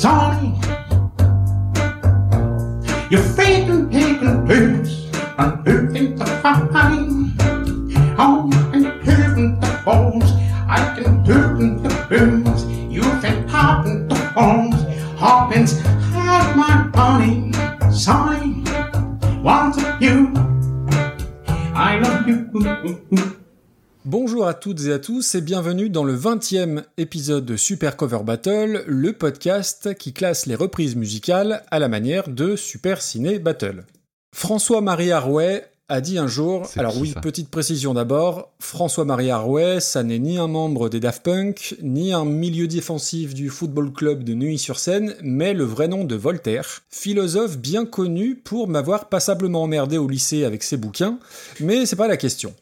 Sonny, you're faking, taking pills, and hurting the fine. Toutes et à tous et bienvenue dans le 20e épisode de Super Cover Battle, le podcast qui classe les reprises musicales à la manière de Super Ciné Battle. François-Marie Arouet a dit un jour, alors oui, petite précision d'abord, François-Marie Arouet, ça n'est ni un membre des Daft Punk, ni un milieu défensif du football club de Neuilly-sur-Seine, mais le vrai nom de Voltaire, philosophe bien connu pour m'avoir passablement emmerdé au lycée avec ses bouquins, mais c'est pas la question.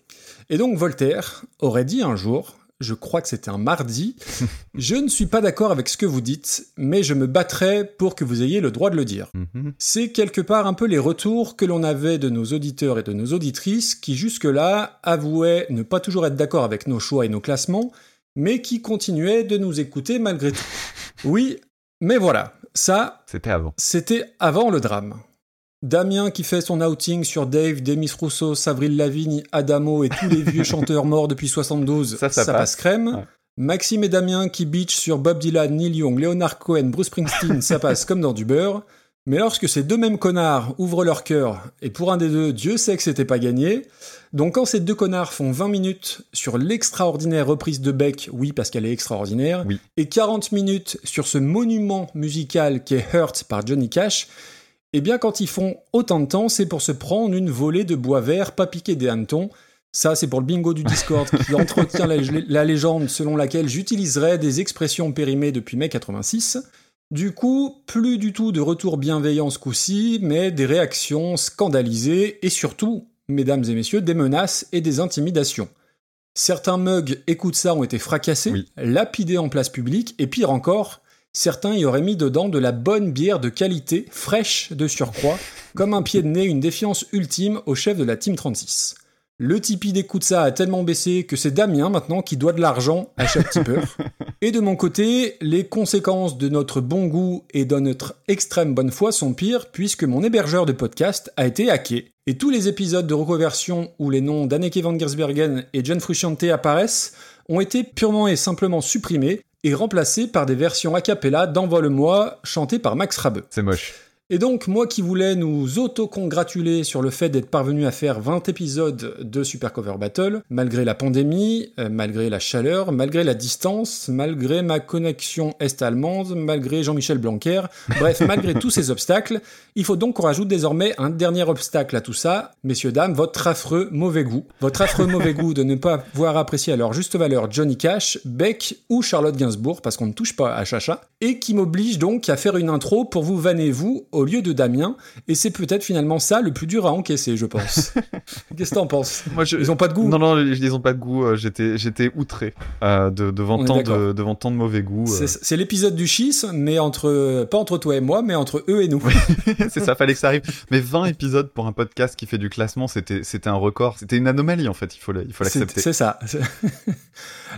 Et donc Voltaire aurait dit un jour, je crois que c'était un mardi, je ne suis pas d'accord avec ce que vous dites, mais je me battrai pour que vous ayez le droit de le dire. Mhm. C'est quelque part un peu les retours que l'on avait de nos auditeurs et de nos auditrices qui jusque-là avouaient ne pas toujours être d'accord avec nos choix et nos classements, mais qui continuaient de nous écouter malgré tout. Oui, mais voilà, ça, C'était avant. c'était avant le drame. Damien qui fait son outing sur Dave, Demis Rousseau, Avril Lavigne, Adamo et tous les vieux chanteurs morts depuis 72, Ça, ça passe. crème. Ouais. Maxime et Damien qui bitch sur Bob Dylan, Neil Young, Leonard Cohen, Bruce Springsteen, ça passe comme dans du beurre. Mais lorsque ces deux mêmes connards ouvrent leur cœur, et pour un des deux, Dieu sait que c'était pas gagné, donc quand ces deux connards font 20 minutes sur l'extraordinaire reprise de Beck, oui parce qu'elle est extraordinaire, Oui. et 40 minutes sur ce monument musical qui est Hurt par Johnny Cash, eh bien, quand ils font autant de temps, c'est pour se prendre une volée de bois vert, pas piqué des hannetons. Ça, c'est pour le bingo du Discord qui entretient la, la légende selon laquelle j'utiliserais des expressions périmées depuis mai 86. Du coup, plus du tout de retour bienveillant ce coup-ci, mais des réactions scandalisées et surtout, mesdames et messieurs, des menaces et des intimidations. Certains mugs écoute ça ont été fracassés, Oui. lapidés en place publique, et pire encore, certains y auraient mis dedans de la bonne bière de qualité, fraîche de surcroît, comme un pied de nez, une défiance ultime au chef de la Team 36. Le Tipeee d'écoute ça a tellement baissé que c'est Damien maintenant qui doit de l'argent à chaque tipeur. Et de mon côté, les conséquences de notre bon goût et de notre extrême bonne foi sont pires puisque mon hébergeur de podcast a été hacké. Et tous les épisodes de reconversion où les noms d'Anneke van Giersbergen et John Frusciante apparaissent ont été purement et simplement supprimés et remplacés par des versions a cappella d'Envole-moi chantées par Max Rabeux. C'est moche. Et donc, moi qui voulais nous auto-congratuler sur le fait d'être parvenu à faire 20 épisodes de Super Cover Battle, malgré la pandémie, euh, malgré la chaleur, malgré la distance, malgré ma connexion est-allemande, malgré Jean-Michel Blanquer, bref, malgré tous ces obstacles, il faut donc qu'on rajoute désormais un dernier obstacle à tout ça, messieurs, dames, votre affreux mauvais goût. Votre affreux mauvais goût de ne pas voir apprécier à leur juste valeur Johnny Cash, Beck ou Charlotte Gainsbourg, parce qu'on ne touche pas à Chacha, et qui m'oblige donc à faire une intro pour vous vanner vous au lieu de Damien, et c'est peut-être finalement ça le plus dur à encaisser, je pense. Qu'est-ce que t'en penses? Moi, je... Ils ont pas de goût Non, non, ils ont pas de goût. euh, J'étais, j'étais outré euh, de, devant, tant de, devant tant de mauvais goût. euh. C'est l'épisode du schisme, mais entre pas entre toi et moi, mais entre eux et nous. c'est ça, fallait que ça arrive. Mais 20 épisodes pour un podcast qui fait du classement, c'était, c'était un record. C'était une anomalie en fait. Il faut, il faut l'accepter. c'est ça.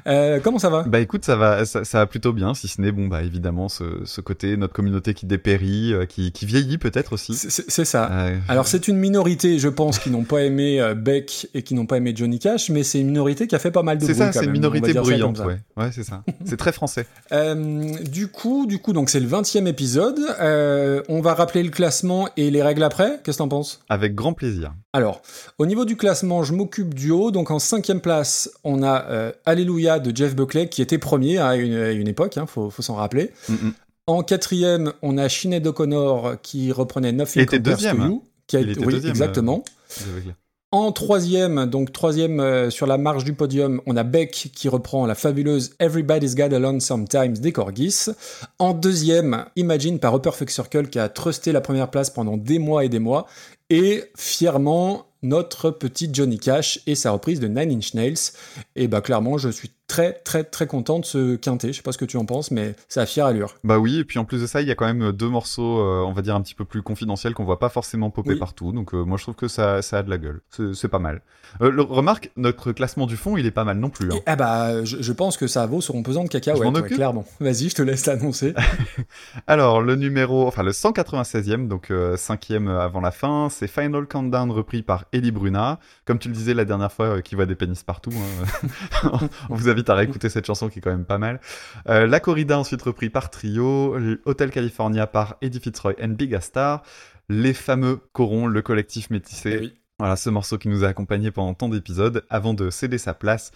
Euh, comment ça va? Bah écoute, ça va, ça, ça va plutôt bien, si ce n'est bon, bah évidemment ce, ce côté notre communauté qui dépérit, qui, qui vieillit peut-être aussi. C'est- C'est c'est ça. Euh, Alors c'est une minorité, je pense, qui n'ont pas aimé euh, Beck et qui n'ont pas aimé Johnny Cash, mais c'est une minorité qui a fait pas mal de c'est bruit. ça, quand c'est une minorité ça bruyante, ça. ouais. Ouais, c'est ça. c'est très français. Euh, du coup, du coup, donc c'est le 20e épisode. Euh, on va rappeler le classement et les règles après. Qu'est-ce que t'en penses? Avec grand plaisir. Alors, au niveau du classement, je m'occupe du haut. Donc en cinquième place, on a Alléluia de Jeff Buckley qui était premier à une, à une époque, hein, faut, faut s'en rappeler. Mm, mm. En quatrième, on a Sinead O'Connor qui reprenait Nothing Il était deuxième, hein. Qui a Il était oui, deuxième, exactement. Avec- En troisième, donc troisième euh, sur la marge du podium, on a Beck qui reprend la fabuleuse Everybody's Got Alone Sometimes des Corgis. En deuxième, Imagine par Upper Fuck Circle qui a trusté la première place pendant des mois et des mois. Et fièrement, notre petit Johnny Cash et sa reprise de Nine Inch Nails. Et bah clairement, je suis très très très content de ce quintet. Je sais pas ce que tu en penses, mais ça a fière allure. Bah oui, et puis en plus de ça, il y a quand même deux morceaux, euh, on va dire un petit peu plus confidentiels qu'on voit pas forcément popper Oui. partout. Donc euh, moi je trouve que ça, ça a de la gueule. C'est pas mal. Euh, le- remarque, notre classement du fond, il est pas mal non plus. hein. Et- ah bah, je, je pense que ça vaut sur un pesant de cacahuètes, Je m'en ouais, clairement. Vas-y, je te laisse l'annoncer. Alors, le numéro, enfin le 196e, donc euh, cinquième avant la fin, c'est Final Countdown repris par Ellie Bruna. Comme tu le disais la dernière fois, euh, qui voit des pénis partout. hein. On vous à réécouter cette chanson qui est quand même pas mal. Euh, la Corrida ensuite repris par Trio, Hotel California par Eddie Fitzroy and Big Star, les fameux Corons, le collectif métissé. Eh oui. Voilà ce morceau qui nous a accompagnés pendant tant d'épisodes avant de céder sa place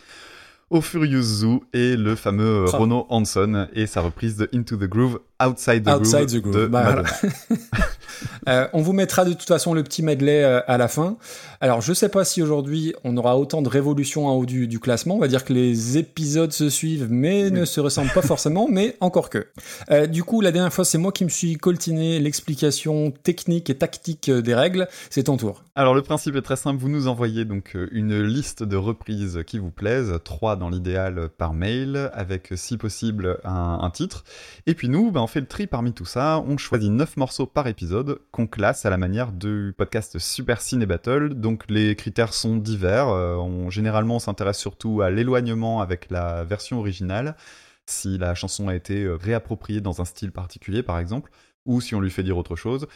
au Furious Zoo et le fameux. Rono Hanson et sa reprise de Into the Groove, Outside the Outside Groove, the Groove. de Bah, Madonna. Euh, on vous mettra de toute façon le petit medley euh, à la fin. Alors, je sais pas si aujourd'hui on aura autant de révolutions en haut du, du classement. On va dire que les épisodes se suivent, mais ne se ressemblent pas forcément, mais encore que. Euh, du coup, la dernière fois, c'est moi qui me suis coltiné l'explication technique et tactique des règles. C'est ton tour. Alors le principe est très simple, vous nous envoyez donc une liste de reprises qui vous plaisent, trois dans l'idéal par mail, avec si possible un, un titre. Et puis nous, ben, on fait le tri parmi tout ça, on choisit neuf morceaux par épisode qu'on classe à la manière du podcast Super Ciné Battle. Donc les critères sont divers, Euh, on, généralement s'intéresse surtout à l'éloignement avec la version originale, si la chanson a été euh, réappropriée dans un style particulier par exemple, ou si on lui fait dire autre chose.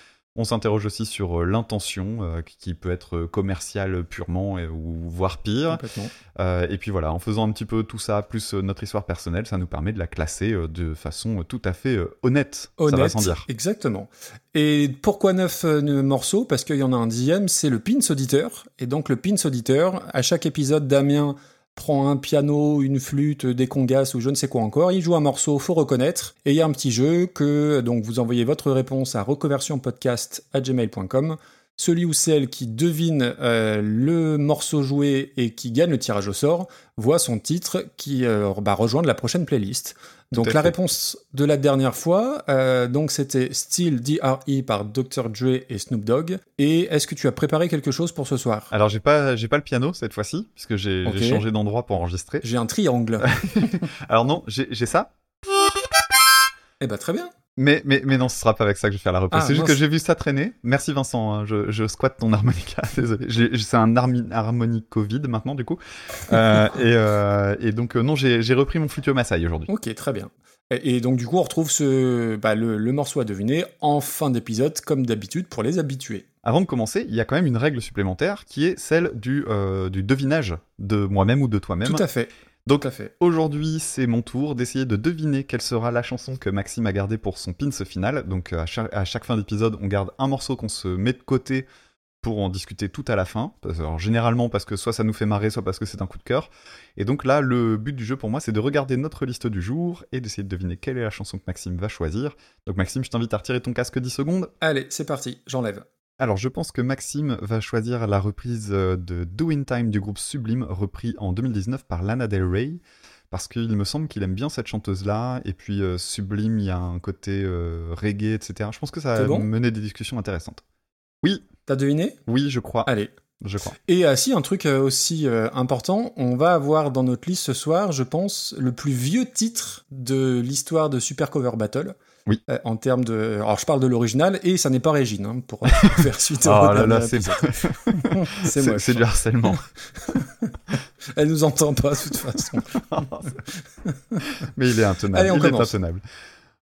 On s'interroge aussi sur euh, l'intention, euh, qui peut être euh, commerciale purement, et- ou voire pire. Euh, et puis voilà, en faisant un petit peu tout ça, plus notre histoire personnelle, ça nous permet de la classer de façon tout à fait euh, honnête. Ça va Honnête, sans dire. exactement. Et pourquoi neuf morceaux? Parce qu'il y en a un dixième, c'est le Pins Auditeur. Et donc le Pins Auditeur, à chaque épisode, Damien prend un piano, une flûte, des congas ou je ne sais quoi encore, il joue un morceau, faut reconnaître, et il y a un petit jeu que donc vous envoyez votre réponse à reconversionpodcast@gmail.com. Celui ou celle qui devine euh, le morceau joué et qui gagne le tirage au sort voit son titre qui euh, bah, rejoindre la prochaine playlist. Donc la réponse de la dernière fois, euh, donc c'était Still D.R.E. par Dr. Dre et Snoop Dogg. Et est-ce que tu as préparé quelque chose pour ce soir? Alors j'ai pas, j'ai pas le piano cette fois-ci, puisque j'ai changé d'endroit pour enregistrer. J'ai un triangle. Alors non, j'ai ça, eh ben très bien. Mais, mais, mais non, ce sera pas avec ça que je vais faire la reprise. Ah, c'est juste que j'ai vu ça traîner. Merci Vincent, hein, je, je squatte ton harmonica, désolé. C'est un harmonico vide maintenant du coup. Euh, et, euh, et donc euh, non, j'ai j'ai repris mon flûte Maasai aujourd'hui. Ok, très bien. Et, et donc du coup, on retrouve ce, bah, le, le morceau à deviner en fin d'épisode, comme d'habitude pour les habitués. Avant de commencer, il y a quand même une règle supplémentaire qui est celle du, euh, du devinage de moi-même ou de toi-même. Tout à fait. Donc à fait. aujourd'hui, c'est mon tour d'essayer de deviner quelle sera la chanson que Maxime a gardée pour son pins final. Donc euh, à chaque, fin d'épisode, on garde un morceau qu'on se met de côté pour en discuter tout à la fin. Alors, généralement parce que soit ça nous fait marrer, soit parce que c'est un coup de cœur. Et donc là, le but du jeu pour moi, c'est de regarder notre liste du jour et d'essayer de deviner quelle est la chanson que Maxime va choisir. Donc Maxime, je t'invite à retirer ton casque 10 secondes. Allez, c'est parti, j'enlève. Alors, je pense que Maxime va choisir la reprise euh, de Do In Time du groupe Sublime, repris en 2019 par Lana Del Rey, parce qu'il me semble qu'il aime bien cette chanteuse-là, et puis euh, Sublime, il y a un côté euh, reggae, etc. Je pense que ça va bon mener des discussions intéressantes. Oui, T'as deviné? Oui, je crois, Allez. je crois. Et euh, si, un truc aussi important, on va avoir dans notre liste ce soir, je pense, le plus vieux titre de l'histoire de Super Cover Battle. Oui. Euh, en termes de... Alors je parle de l'original, et ça n'est pas Régine, hein, pour euh, faire suite au Oh là là, c'est. C'est c'est du harcèlement. Elle nous entend pas, de toute façon. Mais il est intenable. Allez, on il est commence. intenable.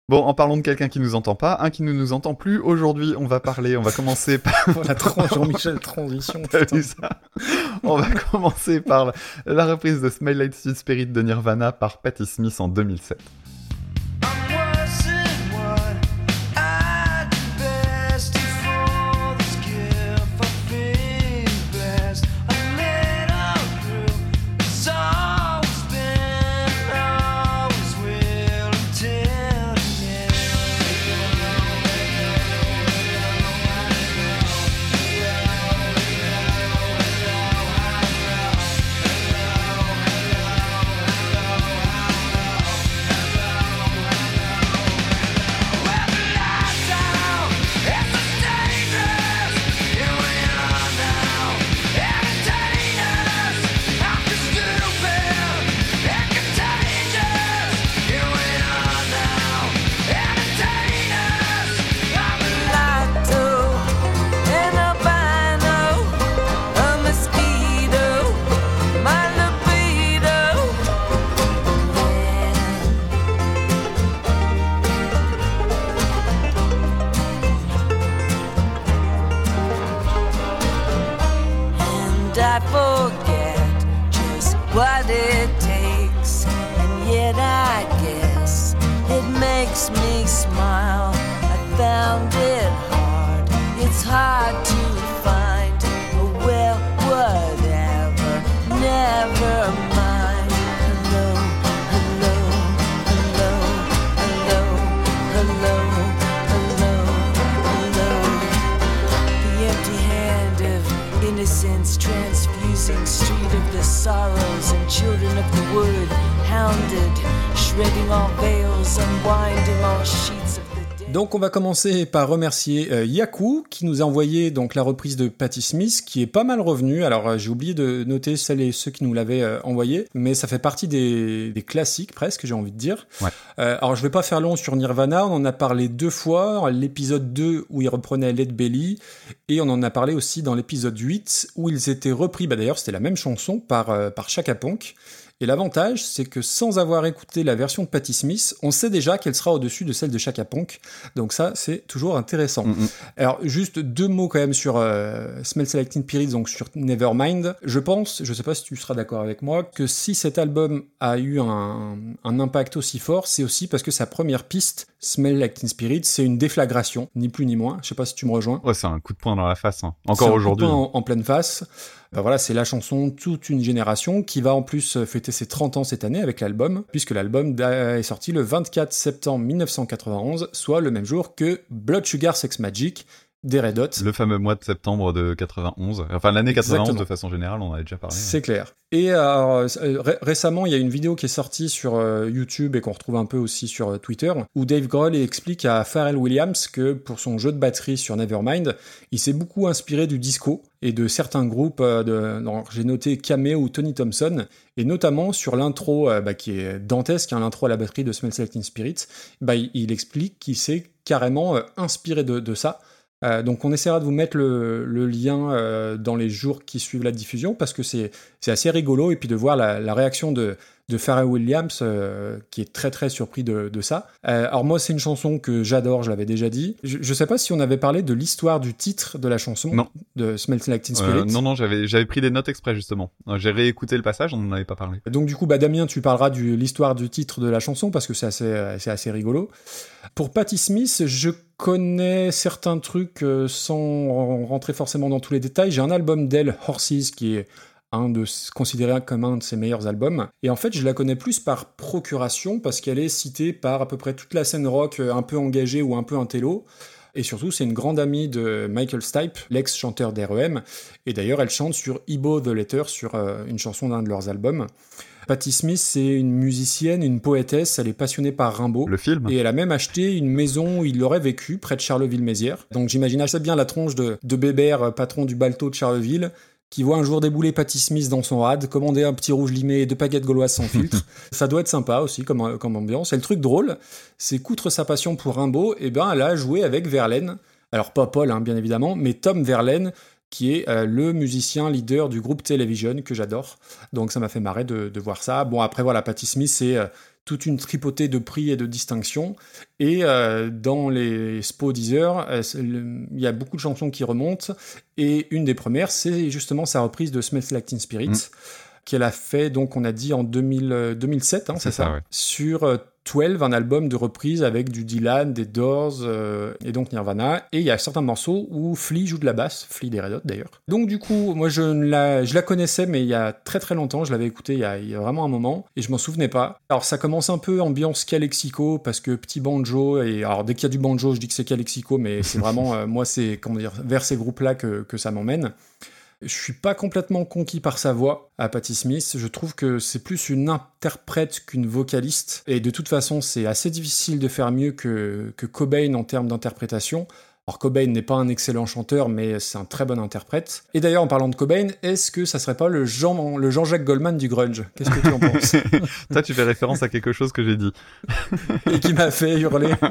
Bon, en parlant de quelqu'un qui nous entend pas, un qui ne nous entend plus, aujourd'hui, on va parler, on va commencer par la tran- Jean-Michel transition. Vu ça? On va commencer par la, reprise de Smile Like Teen Spirit de Nirvana par Patti Smith en 2007. Commencer par remercier euh, Yaku qui nous a envoyé donc la reprise de Patti Smith qui est pas mal revenue. Alors euh, j'ai oublié de noter celles et ceux qui nous l'avaient euh, envoyé, mais ça fait partie des, des classiques presque, j'ai envie de dire. Ouais. Euh, alors je vais pas faire long sur Nirvana, on en a parlé deux fois, l'épisode 2 où ils reprenaient Led Belly et on en a parlé aussi dans l'épisode 8 où ils étaient repris, bah d'ailleurs c'était la même chanson par, par Chaka Ponk. Et l'avantage, c'est que sans avoir écouté la version de Patti Smith, on sait déjà qu'elle sera au-dessus de celle de Chaka Ponk. Donc ça, c'est toujours intéressant. Mm, mm. Alors, juste deux mots quand même sur euh, Smells Like Teen Spirit, donc sur Nevermind. Je pense, je sais pas si tu seras d'accord avec moi, que si cet album a eu un, un impact aussi fort, c'est aussi parce que sa première piste, Smell Like Teen Spirit, c'est une déflagration, ni plus ni moins. Je sais pas si tu me rejoins. Ouais, c'est un coup de poing dans la face. hein. Encore aujourd'hui. poing En, en pleine face. Bah voilà, c'est la chanson toute une génération qui va en plus fêter ses 30 ans cette année avec l'album, puisque l'album da- est sorti le 24 septembre 1991, soit le même jour que Blood Sugar Sex Magic des Red Hot. Le fameux mois de septembre de 91. Enfin, l'année 91 Exactement. de façon générale, on en avait déjà parlé. C'est clair. Et alors, euh, ré- récemment, il y a une vidéo qui est sortie sur euh, YouTube et qu'on retrouve un peu aussi sur euh, Twitter, où Dave Grohl explique à Pharrell Williams que pour son jeu de batterie sur Nevermind, il s'est beaucoup inspiré du disco et de certains groupes. euh, J'ai noté Cameo ou Tony Thompson, et notamment sur l'intro bah, qui est dantesque, hein, l'intro à la batterie de Smells Like Teen Spirit. Bah, il, il explique qu'il s'est carrément inspiré de, de ça. Euh, donc on essaiera de vous mettre le, le lien euh, dans les jours qui suivent la diffusion parce que c'est assez rigolo et puis de voir la, la réaction de, de Pharrell Williams euh, qui est très très surpris de, de ça. Alors moi c'est une chanson que j'adore, je l'avais déjà dit. Je, je sais pas si on avait parlé de l'histoire du titre de la chanson Non. de Smells Like Teen Spirit. non, non, j'avais, pris des notes exprès justement. J'ai réécouté le passage, on n'en avait pas parlé. Donc du coup, bah, Damien, tu parleras de l'histoire du titre de la chanson parce que c'est assez, c'est assez rigolo. Pour Patti Smith, je connais certains trucs euh, sans rentrer forcément dans tous les détails. J'ai un album d'elle, Horses, qui est un de, considéré comme un de ses meilleurs albums. Et en fait, je la connais plus par procuration parce qu'elle est citée par à peu près toute la scène rock euh, un peu engagée ou un peu intello. Et surtout, c'est une grande amie de Michael Stipe, l'ex-chanteur d'REM. Et d'ailleurs, elle chante sur Ibo the Letter, sur euh, une chanson d'un de leurs albums. Patti Smith, c'est une musicienne, une poétesse, elle est passionnée par Rimbaud. Le film Et elle a même acheté une maison où il aurait vécu, près de Charleville-Mézières. Donc j'imagine assez bien la tronche de, de Bébert, euh, patron du Balto de Charleville, qui voit un jour débouler Patti Smith dans son rad, commander un petit rouge limé et deux paquettes gauloises sans filtre. Ça doit être sympa aussi comme, comme ambiance. Et le truc drôle, c'est qu'outre sa passion pour Rimbaud, eh ben, elle a joué avec Verlaine. Alors pas Paul, hein, bien évidemment, mais Tom Verlaine, qui est euh, le musicien leader du groupe Television que j'adore. Donc ça m'a fait marrer de, de voir ça. Bon après voilà, Patti Smith c'est euh, toute une tripotée de prix et de distinctions. Et euh, dans les Spo Deezer, il y a beaucoup de chansons qui remontent. Et une des premières, c'est justement sa reprise de Smells Like Teen Spirit. Mm. Qu'elle a fait, donc on a dit en 2000, euh, 2007, hein, c'est C'est ça, ça, ouais. sur 12, un album de reprise avec du Dylan, des Doors euh, et donc Nirvana. Et il y a certains morceaux où Flea joue de la basse, Flea des Red Hot d'ailleurs. Donc du coup, moi je, la, je la connaissais, mais il y a très très longtemps, je l'avais écouté il y, a, il y a vraiment un moment, et je m'en souvenais pas. Alors ça commence un peu ambiance Calexico, parce que petit banjo, et alors dès qu'il y a du banjo, je dis que c'est Calexico, mais c'est vraiment, euh, moi c'est, comment dire, vers ces groupes-là que, que ça m'emmène. Je suis pas complètement conquis par sa voix à Patti Smith. Je trouve que c'est plus une interprète qu'une vocaliste. Et de toute façon, c'est assez difficile de faire mieux que, que Cobain en termes d'interprétation. Alors Cobain n'est pas un excellent chanteur, mais c'est un très bon interprète. Et d'ailleurs, en parlant de Cobain, est-ce que ça serait pas le Jean, le Jean-Jacques Goldman du grunge? Qu'est-ce que tu en penses? Toi, tu fais référence à quelque chose que j'ai dit. Et qui m'a fait hurler.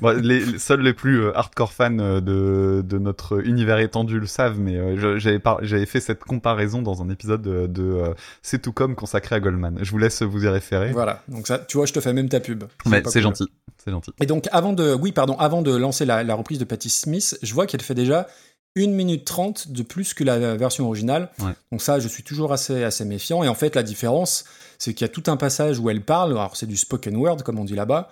Bon, les, seuls les plus euh, hardcore fans euh, de, de notre univers étendu le savent, mais euh, j'avais par- j'avais fait cette comparaison dans un épisode de, de C'est tout comme consacré à Goldman. Je vous laisse vous y référer. voilà. Donc ça, tu vois, je te fais même ta pub. Mais c'est cool. gentil, c'est gentil. Et donc, avant de, oui, pardon, avant de lancer la, la reprise de Patti Smith, je vois qu'elle fait déjà 1 minute 30 de plus que la version originale. Ouais. Donc ça, je suis toujours assez, assez méfiant. Et en fait, la différence, c'est qu'il y a tout un passage où elle parle. Alors c'est du spoken word, comme on dit là-bas.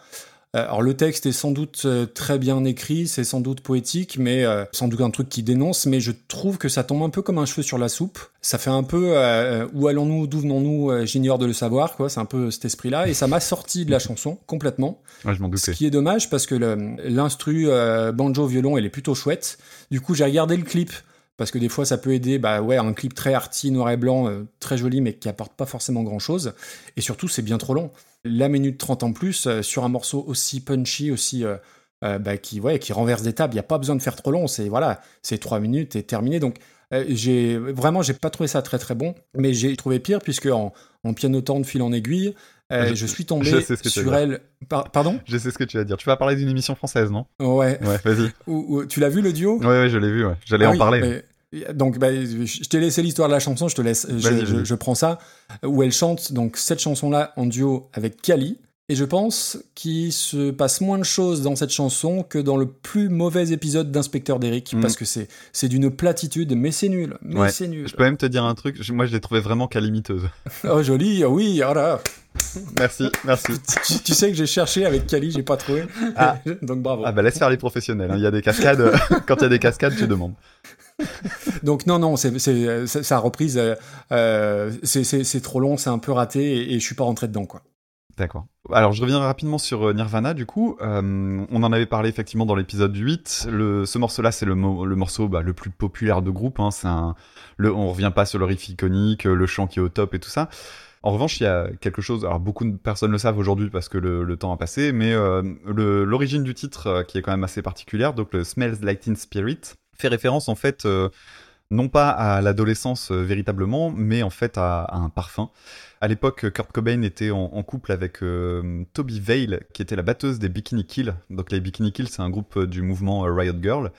Euh, alors le texte est sans doute euh, très bien écrit, c'est sans doute poétique, mais euh, sans doute un truc qui dénonce, mais je trouve que ça tombe un peu comme un cheveu sur la soupe. Ça fait un peu euh, où allons-nous, d'où venons-nous, j'ignore de le savoir, quoi. C'est un peu cet esprit-là, et ça m'a sorti de la chanson complètement. Ouais, je m'en Ce doutais. qui est dommage parce que l'instru euh, banjo violon, elle est plutôt chouette. Du coup, j'ai regardé le clip parce que des fois ça peut aider. Bah ouais, un clip très arty, noir et blanc, euh, très joli, mais qui apporte pas forcément grand chose. Et surtout, c'est bien trop long. La minute 30 en plus euh, sur un morceau aussi punchy, aussi euh, euh, bah, qui ouais, qui renverse des tables. Il y a pas besoin de faire trop long. C'est voilà, c'est trois minutes et terminé. Donc j'ai vraiment j'ai pas trouvé ça très très bon, mais j'ai trouvé pire puisque en, en pianotant de fil en aiguille, euh, Je- je, suis tombé je sur elle. Par- pardon? Je sais ce que tu vas dire. Tu vas parler d'une émission française, non? Ouais. Ouais, vas-y. Tu l'as vu le duo? Ouais, ouais, je l'ai vu, ouais. J'allais Ah en oui, parler. mais- donc, bah, je t'ai laissé l'histoire de la chanson, je te laisse, je, Vas-y, je- prends ça, où elle chante donc cette chanson-là en duo avec Kali. Et je pense qu'il se passe moins de choses dans cette chanson que dans le plus mauvais épisode d'Inspecteur d'Eric, Mm. parce que c'est c'est d'une platitude, mais c'est nul, mais Ouais. c'est nul. Je peux même te dire un truc. Moi, je l'ai trouvé vraiment calimiteuse. Oh joli, oh oui, oh là. Merci, merci. tu, tu sais que j'ai cherché avec Kali, j'ai pas trouvé, Ah. donc bravo. Ah bah laisse faire les professionnels. hein. Il y a des cascades. euh, Quand il y a des cascades, tu demandes. Donc non, non, c'est sa reprise, euh, euh, c'est- trop long, c'est un peu raté, et, et je suis pas rentré dedans, quoi. D'accord. Alors, je reviens rapidement sur Nirvana, du coup. Euh, on en avait parlé effectivement dans l'épisode 8. Le, ce morceau-là, c'est le, mo- le morceau bah, le plus populaire de groupe. Hein. Un, le, on revient pas sur le riff iconique, le chant qui est au top et tout ça. En revanche, il y a quelque chose, alors beaucoup de personnes le savent aujourd'hui parce que le, temps a passé, mais euh, l'origine du titre, euh, qui est quand même assez particulière, donc le Smells Like Teen Spirit, fait référence en fait, euh, non pas à l'adolescence véritablement, mais en fait à, un parfum. À l'époque, Kurt Cobain était en, couple avec Toby Vale, qui était la batteuse des Bikini Kill. Donc les Bikini Kill, c'est un groupe du mouvement Riot Girl.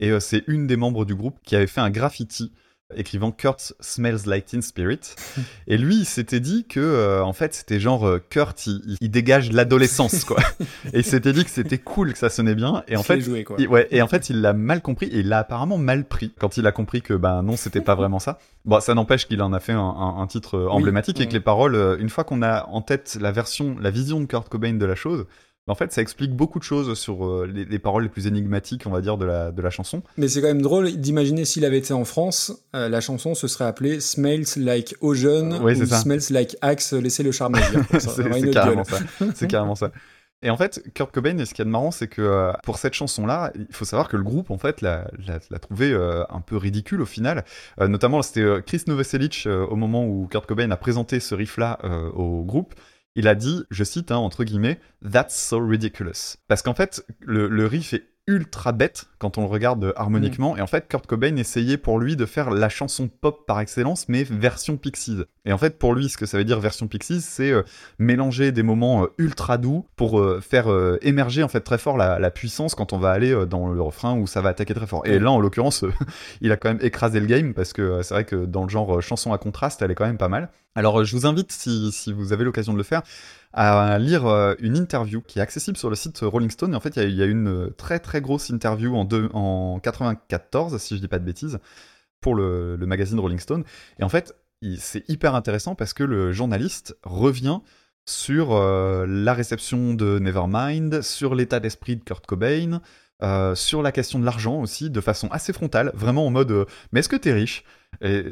Et c'est une des membres du groupe qui avait fait un graffiti écrivant Kurt Smells Like Teen Spirit. Et lui, il s'était dit que, euh, en fait, c'était genre euh, Kurt, il, dégage l'adolescence, quoi. et il s'était dit que c'était cool, que ça sonnait bien. Et en fait, l'ai joué, quoi. il- ouais, et en fait, il l'a mal compris et il l'a apparemment mal pris quand il a compris que ben non, c'était pas vraiment ça. Bon, ça n'empêche qu'il en a fait un, un- un titre euh, emblématique et que les paroles, une fois qu'on a en tête la version, la vision de Kurt Cobain de la chose, en fait, ça explique beaucoup de choses sur euh, les, les paroles les plus énigmatiques, on va dire, de la, de la chanson. Mais c'est quand même drôle d'imaginer s'il avait été en France, euh, la chanson se serait appelée Smells Like Ocean ou. Smells Like Axe, laissez le charme c'est c'est carrément ça. C'est carrément ça. Et en fait, Kurt Cobain, ce qu'il y a de marrant, c'est que euh, pour cette chanson-là, il faut savoir que le groupe, en fait, l'a, l'a, l'a trouvé euh, un peu ridicule au final. Euh, notamment, c'était Chris Novoselic, au moment où Kurt Cobain a présenté ce riff-là au groupe, il a dit, je cite, hein, entre guillemets, That's so ridiculous. Parce qu'en fait, le, le riff est ultra bête quand on le regarde harmoniquement. Et en fait, Kurt Cobain essayait pour lui de faire la chanson pop par excellence, mais version Pixies. Et en fait, pour lui, ce que ça veut dire version Pixies, c'est euh, mélanger des moments euh, ultra doux pour euh, faire émerger en fait très fort la, la puissance quand on va aller dans le refrain où ça va attaquer très fort. Et Ouais. là, en l'occurrence, il a quand même écrasé le game parce que c'est vrai que dans le genre chanson à contraste, elle est quand même pas mal. Alors, je vous invite, si, si vous avez l'occasion de le faire, à lire euh, une interview qui est accessible sur le site Rolling Stone. Et en fait, il y y, a une euh, très très grosse interview en, deux, en 94, si je dis pas de bêtises, pour le, magazine Rolling Stone. Et en fait, c'est hyper intéressant parce que le journaliste revient sur euh, la réception de Nevermind, sur l'état d'esprit de Kurt Cobain, euh, sur la question de l'argent aussi, de façon assez frontale, vraiment en mode euh, mais est-ce que t'es riche?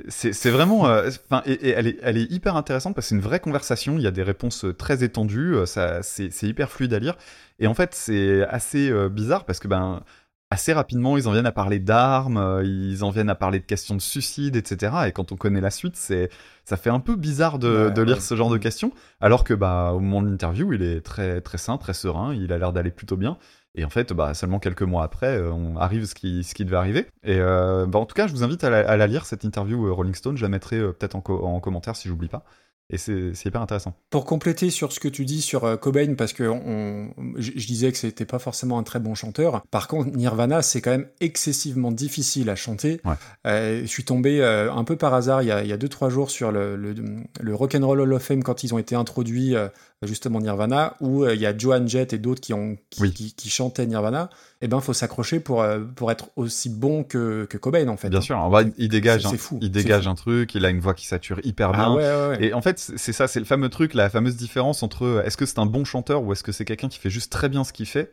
C'est vraiment, euh, enfin, et, et elle, est, elle est hyper intéressante parce que c'est une vraie conversation. Il y a des réponses euh, très étendues, euh, ça, c'est hyper fluide à lire. Et en fait, c'est assez euh, bizarre parce que ben assez rapidement, ils en viennent à parler d'armes, ils en viennent à parler de questions de suicide, etc. Et quand on connaît la suite, c'est ça fait un peu bizarre de, Ouais, de lire ouais. ce genre de questions. Alors que bah au moment de l'interview, il est très très sain, très serein, il a l'air d'aller plutôt bien. Et en fait, bah, seulement quelques mois après, euh, on arrive ce qui, ce qui devait arriver. Et euh, bah, en tout cas, je vous invite à la, à la lire, cette interview euh, Rolling Stone. Je la mettrai euh, peut-être en, co- en commentaire si j'oublie pas. Et c'est hyper intéressant. Pour compléter sur ce que tu dis sur Cobain, parce que on, je, je disais que c'était pas forcément un très bon chanteur. Par contre, Nirvana, c'est quand même excessivement difficile à chanter. Ouais. Euh, je suis tombé euh, un peu par hasard il y a, il y a deux trois jours sur le, le, le Rock and Roll Hall of Fame quand ils ont été introduits euh, justement Nirvana, où euh, il y a Joan Jett et d'autres qui, ont, qui, Oui. qui, qui chantaient Nirvana, eh ben, faut s'accrocher pour, euh, pour être aussi bon que, que Cobain, en fait. Bien sûr, en vrai, il dégage, un, fou, il dégage fou. un truc, il a une voix qui sature hyper Ah bien. ouais, ouais, ouais. Et en fait, c'est c'est ça, c'est le fameux truc, la fameuse différence entre euh, est-ce que c'est un bon chanteur ou est-ce que c'est quelqu'un qui fait juste très bien ce qu'il fait.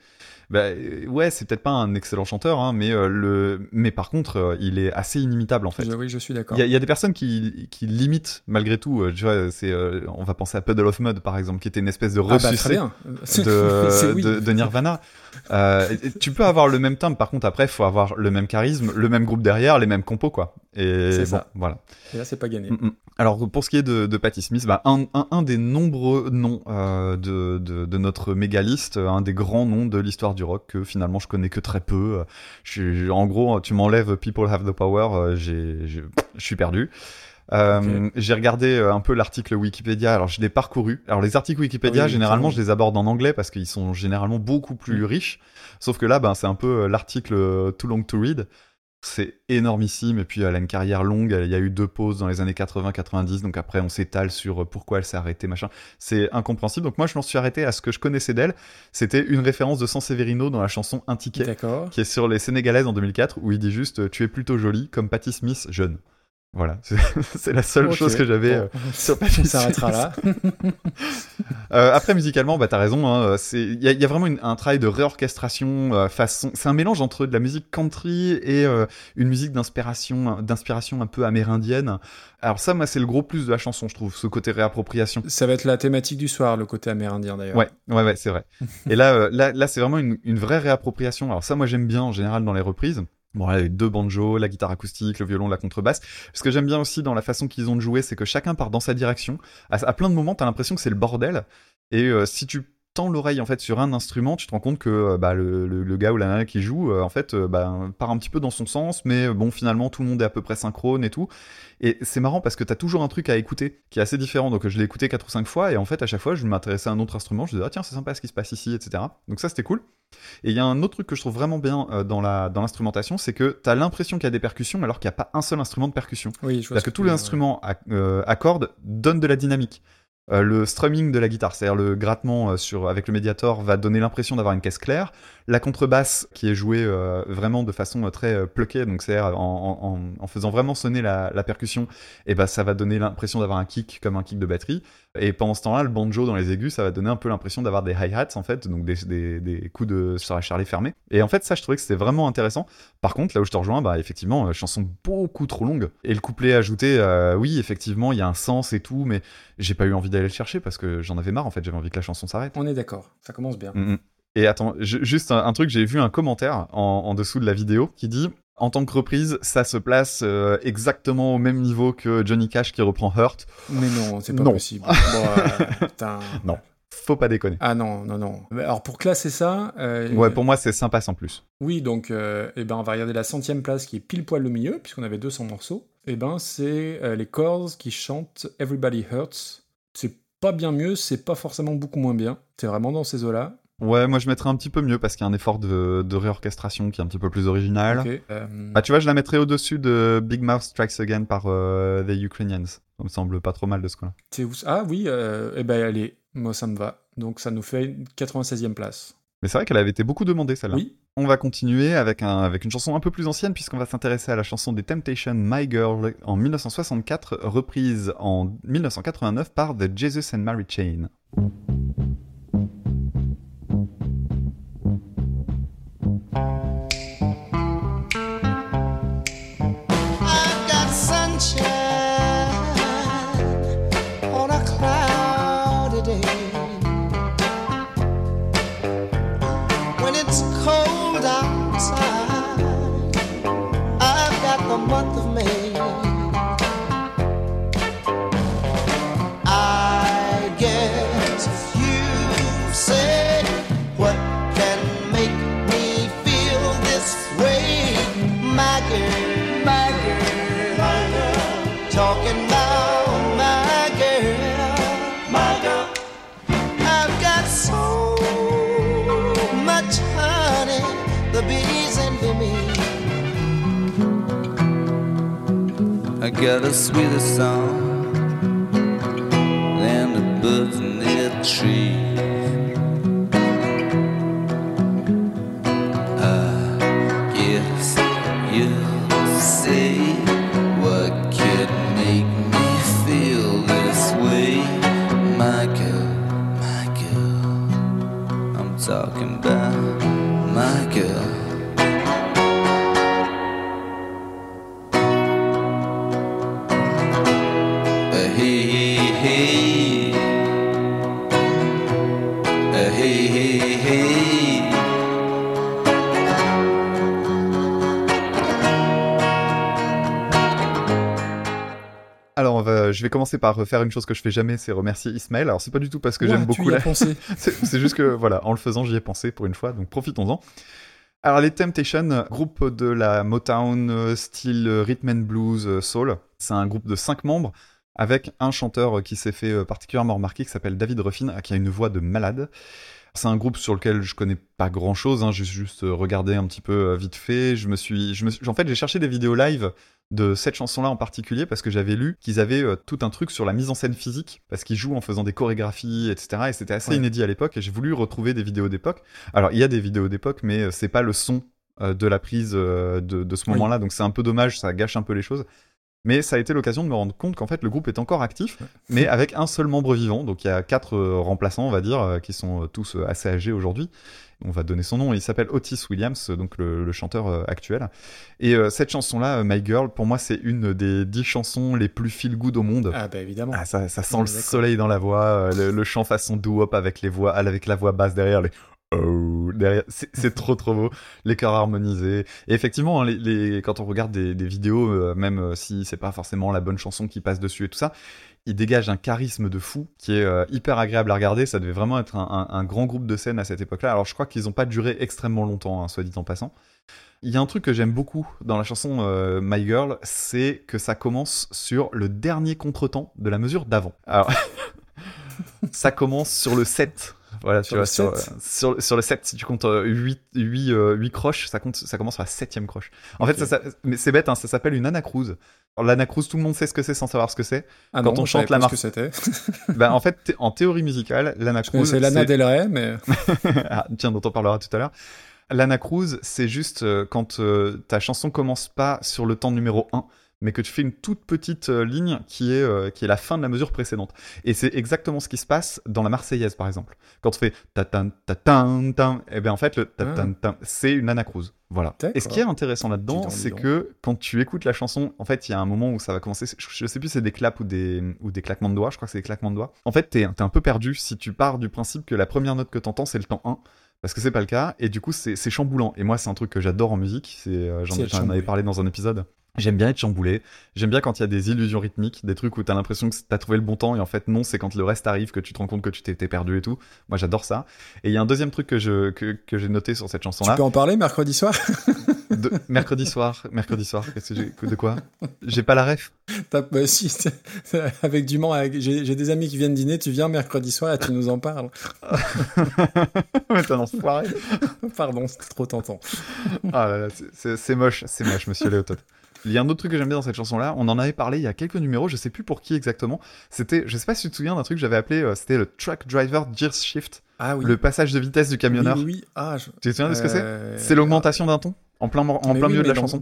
Bah euh, ouais, c'est peut-être pas un excellent chanteur, hein, mais euh, le, mais par contre, euh, il est assez inimitable en fait. Je- oui, je suis d'accord. Il y, a- il y a des personnes qui, qui limitent malgré tout. euh, Tu vois, c'est, on va penser à Puddle of Mud par exemple, qui était une espèce de Ah bah, bien. de, oui. de, de Nirvana. Tu peux avoir le même timbre, par contre après, il faut avoir le même charisme, le même groupe derrière, les mêmes compos quoi. Et C'est bon, ça. voilà. Et là, c'est pas gagné. Mm, mm. Alors pour ce qui est de, de Patti Smith, bah, un, un, un des nombreux noms de, de, de notre méga liste, un des grands noms de l'histoire du rock que finalement je connais que très peu. Je, en gros, tu m'enlèves People Have the Power, euh, j'ai, je suis perdu. Euh, J'ai regardé euh, un peu l'article Wikipédia, alors je l'ai parcouru. Alors les articles Wikipédia, Ah oui, généralement, je les aborde en anglais parce qu'ils sont généralement beaucoup plus Mm. riches. Sauf que là, ben, c'est un peu l'article Too Long to Read. C'est énormissime et puis elle a une carrière longue. Il y a eu deux pauses dans les années 80-90, donc après on s'étale sur euh, pourquoi elle s'est arrêtée, machin. C'est incompréhensible. Donc moi je m'en suis arrêté à ce que je connaissais d'elle. C'était une référence de Sanseverino dans la chanson Un ticket, qui est sur les Sénégalaises en 2004, où il dit juste euh, Tu es plutôt jolie comme Patti Smith jeune. Voilà, c'est la seule chose que j'avais. Bon. euh, sur Patti On s'arrêtera là. Euh, après musicalement, bah t'as raison. hein, il y, a- il y a vraiment une- un travail de réorchestration euh, façon. C'est un mélange entre de la musique country et une musique d'inspiration, d'inspiration un peu amérindienne. Alors ça, moi, c'est le gros plus de la chanson, je trouve, ce côté réappropriation. Ça va être la thématique du soir, le côté amérindien d'ailleurs. Ouais, ouais, ouais, c'est vrai. et là, là, là, c'est vraiment une, une vraie réappropriation. Alors ça, moi, j'aime bien en général dans les reprises. Bon, les deux banjos, la guitare acoustique, le violon, la contrebasse. Ce que j'aime bien aussi dans la façon qu'ils ont de jouer, c'est que chacun part dans sa direction. À, à plein de moments, t'as l'impression que c'est le bordel. Et euh, si tu l'oreille en fait sur un instrument, tu te rends compte que euh, bah, le, le- le gars ou la nana qui joue, euh, en fait, euh, bah, part un petit peu dans son sens, mais bon, finalement, tout le monde est à peu près synchrone et tout. Et c'est marrant parce que t'as toujours un truc à écouter qui est assez différent. Donc je l'ai écouté quatre ou cinq fois et en fait à chaque fois je m'intéressais à un autre instrument. Je disais ah tiens c'est sympa ce qui se passe ici, etc. Donc ça c'était cool. Et il y a un autre truc que je trouve vraiment bien dans la dans l'instrumentation, c'est que t'as l'impression qu'il y a des percussions alors qu'il n'y a pas un seul instrument de percussion. Oui, je vois Parce ce que tous les instruments à, euh, à cordes donnent de la dynamique. Euh, le strumming de la guitare, c'est-à-dire le grattement euh, sur, avec le médiator, va donner l'impression d'avoir une caisse claire. La contrebasse, qui est jouée euh, vraiment de façon très pluckée, donc c'est-à-dire en, faisant vraiment sonner la, la percussion, et ben ça va donner l'impression d'avoir un kick comme un kick de batterie. Et pendant ce temps-là, le banjo dans les aigus, ça va donner un peu l'impression d'avoir des hi-hats en fait, donc des, des, des coups de sur la fermée. Et en fait, ça, je trouvais que c'était vraiment intéressant. Par contre, là où je te rejoins, bah effectivement, euh, chanson beaucoup trop longue. Et le couplet ajouté, euh, oui, effectivement, il y a un sens et tout, mais j'ai pas eu envie d'aller le chercher parce que j'en avais marre en fait. J'avais envie que la chanson s'arrête. On est d'accord, ça commence bien. Mm, mm. Et attends, je- juste un, un truc, j'ai vu un commentaire en, en dessous de la vidéo qui dit en tant que reprise, ça se place euh, exactement au même niveau que Johnny Cash qui reprend Hurt. Mais non, c'est pas Non. possible. Bon, euh. Non. Faut pas déconner. Ah non, non, non. Alors pour classer ça, euh, Ouais, pour moi, c'est sympa sans plus. oui, donc eh ben, on va regarder la centième place qui est pile poil au milieu, puisqu'on avait 200 morceaux. Et ben c'est les Corrs qui chantent Everybody Hurts. C'est pas bien mieux, c'est pas forcément beaucoup moins bien. C'est vraiment dans ces eaux-là. Ouais, moi je mettrais un petit peu mieux parce qu'il y a un effort de, de réorchestration qui est un petit peu plus original. Ok, euh, Bah tu vois, je la mettrais au-dessus de Big Mouth Strikes Again par euh, The Ukrainians. Ça me semble pas trop mal de ce où- Ah oui, euh, eh ben allez, moi ça me va. Donc ça nous fait une 96e place. Mais c'est vrai qu'elle avait été beaucoup demandée celle-là. Oui, On va continuer avec, un, avec une chanson un peu plus ancienne puisqu'on va s'intéresser à la chanson des Temptations My Girl en 1964, reprise en 1989 par The Jesus and Mary Chain. I got a sweeter song than the birds in the tree. Vais commencer par refaire une chose que je fais jamais, c'est remercier Ismaël. Alors, c'est pas du tout parce que j'aime beaucoup la... c'est juste que, voilà, en le faisant, j'y ai pensé pour une fois, donc profitons-en. Alors, les Temptations, groupe de la Motown, euh, style euh, rhythm and blues, euh, soul. C'est un groupe de cinq membres avec un chanteur euh, qui s'est fait euh, particulièrement remarquer qui s'appelle David Ruffin, euh, qui a une voix de malade. C'est un groupe sur lequel je connais pas grand chose, hein, j'ai juste euh, regardé un petit peu euh, vite fait. Je me suis, je me suis- en fait, j'ai cherché des vidéos live de cette chanson-là en particulier parce que j'avais lu qu'ils avaient euh, tout un truc sur la mise en scène physique parce qu'ils jouent en faisant des chorégraphies, etc. Et c'était assez Ouais. inédit à l'époque. Et j'ai voulu retrouver des vidéos d'époque. Alors, il y a des vidéos d'époque, mais c'est pas le son de la prise de, de ce Oui. moment-là. Donc, c'est un peu dommage, ça gâche un peu les choses. Mais ça a été l'occasion de me rendre compte qu'en fait le groupe est encore actif, mais avec un seul membre vivant. Donc il y a quatre euh, remplaçants, on va dire, euh, qui sont euh, tous assez âgés aujourd'hui. On va donner son nom. Il s'appelle Otis Williams, donc le, le chanteur actuel. Et euh, cette chanson-là, My Girl, pour moi, c'est une des dix chansons les plus feel good au monde. Ah, bah évidemment. Ah, ça, ça sent le soleil dans la voix, le, le chant façon doo-wop avec les voix, avec la voix basse derrière, les oh derrière, c'est trop trop beau, les chœurs harmonisés. Et effectivement, hein, quand on regarde des, vidéos, euh, même euh, si c'est pas forcément la bonne chanson qui passe dessus et tout ça, il dégage un charisme de fou qui est euh, hyper agréable à regarder. Ça devait vraiment être un, grand groupe de scène à cette époque-là. Alors je crois qu'ils ont pas duré extrêmement longtemps, hein, soit dit en passant. Il y a un truc que j'aime beaucoup dans la chanson My Girl, c'est que ça commence sur le dernier contretemps de la mesure d'avant. Alors, ça commence sur le 7. Voilà, Sur tu le vois, sur, 7? sur, sur le 7, si tu comptes 8, 8, 8 croches, ça, compte, ça commence sur la septième croche. En fait, ça, ça- mais c'est bête, hein, ça s'appelle une anacrouse. L'anacrouse, tout le monde sait ce que c'est sans savoir ce que c'est. Ah quand non, on chante la pas Mar- ce que c'était. ben, en fait, en théorie musicale, l'anacrouse. C'est Lana Del Rey, mais ah, tiens, dont on parlera tout à l'heure. L'anacrouse, c'est juste euh, quand euh, ta chanson commence pas sur le temps numéro 1, mais que tu fais une toute petite euh, ligne qui est, euh, qui est la fin de la mesure précédente. Et c'est exactement ce qui se passe dans la Marseillaise, par exemple. Quand on fait ta tan ta tan tan, et bien en fait, le ta tan tan, c'est une anacrouse. Voilà. Et ce qui est intéressant là-dedans, c'est que quand tu écoutes la chanson, en fait, il y a un moment où ça va commencer. Je, sais plus, si c'est des claps ou des, ou des claquements de doigts. Je crois que c'est des claquements de doigts. En fait, t'es es un peu perdu si tu pars du principe que la première note que t'entends, c'est le temps 1 parce que c'est pas le cas et du coup c'est chamboulant et moi c'est un truc que j'adore en musique c'est euh, j'en avais parlé dans un épisode j'aime bien être chamboulé j'aime bien quand il y a des illusions rythmiques des trucs où t'as l'impression que t'as trouvé le bon temps et en fait non c'est quand le reste arrive que tu te rends compte que tu t'étais perdu et tout moi j'adore ça et il y a un deuxième truc que je que, que j'ai noté sur cette chanson tu peux en parler mercredi soir? De- mercredi soir mercredi soir qu'est-ce que j'ai de quoi? J'ai pas la ref T'as- bah, si, c'est- avec du Mans, avec- j'ai j'ai des amis qui viennent dîner, tu viens mercredi soir et tu nous en parles. Mais t'es un enfoiré. Pardon, c'était trop tentant. Ah là là, c'est- c'est c'est moche, c'est moche, monsieur Léotot. Il y a un autre truc que j'aime bien dans cette chanson-là, on en avait parlé il y a quelques numéros, je sais plus pour qui exactement. C'était, je sais pas si tu te souviens d'un truc que j'avais appelé, euh, c'était le Truck Driver Gear Shift, Ah oui. le passage de vitesse du camionneur. Oui, oui. Ah, je- Tu te souviens de ce que c'est? Euh, C'est l'augmentation d'un ton en plein, en mais plein oui, milieu de la dans- chanson.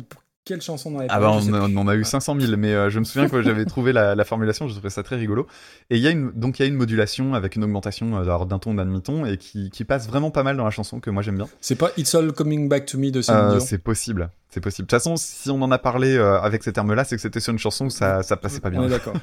Quelle chanson on avait Ah bah on, on en a eu 500 000, mais euh, je me souviens que j'avais trouvé la, la formulation, je trouvais ça très rigolo. Et il y a une, donc il y a une modulation avec une augmentation euh, d'un ton, d'un demi-ton, et qui, qui passe vraiment pas mal dans la chanson que moi j'aime bien. C'est pas It's All Coming Back to Me de Céline Euh, c'est possible, c'est possible. De toute façon, si on en a parlé euh, avec ces termes-là, c'est que c'était sur une chanson où ça, ça passait pas bien. On est d'accord.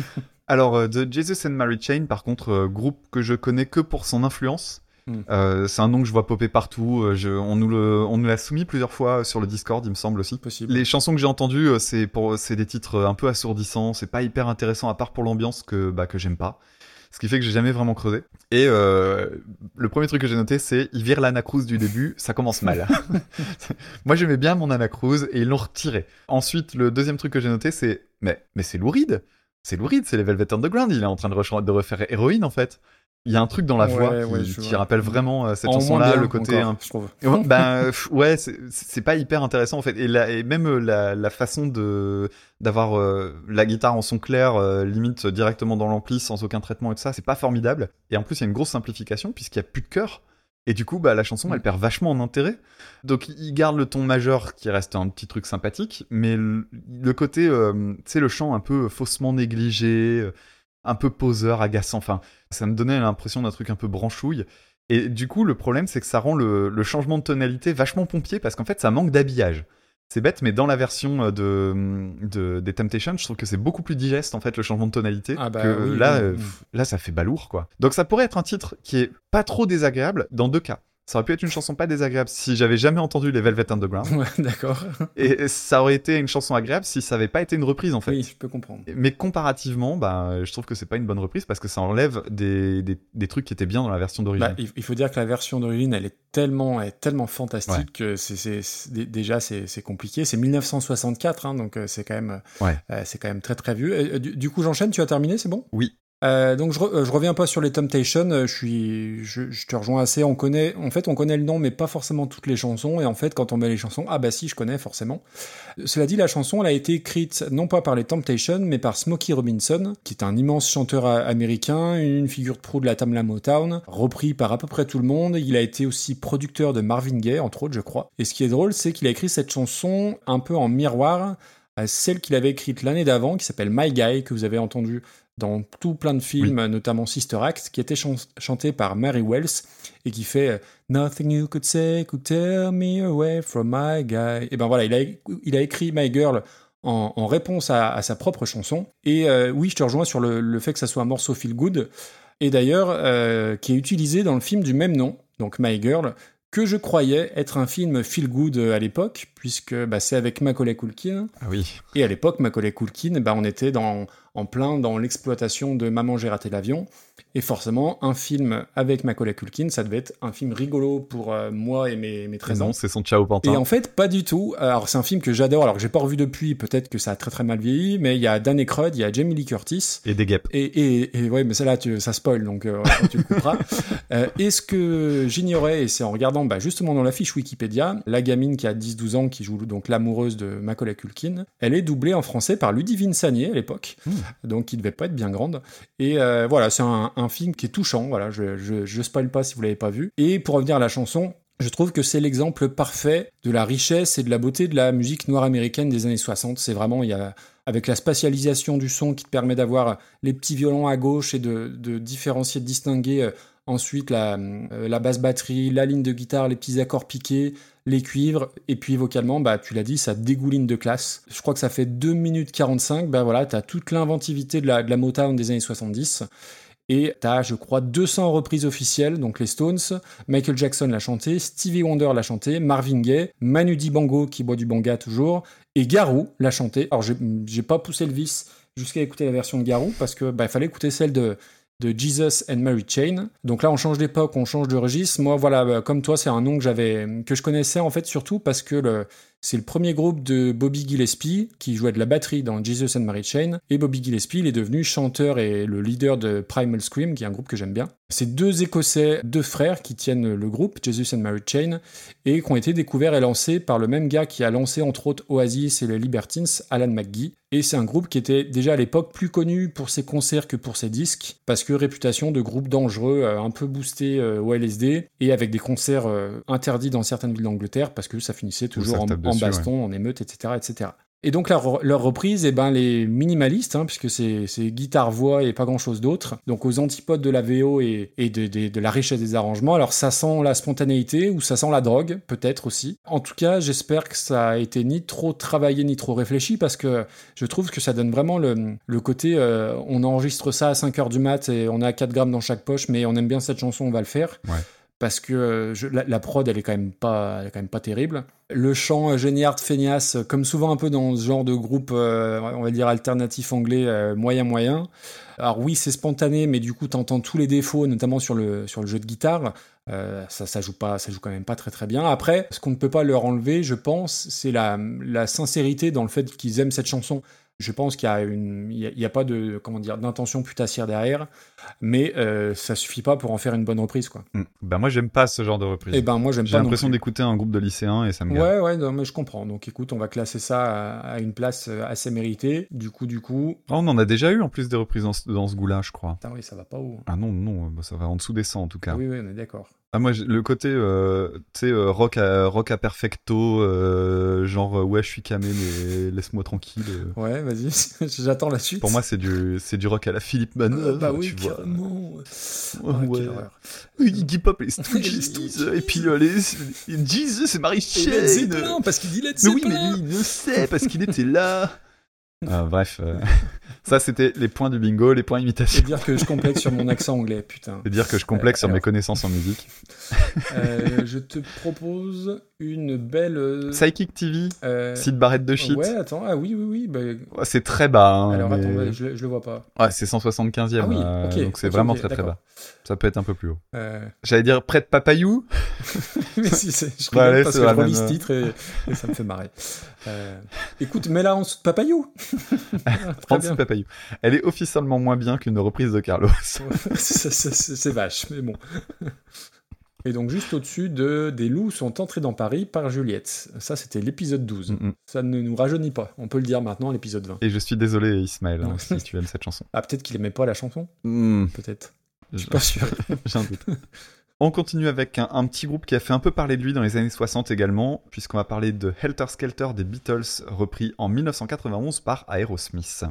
Alors, The Jesus and Mary Chain, par contre, groupe que je connais que pour son influence. Mm. Euh, c'est un nom que je vois popper partout. euh, je- on nous le- on nous l'a soumis plusieurs fois sur le Discord, il me semble aussi. Possible. Les chansons que j'ai entendues, euh, c'est pour, c'est des titres euh, un peu assourdissants. C'est pas hyper intéressant à part pour l'ambiance que, bah, que j'aime pas. Ce qui fait que j'ai jamais vraiment creusé. Et euh, le premier truc que j'ai noté, c'est ils virent l'anacrouse du début, ça commence mal. Moi j'aimais bien mon anacrouse et ils l'ont retiré. Ensuite, le deuxième truc que j'ai noté, c'est mais mais c'est louride. C'est louride, c'est les Velvet Underground. Il est en train de, re- de refaire héroïne en fait. Il y a un truc dans la voix ouais, qui, rappelle vraiment euh, cette chanson-là, le côté encore, un je trouve. Ben pff, ouais, c'est- pas hyper intéressant en fait. Et, la, et même euh, la, la façon de d'avoir euh, la guitare en son clair, euh, limite directement dans l'ampli, sans aucun traitement et tout ça, c'est pas formidable. Et en plus, il y a une grosse simplification puisqu'il y a plus de chœur. Et du coup, bah, la chanson, Mm. elle perd vachement en intérêt. Donc, il garde le ton majeur qui reste un petit truc sympathique, mais le, le côté, euh, tu sais, le chant un peu faussement négligé, euh, un peu poseur, agaçant. Enfin, ça me donnait l'impression d'un truc un peu branchouille. Et du coup, le problème, c'est que ça rend le, le changement de tonalité vachement pompier parce qu'en fait, ça manque d'habillage. C'est bête, mais dans la version euh, de, de- des Temptations, je trouve que c'est beaucoup plus digeste en fait le changement de tonalité. Ah bah que oui, là, oui, euh, là, ça fait balourd quoi. Donc ça pourrait être un titre qui est pas trop désagréable dans deux cas. Ça aurait pu être une chanson pas désagréable si j'avais jamais entendu les Velvet Underground, Ouais, d'accord. et ça aurait été une chanson agréable si ça avait pas été une reprise en fait. Oui, je peux comprendre. Mais comparativement, bah, je trouve que c'est pas une bonne reprise parce que ça enlève des, des, des trucs qui étaient bien dans la version d'origine. Bah, il faut dire que la version d'origine, elle est tellement, elle est tellement fantastique Ouais. que c'est, c'est- c'est- dé- déjà c'est, c'est compliqué. C'est 1964, hein, donc euh, c'est quand même, Ouais. euh, c'est quand même très très vieux. Euh, Du, du coup, j'enchaîne. Tu as terminé, c'est bon? Oui. Euh, donc euh, je reviens pas sur les Temptations. euh, Je suis, je, te rejoins assez. On connaît, en fait, on connaît le nom, mais pas forcément toutes les chansons. Et en fait, quand on met les chansons, ah bah si, je connais forcément. Cela dit, la chanson, elle a été écrite non pas par les Temptations, mais par Smokey Robinson, qui est un immense chanteur américain, une figure de proue de la Tamla Motown, repris par à peu près tout le monde. Il a été aussi producteur de Marvin Gaye, entre autres, je crois. Et ce qui est drôle, c'est qu'il a écrit cette chanson un peu en miroir à celle qu'il avait écrite l'année d'avant, qui s'appelle My Guy, que vous avez entendu dans tout plein de films, notamment Sister Act, qui était chan- chanté par Mary Wells et qui fait euh, Nothing you could say could tear me away from my guy. Et ben voilà, il a, il a écrit My Girl en, en réponse à, à sa propre chanson. Et euh, oui, je te rejoins sur le, le fait que ça soit un morceau feel good. Et d'ailleurs, euh, qui est utilisé dans le film du même nom, donc My Girl, que je croyais être un film feel good à l'époque, puisque bah, c'est avec Macaulay Culkin. Ah oui. Et à l'époque, Macaulay Culkin, bah, on était dans, en plein dans l'exploitation de Maman, j'ai raté l'avion. Et forcément, un film avec Macaulay Culkin, ça devait être un film rigolo pour euh, moi et mes, mes 13 ans. Non, c'est son Ciao Pantin. Et en fait, pas du tout. Alors, c'est un film que j'adore, alors que j'ai pas revu depuis, peut-être que ça a très très mal vieilli, mais il y a Dan Aykroyd, il y a Jamie Lee Curtis. Et des guêpes. Et, et, et ouais, mais ça là, tu, ça spoil, donc euh, tu le couperas. Euh, et ce que j'ignorais, et c'est en regardant bah, justement dans la fiche Wikipédia, la gamine qui a 10-12 ans, qui joue donc l'amoureuse de Macaulay Culkin, elle est doublée en français par Ludivine Sagné à l'époque, donc qui devait pas être bien grande. Et euh, voilà, c'est un, un film qui est touchant, voilà, je, je, je spoil pas si vous l'avez pas vu. Et pour revenir à la chanson, je trouve que c'est l'exemple parfait de la richesse et de la beauté de la musique noire américaine des années 60. C'est vraiment, il y a, avec la spatialisation du son qui te permet d'avoir les petits violons à gauche et de, de différencier, de distinguer euh, ensuite la, euh, la basse batterie, la ligne de guitare, les petits accords piqués, les cuivres, et puis vocalement, bah, tu l'as dit, ça dégouline de classe. Je crois que ça fait 2 minutes 45, bah voilà, t'as toute l'inventivité de la, de la Motown des années 70. Et t'as, je crois, 200 reprises officielles, donc les Stones, Michael Jackson l'a chanté, Stevie Wonder l'a chanté, Marvin Gaye, Manu Dibango qui boit du banga toujours, et Garou l'a chanté. Alors j'ai pas poussé le vice jusqu'à écouter la version de Garou parce que bah, fallait écouter celle de de Jesus and Mary Chain. Donc là, on change d'époque, on change de registre. Moi, voilà, bah, comme toi, c'est un nom que j'avais, que je connaissais en fait surtout parce que le, c'est le premier groupe de Bobby Gillespie qui jouait de la batterie dans Jesus and Mary Chain. Et Bobby Gillespie, il est devenu chanteur et le leader de Primal Scream, qui est un groupe que j'aime bien. C'est deux Écossais, deux frères qui tiennent le groupe Jesus and Mary Chain et qui ont été découverts et lancés par le même gars qui a lancé entre autres Oasis et les Libertines, Alan McGee. Et c'est un groupe qui était déjà à l'époque plus connu pour ses concerts que pour ses disques, parce que réputation de groupe dangereux, euh, un peu boosté euh, au LSD, et avec des concerts euh, interdits dans certaines villes d'Angleterre, parce que ça finissait toujours en, tape en baston, en émeute, etc. etc. Et donc leur, leur reprise, eh ben, les minimalistes, hein, puisque c'est c'est guitare-voix et pas grand-chose d'autre, donc aux antipodes de la VO et, et de, de- de la richesse des arrangements, alors ça sent la spontanéité ou ça sent la drogue, peut-être aussi. En tout cas, j'espère que ça a été ni trop travaillé ni trop réfléchi, parce que je trouve que ça donne vraiment le, le côté, euh, on enregistre ça à 5 heures du mat et on a 4 grammes dans chaque poche, mais on aime bien cette chanson, on va le faire Ouais. Parce que euh, la, prod elle est quand même pas quand même pas terrible. Le chant euh, géniard feignasse euh, comme souvent un peu dans ce genre de groupe on va dire alternatif anglais moyen moyen. Alors oui c'est spontané mais du coup t'entends tous les défauts notamment sur le sur le jeu de guitare. Ça ça joue pas ça joue quand même pas très très bien. Après ce qu'on ne peut pas leur enlever je pense c'est la sincérité dans le fait qu'ils aiment cette chanson Je pense qu'il y a une, il y a, il y a pas de, comment dire, d'intention putassière derrière, mais euh, ça suffit pas pour en faire une bonne reprise, quoi. Mm. Bah moi j'aime pas ce genre de reprise. Et ben moi j'aime J'ai l'impression d'écouter un groupe de lycéens et ça me. Ouais, ouais, non, mais je comprends. Donc écoute, on va classer ça à, à une place euh, assez méritée. Du coup, du coup, Oh, on en a déjà eu en plus des reprises dans ce, dans ce goût-là, je crois. putain, oui, ça va pas où Ah non, non, bah, ça va en dessous des 100 en tout cas. Oui, oui, on est d'accord. Ah moi le côté euh, tu sais euh, rock à rock à perfecto euh, genre ouais je suis camé mais laisse-moi tranquille. euh. Ouais, vas-y, j'attends la suite. Pour moi c'est du c'est du rock à la Philippe Manœuvre, Euh, bah oui, tu vois. carrément. Ah, ouais. Iggy Pop les Stooges et puis les, Jesus c'est Marie Et Led Chain. Zeppelin, parce qu'il dit Led Mais oui mais lui il le sait parce qu'il était là. Ah, bref, euh, ça c'était les points du bingo, les points imitation. C'est dire que je complexe sur mon accent anglais, putain. C'est dire que je complexe sur alors. mes connaissances en musique. Euh, je te propose une belle. euh, Psychic TV, euh, Sid Barrett de shit. Ouais, attends, ah oui, oui, oui. bah, Ouais, C'est très bas. hein, alors mais- attends, bah, je, je le vois pas. Ouais, c'est 175e. Ah oui, euh, ok, donc c'est vraiment très très bas. Ça peut être un peu plus haut. J'allais dire près de Papayou. mais si, c'est- je rigole parce c'est que je relis ce titre et, et ça me fait marrer. Euh, écoute, mets-la en dessous de Papayou. Très En dessous de Papayou. Elle est officiellement moins bien qu'une reprise de Carlos. C'est- vache, mais bon. Et donc juste au-dessus de Des loups sont entrés dans Paris par Juliette. Ça, c'était l'épisode 12. Mm, mm. Ça ne nous rajeunit pas. On peut le dire maintenant, l'épisode 20. Et je suis désolé Ismaël hein, si tu aimes cette chanson. Ah, peut-être qu'il aimait pas la chanson Hmm, Peut-être. Je- suis pas sûr. J'ai un doute. On continue avec un, petit groupe qui a fait un peu parler de lui dans les années 60 également, puisqu'on va parler de Helter Skelter des Beatles, repris en 1991 par Aerosmith.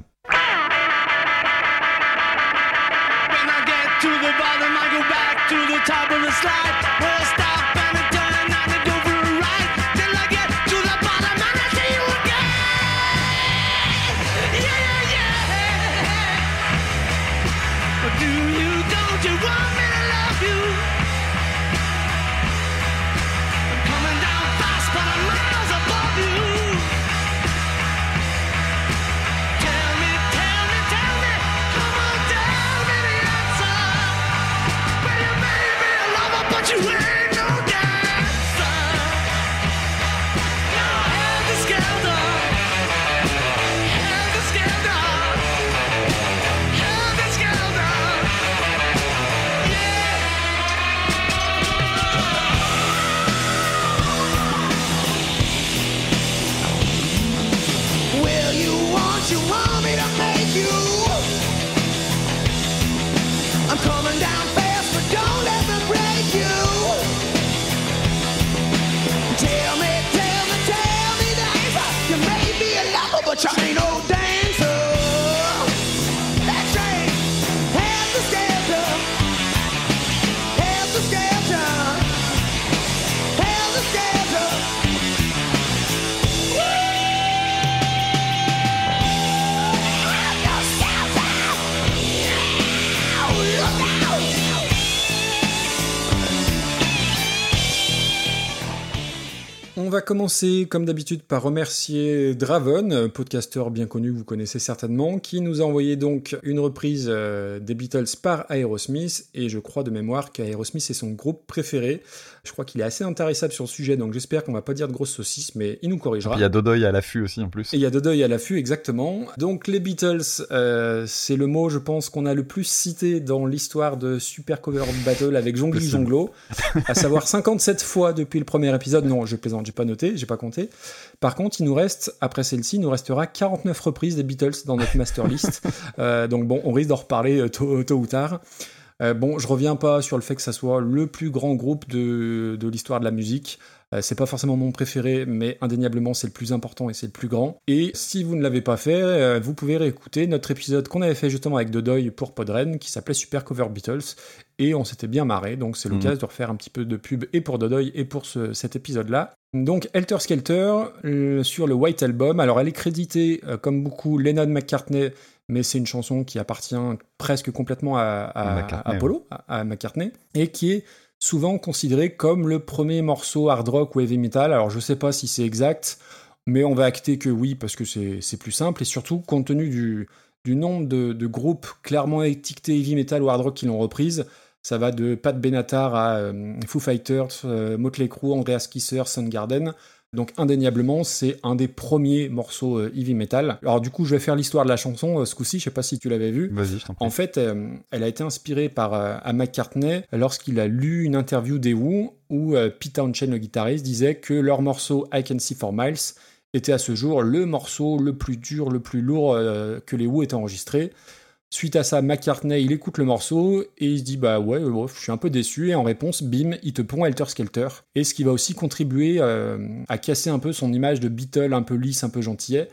Commencer, comme d'habitude, par remercier Draven, podcasteur bien connu que vous connaissez certainement, qui nous a envoyé donc une reprise euh, des Beatles par Aerosmith, et je crois de mémoire qu'Aerosmith est son groupe préféré. Je crois qu'il est assez intéressable sur le sujet, donc j'espère qu'on va pas dire de grosses saucisses, mais il nous corrigera. Il y a Dodoy à l'affût aussi en plus. Et il y a Dodoy à l'affût, exactement. Donc les Beatles, euh, c'est le mot, je pense, qu'on a le plus cité dans l'histoire de Super Cover Battle avec Jongli. Jonglo, à savoir 57 fois depuis le premier épisode. Non, je plaisante, j'ai pas noté, j'ai pas compté. Par contre, il nous reste, après celle-ci, il nous restera 49 reprises des Beatles dans notre master list. Euh, donc bon, on risque d'en reparler euh, tôt, tôt ou tard. Euh, bon, je reviens pas sur le fait que ça soit le plus grand groupe de, de l'histoire de la musique. Euh, c'est pas forcément mon préféré, mais indéniablement c'est le plus important et c'est le plus grand. Et si vous ne l'avez pas fait, euh, vous pouvez réécouter notre épisode qu'on avait fait justement avec Dodoy pour Podren, qui s'appelait Super Cover Beatles, et on s'était bien marré, donc c'est Mhm. l'occasion de refaire un petit peu de pub et pour Dodoy et pour ce- cet épisode-là. Donc Helter Skelter euh, sur le White Album, alors elle est créditée comme beaucoup Lennon McCartney, mais c'est une chanson qui appartient presque complètement à, à, McCartney, à Apollo, à, à McCartney, et qui est souvent considéré comme le premier morceau hard rock ou heavy metal. Alors je sais pas si c'est exact, mais on va acter que oui, parce que c'est c'est plus simple, et surtout compte tenu du, du nombre de, de groupes clairement étiquetés heavy metal ou hard rock qui l'ont reprise, ça va de Pat Benatar à euh, Foo Fighters, euh, Motley Crue, Andreas Kisser, Soundgarden. Donc indéniablement, c'est un des premiers morceaux euh, heavy metal. Alors du coup, je vais faire l'histoire de la chanson euh, ce coup-ci, je sais pas si tu l'avais vu. Vas-y, je. En fait, euh, elle a été inspirée par à McCartney lorsqu'il a lu une interview des Who où Pete Townshend, le guitariste, disait que leur morceau I Can See For Miles était à ce jour le morceau le plus dur, le plus lourd que les Who aient enregistré. Suite à ça, McCartney, il écoute le morceau et il se dit bah ouais, ouais, je suis un peu déçu et en réponse, bim, il te pond Helter Skelter. Et ce qui va aussi contribuer euh, à casser un peu son image de Beatle un peu lisse, un peu gentillet.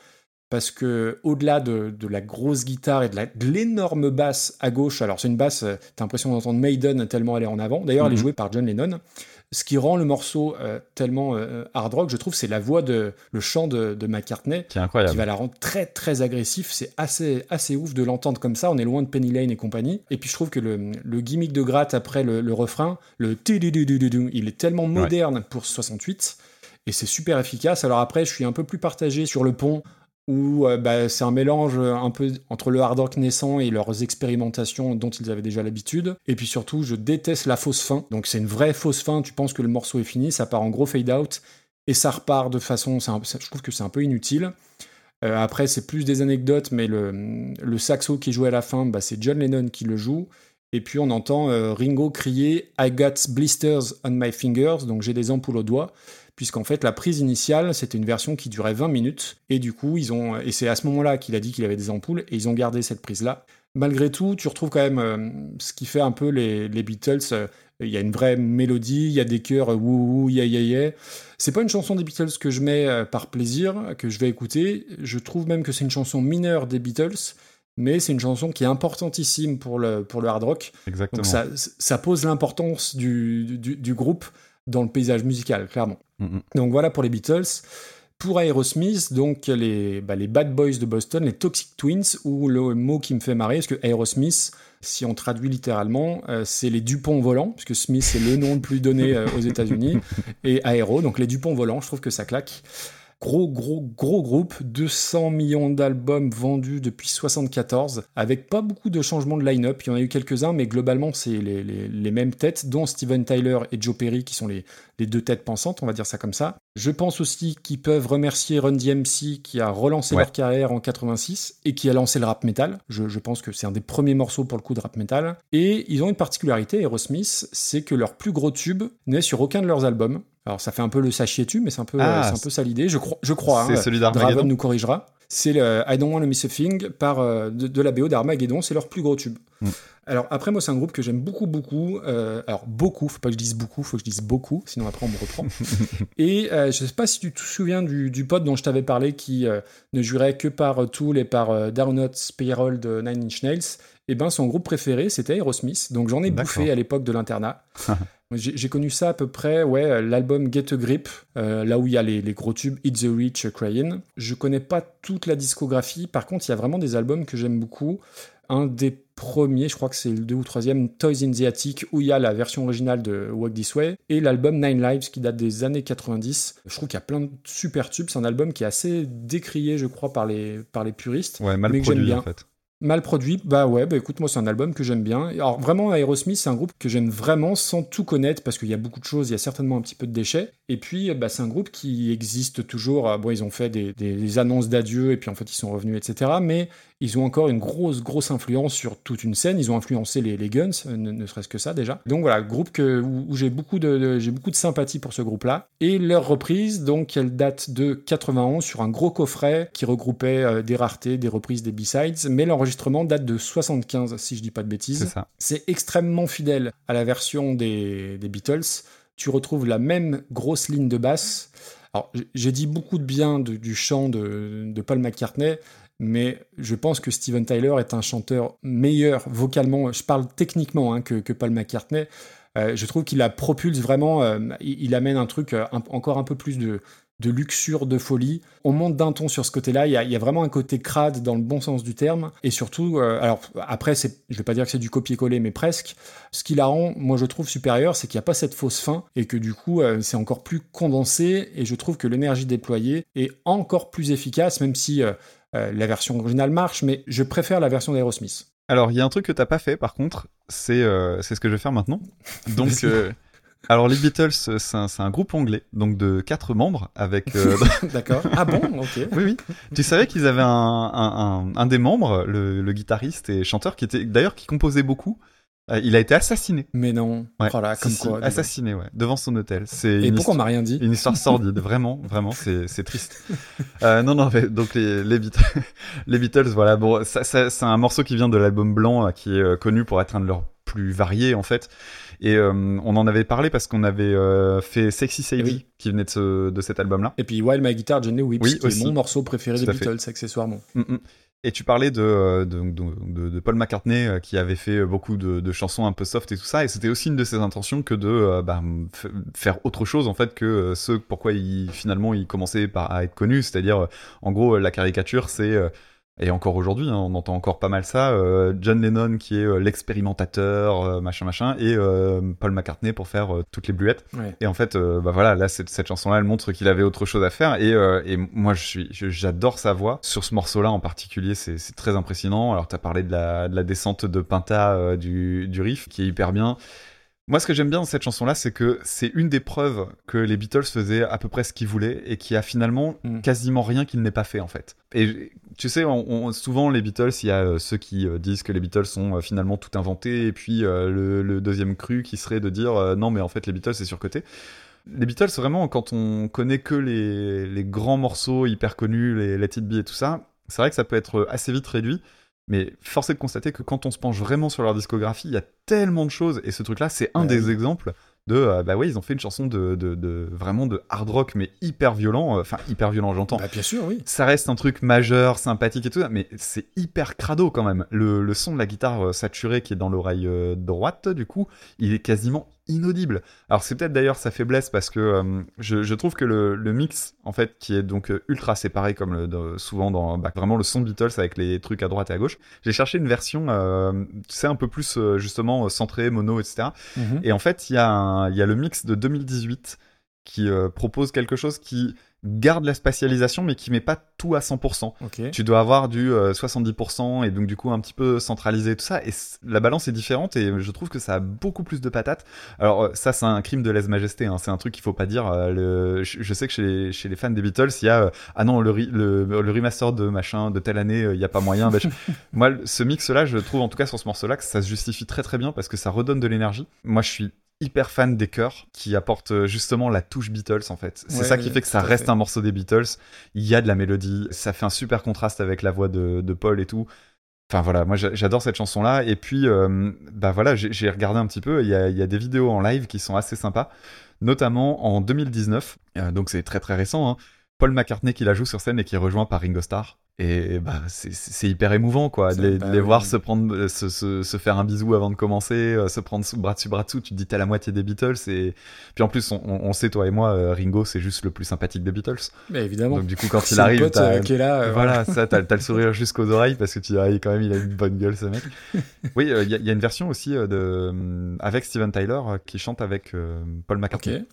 Parce que au-delà de, de la grosse guitare et de l'énorme basse à gauche, alors c'est une basse, euh, t'as l'impression d'entendre Maiden tellement elle est en avant. D'ailleurs, elle est Mhm. jouée par John Lennon. Ce qui rend le morceau euh, tellement euh, hard rock, je trouve, c'est la voix de le chant de, de McCartney Qui va la rendre très très agressif. C'est assez assez ouf de l'entendre comme ça. On est loin de Penny Lane et compagnie. Et puis je trouve que le, le gimmick de gratte après le, le refrain, le il est tellement moderne pour 68 et c'est super efficace. Alors après, je suis un peu plus partagé sur le pont où euh, bah, c'est un mélange euh, un peu entre le hard rock naissant et leurs expérimentations dont ils avaient déjà l'habitude. Et puis surtout, je déteste la fausse fin. Donc c'est une vraie fausse fin. Tu penses que le morceau est fini, ça part en gros fade out et ça repart de façon. je trouve que c'est un peu inutile. Euh, après, c'est plus des anecdotes, mais le, saxo qui joué à la fin, bah, c'est John Lennon qui le joue. Et puis on entend Ringo crier I got blisters on my fingers, donc j'ai des ampoules aux doigts, puisqu'en fait la prise initiale c'était une version qui durait 20 minutes, et du coup ils ont et c'est à ce moment-là qu'il a dit qu'il avait des ampoules, et ils ont gardé cette prise là. Malgré tout, tu retrouves quand même euh, ce qui fait un peu les, les Beatles. euh, Il y a une vraie mélodie, il y a des chœurs euh, wouh wouh, ya ya ya. C'est pas une chanson des Beatles que je mets euh, par plaisir, que je vais écouter. Je trouve même que c'est une chanson mineure des Beatles, mais c'est une chanson qui est importantissime pour le, pour le hard rock. Exactement. Donc ça, ça pose l'importance du, du, du groupe dans le paysage musical, clairement. Mhm. Donc voilà pour les Beatles. Pour Aerosmith, donc les, bah, les Bad Boys de Boston, les Toxic Twins, ou le mot qui me fait marrer, parce que Aerosmith, si on traduit littéralement, euh, c'est les Dupont volants, puisque Smith c'est le nom le plus donné euh, aux États-Unis, et Aero, donc les Dupont volants, je trouve que ça claque. Gros, gros, gros groupe, 200 millions d'albums vendus depuis 74, avec pas beaucoup de changements de line-up. Il y en a eu quelques-uns, mais globalement, c'est les, les- les mêmes têtes, dont Steven Tyler et Joe Perry, qui sont les, les deux têtes pensantes, on va dire ça comme ça. Je pense aussi qu'ils peuvent remercier Run DMC, qui a relancé Ouais. leur carrière en 86 et qui a lancé le rap metal. Je, je pense que c'est un des premiers morceaux pour le coup de rap metal. Et ils ont une particularité, Aerosmith, c'est que leur plus gros tube n'est sur aucun de leurs albums. Alors ça fait un peu le sachiez-tu, mais c'est un peu, Ah, c'est un peu ça l'idée. Je crois, je crois. C'est hein. celui Draven nous corrigera. C'est le I Don't Want to Miss a Thing par, euh, de, de la BO d'Armageddon, c'est leur plus gros tube. Mm. Alors après, moi, c'est un groupe que j'aime beaucoup, beaucoup. euh, alors beaucoup, faut pas que je dise beaucoup, faut que je dise beaucoup, sinon après on me reprend. et euh, je sais pas si tu te souviens du, du pote dont je t'avais parlé qui euh, ne jurait que par Tool et par Downot Spiral de Nine Inch Nails. Et ben son groupe préféré, c'était Aerosmith. Donc j'en ai bouffé à l'époque de l'internat. J'ai connu ça à peu près, ouais, euh, l'album Get a Grip, euh, là où il y a les, les gros tubes It's the euh, Crying. Je connais pas toute la discographie, par contre, il y a vraiment des albums que j'aime beaucoup. Un des premiers, je crois que c'est le deux ou troisième, Toys in the Attic, où il y a la version originale de Walk This Way, et l'album Nine Lives qui date des années 90. Je trouve qu'il y a plein de super tubes. C'est un album qui est assez décrié, je crois, par les, par les puristes. Ouais, mal mais que j'aime bien. en fait. Mal produit, bah ouais, bah écoute, moi c'est un album que j'aime bien. Alors vraiment, Aerosmith, c'est un groupe que j'aime vraiment sans tout connaître parce qu'il y a beaucoup de choses, il y a certainement un petit peu de déchets. Et puis, bah, c'est un groupe qui existe toujours. Ah, Bon, ils ont fait des- des annonces d'adieu et puis en fait ils sont revenus, etc. Mais ils ont encore une grosse, grosse influence sur toute une scène. Ils ont influencé les, les Guns, euh, ne, ne serait-ce que ça déjà. Donc voilà, groupe que, où, où j'ai beaucoup de, de- j'ai beaucoup de sympathie pour ce groupe-là. Et leur reprise, donc, elle date de 91 sur un gros coffret qui regroupait euh, des raretés, des reprises, des B-sides. Mais l'enregistrement date de 75, si je dis pas de C'est bêtises. ça. C'est extrêmement fidèle à la version des, des Beatles. Tu retrouves la même grosse ligne de basse. Alors, j'ai dit beaucoup de bien de- du chant de, de Paul McCartney, mais je pense que Steven Tyler est un chanteur meilleur vocalement, je parle techniquement, hein, que, que Paul McCartney. Euh, je trouve qu'il la propulse vraiment, euh, il, amène un truc euh, encore un peu plus de, de luxure, de folie. On monte d'un ton sur ce côté-là. Il y, a, vraiment un côté crade dans le bon sens du terme. Et surtout, alors après, je vais pas dire que c'est du copier-coller, mais presque. Ce qui la rend, moi je trouve supérieure, c'est qu'il n'y a pas cette fausse fin et que du coup, c'est encore plus condensé. Et je trouve que l'énergie déployée est encore plus efficace, même si euh, la version originale marche. Mais je préfère la version d'Aerosmith. Alors, il y a un truc que t'as pas fait, par contre, c'est euh, ce que je vais faire maintenant. Donc, euh, Alors les Beatles, euh, c'est un, un groupe anglais, donc de quatre membres, avec. D'accord. Ah bon, ok. oui, oui. Tu savais qu'ils avaient un, un, un, un des membres, le, le guitariste et chanteur, qui était d'ailleurs qui composait beaucoup. Euh, il a été assassiné. Mais non. Ouais. Oh comme si, quoi. assassiné, ouais, devant son hôtel. C'est Et pourquoi on m'a rien dit Une histoire sordide, vraiment, vraiment, c'est triste. Euh, non, non, mais donc les, les, Beatles, les Beatles, voilà, bon, ça, ça- c'est un morceau qui vient de l'album blanc, euh, qui est euh, connu pour être un de leurs plus variés, en fait. Et euh, on en avait parlé parce qu'on avait euh, fait Sexy Sadie, Oui. qui venait de, ce, de cet album-là. Et puis Wild My Guitar, Johnny Whips, Oui, qui aussi. est mon morceau préféré des. Beatles, accessoirement. Mm, mm. Et tu parlais de, euh, de, de, de- Paul McCartney euh, qui avait fait beaucoup de, de chansons un peu soft et tout ça, et c'était aussi une de ses intentions que de euh, bah, faire autre chose en fait que euh, ce pourquoi il finalement il commençait par à être connu, c'est-à-dire euh, en gros la caricature c'est euh, et encore aujourd'hui, hein, on entend encore pas mal ça. euh, John Lennon qui est euh, l'expérimentateur, euh, machin machin, et euh, Paul McCartney pour faire euh, toutes les bluettes. Ouais. Et en fait, bah voilà, là, cette, cette chanson-là, elle montre qu'il avait autre chose à faire. Et, euh, et moi, je suis, j'adore sa voix. Sur ce morceau-là en particulier, c'est, c'est très impressionnant. Alors, t'as parlé de la, de la descente de Pinta du, du riff, qui est hyper bien. Moi, ce que j'aime bien dans cette chanson-là, c'est que c'est une des preuves que les Beatles faisaient à peu près ce qu'ils voulaient et qu'il y a finalement Mm. quasiment rien qu'ils n'aient pas fait, en fait. Et tu sais, on, on- souvent, les Beatles, il y a euh, ceux qui euh, disent que les Beatles sont euh, finalement tout inventés et puis euh, le, le deuxième cru qui serait de dire euh, non, mais en fait, les Beatles, c'est surcoté. Les Beatles, vraiment, quand on connaît que les, les grands morceaux hyper connus, les Let It Be et tout ça, c'est vrai que ça peut être assez vite réduit. Mais force est de constater que quand on se penche vraiment sur leur discographie, il y a tellement de choses. Et ce truc-là, c'est un Ouais. des exemples de. euh, bah ouais, ils ont fait une chanson de, de, de- vraiment de hard rock, mais hyper violent. euh, Enfin, hyper violent, j'entends. Bah, bien sûr, oui. Ça reste un truc majeur, sympathique et tout ça, mais c'est hyper crado quand même. Le, le son de la guitare euh, saturée qui est dans l'oreille droite, du coup, il est quasiment inaudible. Alors c'est peut-être d'ailleurs sa faiblesse parce que euh, je, je trouve que le, le mix, en fait, qui est donc euh, ultra séparé comme le, de- souvent dans bah, vraiment le son Beatles avec les trucs à droite et à gauche, j'ai cherché une version, euh, tu sais, un peu plus euh, justement centrée, mono, etc. Mhm. Et en fait, il y, a il y a le mix de 2018 qui euh, propose quelque chose qui garde la spatialisation mais qui met pas tout à 100%. Ok. Tu dois avoir du euh, 70% et donc du coup un petit peu centralisé et tout ça et la balance est différente et je trouve que ça a beaucoup plus de patates. Alors euh, ça c'est un crime de lèse-majesté, hein. c'est un truc qu'il faut pas dire. euh, le... je, sais que chez les, chez les fans des Beatles il y a euh, ah non le, le, le remaster de machin de telle année euh, il y a pas moyen. Bah, je- Moi ce mix là je trouve en tout cas sur ce morceau là que ça se justifie très très bien parce que ça redonne de l'énergie. Moi je suis hyper fan des chœurs qui apportent euh, justement la touche Beatles en fait. C'est Ouais, ça qui fait que ça reste fait. un morceau des Beatles. Il y a de la mélodie, ça fait un super contraste avec la voix de, de Paul et tout. Enfin voilà, moi j'a- j'adore cette chanson là. Et puis euh, bah voilà, j'ai j'ai regardé un petit peu. Il y a, il y a des vidéos en live qui sont assez sympas, notamment en 2019. euh, donc c'est très très récent. hein. Paul McCartney qui la joue sur scène et qui est rejoint par Ringo Starr. Et bah c'est- hyper émouvant quoi, de les, de les voir se prendre, euh, se, se, se faire un bisou avant de commencer, euh, se prendre sous, bras dessus bras dessous. Tu te dis t'as la moitié des Beatles et puis en plus on, on- on sait toi et moi, euh, Ringo c'est juste le plus sympathique des Beatles. Mais évidemment. Donc du coup quand il arrive, t'as- euh, qui est là. voilà, ça, t'as, t'as le sourire jusqu'aux oreilles parce que tu dis, ah, quand même, il a une bonne gueule, ce mec. oui, il y, a- y a une version aussi de, avec Steven Tyler qui chante avec Paul. McCartney.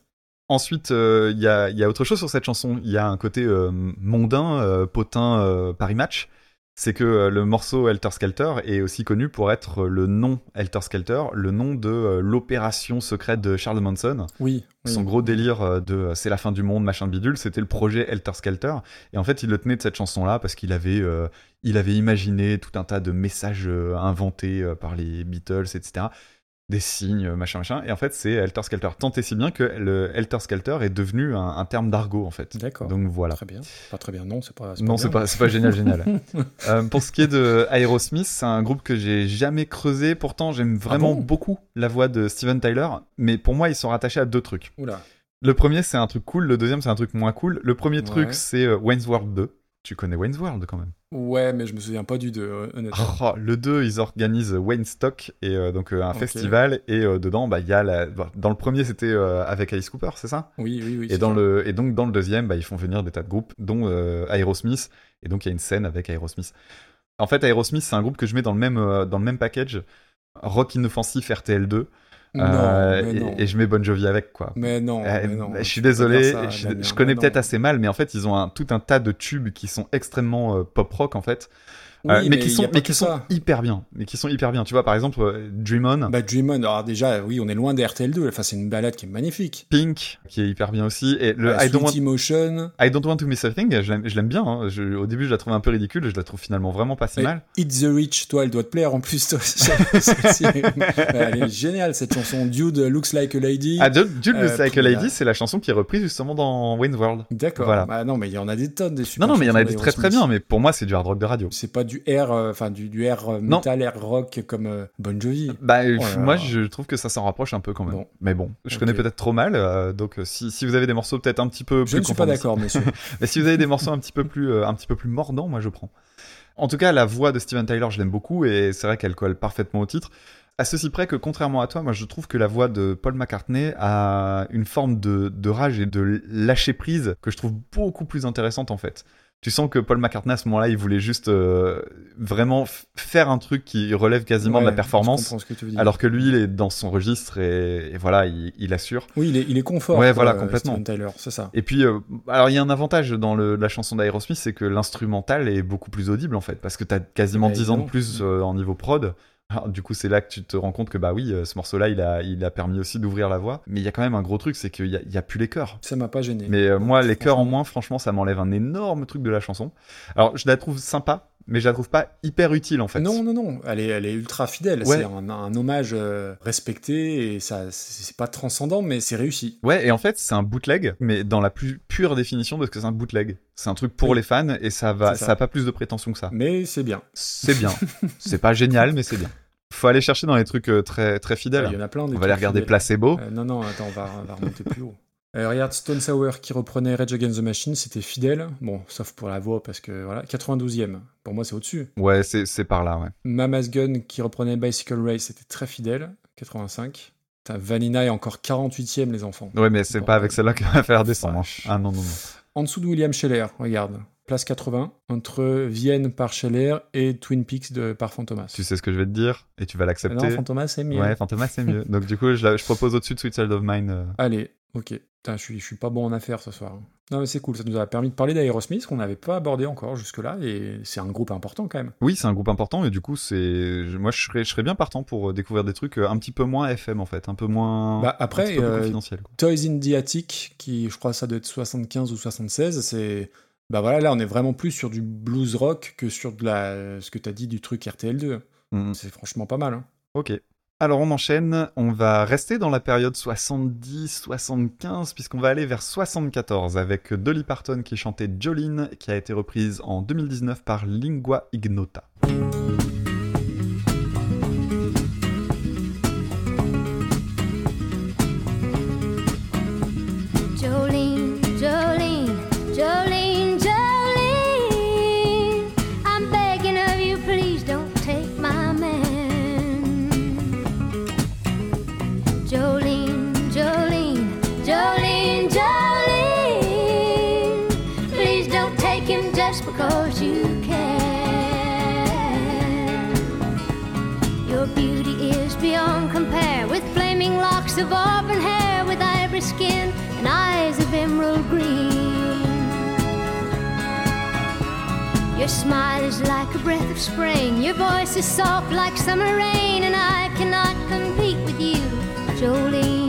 Ensuite, il y, a, y a autre chose sur cette chanson. Il y a un côté euh, mondain, euh, potin, euh, Paris Match. C'est que euh, le morceau Helter Skelter est aussi connu pour être le nom Helter Skelter, le nom de euh, l'opération secrète de Charles Manson. Oui. oui. Son gros délire euh, de euh, c'est la fin du monde, machin bidule, c'était le projet Helter Skelter. Et en fait, il le tenait de cette chanson-là parce qu'il avait, euh, il avait imaginé tout un tas de messages euh, inventés euh, par les Beatles, etc. Des signes, machin, machin. Et en fait, c'est Helter Skelter. Tant et si bien que le Helter Skelter est devenu un, un terme d'argot, en fait. D'accord. Donc voilà. Très bien. Pas très bien. Non, c'est pas. Non, c'est pas, pas génial, génial. Euh, pour ce qui est de Aerosmith, c'est un groupe que j'ai jamais creusé. Pourtant, j'aime vraiment bon beaucoup la voix de Steven Tyler. Mais pour moi, ils sont rattachés à deux trucs. Oula. Le premier, c'est un truc cool. Le deuxième, c'est un truc moins cool. Le premier Ouais. truc, c'est euh, Wayne's World 2. Tu connais Wayne's World quand même. Ouais, mais je me souviens pas du 2, euh, honnêtement. Oh, le 2, ils organisent Wayne Stock et euh, donc euh, un festival. Et euh, dedans, bah, il y a la... bon, dans le premier, c'était avec Alice Cooper, c'est ça? Oui, oui, oui. et, dans ça. le, et donc dans le deuxième, bah, ils font venir des tas de groupes, dont Aerosmith. Et donc il y a une scène avec Aerosmith. En fait, Aerosmith, c'est un groupe que je mets dans le même, dans le même package. Rock Inoffensif RTL2. Non, Euh, mais et, non. et je mets Bon Jovi avec, quoi. Mais non, Euh, mais non. je suis désolé, ça, je, connais peut-être assez mal, mais en fait, ils ont un, tout un tas de tubes qui sont extrêmement euh, pop rock, en fait. Oui, Euh, mais, mais qui sont, mais qui sont hyper bien. Mais qui sont hyper bien. Tu vois, par exemple, euh, Dream On, Bah Dream On, alors déjà, oui, on est loin des RTL2. Enfin, c'est une balade qui est magnifique. Pink, qui est hyper bien aussi. Et le Euh, I, don't want, Emotion, I Don't Want to Miss a Thing, je l'aime- bien. hein. Je- au début, je la trouvais un peu ridicule. Je la trouve finalement vraiment pas si et mal. Hit the Rich, toi, elle doit te plaire en plus. toi. Elle est géniale cette chanson. Dude looks like a lady. Ah, Dude Dude Looks Euh, Like a Lady, c'est la chanson qui est reprise justement dans Wayne's World. D'accord. Voilà. Bah non, mais il y en a des tonnes des super Non, non, mais il y en a des très très bien. Mais pour moi, c'est du hard rock de radio. C'est pas du air, euh, enfin du, du air euh, metal, air rock comme euh, Bon Jovi. Bah, Oh moi, je trouve que ça s'en rapproche un peu quand même. Bon. Mais bon, je connais peut-être trop mal. donc, si, si vous avez des morceaux peut-être un petit peu Je plus ne suis pas d'accord, messieurs. Mais si vous avez des morceaux un petit peu plus, un petit peu plus mordants, moi je prends. En tout cas, la voix de Steven Tyler, je l'aime beaucoup et c'est vrai qu'elle colle parfaitement au titre. À ceci près que, contrairement à toi, moi je trouve que la voix de Paul McCartney a une forme de, de rage et de lâcher prise que je trouve beaucoup plus intéressante en fait. Tu sens que Paul McCartney à ce moment-là, il voulait juste euh, vraiment faire un truc qui relève quasiment de la performance, Je comprends ce que tu veux dire. alors que lui, il est dans son registre et, et voilà, il, il assure. oui, il est, il est confort. Ouais, quoi, voilà, euh, complètement. Tyler, c'est ça. Et puis, euh, alors il y a un avantage dans le- la chanson d'Aerosmith, c'est que l'instrumental est beaucoup plus audible en fait, parce que t'as quasiment Bah, 10 ans de plus euh, en niveau prod. Alors, du coup, c'est là que tu te rends compte que bah oui, euh, ce morceau-là, il a, il a permis aussi d'ouvrir la voix. Mais il y a quand même un gros truc, c'est qu'il y y a plus les chœurs. Ça m'a pas gêné. Mais euh, moi, les chœurs en moins, franchement, ça m'enlève un énorme truc de la chanson. Alors, je la trouve sympa, mais je la trouve pas hyper utile en fait. Non, non, non, elle est, elle est ultra fidèle. Ouais. C'est un, un hommage euh, respecté et ça, c'est pas transcendant, mais c'est réussi. Ouais, et en fait, c'est un bootleg, mais dans la plus pure définition de ce que c'est un bootleg. C'est un truc pour Oui. les fans et ça va, ça. ça a pas plus de prétention que ça. Mais c'est bien. C'est bien. c'est pas génial, mais c'est bien. Faut aller chercher dans les trucs euh, très, très fidèles. Il y en a plein. des On va aller regarder fidèles. Placebo. Euh, non, non, attends, on va, on va remonter plus haut. Euh, regarde Stone Sour qui reprenait Rage Against the Machine, c'était fidèle. Bon, sauf pour la voix, parce que voilà, 92e. Pour moi, c'est au-dessus. Ouais, c'est c'est par là, ouais. Mama's Gun qui reprenait Bicycle Race, c'était très fidèle. 85. Putain, Vanina est encore 48e, les enfants. Ouais, mais c'est Bon, pas avec celle-là qu'on va faire descendre. hein. Ah non, non, non. En dessous de William Scheller, regarde. Place 80, entre Vienne par Scheller et Twin Peaks de, par Fantomas. Tu sais ce que je vais te dire et tu vas Ah l'accepter. non, Fantomas, c'est mieux. Ouais, Fantomas, c'est mieux. Donc, du coup, je, je propose au-dessus de Sweet Child of Mine. euh. Allez, ok. Putain, je suis, je suis pas bon en affaires ce soir. Non, mais c'est cool, ça nous a permis de parler d'Aerosmith qu'on n'avait pas abordé encore jusque-là, et c'est un groupe important quand même. Oui, c'est un groupe important et du coup, c'est. Moi, je serais, je serais bien partant pour euh, découvrir des trucs euh, un petit peu moins FM en fait, un peu moins. Bah, après, peu euh, confidentiel. Toys in the Attic, qui je crois ça doit être 75 ou 76, c'est. Bah voilà, là on est vraiment plus sur du blues rock que sur de la, ce que t'as dit du truc RTL2. Mhm. C'est franchement pas mal. Hein. Ok. Alors on enchaîne, on va rester dans la période 70-75 puisqu'on va aller vers 74 avec Dolly Parton qui chantait Jolene qui a été reprise en 2019 par Lingua Ignota. Of auburn hair, with ivory skin and eyes of emerald green. Your smile is like a breath of spring, your voice is soft like summer rain, and I cannot compete with you. Jolene,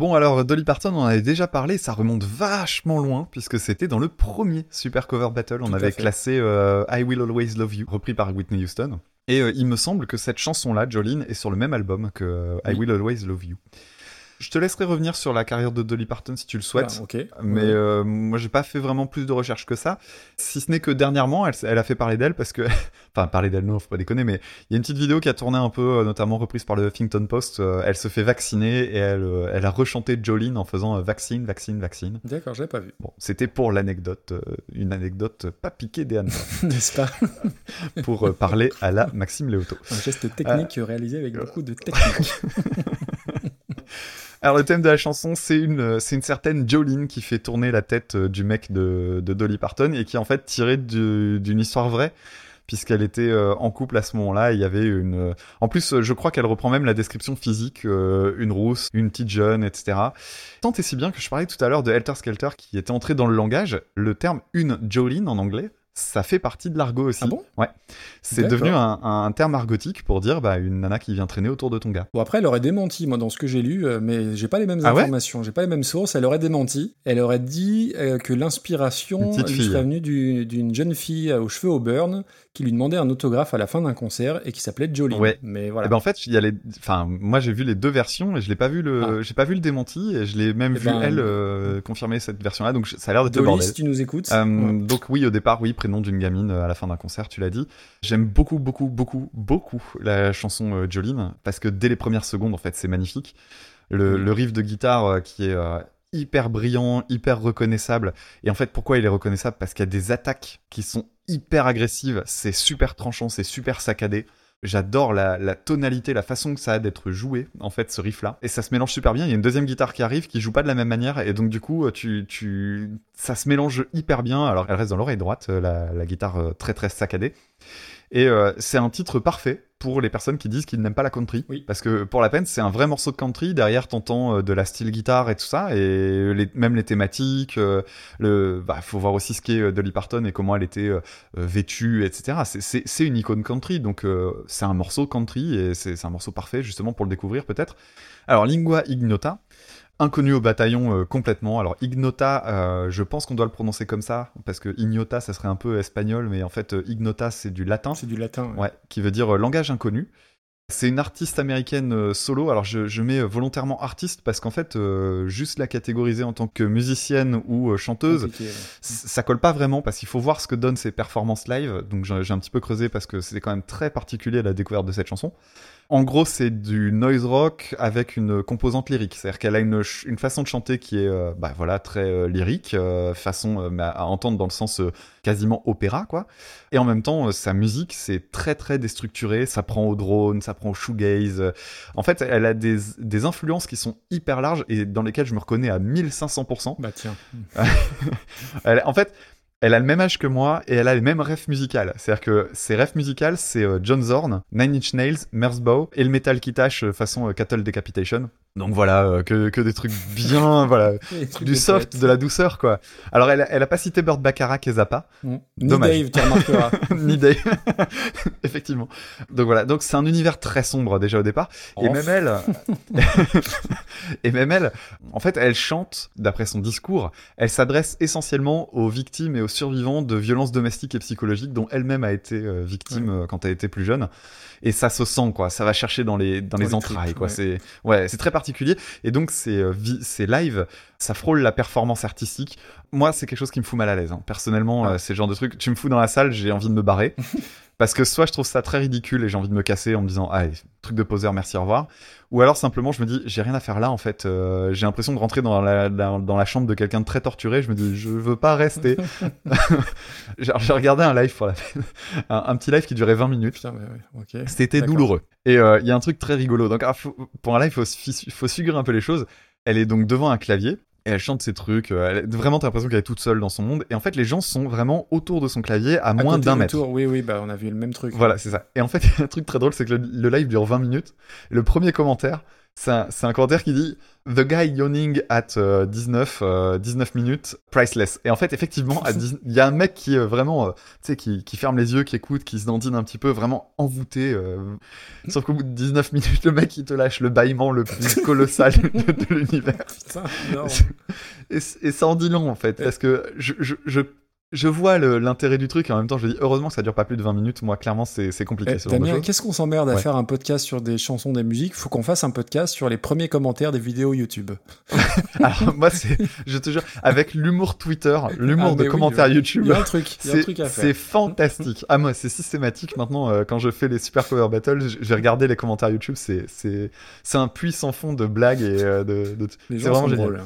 Bon alors Dolly Parton on en avait déjà parlé, ça remonte vachement loin puisque c'était dans le premier Super Cover Battle, on Tout avait classé euh, I Will Always Love You, repris par Whitney Houston. Et euh, il me semble que cette chanson-là, Jolene, est sur le même album que euh, I Will Always Love You. Je te laisserai revenir sur la carrière de Dolly Parton si tu le souhaites. Voilà, ok. Mais euh, moi, j'ai pas fait vraiment plus de recherches que ça. Si ce n'est que dernièrement, elle, a fait parler d'elle parce que, enfin, parler d'elle, non, faut pas déconner, mais il y a une petite vidéo qui a tourné un peu, euh, notamment reprise par le Huffington Post. euh, elle se fait vacciner et elle, euh, elle a rechanté Jolene en faisant vaccine, vaccine, vaccine. D'accord, j'avais pas vu. Bon, c'était pour l'anecdote, une anecdote pas piquée des N'est-ce pas? Pour parler à la Maxime Léoto. Un geste technique réalisé avec beaucoup de technique. Alors le thème de la chanson, c'est une, euh, c'est une certaine Jolene qui fait tourner la tête euh, du mec de, de Dolly Parton et qui en fait tirée du- d'une histoire vraie puisqu'elle était euh, en couple à ce moment-là. Il y avait une. En plus, je crois qu'elle reprend même la description physique, une rousse, une petite jeune, etc. Tant et si bien que je parlais tout à l'heure de Helter Skelter qui était entré dans le langage. Le terme une Jolene en anglais, ça fait partie de l'argot aussi. Ah bon? Ouais. C'est devenu un, un terme argotique pour dire bah, une nana qui vient traîner autour de ton gars. Bon après elle aurait démenti moi dans ce que j'ai lu euh, mais j'ai pas les mêmes Ah ouais? informations, j'ai pas les mêmes sources, elle aurait démenti. Elle aurait dit euh, que l'inspiration lui serait venue du- d'une jeune fille aux cheveux au burn qui lui demandait un autographe à la fin d'un concert et qui s'appelait Jolene. Ouais. Mais voilà. Eh ben en fait, il y a les, enfin moi j'ai vu les deux versions et je l'ai pas vu le, Ah. j'ai pas vu le démenti et je l'ai même Eh vu ben, elle euh, confirmer cette version-là, donc ça a l'air le Dolly, bordel. si tu nous écoutes. Euh, ouais. Donc oui, au départ, oui, prénom d'une gamine euh, à la fin d'un concert, tu l'as dit. J'aime beaucoup, beaucoup, beaucoup, beaucoup la chanson euh, Jolene parce que dès les premières secondes, en fait, c'est magnifique. Le, le riff de guitare euh, qui est hyper brillant, hyper reconnaissable. Et en fait, pourquoi il est reconnaissable? Parce qu'il y a des attaques qui sont hyper agressives. C'est super tranchant, c'est super saccadé. J'adore la, tonalité, la façon que ça a d'être joué, en fait, ce riff-là. Et ça se mélange super bien. Il y a une deuxième guitare qui arrive, qui joue pas de la même manière. Et donc, du coup, tu, tu, ça se mélange hyper bien. Alors, elle reste dans l'oreille droite, euh, la, la guitare euh, très, très saccadée. Et euh, c'est un titre parfait pour les personnes qui disent qu'ils n'aiment pas la country. Oui. Parce que, pour la peine, c'est un vrai morceau de country. Derrière, t'entends euh, de la style guitare et tout ça. Et les, même les thématiques, euh, le, bah, faut voir aussi ce qu'est euh, Dolly Parton et comment elle était euh, euh, vêtue, etc. C'est- une icône country, donc euh, c'est un morceau country et c'est un morceau parfait justement pour le découvrir peut-être. Alors Lingua Ignota, inconnu au bataillon euh, complètement. Alors Ignota, euh, je pense qu'on doit le prononcer comme ça parce que Ignota, ça serait un peu espagnol, mais en fait euh, Ignota c'est du latin, C'est du latin. ouais. ouais, qui veut dire langage inconnu. C'est une artiste américaine solo. Alors je, je mets volontairement artiste parce qu'en fait, juste la catégoriser en tant que musicienne ou chanteuse, ouais. ça colle pas vraiment parce qu'il faut voir ce que donnent ses performances live. Donc j'ai un petit peu creusé parce que c'était quand même très particulier à la découverte de cette chanson. En gros, c'est du noise rock avec une composante lyrique. C'est-à-dire qu'elle a une, une façon de chanter qui est, euh, bah voilà, très euh, lyrique, euh, façon euh, à, à entendre dans le sens euh, quasiment opéra, quoi. Et en même temps, sa musique, c'est très très déstructuré. Ça prend au drone, ça prend au shoegaze. En fait, elle a des, des influences qui sont hyper larges et dans lesquelles je me reconnais à 1500%. Bah tiens. Elle- en fait, elle a le même âge que moi et elle a les mêmes rêves musicales. C'est-à-dire que ses rêves musicales, c'est euh, John Zorn, Nine Inch Nails, Merzbow et le métal qui euh, façon euh, Cattle Decapitation. Donc voilà, euh, que, que des trucs bien, voilà, trucs du soft, de la douceur, quoi. Alors elle, elle a pas cité Burt Bacharach et Zappa, Mm. Ni. Dave, tu remarqueras. ni Dave. Effectivement. Donc voilà, donc c'est un univers très sombre déjà au départ. Et Oh. même elle, et même elle, en fait, elle chante, d'après son discours, elle s'adresse essentiellement aux victimes et aux survivants de violences domestiques et psychologiques dont elle-même a été euh, victime euh, quand elle était plus jeune. Et ça se sent, quoi. Ça va chercher dans les, dans Dans les les entrailles, quoi. ouais. C'est, ouais, c'est très particulier. Et donc, c'est, euh, c'est live. Ça frôle la performance artistique. Moi, c'est quelque chose qui me fout mal à l'aise. hein. Personnellement, Ah. euh, c'est le genre de truc. Tu me fous dans la salle, j'ai envie de me barrer. Parce que soit je trouve ça très ridicule et j'ai envie de me casser en me disant, ah, truc de poseur, merci, au revoir. Ou alors simplement, je me dis, j'ai rien à faire là, en fait. Euh, j'ai l'impression de rentrer dans la, dans, dans la chambre de quelqu'un de très torturé. Je me dis, je veux pas rester. J'ai regardé un live pour la peine. Un, un petit live qui durait 20 minutes. Ouais. C'était douloureux. Et euh, il y a un truc très rigolo. Donc, ah, faut- pour un live, il faut, faut figurer un peu les choses. Elle est donc devant un clavier. Et elle chante ses trucs. euh, Elle, vraiment, t'as l'impression qu'elle est toute seule dans son monde. Et en fait, les gens sont vraiment autour de son clavier à, À moins d'un mètre. Oui, oui, bah on a vu le même truc. Voilà, c'est ça. Et en fait, un truc très drôle, c'est que le, le live dure 20 minutes. Et le premier commentaire, c'est un, commentaire qui dit The guy yawning at euh, 19, euh, 19 minutes, priceless. Et en fait, effectivement, à 10 il y a un mec qui est vraiment, euh, tu sais, qui, qui ferme les yeux, qui écoute, qui se dandine un petit peu, vraiment envoûté. euh. Sauf qu'au bout de 19 minutes, le mec, il te lâche le bâillement le plus colossal de, de l'univers. Et, et ça en dit long, en fait, parce que je, je, je je vois l'intérêt du truc et en même temps je dis heureusement que ça dure pas plus de 20 minutes. Moi, clairement, c'est compliqué Eh, qu'est-ce qu'on s'emmerde à Ouais. faire un podcast sur des chansons, des musiques? Faut qu'on fasse un podcast sur les premiers commentaires des vidéos YouTube. Alors, moi, c'est, je te jure, avec l'humour Twitter, l'humour Ah, de oui, commentaires oui. YouTube. Il y a un truc, C'est fantastique. Ah moi c'est systématique maintenant euh, quand je fais les super cover battles, vais regarder les commentaires YouTube, c'est c'est c'est un puits sans fond de blagues et euh, de, de- c'est vraiment génial. drôles.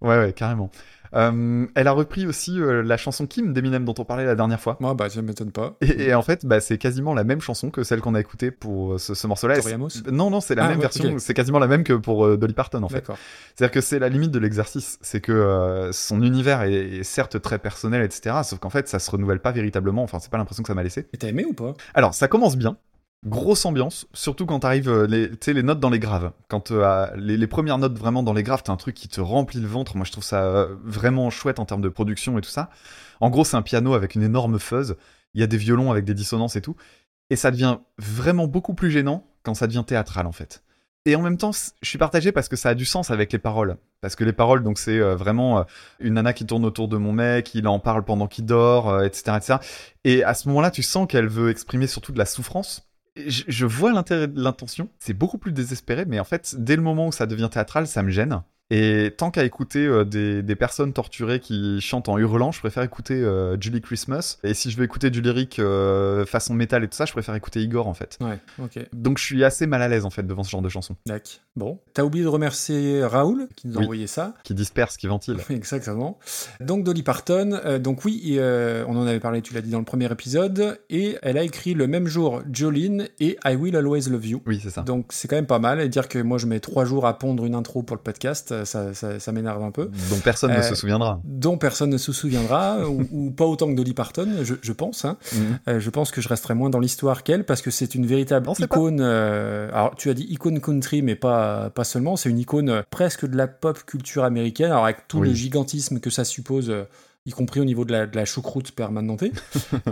Ouais ouais carrément. Euh, elle a repris aussi euh, la chanson Kim d'Eminem dont on parlait la dernière fois. Moi, bah, ça m'étonne pas. Et, et en fait, bah, c'est quasiment la même chanson que celle qu'on a écoutée pour euh, ce, ce morceau-là. Non, non, c'est la Ah, même ouais, version. C'est quasiment la même que pour euh, Dolly Parton, en fait. C'est-à-dire que c'est la limite de l'exercice. C'est que euh, son univers est, est certes très personnel, etc. Sauf qu'en fait, ça se renouvelle pas véritablement. Enfin, c'est pas l'impression que ça m'a laissé. Et t'as aimé ou pas? Alors, ça commence bien. Grosse ambiance, surtout quand t'arrives, euh, les, les notes dans les graves. Quand euh, les, les premières notes vraiment dans les graves, t'as un truc qui te remplit le ventre. Moi, je trouve ça euh, vraiment chouette en termes de production et tout ça. En gros, c'est un piano avec une énorme fuzz. Il y a des violons avec des dissonances et tout. Et ça devient vraiment beaucoup plus gênant quand ça devient théâtral, en fait. Et en même temps, je suis partagé parce que ça a du sens avec les paroles. Parce que les paroles, donc, c'est vraiment une nana qui tourne autour de mon mec, il en parle pendant qu'il dort, etc., etc. Et à ce moment-là, tu sens qu'elle veut exprimer surtout de la souffrance. Je vois l'intérêt de l'intention. C'est beaucoup plus désespéré, mais en fait, dès le moment où ça devient théâtral, ça me gêne. Et tant qu'à écouter euh, des, des personnes torturées qui chantent en hurlant, je préfère écouter euh, Julie Christmas. Et si je veux écouter du lyrique euh, façon métal et tout ça, je préfère écouter Igor en fait. Ouais, ok. Donc je suis assez mal à l'aise en fait devant ce genre de chansons D'accord. Bon. T'as oublié de remercier Raoul qui nous a Oui. envoyé ça. qui dispersent, qui ventilent. Exactement. Donc Dolly Parton, donc oui, et, on en avait parlé, tu l'as dit dans le premier épisode, et elle a écrit le même jour Jolene et I Will Always Love You. Oui, c'est ça. Donc c'est quand même pas mal, et dire que moi je mets trois jours à pondre une intro pour le podcast, euh, ça, ça, ça m'énerve un peu. Dont personne ne Euh, se souviendra. Dont personne ne se souviendra, ou, ou pas autant que Dolly Parton, je, je pense. hein. Mhm. Euh, je pense que je resterai moins dans l'histoire qu'elle parce que c'est une véritable icône. euh, alors tu as dit icône country, mais pas pas seulement. C'est une icône euh, presque de la pop culture américaine. Alors avec tout Oui. le gigantisme que ça suppose. Y compris au niveau de la, de la choucroute permanente.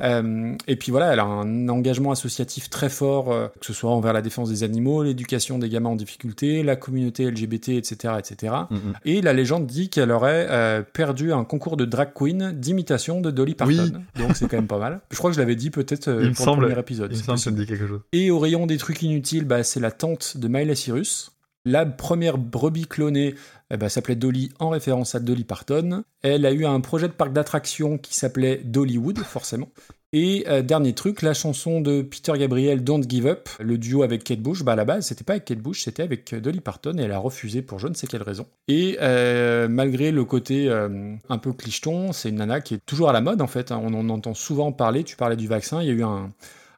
Euh, et puis voilà, elle a un engagement associatif très fort, euh, que ce soit envers la défense des animaux, l'éducation des gamins en difficulté, la communauté LGBT, etc. etc. Mhm. Et la légende dit qu'elle aurait euh, perdu un concours de drag queen d'imitation de Dolly Parton. Oui. Donc c'est quand même pas mal. Je crois que je l'avais dit peut-être pour semble- le premier épisode. Il me semble que ça me dit quelque chose. Et au rayon des trucs inutiles, bah, c'est la tante de Miley Cyrus. La première brebis clonée eh ben, s'appelait Dolly en référence à Dolly Parton. Elle a eu un projet de parc d'attractions qui s'appelait Dollywood, forcément. Et euh, dernier truc, la chanson de Peter Gabriel, Don't Give Up, le duo avec Kate Bush, bah à la base, c'était pas avec Kate Bush, c'était avec euh, Dolly Parton et elle a refusé pour je ne sais quelle raison. Et euh, malgré le côté euh, un peu clicheton, c'est une nana qui est toujours à la mode en fait. hein. On en entend souvent parler. Tu parlais du vaccin, il y a eu un,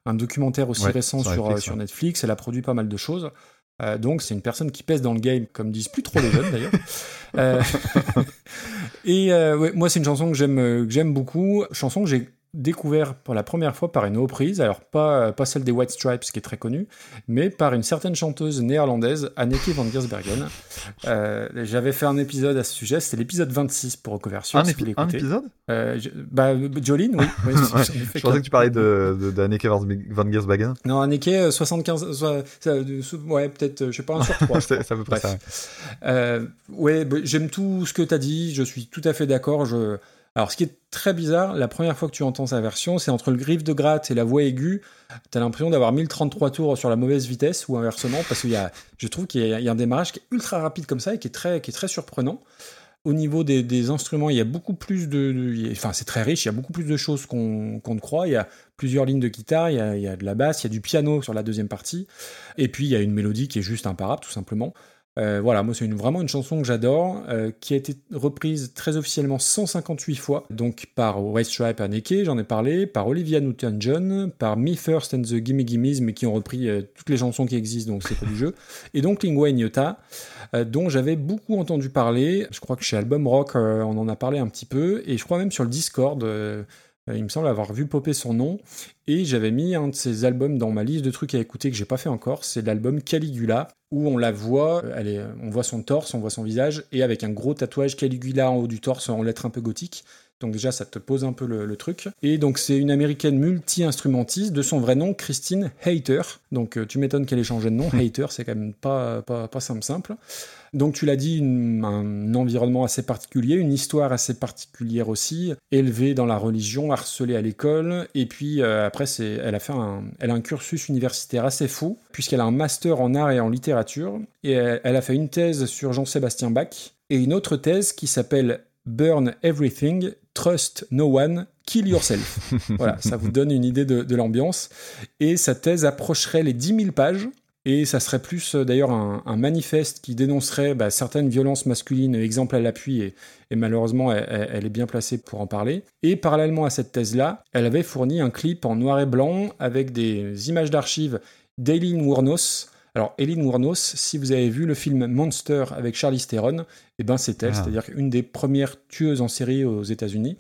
un documentaire aussi Ouais, récent sur. Netflix. Elle a produit pas mal de choses. Euh, donc c'est une personne qui pèse dans le game, comme disent plus trop les jeunes d'ailleurs. Euh, et euh, ouais, moi c'est une chanson que j'aime euh, que j'aime beaucoup, chanson que j'ai découvert pour la première fois par une reprise, alors pas, pas celle des White Stripes qui est très connue, mais par une certaine chanteuse néerlandaise, Anneke van Giersbergen. Euh, J'avais fait un épisode à ce sujet, c'était l'épisode 26 pour Reconversion. Un, si épi- un épisode? Euh, je- bah, Jolene, oui. Je pensais que tu parlais de, de, d'Anneke Van Giersbergen. Non, Anneke, euh, 75, soit- ça, de- sous- ouais, peut-être, euh, je sais pas, un sur trois. c'est à peu près ça. Euh, ouais, bah, j'aime tout ce que tu as dit, je suis tout à fait d'accord. Je... Alors, ce qui est très bizarre, la première fois que tu entends sa version, c'est entre le griffe de gratte et la voix aiguë, tu as l'impression d'avoir 1033 tours sur la mauvaise vitesse ou inversement, parce qu'il y a, je trouve qu'il y, a un démarrage qui est ultra rapide comme ça et qui est très, qui est très surprenant. Au niveau des, instruments, il y a beaucoup plus de. enfin, c'est très riche, il y a beaucoup plus de choses qu'on qu'on ne croit. Il y a plusieurs lignes de guitare, il y, a, il y a de la basse, il y a du piano sur la deuxième partie. Et puis, il y a une mélodie qui est juste imparable, tout simplement. Euh, voilà, moi c'est vraiment une chanson que j'adore, euh, qui a été reprise très officiellement 158 fois, donc par White Stripe et Anneke, j'en ai parlé, par Olivia Newton-John, par Me First and the Gimme Gimmes, mais qui ont repris euh, toutes les chansons qui existent, donc c'est pas du jeu, et donc Lingua Ignota, dont j'avais beaucoup entendu parler, je crois que chez Album Rock on en a parlé un petit peu, et je crois même sur le Discord, il me semble avoir vu popper son nom, et j'avais mis un de ses albums dans ma liste de trucs à écouter que j'ai pas fait encore, c'est l'album Caligula, où on la voit, elle est, on voit son torse, on voit son visage, et avec un gros tatouage Caligula en haut du torse en lettres un peu gothiques. Donc déjà, ça te pose un peu le, le truc. Et donc c'est une américaine multi-instrumentiste de son vrai nom, Christine Hayter. Donc euh, tu m'étonnes qu'elle ait changé de nom. Hayter, c'est quand même pas, pas, pas simple simple. Donc tu l'as dit, une- un environnement assez particulier, une histoire assez particulière aussi, élevée dans la religion, harcelée à l'école, et puis euh, après c'est, elle a fait un, elle a un cursus universitaire assez fou, puisqu'elle a un master en art et en littérature, et elle, elle a fait une thèse sur Jean-Sébastien Bach, et une autre thèse qui s'appelle Burn Everything, Trust No One, Kill Yourself. voilà, ça vous donne une idée de, de l'ambiance. Et sa thèse approcherait les 10 000 pages. Et ça serait plus euh, d'ailleurs un, un manifeste qui dénoncerait bah, certaines violences masculines, exemple à l'appui, et, et malheureusement elle, est bien placée pour en parler. Et parallèlement à cette thèse-là, elle avait fourni un clip en noir et blanc avec des images d'archives d'Eileen Wuornos. Alors Eileen Wuornos, si vous avez vu le film Monster avec Charlize Theron, eh ben c'est elle, Ah. c'est-à-dire une des premières tueuses en série aux États-Unis.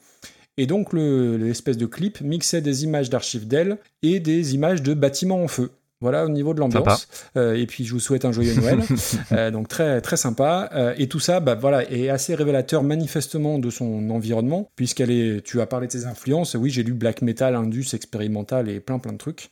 Et donc le- l'espèce de clip mixait des images d'archives d'elle et des images de bâtiments en feu. Voilà au niveau de l'ambiance. Euh, et puis je vous souhaite un joyeux Noël. Euh, donc très très sympa. Euh, et tout ça, bah voilà, est assez révélateur manifestement de son environnement, puisqu'elle est. Tu as parlé de ses influences. Oui, j'ai lu black metal, indus, expérimental et plein plein de trucs.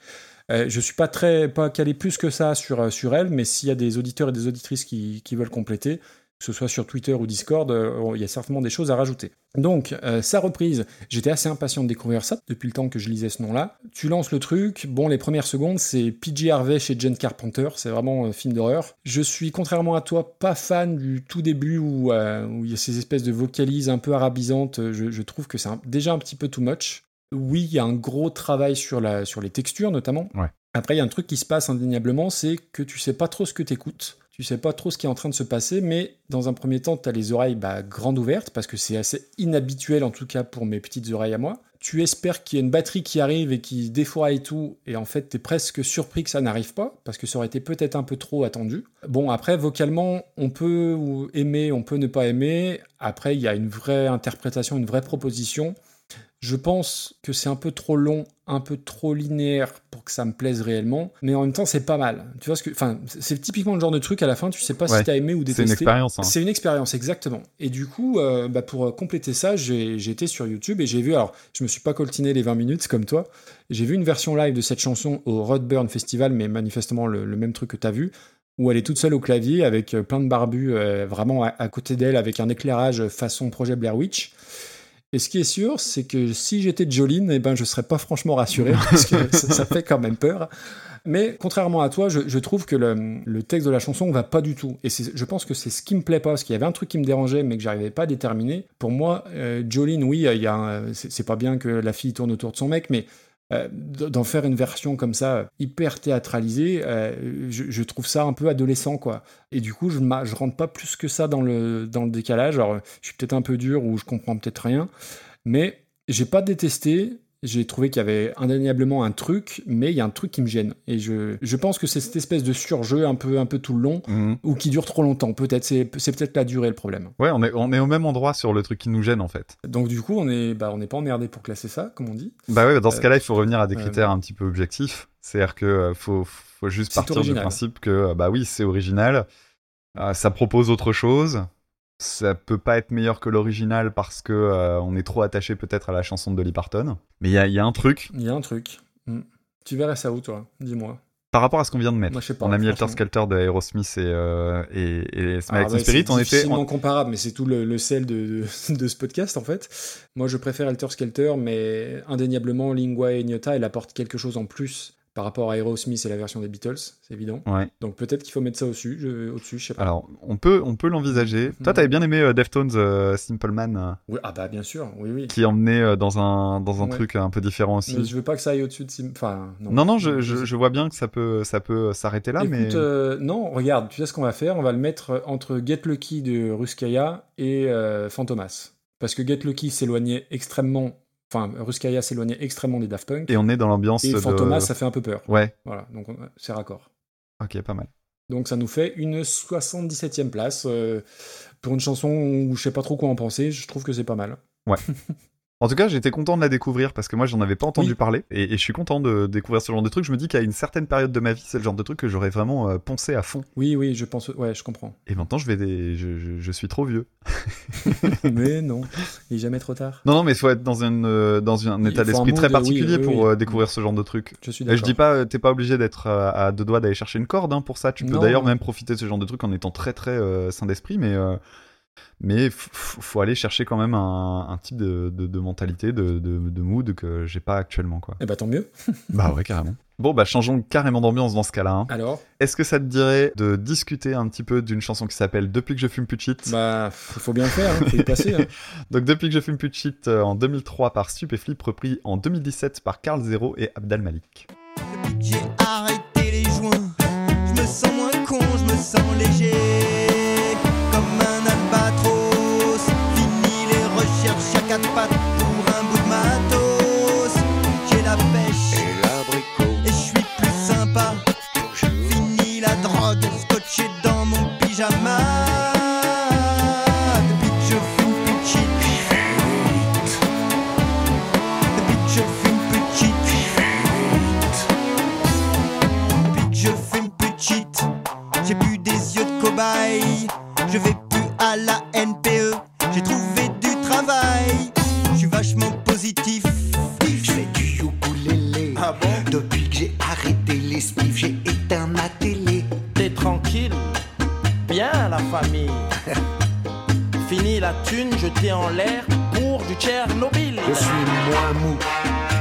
Euh, je suis pas très pas calé plus que ça sur sur elle, mais s'il y a des auditeurs et des auditrices qui, qui veulent compléter, que ce soit sur Twitter ou Discord, euh, il y a certainement des choses à rajouter. Donc, euh, sa reprise, j'étais assez impatient de découvrir ça depuis le temps que je lisais ce nom-là. Tu lances le truc, bon, les premières secondes, c'est PJ Harvey chez John Carpenter, c'est vraiment un film d'horreur. Je suis, contrairement à toi, pas fan du tout début où, euh, où il y a ces espèces de vocalises un peu arabisantes. Je, je trouve que c'est déjà un petit peu too much. Oui, il y a un gros travail sur, la, sur les textures notamment. Ouais. Après, il y a un truc qui se passe indéniablement, c'est que tu sais pas trop ce que t'écoutes. Tu sais pas trop ce qui est en train de se passer, mais dans un premier temps, tu as les oreilles bah, grandes ouvertes, parce que c'est assez inhabituel, en tout cas pour mes petites oreilles à moi. Tu espères qu'il y a une batterie qui arrive et qui défouraille tout, et en fait, tu es presque surpris que ça n'arrive pas, parce que ça aurait été peut-être un peu trop attendu. Bon, après, vocalement, on peut aimer, on peut ne pas aimer. Après, il y a une vraie interprétation, une vraie proposition. Je pense que c'est un peu trop long, un peu trop linéaire pour que ça me plaise réellement, mais en même temps c'est pas mal. Tu vois ce que, enfin, c'est typiquement le genre de truc à la fin, tu sais pas Ouais. si t'as aimé ou C'est détesté. une expérience. hein. C'est une expérience, exactement. Et du coup, euh, bah, pour euh, compléter ça, j'ai été sur YouTube et j'ai vu, alors je me suis pas coltiné les 20 minutes comme toi, j'ai vu une version live de cette chanson au Rodburn Festival, mais manifestement le, le même truc que t'as vu, où elle est toute seule au clavier avec euh, plein de barbus euh, vraiment à, à côté d'elle avec un éclairage façon projet Blair Witch. Et ce qui est sûr, c'est que si j'étais Jolene, eh ben, je serais pas franchement rassuré, parce que ça, fait quand même peur. Mais contrairement à toi, je, trouve que le, texte de la chanson va pas du tout. Et je pense que c'est ce qui me plaît pas, parce qu'il y avait un truc qui me dérangeait, mais que j'arrivais pas à déterminer. Pour moi, euh, Jolene, oui, c'est pas bien que la fille tourne autour de son mec, mais euh, d'en faire une version comme ça, hyper théâtralisée, euh, je, trouve ça un peu adolescent, quoi. Et du coup, je, je rentre pas plus que ça dans le, dans le décalage. Alors, je suis peut-être un peu dur ou je comprends peut-être rien, mais j'ai pas détesté. J'ai trouvé qu'il y avait indéniablement un truc, mais il y a un truc qui me gêne. Et je, je pense que c'est cette espèce de surjeu un peu, un peu tout le long, Mhm. ou qui dure trop longtemps. Peut-être, c'est, c'est peut-être la durée le problème. Ouais, on est, on est au même endroit sur le truc qui nous gêne en fait. Donc du coup, on est, bah, on n'est pas emmerdé pour classer ça, comme on dit. Bah ouais, dans ce Euh, cas-là, il faut revenir à des euh, critères un petit peu objectifs. C'est-à-dire que euh, faut, faut juste partir original. du principe que bah oui, c'est original. Ça propose autre chose. Ça peut pas être meilleur que l'original parce que euh, on est trop attaché peut-être à la chanson de Dolly Parton. Mais il y a, il y a un truc Il y a un truc. Hmm. Tu verrais ça où, toi? Dis-moi. par rapport à ce qu'on vient de mettre. Moi, pas, on a mis Alter. Skelter de Aerosmith et, euh, et, et Smile Ah, ouais, Teen Spirit. c'est On était, on- comparable, mais c'est tout le, le sel de, de, de ce podcast, en fait. Moi, je préfère Alter Skelter, mais indéniablement, Lingua Ignota, elle apporte quelque chose en plus par rapport à Aerosmith et la version des Beatles, c'est évident. Ouais. Donc peut-être qu'il faut mettre ça au-dessus, je, au-dessus, je sais pas. Alors, on peut, on peut l'envisager. Toi, Mhm. t'avais bien aimé euh, Deftones euh, Simple Man, euh, Oui, ah bah bien sûr, oui, oui. qui emmenait euh, dans un, dans un Ouais. truc un peu différent aussi. Mais je veux pas que ça aille au-dessus de... Sim- Enfin, non. Non, non, je, je, je vois bien que ça peut, ça peut s'arrêter là, Écoute, mais euh, non, regarde, tu sais ce qu'on va faire? On va le mettre entre Get Lucky de Ruskaya et Fantomas. Parce que Get Lucky s'éloignait extrêmement... Enfin, Ruskaya s'éloignait extrêmement des Daft Punk. et on est dans l'ambiance Et de. Fantomas, ça fait un peu peur. Ouais, Voilà, donc on- c'est raccord. ok, pas mal. Donc ça nous fait une 77e place. euh, pour une chanson où je sais pas trop quoi en penser, je trouve que c'est pas mal. En tout cas, j'étais content de la découvrir parce que moi, j'en avais pas entendu Oui. parler et, et je suis content de découvrir ce genre de truc. Je me dis qu'à une certaine période de ma vie, c'est le genre de truc que j'aurais vraiment euh, poncé à fond. Oui, oui, je pense. Ouais, je comprends. Et maintenant, je vais des... je, je- je suis trop vieux. Mais non, il est jamais trop tard. Non, non, mais il faut être dans, une, euh, dans un état d'esprit très particulier oui, oui, pour euh, découvrir ce genre de truc. Je suis Et d'accord. je dis pas, euh, t'es pas obligé d'être à deux doigts d'aller chercher une corde hein, pour ça. Tu peux d'ailleurs même profiter de ce genre de truc en étant très très sain d'esprit, mais mais faut aller chercher quand même un, un type de, de, de mentalité, de, de, de mood que j'ai pas actuellement quoi. Eh bah tant mieux. bah ouais carrément. Bon bah changeons carrément d'ambiance dans ce cas-là. hein. Alors, Est-ce que ça te dirait de discuter un petit peu d'une chanson qui s'appelle Depuis que je fume plus de shit bah, il faut bien le faire, hein, faut y passer. hein. Donc Depuis que je fume plus de shit euh, en 2003 par Stupéflip, repris en 2017 par Carl Zero et Abdal Malik. Depuis que j'ai arrêté les joints, je me sens moins con, je me sens léger. Quatre pattes pour un bout de matos. J'ai la pêche Et l'abricot, et je suis plus sympa. Fini la drogue, scotché dans mon pyjama. Les j'ai éteint ma télé. T'es tranquille, bien la famille. Fini la thune jetée en l'air pour du Tchernobyl. Je suis moins mou,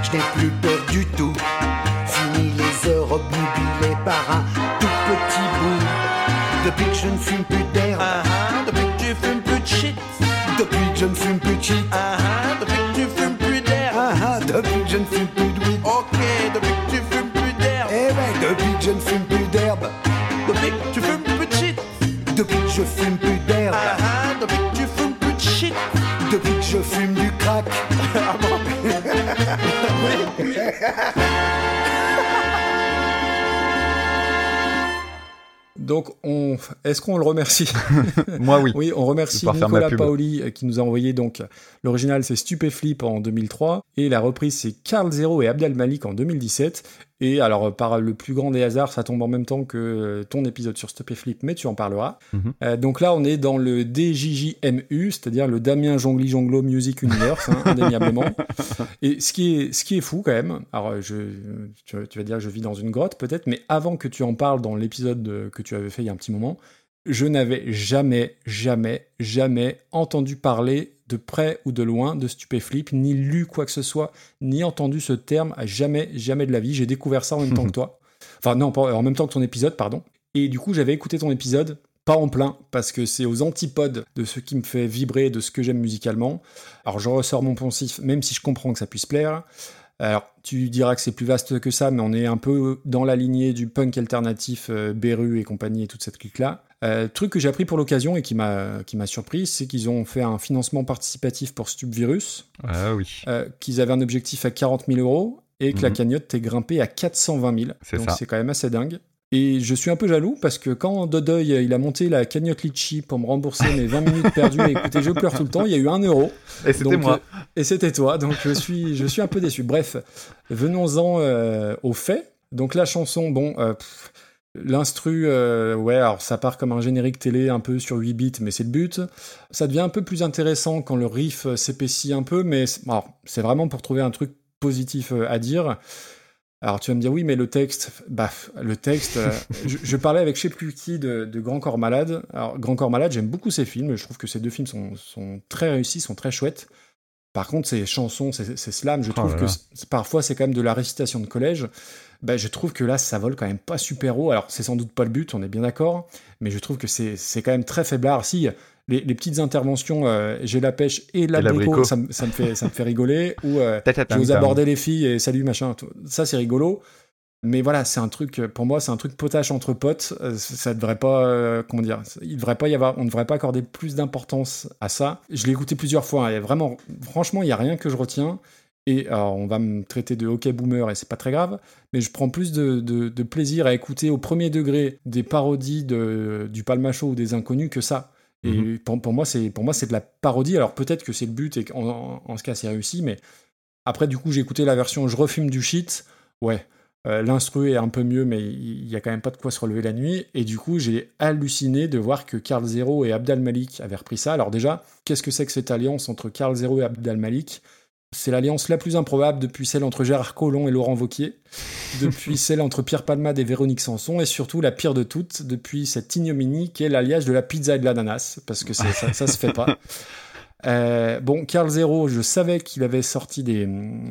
je n'ai plus peur du tout. Fini les heures obnubilées par un tout petit bout. Depuis que je ne fume plus d'air, Ah ah, depuis que tu fumes plus de shit. depuis que je ne fume plus de shit. Ah depuis que tu fumes plus d'air. Ah ah, depuis je ne fume plus d'herbe, Depuis que tu fumes plus de shit. depuis que je fume plus d'herbe, Ah ah, depuis que tu fumes plus de shit. depuis que je fume du crack. Donc, on... est-ce qu'on le remercie? Moi oui. Oui, on remercie Nicolas. Paoli euh, qui nous a envoyé donc l'original c'est Stupéflip en 2003 et la reprise c'est Carl Zero et Abdel Malik en 2017 et alors euh, par le plus grand des hasards ça tombe en même temps que euh, ton épisode sur Stupéflip mais tu en parleras. Mhm. Euh, donc là on est dans le DJJMU c'est-à-dire le Damien Jongli Jonglo Music Universe hein, indéniablement et ce qui est ce qui est fou quand même alors je tu, tu vas dire je vis dans une grotte peut-être mais avant que tu en parles dans l'épisode de- que tu avais fait il y a un petit moment je n'avais jamais, jamais, jamais entendu parler de près ou de loin de stupéflip, ni lu quoi que ce soit, ni entendu ce terme, à jamais, jamais de la vie. J'ai découvert ça en même temps que toi. Enfin, non, en même temps que ton épisode, pardon. Et du coup, j'avais écouté ton épisode, pas en plein, parce que c'est aux antipodes de ce qui me fait vibrer, de ce que j'aime musicalement. Alors, je ressors mon poncif, même si je comprends que ça puisse plaire. Alors, tu diras que c'est plus vaste que ça, mais on est un peu dans la lignée du punk alternatif, euh, Beru et compagnie et toute cette clique-là. Euh, truc que j'ai appris pour l'occasion et qui m'a qui m'a surpris, c'est qu'ils ont fait un financement participatif pour Stupvirus, Ah oui. euh, qu'ils avaient un objectif à 40 000 euros et que la Mhm. cagnotte est grimpée à 420 000. C'est Donc ça. c'est quand même assez dingue. Et je suis un peu jaloux parce que quand Dodoy il a monté la cagnotte Litchi pour me rembourser mes 20 minutes perdues, et écoutez, je pleure tout le temps, il y a eu un euro. Et c'était moi. euh, et c'était toi, donc je suis, je suis un peu déçu. Bref, venons-en euh, aux faits. Donc la chanson, bon, euh, l'instru, euh, ouais, alors ça part comme un générique télé un peu sur 8 bits, mais c'est le but. Ça devient un peu plus intéressant quand le riff s'épaissit un peu, mais c'est vraiment pour trouver un truc positif à dire. Alors tu vas me dire oui mais le texte, bah le texte, euh, je, je parlais avec je sais plus qui de, de Grand Corps Malade. Alors Grand Corps Malade j'aime beaucoup ces films, je trouve que ces deux films sont, sont très réussis, sont très chouettes. Par contre ces chansons, ces, ces slams, je Oh trouve là que parfois c'est quand même de la récitation de collège. Bah, je trouve que là ça vole quand même pas super haut. Alors c'est sans doute pas le but, on est bien d'accord, mais je trouve que c'est c'est quand même très faiblard. Si les, les petites interventions, euh, j'ai la pêche et l'abricot, ça, me- ça me fait ça me fait rigoler. Ou euh, Ta-ta-tam-tam. J'ose aborder les filles et salut machin. tout. Ça c'est rigolo. Mais voilà, c'est un truc, pour moi, c'est un truc potache entre potes. Euh, Ça devrait pas, euh, comment dire, il devrait pas y avoir, on ne devrait pas accorder plus d'importance à ça. Je l'ai écouté plusieurs fois. hein, et vraiment, franchement, il y a rien que je retiens. Et alors, on va me traiter de hockey boomer et c'est pas très grave. Mais je prends plus de, de- de plaisir à écouter au premier degré des parodies de, du Palmacho ou des inconnus que ça. Et Mhm. pour, pour moi, c'est pour moi c'est de la parodie. Alors peut-être que c'est le but et qu'en en, en ce cas c'est réussi, mais après du coup j'ai écouté la version je refume du shit. Ouais, euh, l'instru est un peu mieux, mais il y a quand même pas de quoi se relever la nuit. Et du coup j'ai halluciné de voir que Carl Zero et Abdal Malik avaient repris ça. Alors déjà, qu'est-ce que c'est que cette alliance entre Carl Zero et Abdal Malik? C'est l'alliance la plus improbable depuis celle entre Gérard Collomb et Laurent Vauquier, depuis celle entre Pierre Palmade et Véronique Sanson, et surtout la pire de toutes, depuis cette ignominie qui est l'alliage de la pizza et de l'ananas, parce que ça, ça se fait pas. Euh, bon, Carl Zero, je savais qu'il avait sorti des,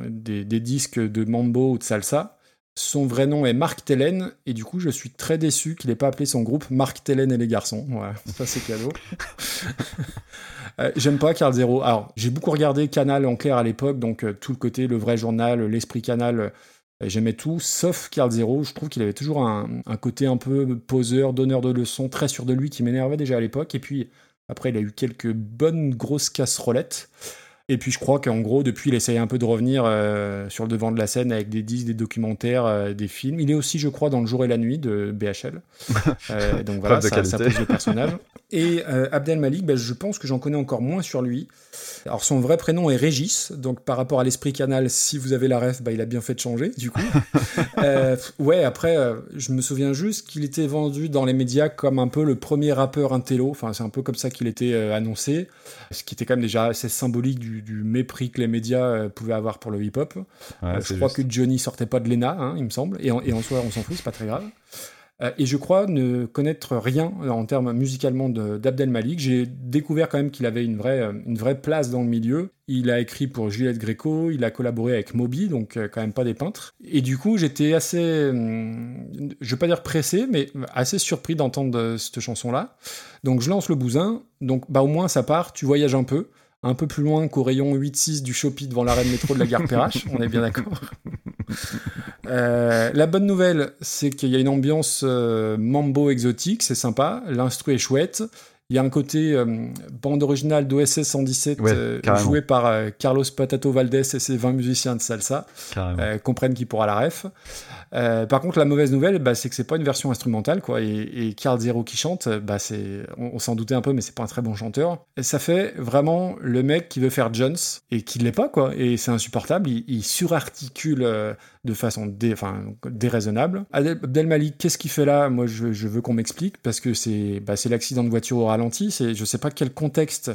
des, des disques de mambo ou de salsa. Son vrai nom est Marc Tellen, et du coup, je suis très déçu qu'il n'ait pas appelé son groupe Marc Tellen et les garçons. Ouais, ça c'est cadeau. Euh, J'aime pas Carl Zero. Alors, j'ai beaucoup regardé Canal en clair à l'époque, donc euh, tout le côté, le vrai journal, l'esprit Canal, euh, j'aimais tout, sauf Carl Zero. Je trouve qu'il avait toujours un, un côté un peu poseur, donneur de leçons, très sûr de lui, qui m'énervait déjà à l'époque. Et puis, après, il a eu quelques bonnes grosses casserolettes. Et puis, je crois qu'en gros, depuis, il essaye un peu de revenir euh, sur le devant de la scène avec des disques, des documentaires, euh, des films. Il est aussi, je crois, dans Le jour et la nuit de BHL. Euh, donc voilà, ça, ça pose le personnage. Et Abdel Malik, ben, je pense que j'en connais encore moins sur lui. Alors son vrai prénom est Régis, donc par rapport à l'esprit canal, si vous avez la ref, bah, il a bien fait de changer, du coup. Ouais, après, je me souviens juste qu'il était vendu dans les médias comme un peu le premier rappeur intello, enfin c'est un peu comme ça qu'il était annoncé, ce qui était quand même déjà assez symbolique du, du mépris que les médias euh, pouvaient avoir pour le hip-hop. Ouais, Euh, je crois juste. que Johnny sortait pas de l'ENA, hein, il me semble, et en, et en soi on s'en fout, c'est pas très grave. Euh, et je crois ne connaître rien en termes musicalement de- d'Abdel Malik. J'ai découvert quand même qu'il avait une vraie, une vraie place dans le milieu. Il a écrit pour Juliette Gréco, il a collaboré avec Moby, donc quand même pas des peintres. Et du coup, j'étais assez, hum, je vais pas dire pressé, mais assez surpris d'entendre cette chanson-là. Donc je lance le bousin, donc bah au moins ça part, tu voyages un peu. Un peu plus loin qu'au rayon 8-6 du Shopee devant l'arrêt de métro de la gare Perrache, on est bien d'accord. Euh, la bonne nouvelle, c'est qu'il y a une ambiance euh, mambo exotique, c'est sympa, l'instru est chouette. Il y a un côté euh, bande originale d'OSS 117 Ouais, euh, carrément. joué par Carlos Patato Valdés et ses 20 musiciens de salsa comprennent qui pourra la ref. Euh, par contre, la mauvaise nouvelle, bah, c'est que c'est pas une version instrumentale, quoi. Et, et Carl Zero qui chante, bah, c'est, on, s'en doutait un peu, mais c'est pas un très bon chanteur. Ça fait vraiment le mec qui veut faire Jones et qui l'est pas, quoi. Et c'est insupportable. Il, surarticule euh, de façon dé, enfin, déraisonnable. Adel, Abdel Malik, qu'est-ce qu'il fait là? Moi, je, veux qu'on m'explique parce que c'est, bah, c'est l'accident de voiture au ralenti. C'est, je sais pas quel contexte.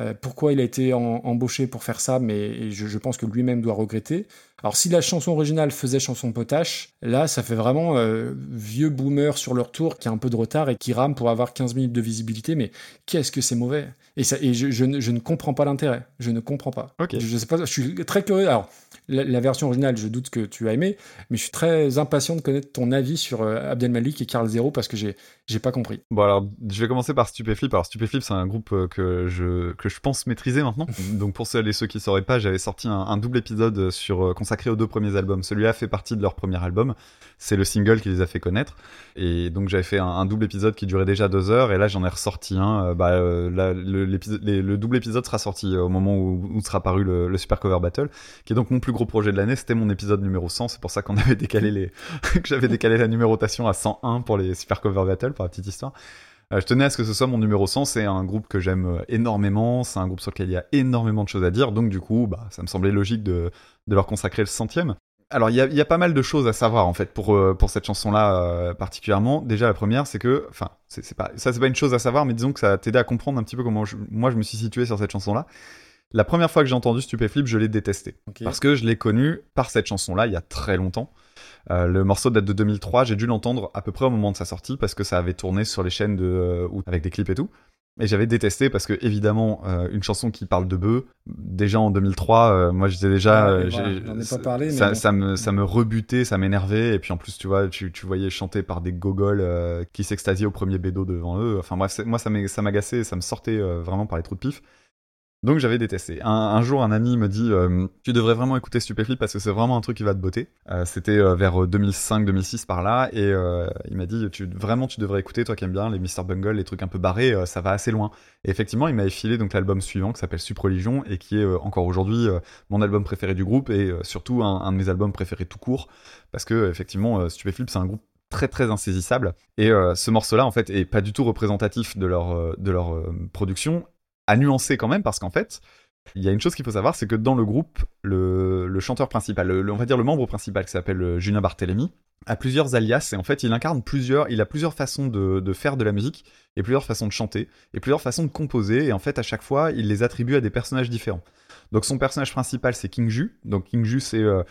euh, pourquoi il a été embauché pour faire ça, mais je pense que lui-même doit regretter. Alors si la chanson originale faisait chanson potache, là ça fait vraiment euh, vieux boomer sur leur tour qui a un peu de retard et qui rame pour avoir 15 minutes de visibilité, mais qu'est-ce que c'est mauvais? Et, ça, et je, je ne, je ne comprends pas l'intérêt, je ne comprends pas. Ok. Je, je sais pas, je suis très curieux. Alors la, la version originale, je doute que tu as aimé, mais je suis très impatient de connaître ton avis sur euh, Abdel Malik et Carl Zero parce que j'ai j'ai pas compris. Bon alors, je vais commencer par Stupéflip. Alors Stupéflip, c'est un groupe euh, que je que je pense maîtriser maintenant. Donc pour celles et ceux qui sauraient pas, j'avais sorti un, un double épisode sur euh, consacré aux deux premiers albums. Celui-là fait partie de leur premier album. C'est le single qui les a fait connaître. Et donc j'avais fait un, double épisode qui durait déjà deux heures. Et là j'en ai ressorti un. Euh, bah, euh, là, le, double épisode sera sorti au moment où, où sera paru le, le Super Cover Battle, qui est donc mon plus gros projet de l'année. C'était mon épisode numéro 100. C'est pour ça qu'on avait décalé les que j'avais décalé la numérotation à 101 pour les Super Cover Battle, pour la petite histoire. Euh, je tenais à ce que ce soit mon numéro 100, c'est un groupe que j'aime euh, énormément, c'est un groupe sur lequel il y a énormément de choses à dire, donc du coup, bah, ça me semblait logique de, de leur consacrer le centième. Alors, il y a, il y a pas mal de choses à savoir, en fait, pour, euh, pour cette chanson-là euh, particulièrement. Déjà, la première, c'est que, enfin, c'est c'est pas, ça, c'est pas une chose à savoir, mais disons que ça a t'aidé à comprendre un petit peu comment je- moi je me suis situé sur cette chanson-là. La première fois que j'ai entendu Stupéflip, je l'ai détesté. Parce que je l'ai connu par cette chanson-là il y a très longtemps. Euh, le morceau date de 2003, j'ai dû l'entendre à peu près au moment de sa sortie parce que ça avait tourné sur les chaînes de, euh, avec des clips et tout. Et j'avais détesté parce que évidemment euh, une chanson qui parle de bœufs, déjà en 2003, euh, moi j'étais déjà, euh, voilà, ai pas parlé, mais ça, bon. ça me ça me rebutait, ça m'énervait et puis en plus tu vois, tu, tu voyais chanter par des gogoles qui s'extasiaient au premier bédo devant eux. Enfin bref, moi ça ça m'agaçait, ça me sortait vraiment par les trous de pif. Donc j'avais détesté. Un, jour, un ami me dit euh, Tu devrais vraiment écouter Stupéflip parce que c'est vraiment un truc qui va te botter. Euh, C'était euh, vers 2005-2006 par là. Et il m'a dit tu, Vraiment, tu devrais écouter, toi qui aimes bien les Mr. Bungle, les trucs un peu barrés, ça va assez loin. Et effectivement, il m'avait filé donc l'album suivant qui s'appelle Supreligion et qui est encore aujourd'hui mon album préféré du groupe et surtout un, de mes albums préférés tout court. Parce que, effectivement, Stupéflip, c'est un groupe très très insaisissable. Et ce morceau-là, en fait, est pas du tout représentatif de leur, de leur production, à nuancer quand même, parce qu'en fait, il y a une chose qu'il faut savoir, c'est que dans le groupe, le, chanteur principal, on va dire le membre principal qui s'appelle euh, Julien Barthélémy, a plusieurs alias et en fait il incarne plusieurs, il a plusieurs façons de, faire de la musique et plusieurs façons de chanter et plusieurs façons de composer et en fait à chaque fois il les attribue à des personnages différents. Donc son personnage principal c'est King Ju. Donc King Ju c'est euh,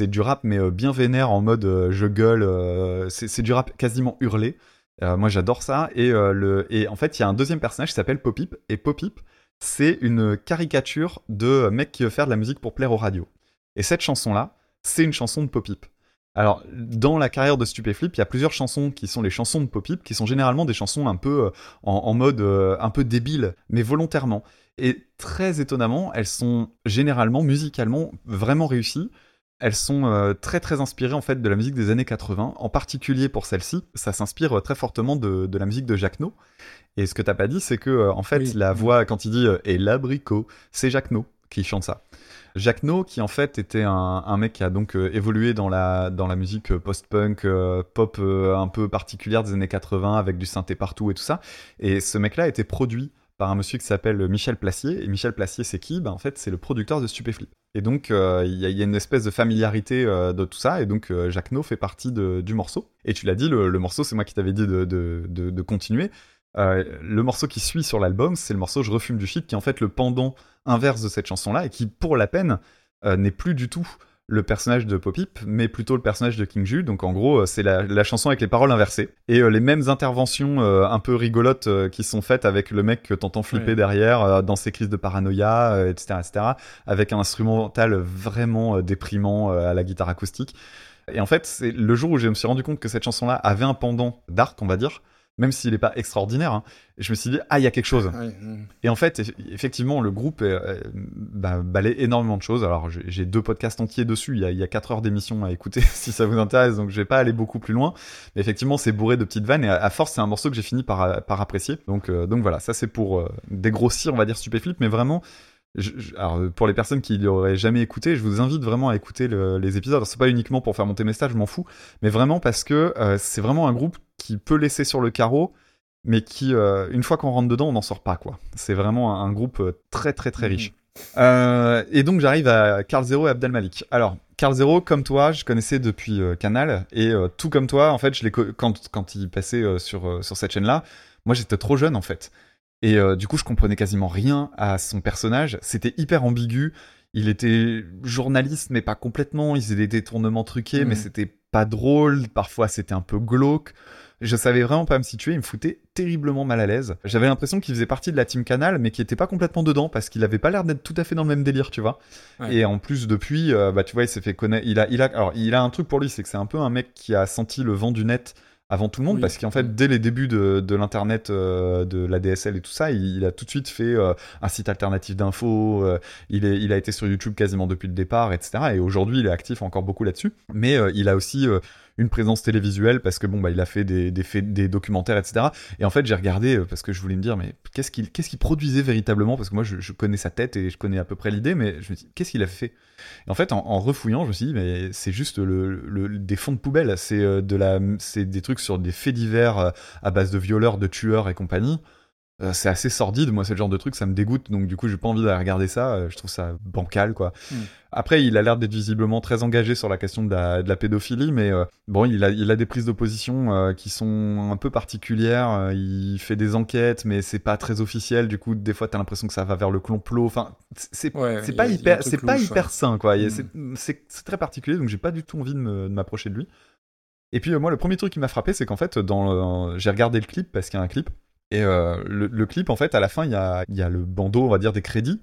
du rap mais euh, bien vénère en mode je gueule, c'est du rap quasiment hurlé. Euh, moi j'adore ça et euh, le et en fait il y a un deuxième personnage qui s'appelle Popip et Popip c'est une caricature de mec qui veut faire de la musique pour plaire aux radios. Et cette chanson là c'est une chanson de Popip. Alors, dans la carrière de Stupéflip, il y a plusieurs chansons qui sont les chansons de Popip, qui sont généralement des chansons un peu euh, en, mode un peu débile, mais volontairement. Et très étonnamment, elles sont généralement, musicalement, vraiment réussies. Elles sont euh, très très inspirées en fait de la musique des années 80, en particulier pour celle-ci, ça s'inspire euh, très fortement de, de la musique de Jacques No. Et ce que t'as pas dit, c'est que euh, en fait Oui. la voix quand il dit et l'abricot, c'est Jacques No qui chante ça. Jacques No, qui en fait était un, un mec qui a donc euh, évolué dans la, dans la musique post-punk, euh, pop euh, un peu particulière des années 80, avec du synthé partout et tout ça. Et ce mec-là a été produit par un monsieur qui s'appelle Michel Placier. Et Michel Placier, c'est qui? Ben, En fait, c'est le producteur de Stupéflip. Et donc, euh, il y, a- une espèce de familiarité euh, de tout ça. Et donc, euh, Jacques No fait partie du morceau. Et tu l'as dit, le, morceau, c'est moi qui t'avais dit de, continuer. Le morceau qui suit sur l'album, c'est le morceau Je refume du shit, qui est en fait le pendant inverse de cette chanson-là, et qui, pour la peine, n'est plus du tout le personnage de Popip, mais plutôt le personnage de King Ju. Donc en gros, euh, c'est la, la chanson avec les paroles inversées. Et euh, les mêmes interventions euh, un peu rigolotes euh, qui sont faites avec le mec que t'entends flipper Ouais. derrière dans ses crises de paranoïa, etc., etc., avec un instrumental vraiment déprimant à la guitare acoustique. Et en fait, c'est le jour où je me suis rendu compte que cette chanson-là avait un pendant dark, on va dire, même s'il n'est pas extraordinaire, hein, je me suis dit, ah, il y a quelque chose. Et en fait, eff- effectivement, le groupe euh, bah, balaye énormément de choses. Alors, j'ai deux podcasts entiers dessus. Il y a, il y a quatre heures d'émission à écouter si ça vous intéresse. Donc, je vais pas aller beaucoup plus loin. Mais effectivement, c'est bourré de petites vannes. Et à, à force, c'est un morceau que j'ai fini par, par apprécier. Donc, euh, donc voilà, ça c'est pour euh, dégrossir, on va dire, Stupéflip. Mais vraiment, je- je- alors, euh, pour les personnes qui l'auraient jamais écouté, je vous invite vraiment à écouter le- les épisodes. C'est pas uniquement pour faire monter mes stats, je m'en fous. Mais vraiment parce que euh, c'est vraiment un groupe qui peut laisser sur le carreau mais qui, euh, une fois qu'on rentre dedans, on n'en sort pas, quoi. C'est vraiment un, un groupe très, très, très riche. Euh, et donc, j'arrive à Carl Zero et Abdel Malik. Alors, Carl Zero, comme toi, je connaissais depuis Canal, et tout comme toi, en fait, je co- quand, quand il passait euh, sur, sur cette chaîne-là, moi, j'étais trop jeune, en fait. Et euh, du coup, je comprenais quasiment rien à son personnage. C'était hyper ambigu. Il était journaliste, mais pas complètement. Il faisait des détournements truqués, Mhm. mais c'était pas drôle. Parfois, c'était un peu glauque. Je savais vraiment pas me situer, il me foutait terriblement mal à l'aise. J'avais l'impression qu'il faisait partie de la team Canal, mais qui était pas complètement dedans, parce qu'il avait pas l'air d'être tout à fait dans le même délire, tu vois. Ouais. Et en plus, depuis, euh, bah, tu vois, il s'est fait connaître. Il a, il a, alors, il a un truc pour lui, c'est que c'est un peu un mec qui a senti le vent du net avant tout le monde, Oui. parce qu'en fait, dès les débuts de, de l'internet, euh, de la DSL et tout ça, il, il a tout de suite fait euh, un site alternatif d'infos. euh, il, est, il a été sur YouTube quasiment depuis le départ, etc. Et aujourd'hui, il est actif encore beaucoup là-dessus. Mais il a aussi une présence télévisuelle parce que bon, bah, il a fait des, des, faits- des documentaires, etc. Et en fait, j'ai regardé euh, parce que je voulais me dire, mais qu'est-ce qu'il qu'est-ce qu'il produisait véritablement? Parce que moi, je, je connais sa tête et je connais à peu près l'idée, mais je me dis, qu'est-ce qu'il a fait? Et en fait, en, en refouillant, je me suis dit, mais c'est juste le, le- des fonds de poubelle. C'est euh, de la, c'est des trucs sur des faits divers euh, à base de violeurs, de tueurs et compagnie. Euh, c'est assez sordide, moi, c'est le genre de truc, ça me dégoûte, donc du coup, j'ai pas envie d'aller regarder ça, euh, je trouve ça bancal, quoi. Mm. Après, il a l'air d'être visiblement très engagé sur la question de la, de la pédophilie, mais euh, bon, il a, il a des prises d'opposition euh, qui sont un peu particulières, il fait des enquêtes, mais c'est pas très officiel, du coup, des fois, t'as l'impression que ça va vers le complot, enfin, c'est Ouais, pas hyper, c'est pas hyper sain, quoi, Il y a- Mm. c'est- très particulier, donc j'ai pas du tout envie de de m'approcher de lui. Et puis euh, moi, le premier truc qui m'a frappé, c'est qu'en fait, dans j'ai regardé le clip parce qu'il y a un clip. Et euh, le, le clip, en fait, à la fin, il y a, il y a le bandeau, on va dire, des crédits,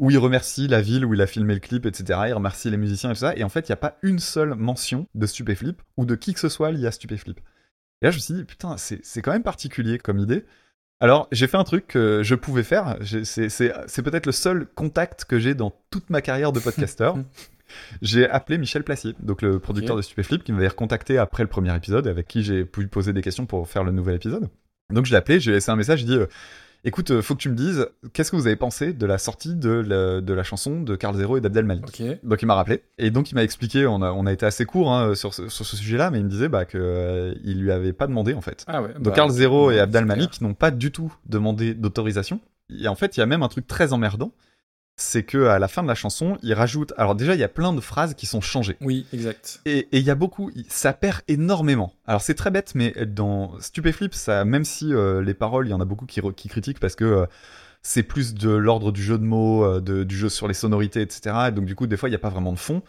où il remercie la ville où il a filmé le clip, etc. Il remercie les musiciens et tout ça. Et en fait, il n'y a pas une seule mention de Stupéflip ou de qui que ce soit lié à Stupéflip. Et là, je me suis dit, putain, c'est quand même particulier comme idée. Alors, j'ai fait un truc que je pouvais faire. C'est peut-être le seul contact que j'ai dans toute ma carrière de podcasteur. j'ai appelé Michel Placier, donc le producteur de Stupéflip, qui m'avait recontacté après le premier épisode, avec qui j'ai pu poser des questions pour faire le nouvel épisode. Donc je l'ai appelé, j'ai laissé un message, j'ai dit euh, Écoute, euh, faut que tu me dises, qu'est-ce que vous avez pensé de la sortie de la, de la chanson de Carl Zero et d'Abdel Malik. Donc il m'a rappelé et donc il m'a expliqué. On a, on a été assez court hein, sur ce, sur ce sujet-là, mais il me disait bah, que euh, il lui avait pas demandé en fait. Ah ouais. Donc bah, Carl Zero et Abdel. Malik n'ont pas du tout demandé d'autorisation. Et en fait, il y a même un truc très emmerdant, c'est que à la fin de la chanson, il rajoute. Alors déjà, il y a plein de phrases qui sont changées. Oui, exact. Et et il y a beaucoup, ça perd énormément. Alors c'est très bête, mais dans Stupéflip, ça, même si euh, les paroles, il y en a beaucoup qui, critiquent parce que euh, c'est plus de l'ordre du jeu de mots, euh, de- du jeu sur les sonorités, etc. Et donc du coup, des fois, il n'y a pas vraiment de fond.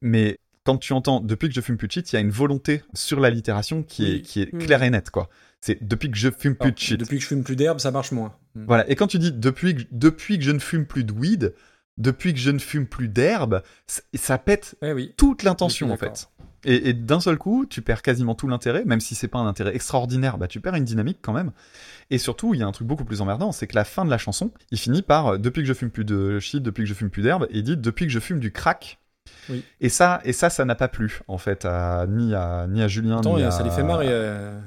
Mais quand tu entends depuis que je fume plus de shit, il y a une volonté sur l'allitération qui Oui. est, qui est Mm. claire et nette, quoi. C'est depuis que je fume plus de shit. Depuis que je fume plus d'herbe, ça marche moins. Mm. Voilà. Et quand tu dis depuis que, depuis que je ne fume plus de weed, depuis que je ne fume plus d'herbe, ça, ça pète Eh oui. toute l'intention en fait. Et, et d'un seul coup, tu perds quasiment tout l'intérêt, même si c'est pas un intérêt extraordinaire, bah tu perds une dynamique quand même. Et surtout, il y a un truc beaucoup plus emmerdant, c'est que la fin de la chanson, il finit par euh, depuis que je fume plus de shit, depuis que je fume plus d'herbe, et il dit depuis que je fume du crack. Oui. Et ça, et ça, ça n'a pas plu en fait à, ni à ni à Julien Attends, ni et à... ça les fait marrer. euh,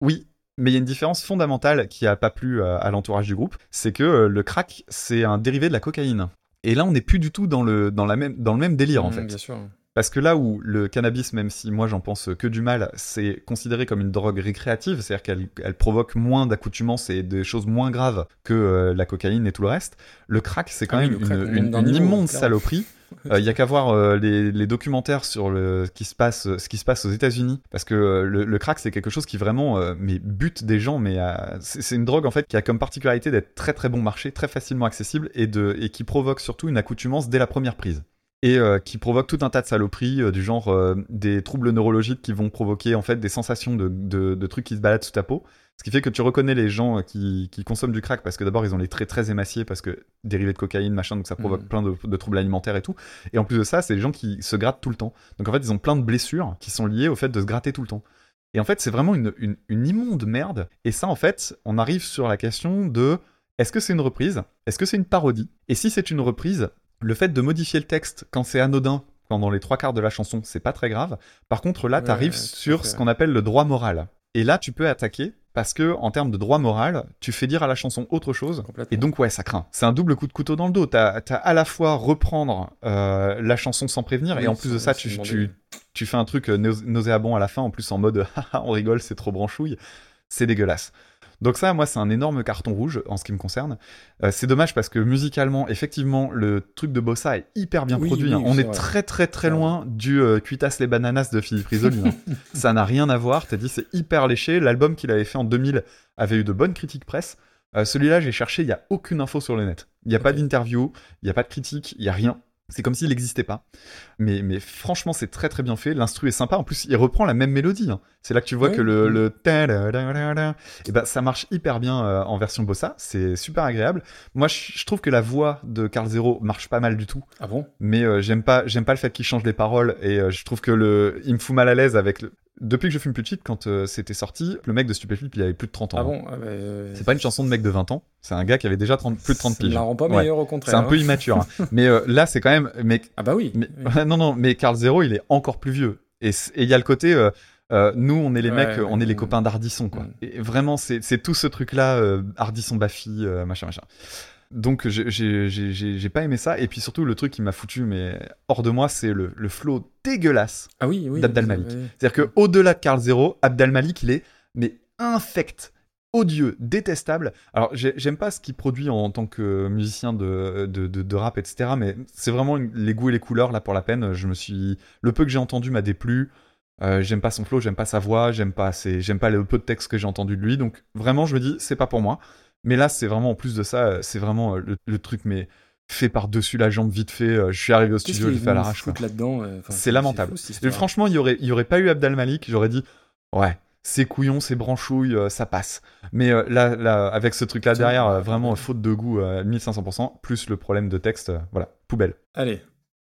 Oui, mais il y a une différence fondamentale qui a pas plu à, à l'entourage du groupe, c'est que euh, le crack, c'est un dérivé de la cocaïne. Et là, on n'est plus du tout dans le, dans, la même, dans le même délire, en mm, fait. Bien sûr. Parce que là où le cannabis, même si moi j'en pense que du mal, c'est considéré comme une drogue récréative, c'est-à-dire qu'elle elle provoque moins d'accoutumance et des choses moins graves que euh, la cocaïne et tout le reste, le crack, c'est quand Ah même crack, une, une- une immonde saloperie. Il y a qu'à voir euh, les, documentaires sur le, ce, qui se passe, ce qui se passe aux États-Unis, parce que euh, le, crack c'est quelque chose qui vraiment euh, mais bute des gens, mais euh, c'est une drogue en fait qui a comme particularité d'être très très bon marché, très facilement accessible et, de, et qui provoque surtout une accoutumance dès la première prise. Et euh, qui provoque tout un tas de saloperies euh, du genre euh, des troubles neurologiques qui vont provoquer en fait des sensations de, de, de trucs qui se baladent sous ta peau ce qui fait que tu reconnais les gens euh, qui, qui consomment du crack parce que d'abord ils ont les traits très émaciés parce que dérivés de cocaïne machin donc ça provoque Mhm. plein de, de troubles alimentaires et tout. Et en plus de ça c'est des gens qui se grattent tout le temps. Donc en fait ils ont plein de blessures qui sont liées au fait de se gratter tout le temps. Et en fait c'est vraiment une, une, une immonde merde. Et ça en fait on arrive sur la question de est-ce que c'est une reprise? Est-ce que c'est une parodie? Et si c'est une reprise, le fait de modifier le texte quand c'est anodin, pendant les trois quarts de la chanson, c'est pas très grave. Par contre, là, tout à sur ce qu'on appelle le droit moral. Et là, tu peux attaquer parce que, en termes de droit moral, tu fais dire à la chanson autre chose. Et donc, ouais, ça craint. C'est un double coup de couteau dans le dos. T'as as à la fois reprendre euh, la chanson sans prévenir, Oui, et en plus de ça, tu, tu, tu fais un truc euh, nauséabond à la fin, en plus en mode on rigole, c'est trop branchouille. C'est dégueulasse. Donc ça, moi, c'est un énorme carton rouge en ce qui me concerne. Euh, c'est dommage parce que musicalement, effectivement, le truc de Bossa est hyper bien Oui, produit. oui, hein. On est très très très loin du euh, Cuitas les bananas de Philippe Risoli. hein. ça n'a rien à voir. T'as dit c'est hyper léché. L'album qu'il avait fait en 2000 avait eu de bonnes critiques presse. Euh, Celui-là, j'ai cherché, il y a aucune info sur le net. Il n'y a pas d'interview, il n'y a pas de critique, il y a rien. C'est comme s'il n'existait pas. Mais, mais franchement, c'est très très bien fait. L'instru est sympa. En plus, il reprend la même mélodie. hein. C'est là que tu vois que le, le ta-da-da-da-da, eh ben, ça marche hyper bien euh, en version bossa. C'est super agréable. Moi, je je trouve que la voix de Carl Zero marche pas mal du tout. Ah bon? Mais euh, j'aime pas, j'aime pas le fait qu'il change les paroles. Et euh, je trouve que le, il me fout mal à l'aise avec le... Depuis que je fume plus de shit, quand euh, c'était sorti, le mec de Stupéflip, il avait plus de 30 ans. Ah hein. bon Ah bah, euh, C'est pas une chanson de mec de 20 ans. C'est un gars qui avait déjà 30 plus de 30 Ça ne piges. la rend pas Ouais. meilleure au contraire. C'est un peu hein. immature. hein. mais euh, là, c'est quand même. Mais, Ah bah oui. mais- oui. non, non, mais Carl Zero, il est encore plus vieux. Et il y a le côté. nous, on est les Ouais, mecs, on est les ouais. copains d'Ardisson, quoi. Mm. Et vraiment, c'est tout ce truc-là, Ardisson Baffy, machin, machin. Donc, j'ai- pas aimé ça. Et puis surtout, le truc qui m'a foutu, mais hors de moi, c'est le, le flow dégueulasse. Ah oui, oui. d'Abdel vous Malik. avez- C'est-à-dire que au delà de Carl Zero, Abdel Malik, il est mais infect, odieux, détestable. Alors j'ai- j'aime pas ce qu'il produit en tant que musicien de, de, de- de rap, etc. Mais c'est vraiment une- les goûts et les couleurs là pour la peine. Je me suis le peu que j'ai entendu m'a déplu. Euh, j'aime pas son flow, j'aime pas sa voix, j'aime pas ses- j'aime pas le peu de texte que j'ai entendu de lui. Donc vraiment, je me dis c'est pas pour moi. Mais là, c'est vraiment en plus de ça, euh, c'est vraiment euh, le, le truc mais fait par dessus la jambe vite fait. Euh, Je suis arrivé au studio, j'ai fait à l'arrache. là-dedans euh, C'est lamentable. fou, Et franchement, il y aurait, il y aurait pas eu Abdel Malik, j'aurais dit, ouais, c'est couillon, c'est branchouille, euh, ça passe. Mais euh, là, là, avec ce truc-là derrière, vraiment faute de goût, euh, 1500%, plus le problème de texte, voilà, poubelle. Allez.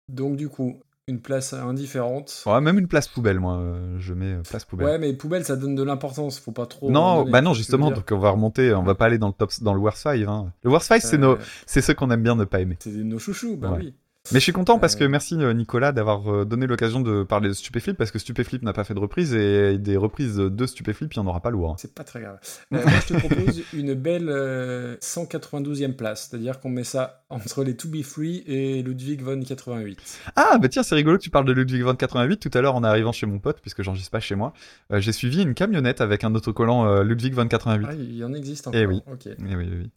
Donc du coup, une place indifférente. Ouais, même une place poubelle, moi, euh, je mets euh, place poubelle. Ouais, mais poubelle, ça donne de l'importance. Faut pas trop. non, donner, bah non, justement, donc on va remonter, on va pas aller dans le top, dans le worst five. Hein. Le worst five, c'est Euh, nos, c'est ceux qu'on aime bien ne pas aimer. C'est nos chouchous, bah Ouais. oui. Mais je suis content parce Euh, que merci euh, Nicolas d'avoir euh, donné l'occasion de parler de Stupéflip parce que Stupéflip n'a pas fait de reprise et des reprises de Stupéflip, il n'y en aura pas lourd. hein. C'est pas très grave. Euh, moi, je te propose une belle euh, 192e place, c'est-à-dire qu'on met ça entre les To Be Free et Ludwig von 88. Ah, bah tiens, c'est rigolo que tu parles de Ludwig von 88. Tout à l'heure, en arrivant chez mon pote, puisque j'enregistre pas chez moi, euh, j'ai suivi une camionnette avec un autocollant euh, Ludwig von 88. Ah, il y en existe encore. Eh oui. Ok. Eh oui, oui, oui.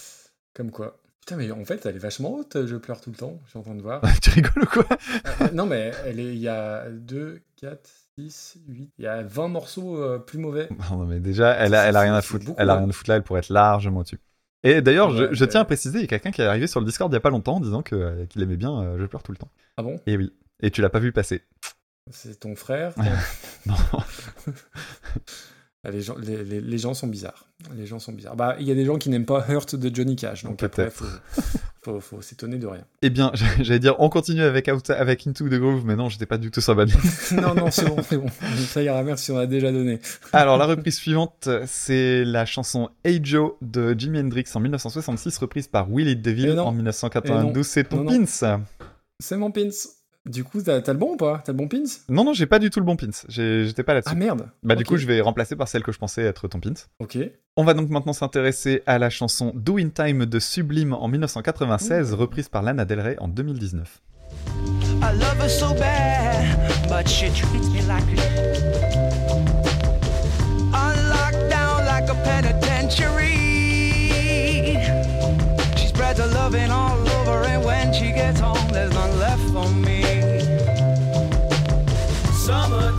Comme quoi. Putain, mais en fait, elle est vachement haute, je pleure tout le temps, je suis en train de voir. tu rigoles ou quoi Euh, non, mais elle est, il y a 2, 4, 6, 8. Il y a 20 morceaux euh, plus mauvais. Non, mais déjà, elle a, elle a rien à foutre. beaucoup, Elle a rien à foutre là, elle pourrait être largement au-dessus. Et d'ailleurs, je, Ouais, je ouais. tiens à préciser, il y a quelqu'un qui est arrivé sur le Discord il y a pas longtemps en disant que, euh, qu'il aimait bien euh, Je pleure tout le temps. Ah bon? Et oui. Et tu l'as pas vu passer. C'est ton frère Non. Ah, les, gens, les, les- les gens sont bizarres. Les gens sont bizarres. Bah, il y a des gens qui n'aiment pas Hurt de Johnny Cash, donc après, Peut-être. faut, faut, faut s'étonner de rien. Eh bien, j'allais dire, on continue avec, Out- avec Into the Groove, mais non, j'étais pas du tout sur la bonne non, non, c'est bon, c'est bon. Ça ira, merci, on a déjà donné. Alors, la reprise suivante, c'est la chanson Hey Joe de Jimi Hendrix en 1966, reprise par Willie DeVille Eh en Eh 1992. non. C'est ton non. pins. C'est mon pins. Du coup, t'as le bon ou pas? T'as le bon pins? Non, non, j'ai pas du tout le bon pins. J'étais pas là-dessus. Ah merde bah, du coup, je vais remplacer par celle que je pensais être ton pins. Ok. On va donc maintenant s'intéresser à la chanson Do in Time de Sublime en 1996, reprise par Lana Del Rey en 2019. I love her so bad, but she treats me like a on lockdown like a penitentiary. She spreads her loving all over, and when she gets home, Summertime,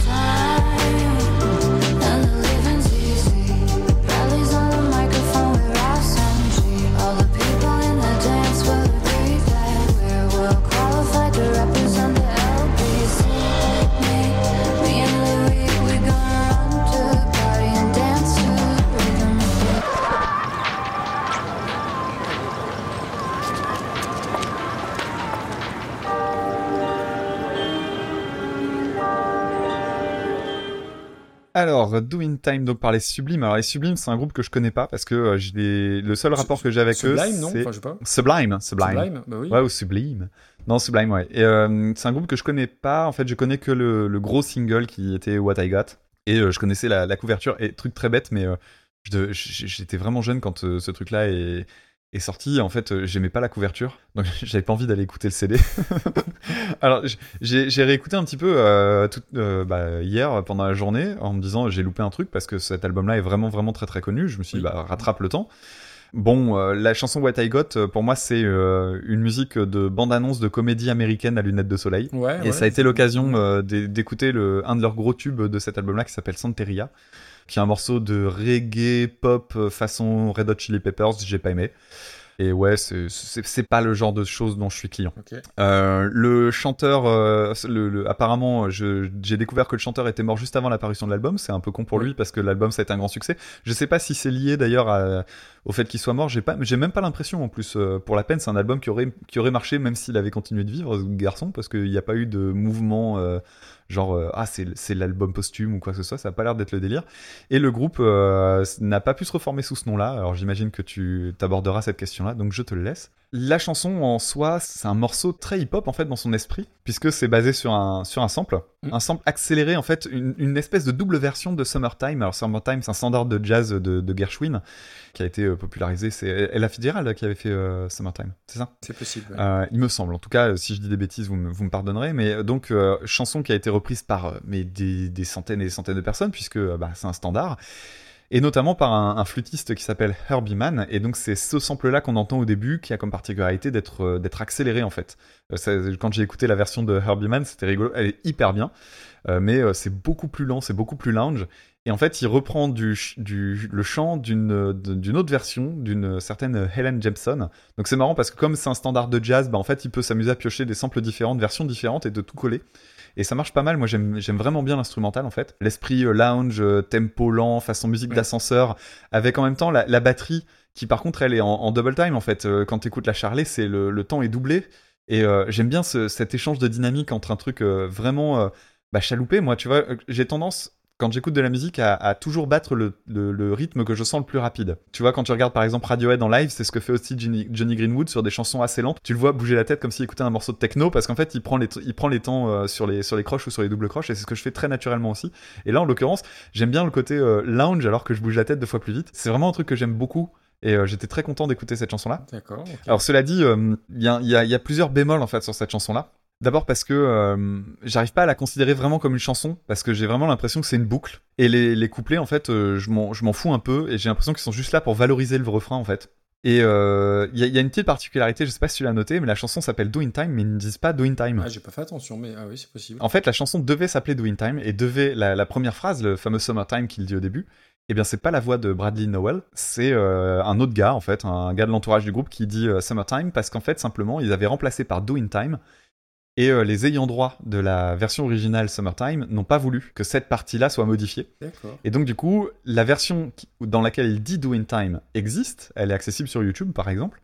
Alors, Do in Time, donc par les Sublimes. Alors, les Sublimes, c'est un groupe que je connais pas parce que euh, j'ai le seul rapport que j'ai avec eux, Sublime, non Enfin, je sais pas. Sublime, Sublime. Sublime, bah oui. Ouais, ou Sublime. Non, Sublime, ouais. Et euh, c'est un groupe que je connais pas. En fait, je connais que le, le gros single qui était What I Got. Et euh, je connaissais la, la couverture. Et truc très bête, mais j'étais vraiment jeune quand ce truc-là est, est sorti. En fait, euh, j'aimais pas la couverture. Donc, j'avais pas envie d'aller écouter le CD. Alors, j'ai réécouté un petit peu euh, tout- euh, bah, hier pendant la journée en me disant j'ai loupé un truc parce que cet album-là est vraiment, vraiment très, très connu. Je me suis dit, bah, rattrape le temps. Bon, euh, la chanson What I Got, pour moi, c'est euh, une musique de bande-annonce de comédie américaine à lunettes de soleil. Ouais, Et ouais, ça a été l'occasion euh, d'é- d'écouter le, un de leurs gros tubes de cet album-là qui s'appelle Santeria, qui est un morceau de reggae pop euh, façon Red Hot Chili Peppers, j'ai pas aimé. Et ouais, c'est- pas le genre de choses dont je suis client. Euh, le chanteur, euh, le, le- apparemment, j'ai découvert que le chanteur était mort juste avant l'apparition de l'album. C'est un peu con pour lui parce que l'album ça a été un grand succès. Je sais pas si c'est lié d'ailleurs au fait qu'il soit mort. J'ai pas, j'ai même pas l'impression en plus. pour la peine, c'est un album qui aurait qui aurait marché même s'il avait continué de vivre, ce garçon, parce qu'il n'y a pas eu de mouvement. euh, Genre, euh, ah, c'est l'album posthume ou quoi que ce soit, ça a pas l'air d'être le délire. Et le groupe euh, n'a pas pu se reformer sous ce nom-là, alors j'imagine que tu t'aborderas cette question-là, donc je te le laisse. La chanson en soi, c'est un morceau très hip-hop en fait dans son esprit, puisque c'est basé sur un, sur un sample, Mm. un sample accéléré en fait, une, une espèce de double version de Summertime. Alors Summertime, c'est un standard de jazz de, de Gershwin qui a été euh, popularisé. C'est Ella Fitzgerald qui avait fait euh, Summertime, c'est ça? C'est possible. ouais. euh, il me semble. En tout cas, si je dis des bêtises, vous me, vous me pardonnerez. Mais donc, chanson qui a été reprise par mais des, des centaines et des centaines de personnes, puisque bah, c'est un standard. Et notamment par un, flûtiste qui s'appelle Herbie Mann. Et donc c'est ce sample-là qu'on entend au début qui a comme particularité d'être euh, accéléré en fait. Euh, quand j'ai écouté la version de Herbie Mann, c'était rigolo. Elle est hyper bien, euh, mais c'est beaucoup plus lent, c'est beaucoup plus lounge. Et en fait, il reprend du, du, le chant d'une autre version, d'une certaine Helen Jepson. Donc c'est marrant parce que comme c'est un standard de jazz, bah en fait, il peut s'amuser à piocher des samples différentes, versions différentes et de tout coller. Et ça marche pas mal. Moi, j'aime vraiment bien l'instrumental en fait. L'esprit euh, lounge, euh, tempo lent, façon musique Ouais. d'ascenseur, avec en même temps la, la batterie qui, par contre, elle est en, en double time en fait. Euh, Quand t'écoutes la Charlet, c'est le, le temps est doublé. Et euh, j'aime bien ce- cet échange de dynamique entre un truc euh, vraiment euh, bah, chaloupé. Moi, tu vois, j'ai tendance quand j'écoute de la musique à, à toujours battre le, le- le rythme que je sens le plus rapide. Tu vois, quand tu regardes par exemple Radiohead en live, c'est ce que fait aussi Johnny, Johnny Greenwood sur des chansons assez lentes. Tu le vois bouger la tête comme s'il écoutait un morceau de techno parce qu'en fait, il prend les, il prend les temps euh, sur, les, sur les croches ou sur les doubles croches et c'est ce que je fais très naturellement aussi. Et là, en l'occurrence, j'aime bien le côté euh, lounge alors que je bouge la tête deux fois plus vite. C'est vraiment un truc que j'aime beaucoup. Et euh, j'étais très content d'écouter cette chanson-là. D'accord. Alors cela dit, il y, a, y a plusieurs bémols en fait sur cette chanson-là. D'abord parce que euh, j'arrive pas à la considérer vraiment comme une chanson, parce que j'ai vraiment l'impression que c'est une boucle. Et les, les couplets, en fait, euh, je m'en fous un peu, et j'ai l'impression qu'ils sont juste là pour valoriser le refrain, en fait. Et euh, il y, a- il y a une petite particularité, je sais pas si tu l'as noté, mais la chanson s'appelle Do in Time, mais ils ne disent pas Do in Time. Ah, j'ai pas fait attention, mais ah oui, c'est possible. En fait, la chanson devait s'appeler Do in Time, et devait, la, la première phrase, le fameux Summertime qu'il dit au début, eh bien, c'est pas la voix de Bradley Nowell, c'est euh, un autre gars, en fait, un gars de l'entourage du groupe qui dit euh, Summertime, parce qu'en fait, simplement, ils avaient remplacé par Do in Time, et euh, les ayants droit de la version originale Summertime n'ont pas voulu que cette partie-là soit modifiée. Et donc, du coup, la version qui- dans laquelle il dit Do in Time existe, elle est accessible sur YouTube, par exemple,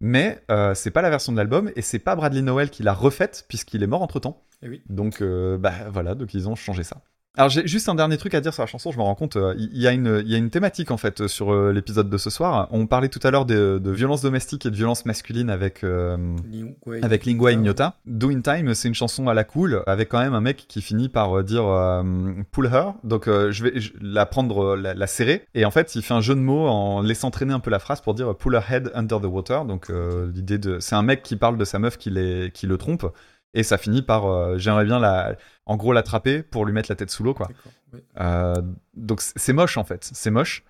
mais euh, c'est pas la version de l'album, et c'est pas Bradley Nowell qui l'a refaite, puisqu'il est mort entre temps. Eh oui. Donc, euh, bah voilà, donc ils ont changé ça. Alors j'ai juste un dernier truc à dire sur la chanson, je me rends compte, euh, il y, a une, il y a une thématique en fait sur euh, l'épisode de ce soir. On parlait tout à l'heure de, de violence domestique et de violence masculine avec, euh, Ling- ouais, avec Lingua Ignota. Do in Time, c'est une chanson à la cool, avec quand même un mec qui finit par dire euh, pull her. Donc euh, je vais je- la prendre, la, la serrer. Et en fait, il fait un jeu de mots en laissant traîner un peu la phrase pour dire pull her head under the water. Donc l'idée de, c'est un mec qui parle de sa meuf qui, les, qui le trompe. Et ça finit par, euh, j'aimerais bien la, en gros l'attraper pour lui mettre la tête sous l'eau, quoi. Oui. Euh, donc c'est moche en fait, c'est moche.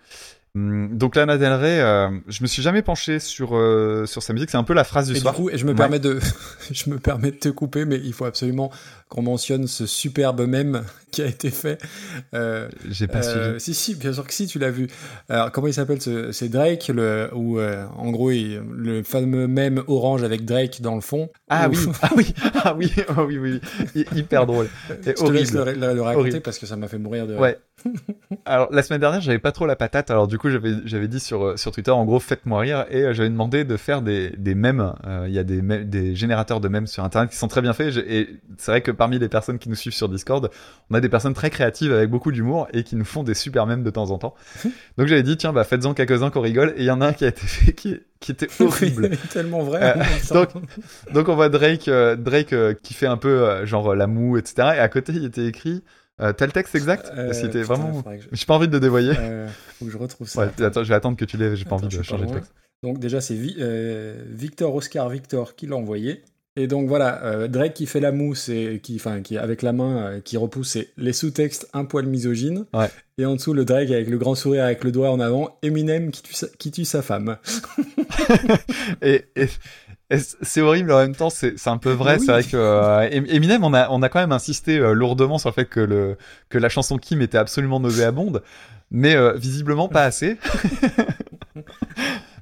Hum, Donc Lana Del Rey, euh, je me suis jamais penché sur euh, sur sa musique. C'est un peu la phrase du Et soir. du coup, je me Ouais. permets de, je me permets de te couper, mais il faut absolument qu'on mentionne ce superbe mème qui a été fait. Euh, J'ai pas euh, suivi. si, si, bien sûr que si, tu l'as vu. Alors, comment il s'appelle ce- C'est Drake, le, euh, en gros, il- le fameux mème orange avec Drake dans le fond. Ah Où- oui, ah oui, ah oui, ah oui, oui, oui. Hy- hyper drôle. Et Je te laisse le, le- le raconter Horrible. parce que ça m'a fait mourir de. Ouais. Alors la semaine dernière, j'avais pas trop la patate. Alors du coup, j'avais j'avais dit sur euh, sur Twitter, en gros, faites-moi rire, et euh, j'avais demandé de faire des des mèmes. Euh, Il y a des générateurs de mèmes sur internet qui sont très bien faits. Et c'est vrai que parmi les personnes qui nous suivent sur Discord, on a des personnes très créatives avec beaucoup d'humour et qui nous font des super mèmes de temps en temps. Donc j'avais dit tiens, bah faites-en quelques-uns qu'on rigole. Et il y en a un qui a été fait qui qui était horrible. tellement vrai. Euh, donc, donc on voit Drake, euh, Drake euh, qui fait un peu genre la moue, etc. Et à côté, il était écrit. Euh, T'as le texte exact Euh, putain, vraiment. je- J'ai pas envie de le dévoiler. Euh, faut que je retrouve ça. Ouais, attends, je vais attendre que tu l'aies. J'ai pas Attends, envie de changer de texte. Donc déjà c'est Vi- euh, Victor Oscar Victor qui l'a envoyé. Et donc voilà, euh, Drake qui fait la mousse et qui, enfin, qui avec la main qui repousse les sous-textes un poil misogyne. Ouais. Et en dessous le Drake avec le grand sourire avec le doigt en avant, Eminem qui tue sa, qui tue sa femme. Et c'est horrible en même temps, c'est un peu vrai. Oui. C'est vrai que euh, Em- Eminem, on a, on a quand même insisté euh, lourdement sur le fait que, le, que la chanson Kim était absolument nauséabonde, mais euh, visiblement pas assez.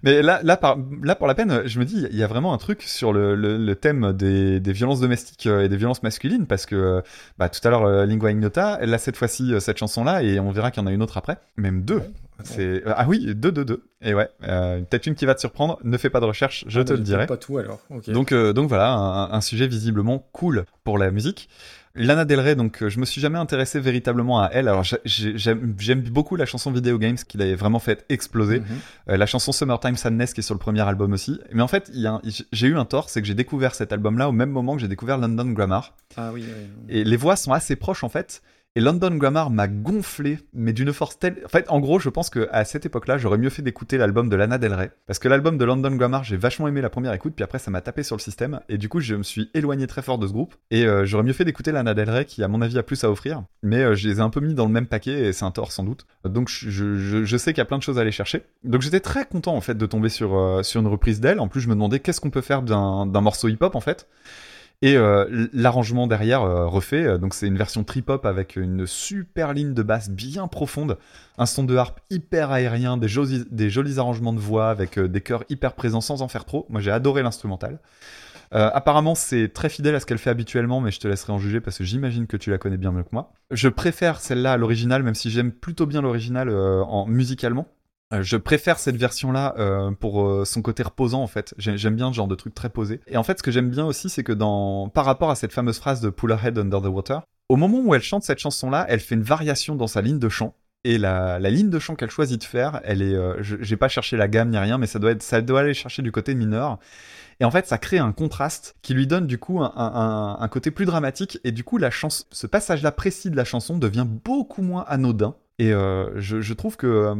Mais là, là, par, là, pour la peine, je me dis, il y a vraiment un truc sur le, le, le thème des, des violences domestiques euh, et des violences masculines, parce que bah, tout à l'heure, Lingua Ignota, elle a cette fois-ci cette chanson-là, et on verra qu'il y en a une autre après, même deux. C'est euh, ah oui, deux, deux, deux. Et ouais, euh, peut-être une qui va te surprendre. Ne fais pas de recherche, je Ah, te bah, le dirai. Pas tout alors. Donc, euh, donc voilà, un, un sujet visiblement cool pour la musique. Lana Del Rey, donc je me suis jamais intéressé véritablement à elle. Alors j'ai- j'ai- j'aime beaucoup la chanson Video Games qui l'avait vraiment fait exploser. Mhm. Euh, la chanson Summertime Sadness qui est sur le premier album aussi. Mais en fait, j'ai eu un tort, c'est que j'ai découvert cet album-là au même moment que j'ai découvert London Grammar. Ah oui. oui. Et les voix sont assez proches en fait. Et London Grammar m'a gonflé, mais d'une force telle. En fait, en gros, je pense que à cette époque-là, j'aurais mieux fait d'écouter l'album de Lana Del Rey. Parce que l'album de London Grammar, j'ai vachement aimé la première écoute, puis après, ça m'a tapé sur le système. Et du coup, je me suis éloigné très fort de ce groupe. Et euh, j'aurais mieux fait d'écouter Lana Del Rey, qui, à mon avis, a plus à offrir. Mais euh, je les ai un peu mis dans le même paquet, et c'est un tort sans doute. Donc, je, sais qu'il y a plein de choses à aller chercher. Donc, j'étais très content, en fait, de tomber sur, euh, sur une reprise d'elle. En plus, je me demandais qu'est-ce qu'on peut faire d'un morceau hip-hop, en fait. Et euh, l'arrangement derrière euh, refait, euh, donc c'est une version trip-hop avec une super ligne de basse bien profonde, un son de harpe hyper aérien, des jolis, des jolis arrangements de voix avec des chœurs hyper présents sans en faire trop. Moi j'ai adoré l'instrumental. Apparemment c'est très fidèle à ce qu'elle fait habituellement, mais je te laisserai en juger parce que j'imagine que tu la connais bien mieux que moi. Je préfère celle-là à l'original, même si j'aime plutôt bien l'original euh, en musicalement. Euh, Je préfère cette version-là euh, pour euh, son côté reposant en fait. J'ai- J'aime bien ce genre de truc très posé. Et en fait, ce que j'aime bien aussi, c'est que dans par rapport à cette fameuse phrase de Pull her head under the water, au moment où elle chante cette chanson-là, elle fait une variation dans sa ligne de chant. Et la, la ligne de chant qu'elle choisit de faire, elle est, euh, j'ai pas cherché la gamme ni rien, mais ça doit être, ça doit aller chercher du côté mineur. Et en fait, ça crée un contraste qui lui donne du coup un, un- un côté plus dramatique. Et du coup, la chanson, ce passage-là précis de la chanson devient beaucoup moins anodin. Et euh, je, je trouve que euh,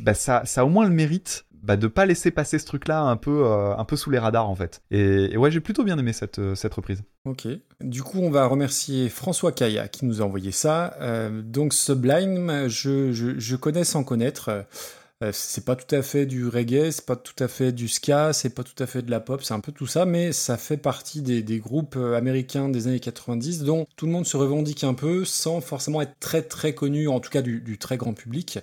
bah, ça, ça a au moins le mérite bah, de pas laisser passer ce truc-là un peu, euh, un peu sous les radars en fait. Et, ouais, j'ai plutôt bien aimé cette, euh, cette reprise. Ok. Du coup, on va remercier François Kaya qui nous a envoyé ça. Euh, donc, Sublime, je, je, connais sans connaître. C'est pas tout à fait du reggae, c'est pas tout à fait du ska, c'est pas tout à fait de la pop, c'est un peu tout ça, mais ça fait partie des, groupes américains des années 90 dont tout le monde se revendique un peu sans forcément être très très connu, en tout cas du très grand public.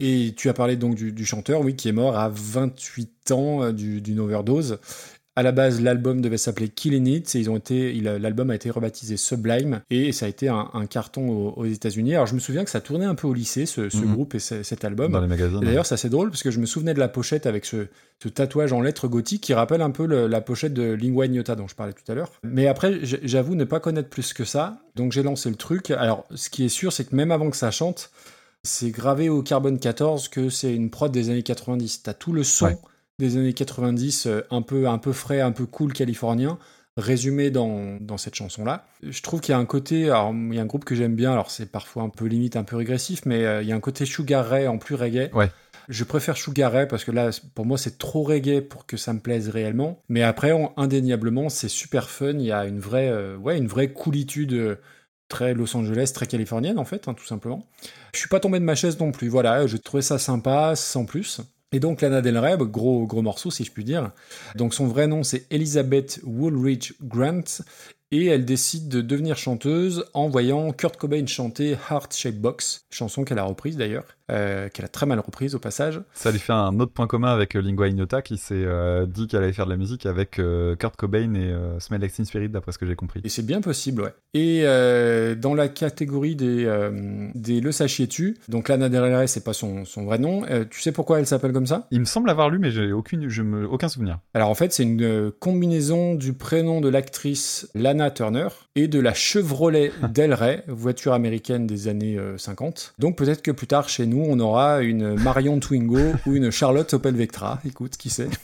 Et tu as parlé donc du, du chanteur, oui, qui est mort à 28 ans euh, du- d'une overdose. À la base, l'album devait s'appeler Killing It, et ils ont été, l'album a été rebaptisé Sublime, et ça a été un, un carton aux, aux États-Unis. Alors je me souviens que ça tournait un peu au lycée, ce, ce Mhm. groupe et ce- cet album. Dans les magazines. Et D'ailleurs, c'est assez drôle parce que je me souvenais de la pochette avec ce, ce tatouage en lettres gothiques qui rappelle un peu le- la pochette de Lingua Ignota dont je parlais tout à l'heure. Mais après, j'avoue ne pas connaître plus que ça, donc j'ai lancé le truc. Alors, ce qui est sûr, c'est que même avant que ça chante, c'est gravé au carbone 14 que c'est une prod des années 90. T'as tout le son Ouais. des années 90, euh, un peu, un peu frais, un peu cool californien, résumé dans, dans cette chanson-là. Je trouve qu'il y a un côté, alors il y a un groupe que j'aime bien, alors c'est parfois un peu limite, un peu régressif, mais euh, il y a un côté Sugar Ray en plus reggae. Ouais. Je préfère Sugar Ray parce que là, pour moi, c'est trop reggae pour que ça me plaise réellement. Mais après, on- indéniablement, c'est super fun. Il y a une vraie, euh, ouais, une vraie coolitude euh, très Los Angeles, très californienne en fait, hein, tout simplement. Je suis pas tombé de ma chaise non plus. Voilà, je trouvais ça sympa, sans plus. Et donc Lana Del Rey, gros gros morceau si je puis dire. Donc son vrai nom c'est Elizabeth Woolridge Grant et elle décide de devenir chanteuse en voyant Kurt Cobain chanter Heart Shaped Box, chanson qu'elle a reprise d'ailleurs, euh, qu'elle a très mal reprise au passage. Ça lui fait un autre point commun avec euh, Lingua Ignota qui s'est euh, dit qu'elle allait faire de la musique avec euh, Kurt Cobain et Smell Like Teen Spirit d'après ce que j'ai compris. Et c'est bien possible, ouais. Et dans la catégorie des, des Le Sachiez-tu, donc Lana Del Rey, c'est pas son, son vrai nom. Tu sais pourquoi elle s'appelle comme ça? Il me semble avoir lu mais j'ai aucune, je me, aucun souvenir. Alors en fait, c'est une combinaison du prénom de l'actrice Lana Turner et de la Chevrolet Del Rey, voiture américaine des années euh, 50. Donc peut-être que plus tard chez nous, on aura une Marion Twingo ou une Charlotte Opel Vectra. Écoute, qui sait?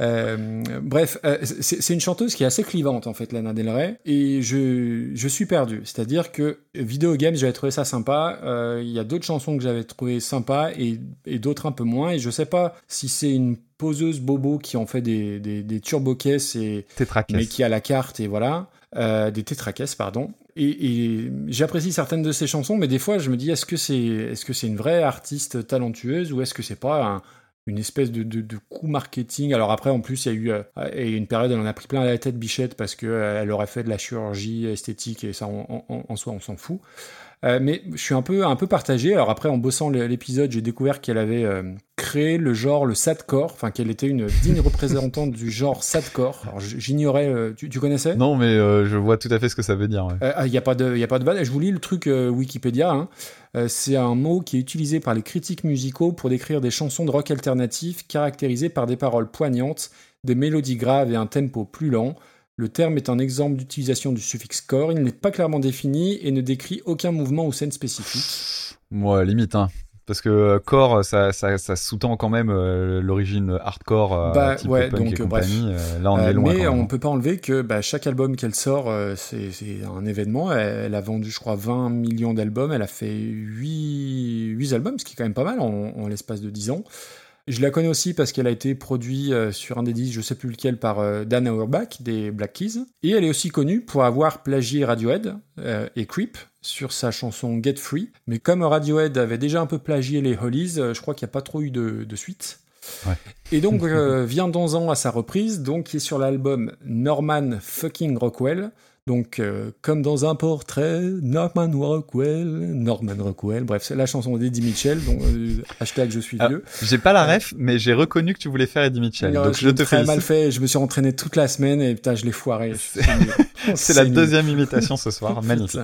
Euh, Bref, euh, c'est une chanteuse qui est assez clivante en fait, Lana Del Rey, et je, je suis perdu. C'est-à-dire que Video Games, j'avais trouvé ça sympa. Euh, Il y a d'autres chansons que j'avais trouvé sympas et, et d'autres un peu moins. Et je sais pas si c'est une poseuse bobo qui en fait des, des, des turbo-caisses et mais qui a la carte et voilà. Euh, des tétracaisses pardon. Et, et j'apprécie certaines de ces chansons mais des fois je me dis est-ce que c'est est-ce que c'est une vraie artiste talentueuse ou est-ce que c'est pas un- une espèce de, de, de coup marketing? Alors après en plus il y a eu euh, et une période elle en a pris plein la tête Bichette parce que euh, elle aurait fait de la chirurgie esthétique et ça en- en soi on s'en fout euh, mais je suis un peu, un peu partagé. Alors après, en bossant l'épisode, j'ai découvert qu'elle avait euh, créé le genre le sadcore, enfin qu'elle était une digne représentante du genre sadcore. Alors j'ignorais, euh, tu, tu connaissais? Non mais je vois tout à fait ce que ça veut dire. ouais. Il n'y a pas de, y a pas de vanne. Je vous lis le truc Wikipédia. hein. C'est un mot qui est utilisé par les critiques musicaux pour décrire des chansons de rock alternatif caractérisées par des paroles poignantes, des mélodies graves et un tempo plus lent. Le terme est un exemple d'utilisation du suffixe core. Il n'est pas clairement défini et ne décrit aucun mouvement ou scène spécifique. Moi limite hein. Parce que euh, core, ça, ça, ça sous-tend quand même euh, l'origine hardcore, euh, Bah, type ouais, punk donc, et euh, bref. Euh, là, on est loin. mais on même. peut pas enlever que bah, chaque album qu'elle sort, c'est c'est un événement. Elle, elle a vendu, je crois, 20 millions d'albums. Elle a fait 8, 8 albums, ce qui est quand même pas mal en, en l'espace de 10 ans. Je la connais aussi parce qu'elle a été produite euh, sur un des disques, je sais plus lequel, par euh, Dan Auerbach des Black Keys. Et elle est aussi connue pour avoir plagié Radiohead euh, et Creep sur sa chanson Get Free. Mais comme Radiohead avait déjà un peu plagié les Hollies, je crois qu'il n'y a pas trop eu de, de suite. Ouais. Et donc euh, vient 11 ans à sa reprise, donc qui est sur l'album Norman fucking Rockwell. Donc euh, comme dans un portrait, Norman Rockwell, Norman Rockwell. Bref, c'est la chanson d'Eddie Mitchell. Donc euh, hashtag je suis Ah, vieux. J'ai pas la ref, mais j'ai reconnu que tu voulais faire Eddie Mitchell. Non, donc je l'ai te très félicite. mal fait. Je me suis entraîné toute la semaine et putain, je l'ai foiré. C'est- la deuxième imitation ce soir. Magnifique.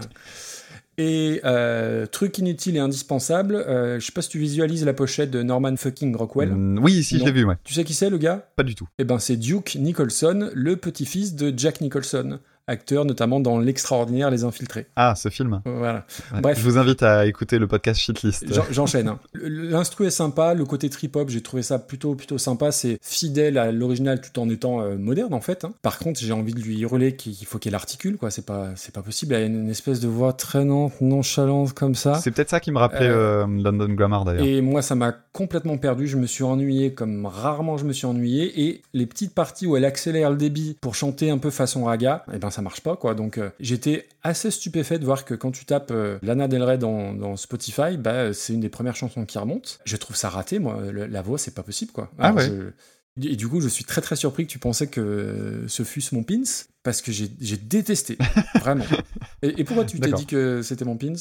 Et euh, truc inutile et indispensable, euh, je sais pas si tu visualises la pochette de Norman fucking Rockwell. Mm, oui, si, je l'ai vu, ouais. Tu sais qui c'est le gars? Pas du tout. Eh ben c'est Duke Nicholson, le petit-fils de Jack Nicholson, acteur notamment dans l'extraordinaire Les Infiltrés. Ah, ce film. Voilà. Ouais. Bref. Je vous invite à écouter le podcast Shitlist. J'en- J'enchaîne. hein. L'instru est sympa, le côté trip-hop, j'ai trouvé ça plutôt plutôt sympa. C'est fidèle à l'original tout en étant euh, moderne en fait. hein. Par contre, j'ai envie de lui hurler qu'il faut qu'elle articule quoi. C'est pas c'est pas possible. Elle a une espèce de voix traînante, nonchalante comme ça. C'est peut-être ça qui me rappelait Euh, euh, London Grammar d'ailleurs. Et moi, ça m'a complètement perdu. Je me suis ennuyé comme rarement je me suis ennuyé. Et les petites parties où elle accélère le débit pour chanter un peu façon raga, eh ben ça marche pas quoi. Donc euh, j'étais assez stupéfait de voir que quand tu tapes euh, Lana Del Rey dans, dans Spotify, bah, euh, c'est une des premières chansons qui remonte. Je trouve ça raté, moi. Le- la voix, c'est pas possible quoi. Ah ouais. je- Et du coup, je suis très très surpris que tu pensais que ce fût mon pins, parce que j'ai détesté, vraiment. Et, et pourquoi tu t'es dit que c'était mon pins?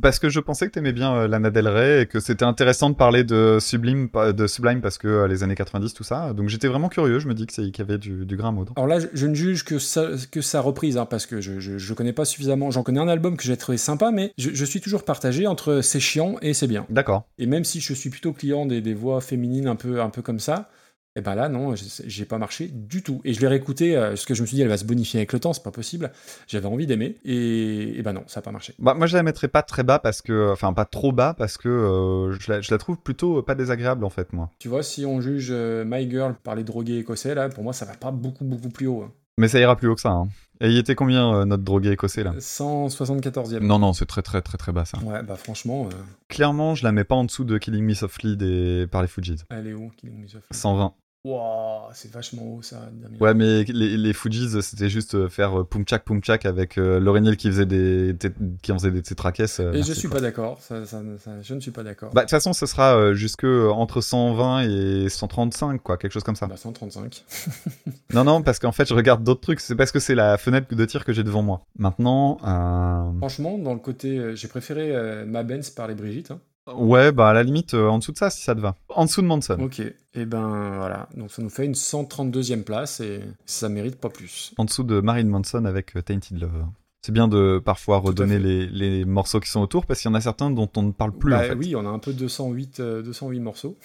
Parce que je pensais que t'aimais bien euh, Lana Del Rey et que c'était intéressant de parler de Sublime, de Sublime parce que euh, les années 90, tout ça. Donc j'étais vraiment curieux. Je me dis qu'il y avait du, du grain à moudre. Alors là, je, je ne juge que sa, que sa reprise, hein, parce que je, je, je connais pas suffisamment. J'en connais un album que j'ai trouvé sympa, mais je, je suis toujours partagé entre c'est chiant et c'est bien. D'accord. Et même si je suis plutôt client des, des voix féminines un peu, un peu comme ça, et ben là, non, j'ai pas marché du tout. Et je l'ai réécouté, euh, parce que je me suis dit, elle va se bonifier avec le temps, c'est pas possible. J'avais envie d'aimer, et, et ben non, ça a pas marché. Bah, moi, je la mettrais pas très bas parce que, enfin, pas trop bas parce que euh, je, la, je la trouve plutôt pas désagréable en fait, moi. Tu vois, si on juge euh, My Girl par les drogués écossais, là, pour moi, ça va pas beaucoup, beaucoup plus haut. hein. Mais ça ira plus haut que ça. Hein. Et il était combien euh, notre drogué écossais là? 174e. Non, non, c'est très, très, très, très bas ça. Ouais, bah franchement, euh, Clairement, je la mets pas en dessous de Killing Me Softly des... par les Fujis. elle est où Killing Me Softly? 120. Wow, c'est vachement haut ça, Damien. Ouais, mais les, les Fujis, c'était juste euh, faire euh, Pumchak Pumchak avec euh, Lauryn Hill qui faisait des, qui en faisait des tétraquesses. euh, Et je suis pas d'accord, ça, ça- ça- je ne suis pas d'accord. Bah, de toute façon, ce sera euh, jusque entre 120 et 135, quoi, quelque chose comme ça. Bah, 135. Non, non, parce qu'en fait, je regarde d'autres trucs. C'est parce que c'est la fenêtre de tir que j'ai devant moi. Maintenant, euh... Franchement, dans le côté, j'ai préféré Ma Benz par les Brigitte. hein. Ouais, bah à la limite, euh, en dessous de ça, si ça te va. En dessous de Manson. Ok, et ben voilà, donc ça nous fait une 132e place et ça mérite pas plus. En dessous de Marine Manson avec euh, Tainted Love. C'est bien de parfois redonner les, les morceaux qui sont autour parce qu'il y en a certains dont on ne parle plus Bah en fait. oui, on a un peu 208, euh, 208 morceaux.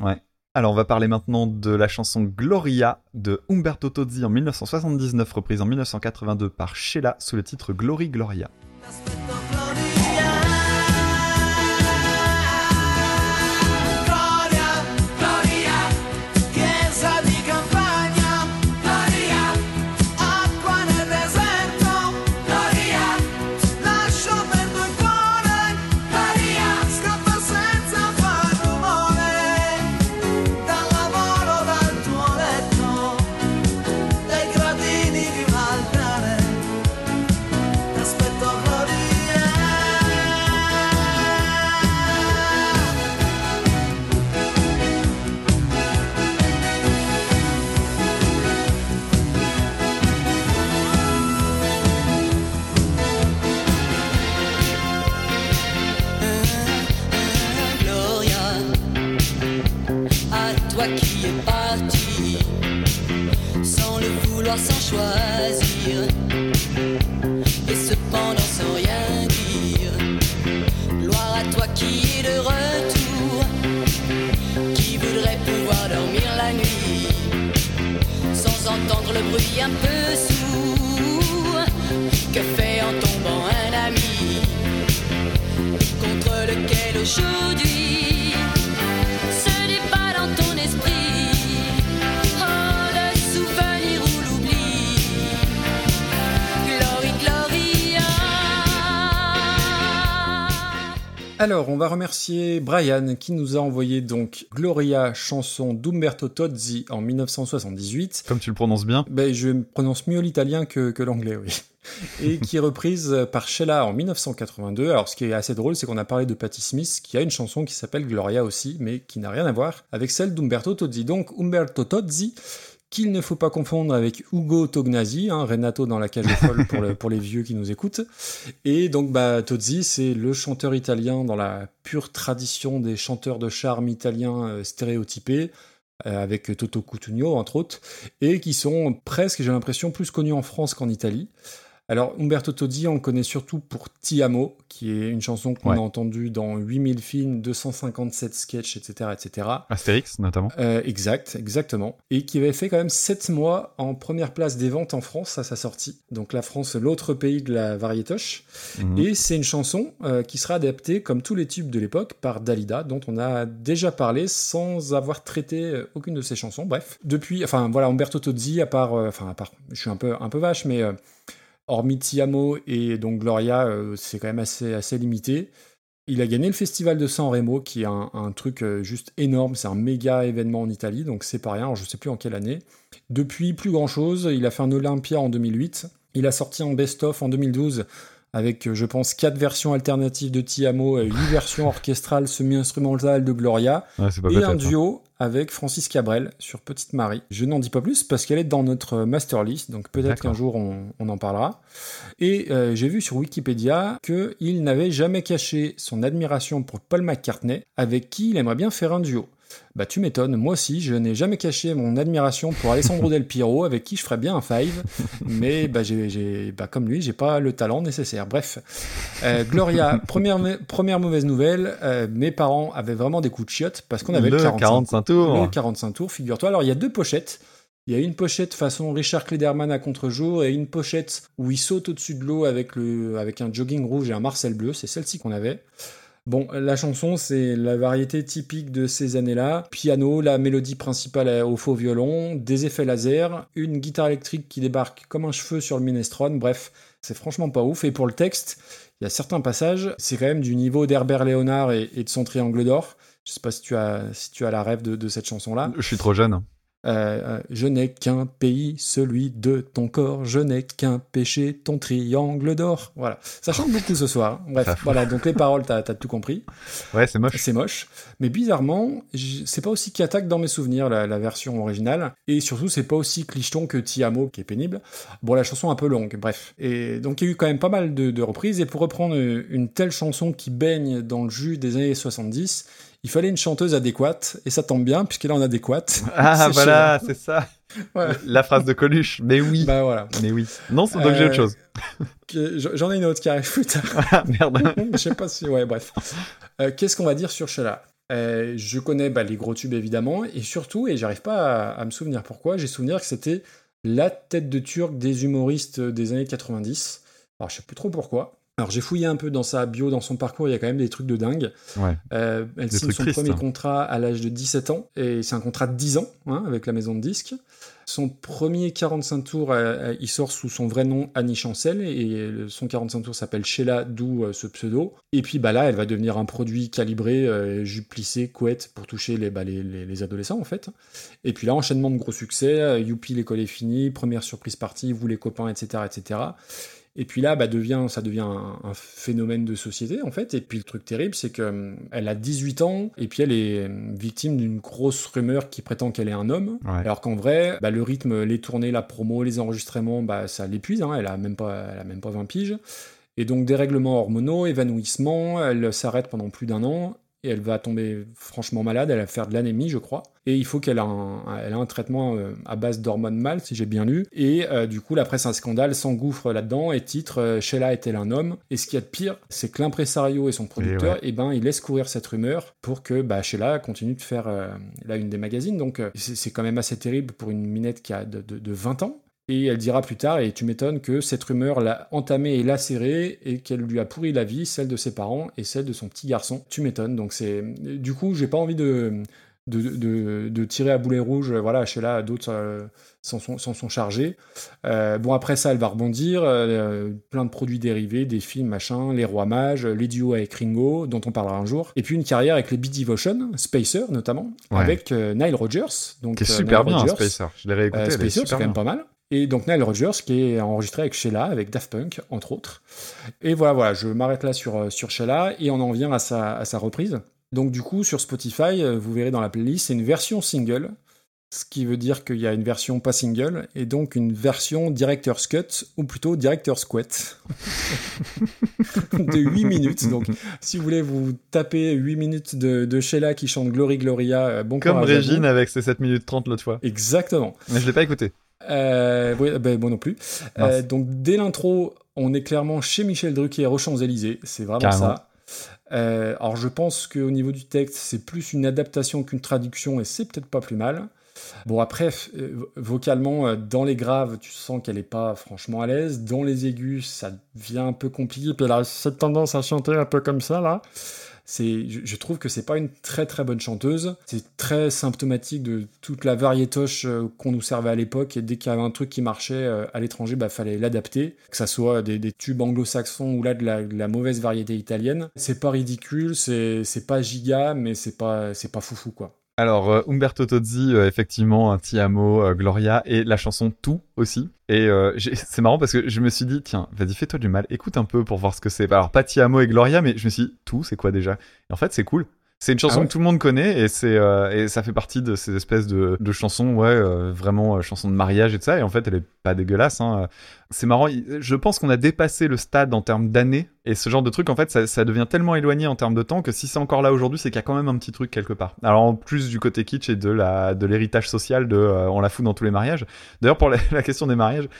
Alors on va parler maintenant de la chanson Gloria de Umberto Tozzi en 1979, reprise en 1982 par Sheila sous le titre Glory Gloria. Gloria, et cependant sans rien dire. Gloire à toi qui es de retour, qui voudrait pouvoir dormir la nuit, sans entendre le bruit un peu sourd que fait en tombant un ami contre lequel aujourd'hui Alors, on va remercier Brian qui nous a envoyé donc Gloria, chanson d'Umberto Tozzi en 1978. Comme tu le prononces bien. Ben, je prononce mieux l'italien que, que l'anglais, oui. Et qui est reprise par Sheila en 1982. Alors, ce qui est assez drôle, c'est qu'on a parlé de Patti Smith, qui a une chanson qui s'appelle Gloria aussi, mais qui n'a rien à voir avec celle d'Umberto Tozzi. Donc, Umberto Tozzi, qu'il ne faut pas confondre avec Ugo Tognazzi, hein, Renato dans la cage aux folles pour, le- pour les vieux qui nous écoutent. Et donc, bah, Tozzi, c'est le chanteur italien dans la pure tradition des chanteurs de charme italiens euh, stéréotypés, euh, avec Toto Cutugno, entre autres, et qui sont presque, j'ai l'impression, plus connus en France qu'en Italie. Alors, Umberto Tozzi, on le connaît surtout pour Ti Amo, qui est une chanson qu'on Ouais. a entendue dans 8000 films, 257 sketchs, etc., etc. Astérix, notamment. Euh, exact, exactement. Et qui avait fait quand même 7 mois en première place des ventes en France à sa sortie. Donc la France, l'autre pays de la variétoche. Mhm. Et c'est une chanson euh, qui sera adaptée, comme tous les tubes de l'époque, par Dalida, dont on a déjà parlé sans avoir traité euh, aucune de ses chansons. Bref, depuis, enfin voilà, Umberto Tozzi, à part, euh, enfin à part, je suis un peu, un peu vache, mais hormis Tiamo et donc Gloria, euh, c'est quand même assez, assez limité. Il a gagné le festival de San Remo, qui est un, un truc euh, juste énorme. C'est un méga événement en Italie, donc c'est pas rien. Alors, je sais plus en quelle année. Depuis, plus grand chose. Il a fait un Olympia en 2008. Il a sorti un best-of en 2012 avec, euh, je pense, quatre versions alternatives de Tiamo, et huit versions orchestrales semi-instrumentales de Gloria, pas et un hein. duo avec Francis Cabrel sur Petite Marie. Je n'en dis pas plus parce qu'elle est dans notre master list, donc peut-être qu'un jour on, on en parlera. Et euh, j'ai vu sur Wikipédia qu'il n'avait jamais caché son admiration pour Paul McCartney, avec qui il aimerait bien faire un duo. Bah tu m'étonnes, moi aussi je n'ai jamais caché mon admiration pour Alessandro Del Piero, avec qui je ferais bien un five, mais bah, j'ai, bah, comme lui, j'ai pas le talent nécessaire. Bref, Euh, Gloria, première, première mauvaise nouvelle, euh, mes parents avaient vraiment des coups de chiottes parce qu'on avait le, Le 45, 45 tours. Le 45 tours, figure-toi. Alors il y a deux pochettes. Il y a une pochette façon Richard Klederman à contre-jour et une pochette où il saute au-dessus de l'eau avec, le, avec un jogging rouge et un Marcel bleu. C'est celle-ci qu'on avait. Bon, la chanson, c'est la variété typique de ces années-là. Piano, la mélodie principale au faux violon, des effets laser, une guitare électrique qui débarque comme un cheveu sur le minestrone. Bref, c'est franchement pas ouf. Et pour le texte, il y a certains passages, c'est quand même du niveau d'Herbert Léonard et, de son triangle d'or. Je sais pas si tu as, si tu as la rêve de, de cette chanson-là. Je suis trop jeune. Euh, euh, je n'ai qu'un pays, celui de ton corps. Je n'ai qu'un péché, ton triangle d'or. Voilà. Ça chante beaucoup ce soir. hein. Bref, voilà. Donc les paroles, t'as as tout compris. Ouais, c'est moche. C'est moche. Mais bizarrement, c'est pas aussi qui attaque dans mes souvenirs, la, la version originale. Et surtout, c'est pas aussi clicheton que Tiamo, qui est pénible. Bon, la chanson est un peu longue, bref. Et donc, il y a eu quand même pas mal de, de reprises. Et pour reprendre une, une telle chanson qui baigne dans le jus des années 70, il fallait une chanteuse adéquate. Et ça tombe bien, puisqu'elle est en adéquate. Ah, voilà, c'est ça. La phrase de Coluche. Mais oui. Bah voilà. Mais oui. Non, c'est donc j'ai Euh, autre chose. J'en ai une autre qui arrive plus tard. Ah, merde. je sais pas si. Ouais, bref. Euh, Qu'est-ce qu'on va dire sur Sheila Euh, Je connais bah, les gros tubes évidemment, et surtout, et j'arrive pas à, à me souvenir pourquoi, j'ai souvenir que c'était la tête de turc des humoristes des années 90. Alors je sais plus trop pourquoi. Alors j'ai fouillé un peu dans sa bio, dans son parcours, il y a quand même des trucs de dingue. Ouais. Euh, elle Des signe son tristes, premier hein. contrat à l'âge de 17 ans, et c'est un contrat de 10 ans hein, avec la maison de disques. Son premier 45 tours, euh, euh, il sort sous son vrai nom Annie Chancel, et son 45 tours s'appelle Sheila, d'où euh, ce pseudo. Et puis bah là, elle va devenir un produit calibré, jupe plissée, couette, pour toucher les, bah, les, les- les adolescents en fait. Et puis là, enchaînement de gros succès, Youpi, l'école est finie, première surprise partie, vous les copains, etc. etc. Et puis là, bah, devient, ça devient un, un phénomène de société, en fait. Et puis le truc terrible, c'est qu'elle a 18 ans, et puis elle est euh, victime d'une grosse rumeur qui prétend qu'elle est un homme. Ouais. Alors qu'en vrai, bah, le rythme, les tournées, la promo, les enregistrements, bah, ça l'épuise. hein. Elle a même pas, elle a même pas 20 piges. Et donc dérèglements hormonaux, évanouissement, elle s'arrête pendant plus d'un an. Et elle va tomber franchement malade, elle va faire de l'anémie, je crois. Et il faut qu'elle ait un, elle a un traitement euh, à base d'hormones mâles, si j'ai bien lu. Et euh, du coup, la presse un scandale s'engouffre là-dedans et titre euh, Sheila est-elle un homme? Et ce qu'il y a de pire, c'est que l'impresario et son producteur, ouais. eh ben, ils laissent courir cette rumeur pour que bah, Sheila continue de faire euh, la une des magazines. Donc c'est c'est quand même assez terrible pour une minette qui a de, de- de 20 ans. Et elle dira plus tard, et tu m'étonnes, que cette rumeur l'a entamée et lacérée, et qu'elle lui a pourri la vie, celle de ses parents et celle de son petit garçon. Tu m'étonnes. Donc c'est, du coup, j'ai pas envie de de, de, de tirer à boulet rouge. Voilà, Sheila, d'autres euh, s'en sont, chargés. Euh, bon, après ça, elle va rebondir. euh, plein de produits dérivés, des films, machin, Les Rois Mages, les duos avec Ringo, dont on parlera un jour. Et puis une carrière avec les Beat Devotion, Spacer notamment, Ouais. avec Nile Rodgers. Donc, Qui est super Nile bien, Rodgers. Spacer. Je l'ai réécouté, Spacer, c'est quand même pas mal. Et donc Nile Rodgers qui est enregistré avec Sheila, avec Daft Punk, entre autres. Et voilà, voilà, je m'arrête là sur, euh, sur Sheila et on en vient à sa, à sa reprise. Donc du coup, sur Spotify, euh, vous verrez dans la playlist, c'est une version single, ce qui veut dire qu'il y a une version pas single, et donc une version Director's Cut, ou plutôt Director's Quet, de 8 minutes. Donc si vous voulez vous taper 8 minutes de, de Sheila qui chante Glory Gloria, euh, bon Comme. Régine avec ses 7 minutes 30 l'autre fois. Exactement. Mais je l'ai pas écouté. Euh, oui, ben, moi non plus. Euh, donc dès l'intro, on est clairement chez Michel Drucker aux Champs-Élysées. C'est vraiment Carrément. ça. Euh, alors je pense qu'au niveau du texte, c'est plus une adaptation qu'une traduction et c'est peut-être pas plus mal. Bon après, euh, vocalement, dans les graves, tu sens qu'elle est pas franchement à l'aise. Dans les aigus, ça devient un peu compliqué. Puis elle a cette tendance à chanter un peu comme ça là. Je, trouve que c'est pas une très très bonne chanteuse. C'est très symptomatique de toute la variétoche euh, qu'on nous servait à l'époque. Et dès qu'il y avait un truc qui marchait euh, à l'étranger, bah fallait l'adapter. Que ça soit des, tubes anglo-saxons ou là de la, mauvaise variété italienne. C'est pas ridicule, c'est, c'est pas giga, mais c'est pas c'est pas foufou quoi. Alors, euh, Umberto Tozzi, euh, effectivement, un Ti amo, euh, Gloria, et la chanson Tout aussi. Et euh, c'est marrant parce que je me suis dit, tiens, vas-y, fais-toi du mal, écoute un peu pour voir ce que c'est. Alors, pas Ti amo et Gloria, mais je me suis dit, Tout, c'est quoi déjà? Et en fait, c'est cool. C'est une chanson Ah ouais que tout le monde connaît et c'est euh, et ça fait partie de ces espèces de, de chansons, ouais, euh, vraiment euh, chansons de mariage et tout ça. Et en fait, elle est pas dégueulasse. Hein. C'est marrant. Je pense qu'on a dépassé le stade en termes d'années et ce genre de truc, en fait, ça, devient tellement éloigné en termes de temps que si c'est encore là aujourd'hui, c'est qu'il y a quand même un petit truc quelque part. Alors en plus du côté kitsch et de la de l'héritage social euh, on la fout dans tous les mariages. D'ailleurs, pour la, question des mariages,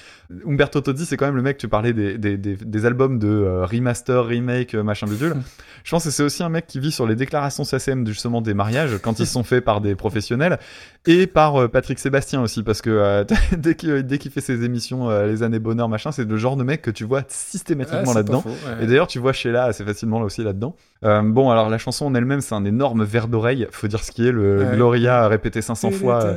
Umberto Tozzi, c'est quand même le mec. Tu parlais des des, des, albums de euh, remaster, remake, euh, machin bidule. Je pense que c'est aussi un mec qui vit sur les déclarations SACM justement des mariages quand ils sont faits par des professionnels et par Patrick Sébastien aussi parce que dès qu'il fait ses émissions les années bonheur machin c'est le genre de mec que tu vois systématiquement Ah, là-dedans ouais. et d'ailleurs tu vois Sheila assez facilement là aussi là-dedans Euh, bon alors la chanson en elle-même c'est un énorme verre d'oreille faut dire ce qui est le Ouais. Gloria répété 500 fois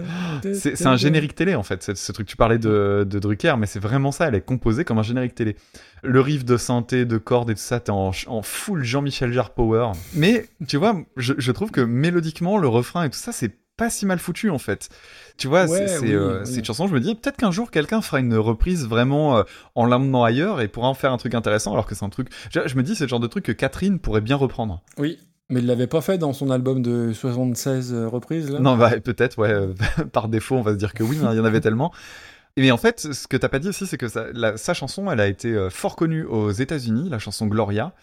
c'est un générique télé en fait, ce truc. Tu parlais de, de Drucker, mais c'est vraiment ça. Elle est composée comme un générique télé. Le riff de synthé, de cordes et tout ça, t'es en, en full Jean-Michel Jarre Power. Mais tu vois, je, je trouve que mélodiquement, le refrain et tout ça, c'est pas si mal foutu en fait. Tu vois, Ouais, c'est c'est, oui, euh, oui. c'est une chanson, je me dis, peut-être qu'un jour quelqu'un fera une reprise vraiment euh, en l'emmenant ailleurs et pourra en faire un truc intéressant alors que c'est un truc. Je, je me dis, c'est le genre de truc que Catherine pourrait bien reprendre. Oui, mais il l'avait pas fait dans son album de 76 euh, reprises là? Non, bah, peut-être, ouais. par défaut, on va se dire que oui, hein, il y en avait tellement. Mais en fait, ce que t'as pas dit aussi, c'est que sa, la- sa chanson, elle a été fort connue aux États-Unis, la chanson Gloria,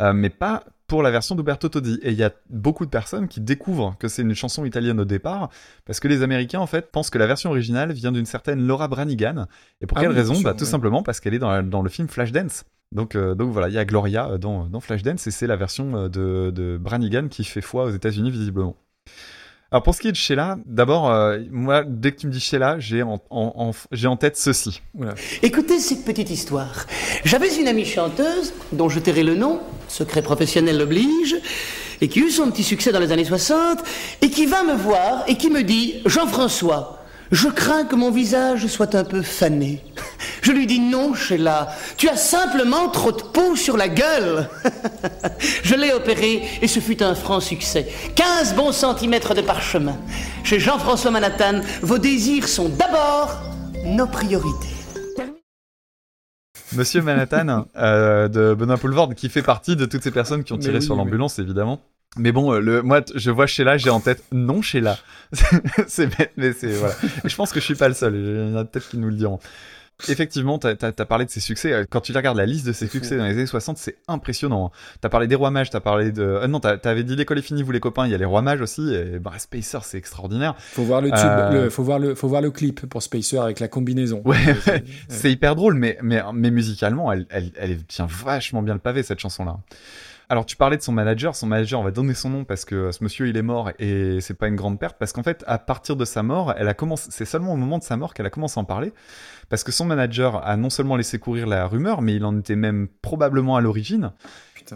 euh, mais pas pour la version d'Uberto Tozzi. Et il y a beaucoup de personnes qui découvrent que c'est une chanson italienne au départ, parce que les Américains, en fait, pensent que la version originale vient d'une certaine Laura Branigan. Et pour Ah quelle oui, raison? Bah, tout ouais. simplement parce qu'elle est dans, la- dans le film Flashdance. Donc, euh, donc voilà, il y a Gloria euh, dans, dans Flashdance, et c'est la version euh, de, de Branigan qui fait foi aux États-Unis, visiblement. Alors pour ce qui est de Sheila, d'abord, euh, moi, dès que tu me dis Sheila, j'ai en, en- en- j'ai en tête ceci. Écoutez cette petite histoire. J'avais une amie chanteuse, dont je tairai le nom, secret professionnel l'oblige, et qui eut son petit succès dans les années 60, et qui vint me voir et qui me dit Jean-François, je crains que mon visage soit un peu fané. Je lui dis non, Sheila, tu as simplement trop de peau sur la gueule. Je l'ai opéré et ce fut un franc succès. 15 bons centimètres de parchemin. Chez Jean-François Manhattan, vos désirs sont d'abord nos priorités. Monsieur Manhattan euh, de Benoît Poulvord, qui fait partie de toutes ces personnes qui ont tiré oui, sur oui. l'ambulance, évidemment. Mais bon, euh, le, moi, je vois Sheila, j'ai en tête non Sheila. c'est bête, mais c'est voilà. Et je pense que je suis pas le seul. Il y en a peut-être qui nous le diront. Effectivement, t'as as, parlé de ses succès. Euh, Quand tu regardes la liste de ses succès dans les années 60, c'est impressionnant. T'as parlé des Rois Mages, t'as parlé de. Euh, non, t'avais dit l'école est finie, vous les copains. Il y a les Rois Mages aussi. Et bah, Spacer, c'est extraordinaire. Faut voir le tube, Euh, le- faut voir le, faut voir le clip pour Spacer avec la combinaison. Ouais, ouais. c'est- hyper drôle, mais, mais, mais musicalement, elle, elle, elle tient vachement bien le pavé, cette chanson-là. Alors, tu parlais de son manager. Son manager, on va donner son nom parce que ce monsieur, il est mort et c'est pas une grande perte parce qu'en fait, à partir de sa mort, elle a commencé, c'est seulement au moment de sa mort qu'elle a commencé à en parler parce que son manager a non seulement laissé courir la rumeur, mais il en était même probablement à l'origine.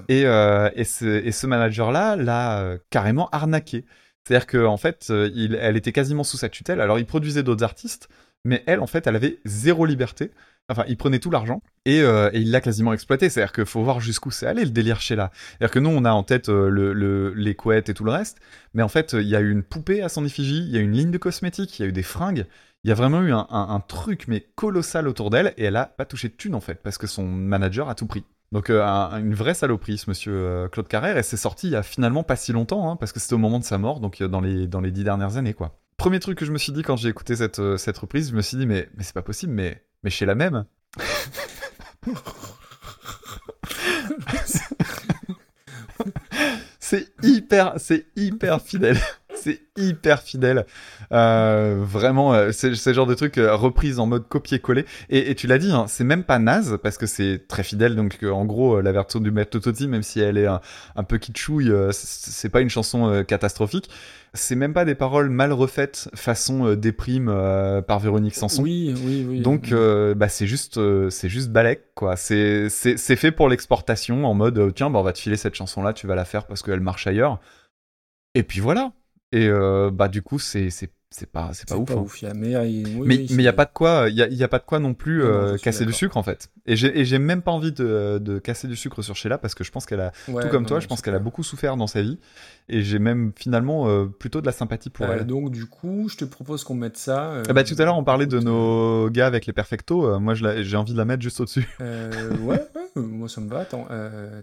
Et, euh, et ce, et ce manager-là l'a euh, carrément arnaqué. C'est-à-dire qu'en en fait, euh, il- elle était quasiment sous sa tutelle. Alors, il produisait d'autres artistes, mais elle, en fait, elle avait zéro liberté. Enfin, il prenait tout l'argent et, euh, il l'a quasiment exploité. C'est-à-dire qu'il faut voir jusqu'où c'est allé le délire chez là. C'est-à-dire que nous, on a en tête euh, le, le- les couettes et tout le reste, mais en fait, il y a eu une poupée à son effigie, il y a eu une ligne de cosmétiques, il y a eu des fringues. Il y a vraiment eu un, truc mais colossal autour d'elle et elle a pas touché de thune en fait parce que son manager a tout pris. Donc euh, un- une vraie saloperie ce monsieur Claude Carrère et c'est sorti il y a finalement pas si longtemps hein, parce que c'était au moment de sa mort donc dans les dix dernières années quoi. Premier truc que je me suis dit quand j'ai écouté cette reprise, je me suis dit mais c'est pas possible mais mais chez la même. c'est hyper, c'est hyper fidèle. C'est hyper fidèle. Euh, vraiment, euh, c'est le genre de truc euh, reprise en mode copier-coller. Et, et tu l'as dit, hein, c'est même pas naze parce que c'est très fidèle. Donc, en gros, la version du Maître Toti, même si elle est un, un peu kitschouille, c'est pas une chanson catastrophique. C'est même pas des paroles mal refaites façon déprime euh, par Véronique Sanson. Oui, oui, oui. Donc euh, bah c'est juste c'est juste balèque quoi. C'est c'est c'est fait pour l'exportation en mode tiens bah on va te filer cette chanson là, tu vas la faire parce qu'elle marche ailleurs. Et puis voilà. Et euh, bah du coup c'est c'est c'est pas c'est pas ouf. pas hein. ouf. a- Mais oui, mais oui, il c'est- y a pas de quoi il y a, y a pas de quoi non plus Non, non, euh, casser du sucre en fait. Et j'ai même pas envie de, de casser du sucre sur Sheila parce que je pense qu'elle a Ouais, tout comme non, toi, je pense qu'elle a beaucoup souffert dans sa vie et j'ai même finalement euh, plutôt de la sympathie pour Euh, elle. donc du coup, je te propose qu'on mette ça. euh, Ah bah tout à l'heure on parlait de nos gars avec les perfectos, moi j'ai envie de la mettre juste au-dessus, euh, ouais, moi ça me va. Attends,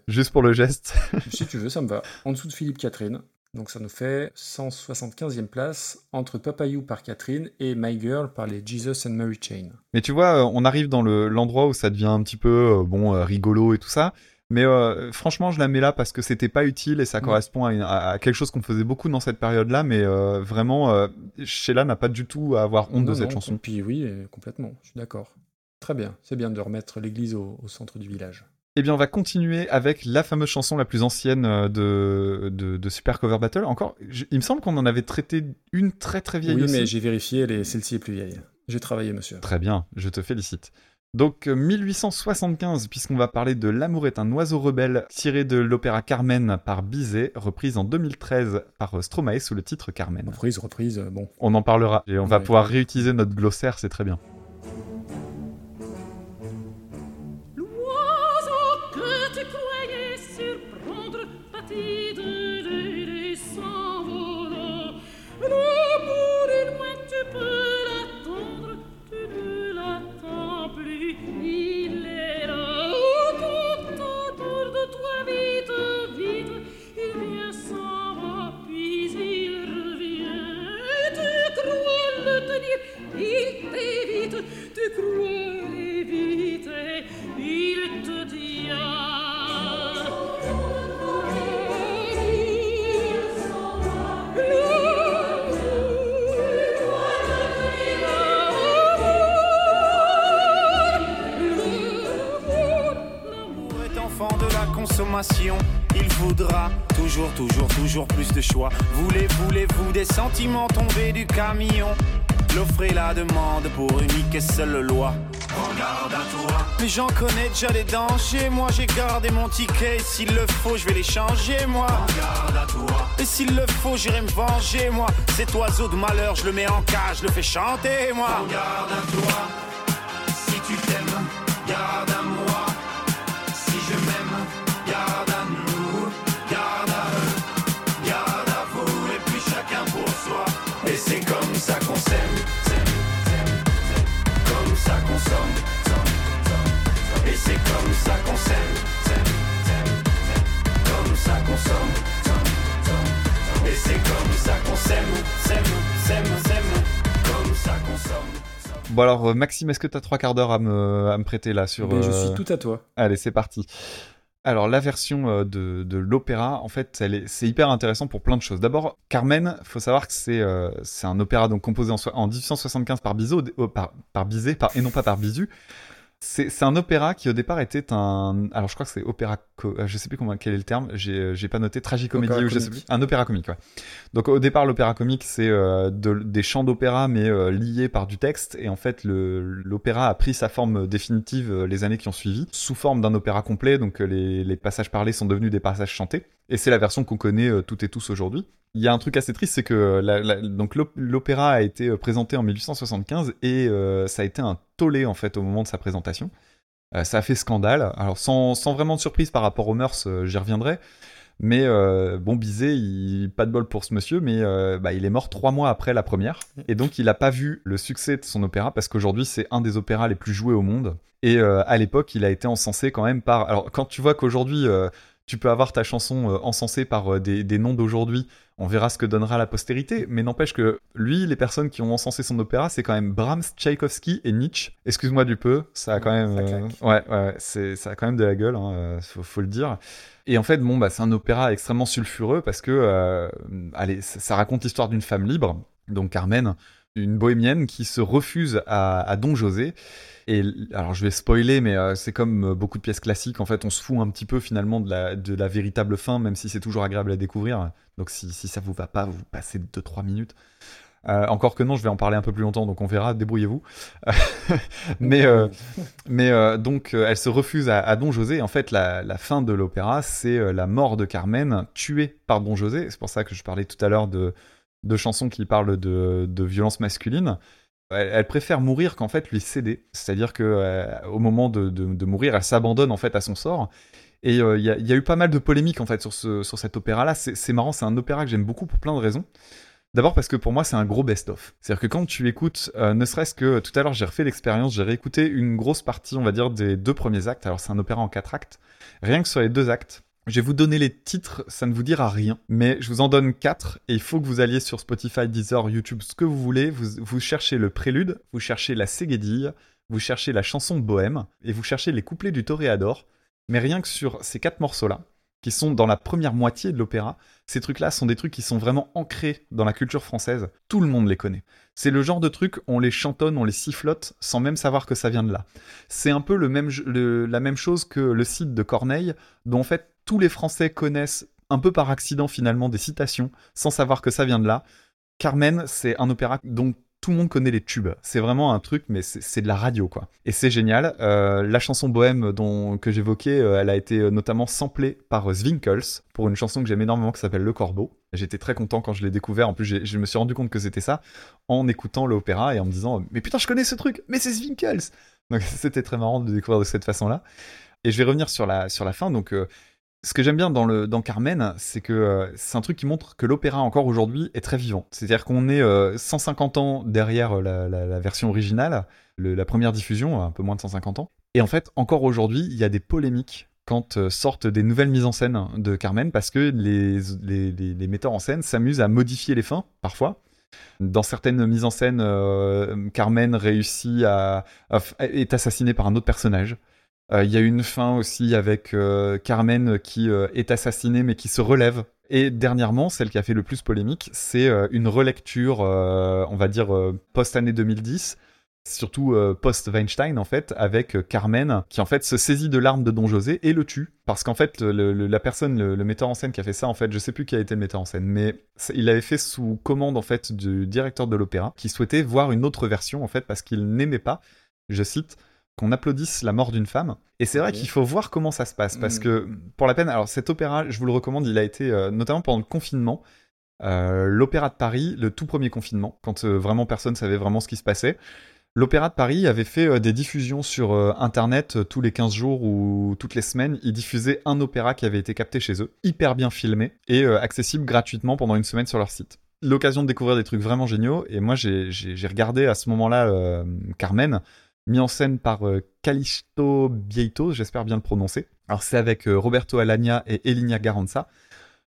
juste pour le geste. si tu veux, ça me va. En dessous de Philippe Catherine. Donc ça nous fait 175e place entre Papa You par Catherine et My Girl par les Jesus and Mary Chain. Mais tu vois, euh, on arrive dans le- l'endroit où ça devient un petit peu euh, bon euh, rigolo et tout ça. Mais euh, franchement, je la mets là parce que c'était pas utile et ça correspond à, une- à- à quelque chose qu'on faisait beaucoup dans cette période-là. Mais euh, vraiment, euh, Sheila n'a pas du tout à avoir honte de cette non, chanson. Puis oui, complètement, je suis d'accord. Très bien, c'est bien de remettre l'église au, au centre du village. Eh bien, on va continuer avec la fameuse chanson la plus ancienne euh, de, de, de Super Cover Battle. Encore, je- il me semble qu'on en avait traité une très très vieille oui, aussi. mais j'ai vérifié, celle-ci est plus vieille. J'ai travaillé, monsieur. Très bien, je te félicite. Donc euh, 1875, puisqu'on va parler de L'amour est un oiseau rebelle, tiré de l'opéra Carmen par Bizet, reprise en 2013 par euh, Stromae sous le titre Carmen. Reprise, reprise, euh, bon. On en parlera et on va pouvoir réutiliser notre glossaire, c'est très bien. Il voudra toujours, toujours, toujours plus de choix. Voulez, voulez-vous des sentiments tombés du camion? L'offre et la demande pour unique et seule loi. Regarde à toi. Mais j'en connais déjà les dangers. Moi j'ai gardé mon ticket. Et S'il le faut, je vais les changer, moi. Et s'il le faut, j'irai me venger, moi. Cet oiseau de malheur, je le mets en cage, je le fais chanter, moi. Regarde à toi. Bon alors euh, Maxime, est-ce que t'as trois quarts d'heure à me, à me prêter là sur... Mais je euh, suis tout à toi. Allez, c'est parti. Alors, la version euh, de, de l'opéra, en fait, c'est hyper intéressant pour plein de choses. D'abord, Carmen, faut savoir que c'est euh, un opéra donc composé en, so- en 1875 par Bizot, euh, par, par Bizet, par, et non pas par Bizu. C'est un opéra qui au départ était un. Alors je crois que c'est opéra. euh, Je sais plus comment quel est le terme. J'ai euh, j'ai pas noté tragicomédie Opéra ou je sais plus. Un opéra comique, ouais. Donc au départ l'opéra comique c'est euh, de- des chants d'opéra mais euh, liés par du texte et en fait l'opéra a pris sa forme définitive les années qui ont suivi sous forme d'un opéra complet donc les, les passages parlés sont devenus des passages chantés. Et c'est la version qu'on connaît euh, toutes et tous aujourd'hui. Il y a un truc assez triste, c'est que euh, donc l'op- l'opéra a été euh, présenté en 1875 et euh, ça a été un tollé en fait au moment de sa présentation. Ça a fait scandale. Alors sans, sans vraiment de surprise par rapport aux mœurs, j'y reviendrai. Mais bon, Bizet, pas de bol pour ce monsieur, mais bah, il est mort trois mois après la première. Et donc, il n'a pas vu le succès de son opéra, parce qu'aujourd'hui, c'est un des opéras les plus joués au monde. Et à l'époque, il a été encensé quand même par... Alors, quand tu vois qu'aujourd'hui, tu peux avoir ta chanson euh, encensée par euh, des, des noms d'aujourd'hui, on verra ce que donnera la postérité. Mais n'empêche que lui, les personnes qui ont encensé son opéra, c'est quand même Brahms, Tchaïkovski et Nietzsche. Excuse-moi du peu, ça a quand même... euh, ouais, ouais, c'est, ça a quand même de la gueule, hein, faut, faut le dire. Et en fait, bon, bah, c'est un opéra extrêmement sulfureux parce que, euh, allez, ça, ça raconte l'histoire d'une femme libre, donc Carmen, une bohémienne qui se refuse à, Don José. Et alors, je vais spoiler, mais euh, c'est comme euh, beaucoup de pièces classiques. En fait, on se fout un petit peu finalement de la, véritable fin, même si c'est toujours agréable à découvrir. Donc, si, si ça vous va pas, vous passez 2-3 minutes. Euh, encore que non, je vais en parler un peu plus longtemps, donc on verra, débrouillez-vous. mais mais donc, elle se refuse à, Don José. En fait, la, fin de l'opéra, c'est la mort de Carmen, tuée par Don José. C'est pour ça que je parlais tout à l'heure de, de chansons qui parlent de, de violence masculine. Elle, préfère mourir qu'en fait lui céder. C'est-à-dire que euh, au moment de, de- mourir, elle s'abandonne en fait à son sort. Et euh, il y, a- il y a eu pas mal de polémiques en fait sur, ce, sur cet opéra-là. C'est marrant, c'est un opéra que j'aime beaucoup pour plein de raisons. D'abord parce que pour moi c'est un gros best-of. C'est-à-dire que quand tu écoutes, euh, ne serait-ce que tout à l'heure j'ai refait l'expérience, j'ai réécouté une grosse partie, on va dire, des deux premiers actes. Alors c'est un opéra en quatre actes. Rien que sur les deux actes, je vais vous donner les titres, ça ne vous dira rien, mais je vous en donne quatre et il faut que vous alliez sur Spotify, Deezer, YouTube, ce que vous voulez. Vous, vous cherchez le prélude, vous cherchez la Ségédille, vous cherchez la chanson Bohème et vous cherchez les couplets du Toréador. Mais rien que sur ces quatre morceaux-là, qui sont dans la première moitié de l'opéra, ces trucs-là sont des trucs qui sont vraiment ancrés dans la culture française. Tout le monde les connaît. C'est le genre de truc, on les chantonne, on les sifflote sans même savoir que ça vient de là. C'est un peu le même, la même chose que le site de Corneille, dont en fait tous les Français connaissent un peu par accident finalement des citations sans savoir que ça vient de là. Carmen, c'est un opéra dont tout le monde connaît les tubes. C'est vraiment un truc, mais c'est de la radio, quoi. Et c'est génial. Euh, la chanson Bohème dont, que j'évoquais, euh, elle a été euh, notamment samplée par Zwinkels pour une chanson que j'aime énormément qui s'appelle Le Corbeau. J'étais très content quand je l'ai découvert. En plus, je me suis rendu compte que c'était ça en écoutant l'opéra et en me disant Mais putain, je connais ce truc Mais c'est Zwinkels Donc c'était très marrant de découvrir de cette façon-là. Et je vais revenir sur la, sur la fin. Donc, ce que j'aime bien dans, le, dans Carmen, c'est que euh, c'est un truc qui montre que l'opéra, encore aujourd'hui, est très vivant. C'est-à-dire qu'on est euh, 150 ans derrière euh, la, version originale, le- la première diffusion, un peu moins de 150 ans. Et en fait, encore aujourd'hui, il y a des polémiques quand euh, sortent des nouvelles mises en scène de Carmen, parce que les, les, les- metteurs en scène s'amusent à modifier les fins, parfois. Dans certaines mises en scène, euh, Carmen réussit à, à est assassinée par un autre personnage. Euh, Il y a une fin aussi avec euh, Carmen qui euh, est assassinée mais qui se relève. Et dernièrement, celle qui a fait le plus polémique, c'est une relecture, on va dire, post-année 2010, surtout post-Weinstein en fait, avec Carmen qui en fait se saisit de l'arme de Don José et le tue. Parce qu'en fait, la personne, le, metteur en scène qui a fait ça, en fait, je sais plus qui a été le metteur en scène, mais il l'avait fait sous commande en fait du directeur de l'opéra qui souhaitait voir une autre version en fait parce qu'il n'aimait pas, je cite, qu'on applaudisse la mort d'une femme. Et c'est vrai qu'il faut voir comment ça se passe, parce Mm. que pour la peine, alors cet opéra, je vous le recommande, il a été euh, notamment pendant le confinement, euh, l'opéra de Paris, le tout premier confinement, quand euh, vraiment personne savait vraiment ce qui se passait. L'Opéra de Paris avait fait des diffusions sur Internet tous les 15 jours ou toutes les semaines. Ils diffusaient un opéra qui avait été capté chez eux, hyper bien filmé et accessible gratuitement pendant une semaine sur leur site. L'occasion de découvrir des trucs vraiment géniaux. Et moi, j'ai- regardé à ce moment-là euh, Carmen, mis en scène par euh, Calixto Bieito, j'espère bien le prononcer. Alors, c'est avec euh, Roberto Alagna et Elinia Garanza.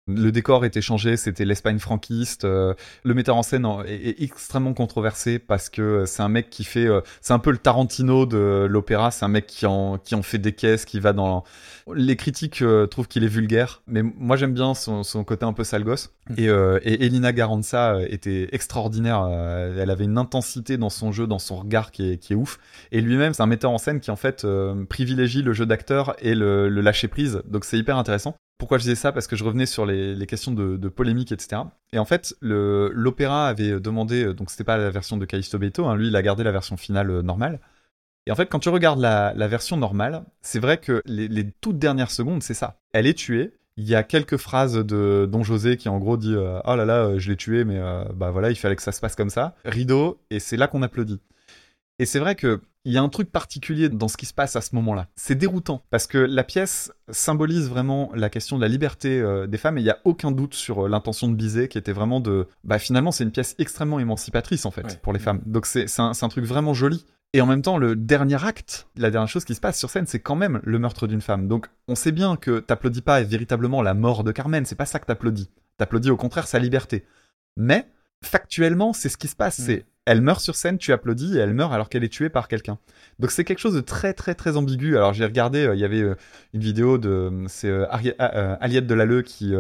Le décor était changé, c'était l'Espagne franquiste. euh, le metteur en scène est, extrêmement controversé parce que euh, c'est un mec qui fait, euh, c'est un peu le Tarantino de l'opéra. C'est un mec qui en qui en fait des caisses, qui va dans. Les critiques trouvent qu'il est vulgaire, mais moi j'aime bien son, son côté un peu sale gosse. Et, euh, et Elina Garanza était extraordinaire. elle avait une intensité dans son jeu, dans son regard qui est, qui est ouf. Et lui-même, c'est un metteur en scène qui en fait privilégie le jeu d'acteur et le, le lâcher prise. Donc c'est hyper intéressant. Pourquoi je disais ça Parce que je revenais sur les, questions de, polémique, etc. Et en fait, l'opéra avait demandé, euh, donc c'était pas la version de Callisto Beto, hein, lui il a gardé la version finale euh, normale. Et en fait, quand tu regardes la, version normale, c'est vrai que les, toutes dernières secondes, c'est ça. Elle est tuée, Il y a quelques phrases de Don José qui en gros dit euh, Oh là là, je l'ai tué, mais bah voilà, il fallait que ça se passe comme ça. Rideau, et c'est là qu'on applaudit. Et c'est vrai que il y a un truc particulier dans ce qui se passe à ce moment-là. C'est déroutant parce que la pièce symbolise vraiment la question de la liberté euh, des femmes et il y a aucun doute sur euh, l'intention de Bizet qui était vraiment de bah finalement c'est une pièce extrêmement émancipatrice en fait Ouais. pour les femmes. Donc c'est un, un truc vraiment joli. Et en même temps, le dernier acte, la dernière chose qui se passe sur scène, c'est quand même le meurtre d'une femme. Donc, on sait bien que t'applaudis pas véritablement la mort de Carmen, c'est pas ça que t'applaudis. T'applaudis au contraire sa liberté. Mais, factuellement, c'est ce qui se passe. Mm. C'est, elle meurt sur scène, tu applaudis, et elle meurt alors qu'elle est tuée par quelqu'un. Donc, c'est quelque chose de très, très, très ambigu. Alors, j'ai regardé, euh, il y avait euh, une vidéo de, c'est euh, ah, euh, Aliette Delalleux qui,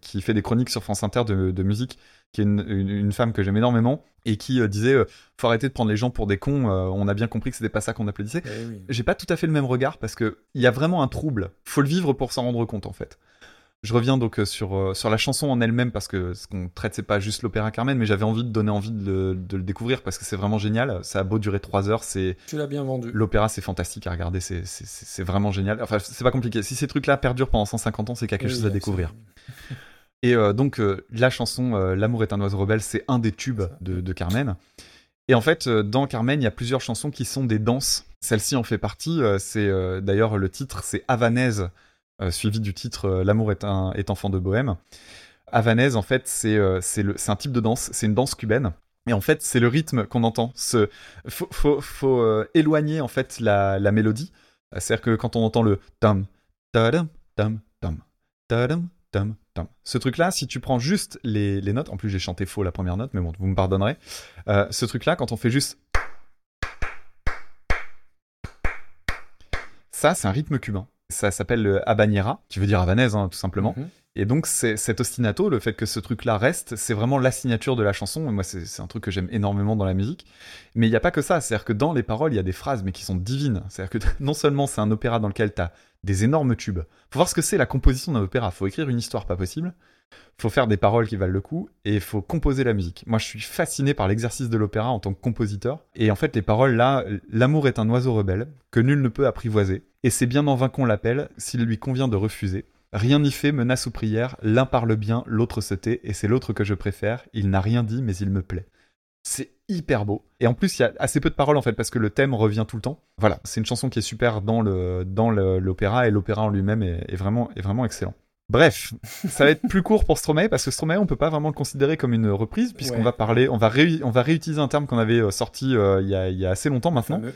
qui fait des chroniques sur France Inter de, de musique, qui est une, une- une femme que j'aime énormément, et qui disait, faut arrêter de prendre les gens pour des cons, on a bien compris que c'était pas ça qu'on applaudissait. Eh oui. J'ai pas tout à fait le même regard parce que il y a vraiment un trouble. Faut le vivre pour s'en rendre compte en fait. Je reviens donc euh, sur, euh, sur la chanson en elle-même parce que ce qu'on traite c'est pas juste l'opéra Carmen, mais j'avais envie de donner envie de le, de le découvrir parce que c'est vraiment génial. Ça a beau durer trois heures, c'est Tu l'as bien vendu. l'opéra c'est fantastique à regarder, c'est c'est- c'est- vraiment génial. Enfin c'est pas compliqué. Si ces trucs-là perdurent pendant 150 ans, c'est quelque Oui, chose à découvrir. Et euh, donc, euh, la chanson euh, L'amour est un oiseau rebelle, c'est un des tubes de, de Carmen. Et en fait, dans Carmen, il y a plusieurs chansons qui sont des danses. Celle-ci en fait partie. c'est d'ailleurs le titre, c'est Havanaise, suivi du titre euh, L'amour est, un, est enfant de bohème. Havanaise, en fait, c'est euh, c'est un type de danse, c'est une danse cubaine. Et en fait, c'est le rythme qu'on entend. Ce, faut faut, faut, euh, éloigner en fait la, la mélodie. Euh, C'est-à-dire que quand on entend le tam, tadam, tam, tam, tadam, tam, tam. Ce truc-là, si tu prends juste les, les notes, en plus j'ai chanté faux la première note, mais bon, vous me pardonnerez. Euh, ce truc-là, quand on fait juste ça, c'est un rythme cubain. Ça s'appelle le habanera, qui veut dire havanaise, hein, tout simplement. Mhm. Et donc, c'est cet ostinato, le fait que ce truc-là reste, c'est vraiment la signature de la chanson. Et moi, c'est c'est un truc que j'aime énormément dans la musique. Mais il n'y a pas que ça. C'est-à-dire que dans les paroles, il y a des phrases, mais qui sont divines. C'est-à-dire que non seulement c'est un opéra dans lequel tu as des énormes tubes. Faut voir ce que c'est la composition d'un opéra. Faut écrire une histoire pas possible. Faut faire des paroles qui valent le coup. Et faut composer la musique. Moi, je suis fasciné par l'exercice de l'opéra en tant que compositeur. Et en fait, les paroles là, l'amour est un oiseau rebelle que nul ne peut apprivoiser. Et c'est bien en vain qu'on l'appelle s'il lui convient de refuser. Rien n'y fait, menace ou prière, l'un parle bien, l'autre se tait, et c'est l'autre que je préfère, il n'a rien dit, mais il me plaît. C'est hyper beau. Et en plus, il y a assez peu de paroles en fait, parce que le thème revient tout le temps. Voilà, c'est une chanson qui est super dans dans le- l'opéra, et l'opéra en lui-même est, est vraiment, est vraiment excellent. Bref, ça va être plus court pour Stromae, parce que Stromae, on peut pas vraiment le considérer comme une reprise, puisqu'on Ouais. va parler, on va, réu- on va réutiliser un terme qu'on avait euh, sorti euh, il y, a, il y a assez longtemps maintenant Fameux.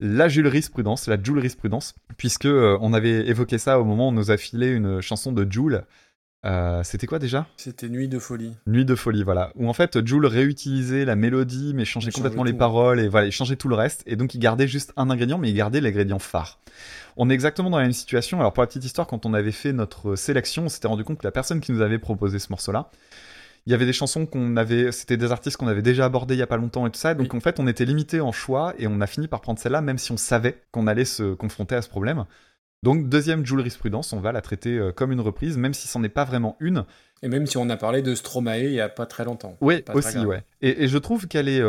la jurisprudence, la jurisprudence, puisque euh, on avait évoqué ça au moment où on nous a filé une chanson de Joule. Euh, C'était quoi déjà? C'était Nuit de folie. Nuit de folie, voilà. Où en fait Joule réutilisait la mélodie, mais changeait Il complètement les tout. paroles et voilà, il changeait tout le reste. Et donc il gardait juste un ingrédient, mais il gardait l'ingrédient phare. On est exactement dans la même situation. Alors pour la petite histoire, quand on avait fait notre sélection, on s'était rendu compte que la personne qui nous avait proposé ce morceau-là, il y avait des chansons qu'on avait, c'était des artistes qu'on avait déjà abordés il y a pas longtemps et tout ça. Donc en fait, on était limité en choix et on a fini par prendre celle-là, même si on savait qu'on allait se confronter à ce problème. Donc deuxième jurisprudence, on va la traiter euh, comme une reprise, même si c'en est pas vraiment une. Et même si on a parlé de Stromae il y a pas très longtemps. Oui, aussi, ouais. Et, et je trouve qu'elle est.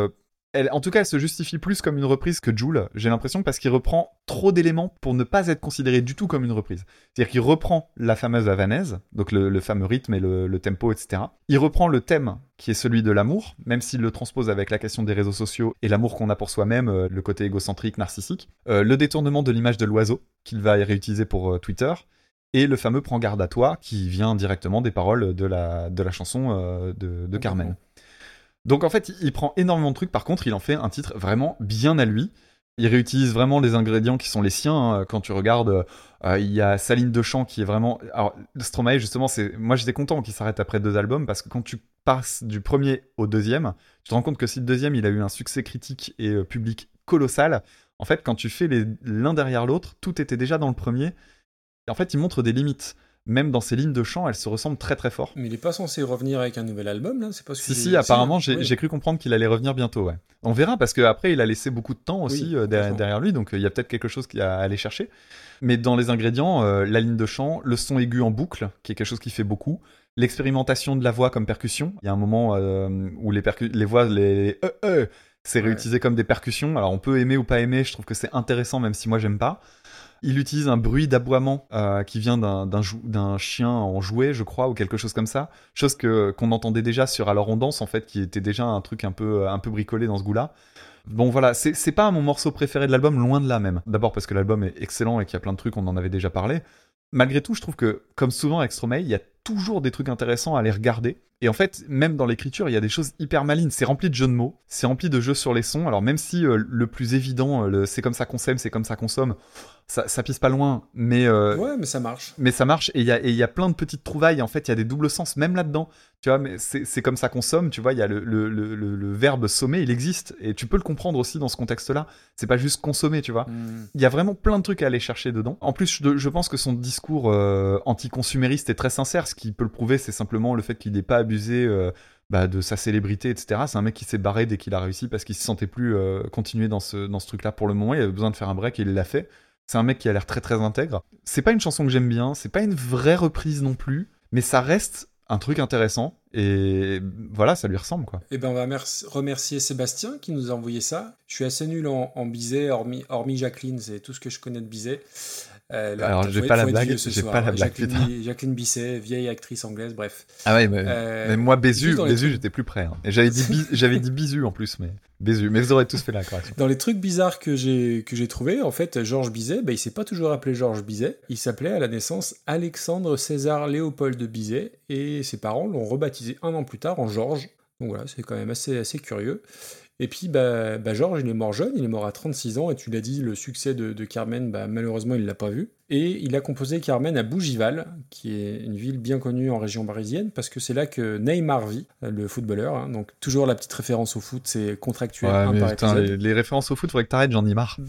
elle, en tout cas, elle se justifie plus comme une reprise que Joule, j'ai l'impression, parce qu'il reprend trop d'éléments pour ne pas être considéré du tout comme une reprise. C'est-à-dire qu'il reprend la fameuse havanaise, donc le, le fameux rythme et le, le tempo, etc. Il reprend le thème qui est celui de l'amour, même s'il le transpose avec la question des réseaux sociaux et l'amour qu'on a pour soi-même, euh, le côté égocentrique, narcissique. Euh, le détournement de l'image de l'oiseau, qu'il va réutiliser pour euh, Twitter. Et le fameux Prends garde à toi, qui vient directement des paroles de la, de la chanson euh, de, de Carmen. Donc en fait, il- prend énormément de trucs. Par contre, il en fait un titre vraiment bien à lui. Il réutilise vraiment les ingrédients qui sont les siens. hein. Quand tu regardes, euh, il y a Saline de chant qui est vraiment. Alors Stromae, justement, c'est. Moi, j'étais content qu'il s'arrête après deux albums parce que quand tu passes du premier au deuxième, tu te rends compte que si le deuxième, il a eu un succès critique et euh, public colossal. En fait, quand tu fais les- l'un derrière l'autre, tout était déjà dans le premier. Et en fait, il montre des limites. Même dans ses lignes de chant, elles se ressemblent très très fort. Mais il est pas censé revenir avec un nouvel album, là? C'est pas ce Si, si, apparemment, j'ai cru comprendre qu'il allait revenir bientôt, ouais. On verra, parce qu'après, il a laissé beaucoup de temps aussi Oui, euh, derrière, lui, donc euh, il y a peut-être quelque chose qu'il a à aller chercher. Mais dans les ingrédients, euh, la ligne de chant, le son aigu en boucle, qui est quelque chose qui fait beaucoup, l'expérimentation de la voix comme percussion. Il y a un moment où les, les voix, les, euh, euh, c'est Ouais. réutilisé comme des percussions. Alors on peut aimer ou pas aimer, je trouve que c'est intéressant, même si moi j'aime pas. Il utilise un bruit d'aboiement euh, qui vient d'un chien en jouet, je crois, ou quelque chose comme ça. Chose que qu'on entendait déjà sur Alors on danse, en fait, qui était déjà un truc un peu, un peu bricolé dans ce goût-là. Bon voilà, c'est pas mon morceau préféré de l'album, loin de là même. D'abord parce que l'album est excellent et qu'il y a plein de trucs, on en avait déjà parlé. Malgré tout, je trouve que, comme souvent avec Stromae, il y a toujours des trucs intéressants à les regarder. Et en fait, même dans l'écriture, il y a des choses hyper malines. C'est rempli de jeux de mots, c'est rempli de jeux sur les sons. Alors même si euh, le plus évident, euh, c'est comme ça qu'on s'aime, c'est comme ça qu'on somme, ça, ça pisse pas loin, mais euh, Ouais, mais ça marche. mais ça marche et il y a, y plein de petites trouvailles. En fait, il y a des doubles sens même là-dedans. Tu vois, mais c'est comme ça qu'on somme. Tu vois, il y a le, le, le, le- le verbe sommer, il existe et tu peux le comprendre aussi dans ce contexte-là. C'est pas juste consommer, tu vois. Mm. Il y a vraiment plein de trucs à aller chercher dedans. En plus, je, je pense que son discours anticonsumériste est très sincère. Ce qui peut le prouver, c'est simplement le fait qu'il n'ait pas abusé euh, bah, de sa célébrité, etc. C'est un mec qui s'est barré dès qu'il a réussi parce qu'il se sentait plus euh, continuer dans ce, dans ce truc-là pour le moment. Il avait besoin de faire un break et il l'a fait. C'est un mec qui a l'air très très intègre. C'est pas une chanson que j'aime bien, c'est pas une vraie reprise non plus, mais ça reste un truc intéressant et voilà, ça lui ressemble quoi. Eh ben, on va merci- remercier Sébastien qui nous a envoyé ça. Je suis assez nul en, en Bizet, hormis, hormis Jacqueline, c'est tout ce que je connais de Bizet. Euh, là, Alors, j'ai pas la blague, j'ai pas la blague, Jacqueline. Jacqueline Bisset, vieille actrice anglaise, bref. Ah ouais, mais, Euh, mais moi Bézu, Bézu j'étais plus près. hein. Et j'avais dit, j'avais dit Bisu en plus, mais Bézu. Mais vous aurez tous fait la correction. Dans les trucs bizarres que j'ai que j'ai trouvé, en fait, Georges Bizet, bah, il s'est pas toujours appelé Georges Bizet. Il s'appelait à la naissance Alexandre César Léopold de Bizet, et ses parents l'ont rebaptisé un an plus tard en Georges. Donc voilà, c'est quand même assez assez curieux. Et puis, bah, bah, Georges, il est mort jeune, il est mort à 36 ans, et tu l'as dit, le succès de, de Carmen, bah, malheureusement, il l'a pas vu. Et il a composé Carmen à Bougival, qui est une ville bien connue en région parisienne, parce que c'est là que Neymar vit, le footballeur. hein. donc, toujours la petite référence au foot, c'est contractuel, Ouais, mais putain, les, les références au foot, faudrait que t'arrêtes, j'en ai marre.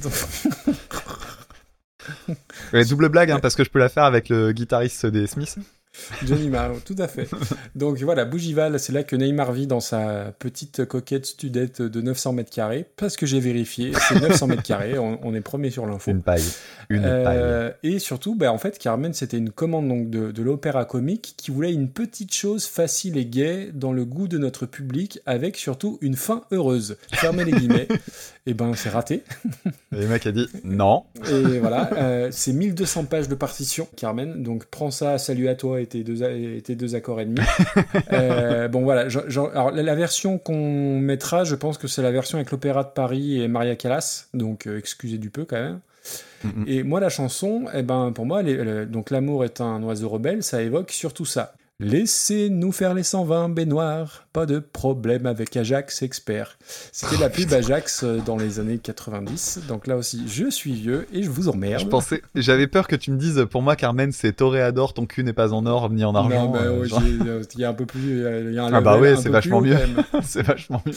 Ouais, double blague, hein, parce que je peux la faire avec le guitariste des Smiths. Johnny Marr, tout à fait. Donc voilà, Bougival, c'est là que Neymar vit dans sa petite coquette studette de 900 mètres carrés, parce que j'ai vérifié, c'est 900 mètres carrés, on, on est premier sur l'info. Une paille. Une Euh, et surtout, bah, en fait, Carmen, c'était une commande donc, de, de l'opéra comique qui voulait une petite chose facile et gaie dans le goût de notre public, avec surtout une fin heureuse. Fermez les guillemets. et ben, c'est raté. Et le mec a dit non. Et voilà, euh, c'est 1200 pages de partition, Carmen. Donc prends ça, salut à toi et tes deux, a- et tes deux accords et demi. Euh, bon voilà, alors, la, la version qu'on mettra, je pense que c'est la version avec l'Opéra de Paris et Maria Callas. Donc euh, excusez du peu quand même. Et moi, la chanson, eh ben, pour moi, donc l'amour est un oiseau rebelle, ça évoque surtout ça. Laissez-nous faire les 120 baignoires, pas de problème avec Ajax expert. C'était la pub Ajax euh, dans les années 90, donc là aussi, je suis vieux et je vous emmerde. Je pensais, j'avais peur que tu me dises, pour moi, Carmen, c'est Toréador, ton cul n'est pas en or ni en argent. Non, euh, ouais, euh, il y a un peu plus, il y a un Ah bah un c'est vachement mieux. c'est vachement mieux.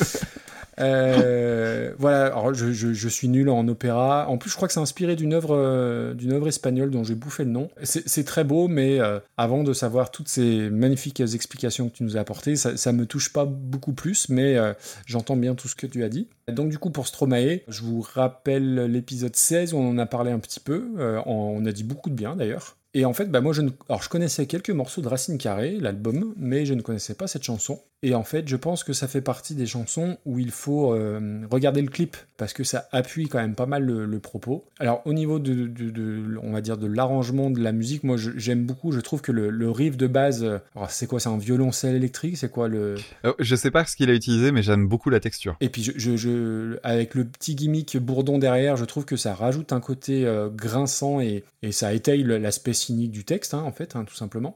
Euh, voilà, alors je, je- je suis nul en opéra. En plus, je crois que c'est inspiré d'une œuvre, euh, d'une œuvre espagnole dont j'ai bouffé le nom. C'est c'est très beau, mais euh, avant de savoir toutes ces magnifiques explications que tu nous as apportées, ça, ça me touche pas beaucoup plus, mais euh, j'entends bien tout ce que tu as dit. Donc du coup, pour Stromae, je vous rappelle l'épisode 16 où on en a parlé un petit peu. Euh, on a dit beaucoup de bien d'ailleurs. Et en fait, bah moi, je, je connaissais quelques morceaux de Racine Carrée, l'album, mais je ne connaissais pas cette chanson. Et en fait, je pense que ça fait partie des chansons où il faut euh, regarder le clip, parce que ça appuie quand même pas mal le, le propos. Alors, au niveau de, de- de- on va dire, de l'arrangement de la musique, moi, j'aime beaucoup. Je trouve que le, le riff de base, euh, c'est quoi C'est un violoncelle électrique C'est quoi le... Euh, je sais pas ce qu'il a utilisé, mais j'aime beaucoup la texture. Et puis, je, je- je- avec le petit gimmick bourdon derrière, je trouve que ça rajoute un côté euh, grinçant et, et ça étaye l'aspect cynique du texte, hein, en fait, hein, tout simplement.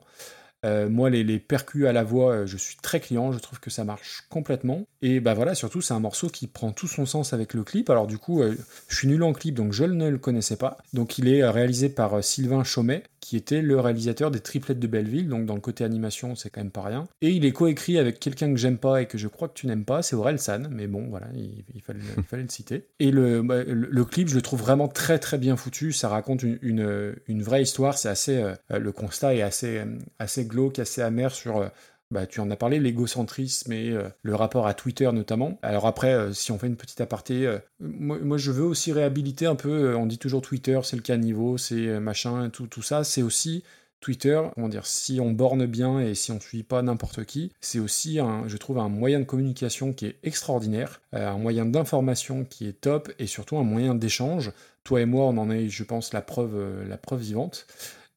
Euh, moi, les, percus à la voix, euh, je suis très client, je trouve que ça marche complètement. Et bah voilà, surtout, c'est un morceau qui prend tout son sens avec le clip. Alors, du coup, euh, je suis nul en clip, donc je ne le connaissais pas. Donc, il est réalisé par Sylvain Chaumet, qui était le réalisateur des Triplettes de Belleville, donc dans le côté animation, c'est quand même pas rien. Et il est coécrit avec quelqu'un que j'aime pas et que je crois que tu n'aimes pas, c'est Aurel San, mais bon, voilà, il, fallait, le citer. Et le, bah, le, clip, je le trouve vraiment très très bien foutu, ça raconte une, vraie histoire, c'est assez, euh, le constat est assez, euh, assez glauque, assez amer sur... bah, tu en as parlé, l'égocentrisme et euh, le rapport à Twitter notamment. Alors après, euh, si on fait une petite aparté, euh, moi, moi, je veux aussi réhabiliter un peu, on dit toujours Twitter, c'est le caniveau, c'est machin, tout, tout ça, c'est aussi Twitter, comment dire, si on borne bien et si on ne suit pas n'importe qui, c'est aussi, un, je trouve, un moyen de communication qui est extraordinaire, un moyen d'information qui est top et surtout un moyen d'échange. Toi et moi, on en est, je pense, la preuve, la preuve vivante.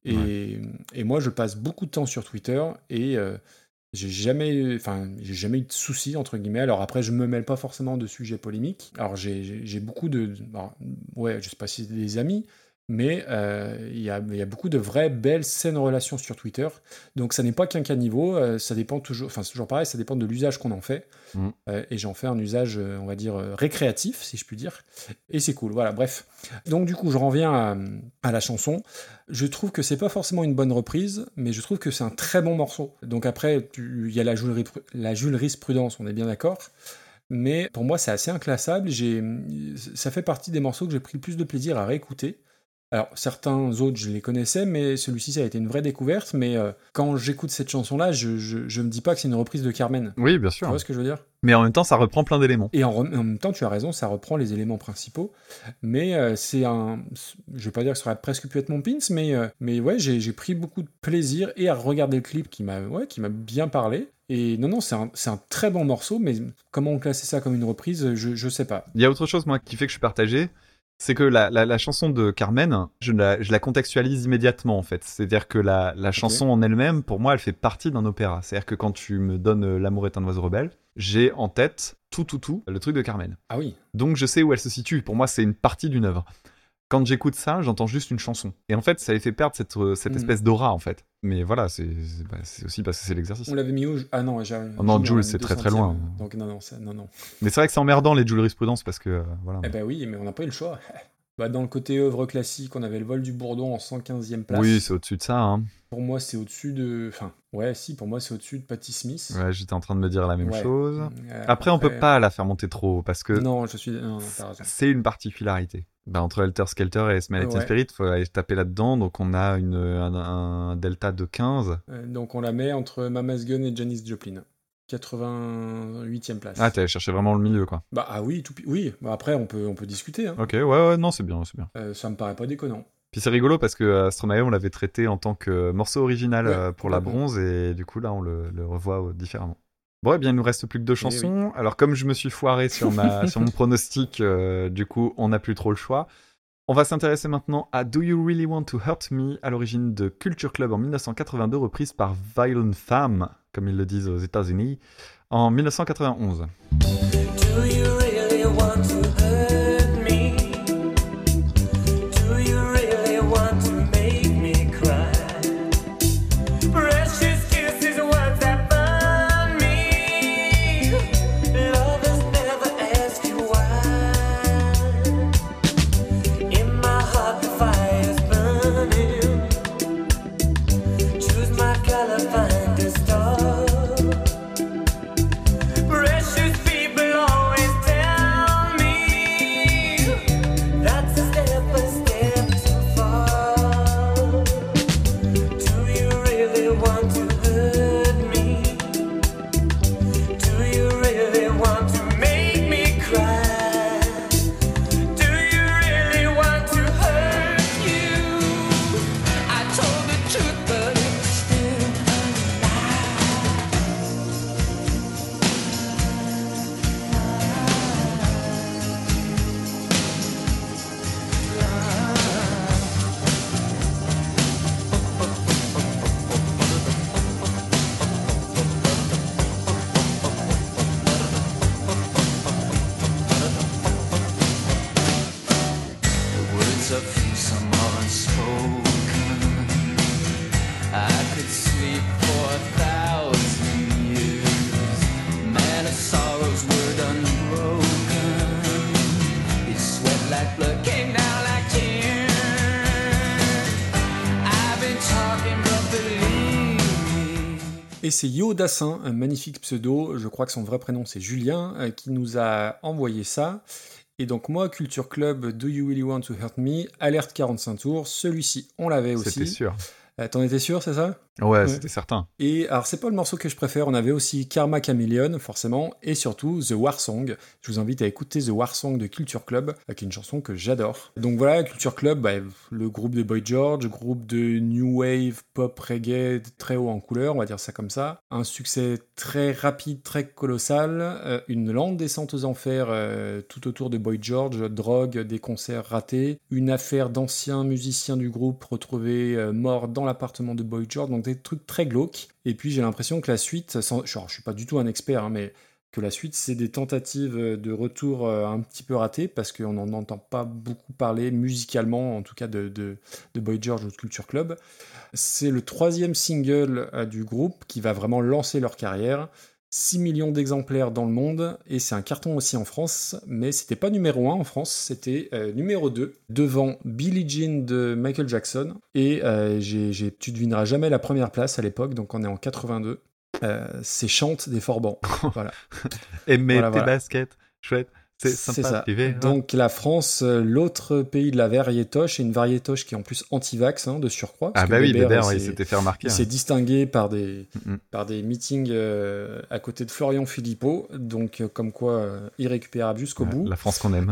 Et, et moi, je passe beaucoup de temps sur Twitter et j'ai jamais, enfin, j'ai jamais eu de soucis entre guillemets. Alors après, je me mêle pas forcément de sujets polémiques. Alors j'ai- j'ai beaucoup de, alors, ouais, je sais pas si des amis, mais euh, il y, a, il y a beaucoup de vraies belles saines relations sur Twitter. Donc ça n'est pas qu'un caniveau. euh, ça dépend toujours, enfin c'est toujours pareil, ça dépend de l'usage qu'on en fait. Mm. Euh, et j'en fais un usage, on va dire récréatif, si je puis dire. Et c'est cool. Voilà, bref. Donc du coup, je reviens à, à la chanson. Je trouve que c'est pas forcément une bonne reprise, mais je trouve que c'est un très bon morceau. Donc après, il y a la Jules, Ri- la Jules Rice-Prudence, on est bien d'accord. Mais pour moi, c'est assez inclassable. Ça fait partie des morceaux que j'ai pris le plus de plaisir à réécouter. Alors, certains autres, je les connaissais, mais celui-ci, ça a été une vraie découverte. Mais euh, quand j'écoute cette chanson-là, je, je, je me dis pas que c'est une reprise de Carmen. Oui, bien Tu sûr. vois ce que je veux dire? Mais en même temps, ça reprend plein d'éléments. et en, même temps, tu as raison, ça reprend les éléments principaux. Mais euh, c'est un. Je vais pas dire que ça aurait presque pu être mon pins, mais, euh, mais ouais, j'ai j'ai pris beaucoup de plaisir et à regarder le clip qui m'a ouais, qui m'a bien parlé. Et non, non, c'est un, c'est un très bon morceau, mais comment on classait ça comme une reprise, je, je sais pas. Il y a autre chose, moi, qui fait que je suis partagé. C'est que la, la- la chanson de Carmen, je la, je la contextualise immédiatement, en fait. C'est-à-dire que la, la chanson en elle-même, pour moi, elle fait partie d'un opéra. C'est-à-dire que quand tu me donnes euh, L'amour est un oiseau rebelle, j'ai en tête tout, tout, tout, le truc de Carmen. Ah oui. Donc je sais où elle se situe. Pour moi, c'est une partie d'une œuvre. Quand j'écoute ça, j'entends juste une chanson. Et en fait, ça les fait perdre cette, euh, cette Mm. espèce d'aura, en fait. Mais voilà, c'est bah, c'est aussi parce que c'est l'exercice. On l'avait mis où Ah non, j'ai. Oh non, en c'est très, très loin. Donc non, non, ça- non, non. Mais c'est vrai que c'est emmerdant, les jurisprudence, parce que, euh, voilà. Eh ben oui, mais on n'a pas eu le choix. Bah, dans le côté œuvre classique, on avait le vol du Bourdon en 115e place. Oui, c'est au-dessus de ça, hein. Pour moi, c'est au-dessus de. Enfin, ouais, si, pour moi, c'est au-dessus de Patti Smith. Ouais, j'étais en train de me dire la même Ouais. chose. Euh, après, on peut après- pas la faire monter trop, parce que Non, je suis. C'est une particularité. Bah, entre Helter Skelter et Smell Ouais. Spirit, faut aller taper là-dedans, donc on a une, un, un delta de 15. Euh, donc, on la met entre Mama's Gun et Janis Joplin. 88e place. Ah, t'allais chercher vraiment le milieu, quoi. Bah, ah oui, tout, oui. Bah, après, on peut, on peut discuter. hein. Ok, ouais, ouais, non, c'est bien, c'est bien. Euh, ça me paraît pas déconnant. Puis c'est rigolo parce que euh, Stromae, on l'avait traité en tant que morceau original Ouais, pour la bronze et du coup là on le, le revoit différemment. Bon, eh bien il nous reste plus que deux Eh chansons. Alors comme je me suis foiré sur, ma, sur mon pronostic, euh, du coup on n'a plus trop le choix. On va s'intéresser maintenant à Do You Really Want to Hurt Me, à l'origine de Culture Club en 1982, reprise par Violent Femme, comme ils le disent aux États-Unis, en 1991. Do you really want to c'est Yo Dassin, un magnifique pseudo, je crois que son vrai prénom c'est Julien, euh, qui nous a envoyé ça. Et donc moi, Culture Club, Do You Really Want to Hurt Me, alerte 45 tours, celui-ci on l'avait C'était aussi. sûr. Euh, T'en étais sûr, c'est ça? Ouais, c'était certain. Et alors, c'est pas le morceau que je préfère. On avait aussi Karma Chameleon, forcément, et surtout The War Song. Je vous invite à écouter The War Song de Culture Club, qui est une chanson que j'adore. Donc voilà, Culture Club, bah, le groupe de Boy George, groupe de new wave, pop, reggae, très haut en couleur, on va dire ça comme ça. Un succès très rapide, très colossal, euh, une lente descente aux enfers euh, tout autour de Boy George, drogue, des concerts ratés, une affaire d'anciens musiciens du groupe retrouvés morts dans l'appartement de Boy George, donc des trucs très glauques. Et puis j'ai l'impression que la suite, sans, genre, je suis pas du tout un expert, hein, mais que la suite, c'est des tentatives de retour euh, un petit peu ratées, parce qu'on n'en entend pas beaucoup parler musicalement, en tout cas de, de, de Boy George ou de Culture Club. C'est le troisième single euh, du groupe qui va vraiment lancer leur carrière. 6 millions d'exemplaires dans le monde, et c'est un carton aussi en France, mais c'était pas numéro 1 en France, c'était euh, numéro 2, devant Billie Jean de Michael Jackson, et euh, j'ai, tu devineras jamais la première place à l'époque, donc on est en 82. Euh, c'est Chante des Forbans. voilà. Aimer Voilà, tes voilà. baskets, chouette. C'est sympa ça. hein. Donc la France, euh, l'autre pays de la variétoche, et une variétoche qui est en plus anti-vax hein, de surcroît. Ah bah que oui, Bébert, il s'était fait remarquer, Il hein. s'est distingué par des, Mm. par des meetings euh, à côté de Florian Philippot, donc euh, comme quoi euh, irrécupérable jusqu'au bout. La France qu'on aime.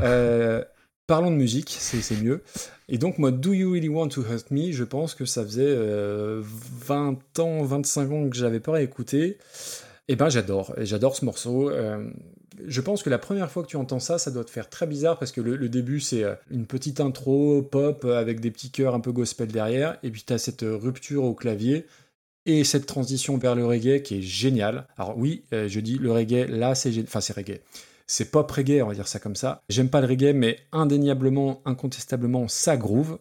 Parlons de musique, c'est mieux. Et donc moi, Do You Really Want to Hurt Me, je pense que ça faisait euh, 20 ans, 25 ans que j'avais pas réécouté. Et ben j'adore, et j'adore ce morceau. Euh, je pense que la première fois que tu entends ça, ça doit te faire très bizarre parce que le, début c'est euh, une petite intro pop euh, avec des petits chœurs un peu gospel derrière, et puis tu as cette euh, rupture au clavier et cette transition vers le reggae qui est géniale. Alors oui, je dis le reggae, là c'est enfin c'est reggae. C'est pop reggae, on va dire ça comme ça. J'aime pas le reggae, mais indéniablement, incontestablement, ça groove.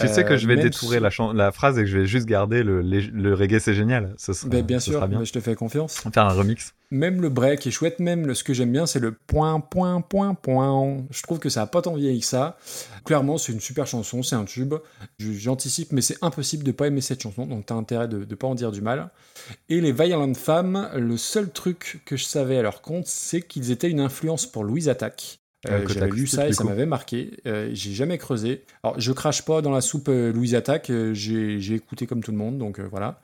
Tu sais que Euh, je vais détourer si- la, phrase et que je vais juste garder le, reggae, c'est génial. Ce sera, Ben, bien ce sûr, sera bien. ben, je te fais confiance. Faire un remix. Même le break est chouette, même le- ce que j'aime bien, c'est le point, point, point, point. Je trouve que ça a pas tant vieilli que ça. Clairement, c'est une super chanson, c'est un tube. J'anticipe, mais c'est impossible de pas aimer cette chanson, donc t'as intérêt de, de pas en dire du mal. Et les Violent Femmes, le seul truc que je savais à leur compte, c'est qu'ils étaient une influence pour Louise Attaque. Euh, J'avais lu ça et ça m'avait marqué. Euh, j'ai jamais creusé. Alors, je crache pas dans la soupe euh, Louise Attaque. euh, j'ai écouté comme tout le monde, donc voilà.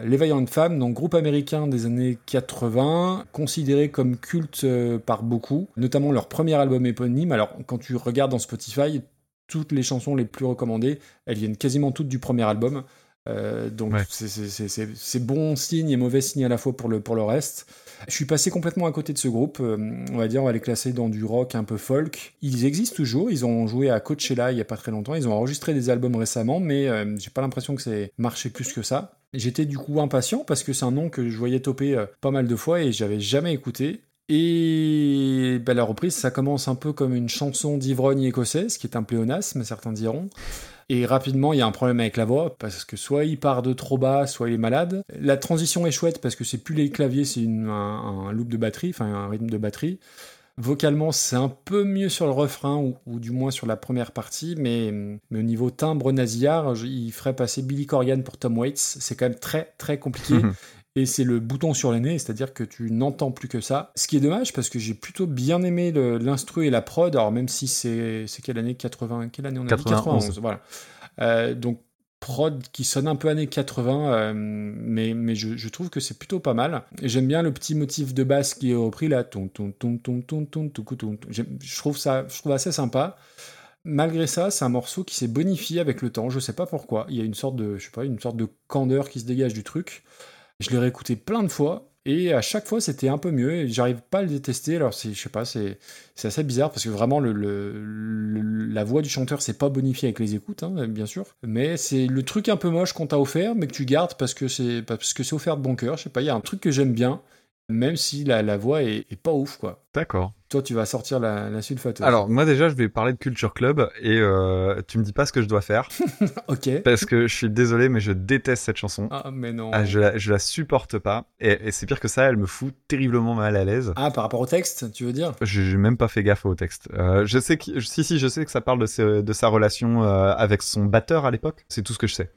Les Vaillantes Femmes, donc groupe américain des années 80, considéré comme culte par beaucoup, notamment leur premier album éponyme. Alors, quand tu regardes dans Spotify, toutes les chansons les plus recommandées, elles viennent quasiment toutes du premier album. Donc Ouais. c'est bon signe et mauvais signe à la fois pour le, pour le reste. Je suis passé complètement à côté de ce groupe. euh, on va dire, on va les classer dans du rock un peu folk. Ils existent toujours. Ils ont joué à Coachella il y a pas très longtemps. Ils ont enregistré des albums récemment, mais euh, j'ai pas l'impression que c'est marché plus que ça. J'étais du coup impatient parce que c'est un nom que je voyais toper euh, pas mal de fois et j'avais jamais écouté. Et bah, la reprise, ça commence un peu comme une chanson d'ivrogne écossaise, qui est un pléonasme, certains diront. Et rapidement, il y a un problème avec la voix, parce que soit il part de trop bas, soit il est malade. La transition est chouette, parce que c'est plus les claviers, c'est un, loop de batterie, enfin un rythme de batterie. Vocalement, c'est un peu mieux sur le refrain, ou, du moins sur la première partie, mais, mais au niveau timbre nasillard, il ferait passer Billy Corgan pour Tom Waits. C'est quand même très très compliqué. et c'est le bouton sur le nez, c'est-à-dire que tu n'entends plus que ça. Ce qui est dommage parce que j'ai plutôt bien aimé l'instru et la prod, alors même si c'est quelle année? 80 Quelle année on a 91. Dit 91 voilà. Euh, donc prod qui sonne un peu années 80, euh, mais, je, je trouve que c'est plutôt pas mal. J'aime bien le petit motif de basse qui est repris là, ton ton ton ton ton ton ton Je trouve ça, je trouve assez sympa. Malgré ça, c'est un morceau qui s'est bonifié avec le temps. Je sais pas pourquoi. Il y a une sorte de, je sais pas, une sorte de candeur qui se dégage du truc. Je l'ai réécouté plein de fois et à chaque fois c'était un peu mieux. Et j'arrive pas à le détester. Alors je sais pas, c'est, assez bizarre parce que vraiment le- la voix du chanteur c'est pas bonifié avec les écoutes, hein, bien sûr. Mais c'est le truc un peu moche qu'on t'a offert, mais que tu gardes parce que c'est parce que c'est offert de bon cœur. Je sais pas, il y a un truc que j'aime bien, même si la, la voix est, est pas ouf quoi. D'accord. Toi tu vas sortir la, la sulfateuse. Alors, moi déjà, je vais parler de Culture Club et euh, tu me dis pas ce que je dois faire. ok. Parce que je suis désolé, mais je déteste cette chanson. Ah mais non. Ah, je, la, je la supporte pas. Et, et c'est pire que ça, elle me fout terriblement mal à l'aise. Ah, par rapport au texte, tu veux dire? J'ai même pas fait gaffe au texte. Euh, je sais que, si, si, je sais que ça parle de, ses- de sa relation euh, avec son batteur à l'époque. C'est tout ce que je sais.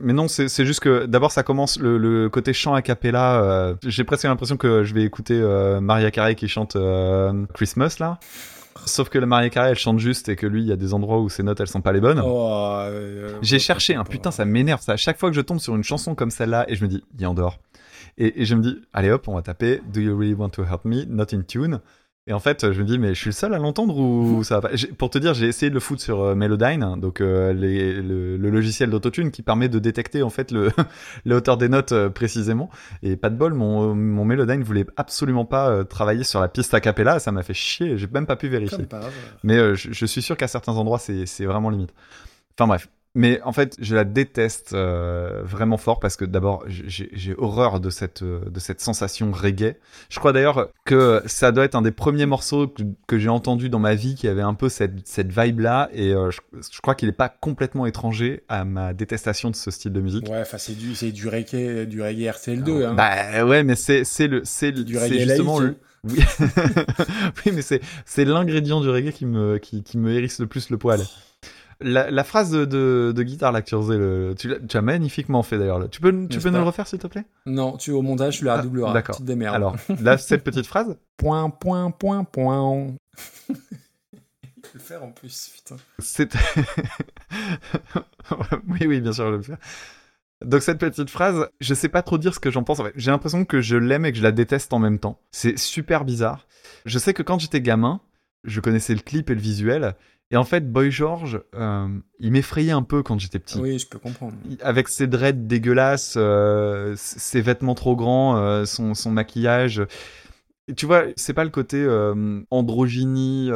Mais non, c'est juste que d'abord ça commence le, le côté chant a cappella. euh, J'ai presque l'impression que je vais écouter euh, Maria Carey qui chante euh, Christmas là. Sauf que la Maria Carey elle chante juste et que lui il y a des endroits où ses notes elles sont pas les bonnes. Oh, euh, J'ai cherché, un putain, ça m'énerve ça. À chaque fois que je tombe sur une chanson comme celle-là et je me dis, il est en dehors. Et, et je me dis, allez hop, on va taper Do you really want to help me? Not in tune. Et en fait, je me dis, mais je suis le seul à l'entendre ou ça va? Pas Pour te dire, j'ai essayé de le foutre sur euh, Melodyne, donc euh, les- le, le logiciel d'autotune qui permet de détecter en fait le, la hauteur des notes euh, précisément. Et pas de bol, mon, mon Melodyne voulait absolument pas euh, travailler sur la piste a cappella. Ça m'a fait chier. J'ai même pas pu vérifier. Mais je, je suis sûr qu'à certains endroits, c'est c'est vraiment limite. Enfin bref. Mais en fait, je la déteste euh, vraiment fort parce que d'abord, j'ai horreur de cette, euh, de cette sensation reggae. Je crois d'ailleurs que ça doit être un des premiers morceaux que, que j'ai entendu dans ma vie qui avait un peu cette, cette vibe-là. Et euh, je, je crois qu'il n'est pas complètement étranger à ma détestation de ce style de musique. Ouais, enfin, c'est du, c'est du reggae, du reggae RTL2, hein. Bah ouais, mais c'est c'est le c'est justement laïque. le oui, oui mais c'est c'est l'ingrédient du reggae qui me qui, qui me hérisse le plus le poil. La, la phrase de, de, de guitare là que tu faisais, le, tu, l'as- tu as magnifiquement fait d'ailleurs. Tu peux tu peux nous pas le refaire s'il te plaît? Non, tu au montage, tu la redoubleras. Ah, D'accord. Tu te démerdes. Alors là cette petite phrase. Point, point, point, point. Le faire en plus, putain. C'est oui oui bien sûr je vais le faire. Donc cette petite phrase, je sais pas trop dire ce que j'en pense. En fait, j'ai l'impression que je l'aime et que je la déteste en même temps. C'est super bizarre. Je sais que quand j'étais gamin, je connaissais le clip et le visuel. Et en fait, Boy George, euh, il m'effrayait un peu quand j'étais petit. Oui, je peux comprendre. Avec ses dreads dégueulasses, euh, ses vêtements trop grands, euh, son, son maquillage. Et tu vois, c'est pas le côté androgynie,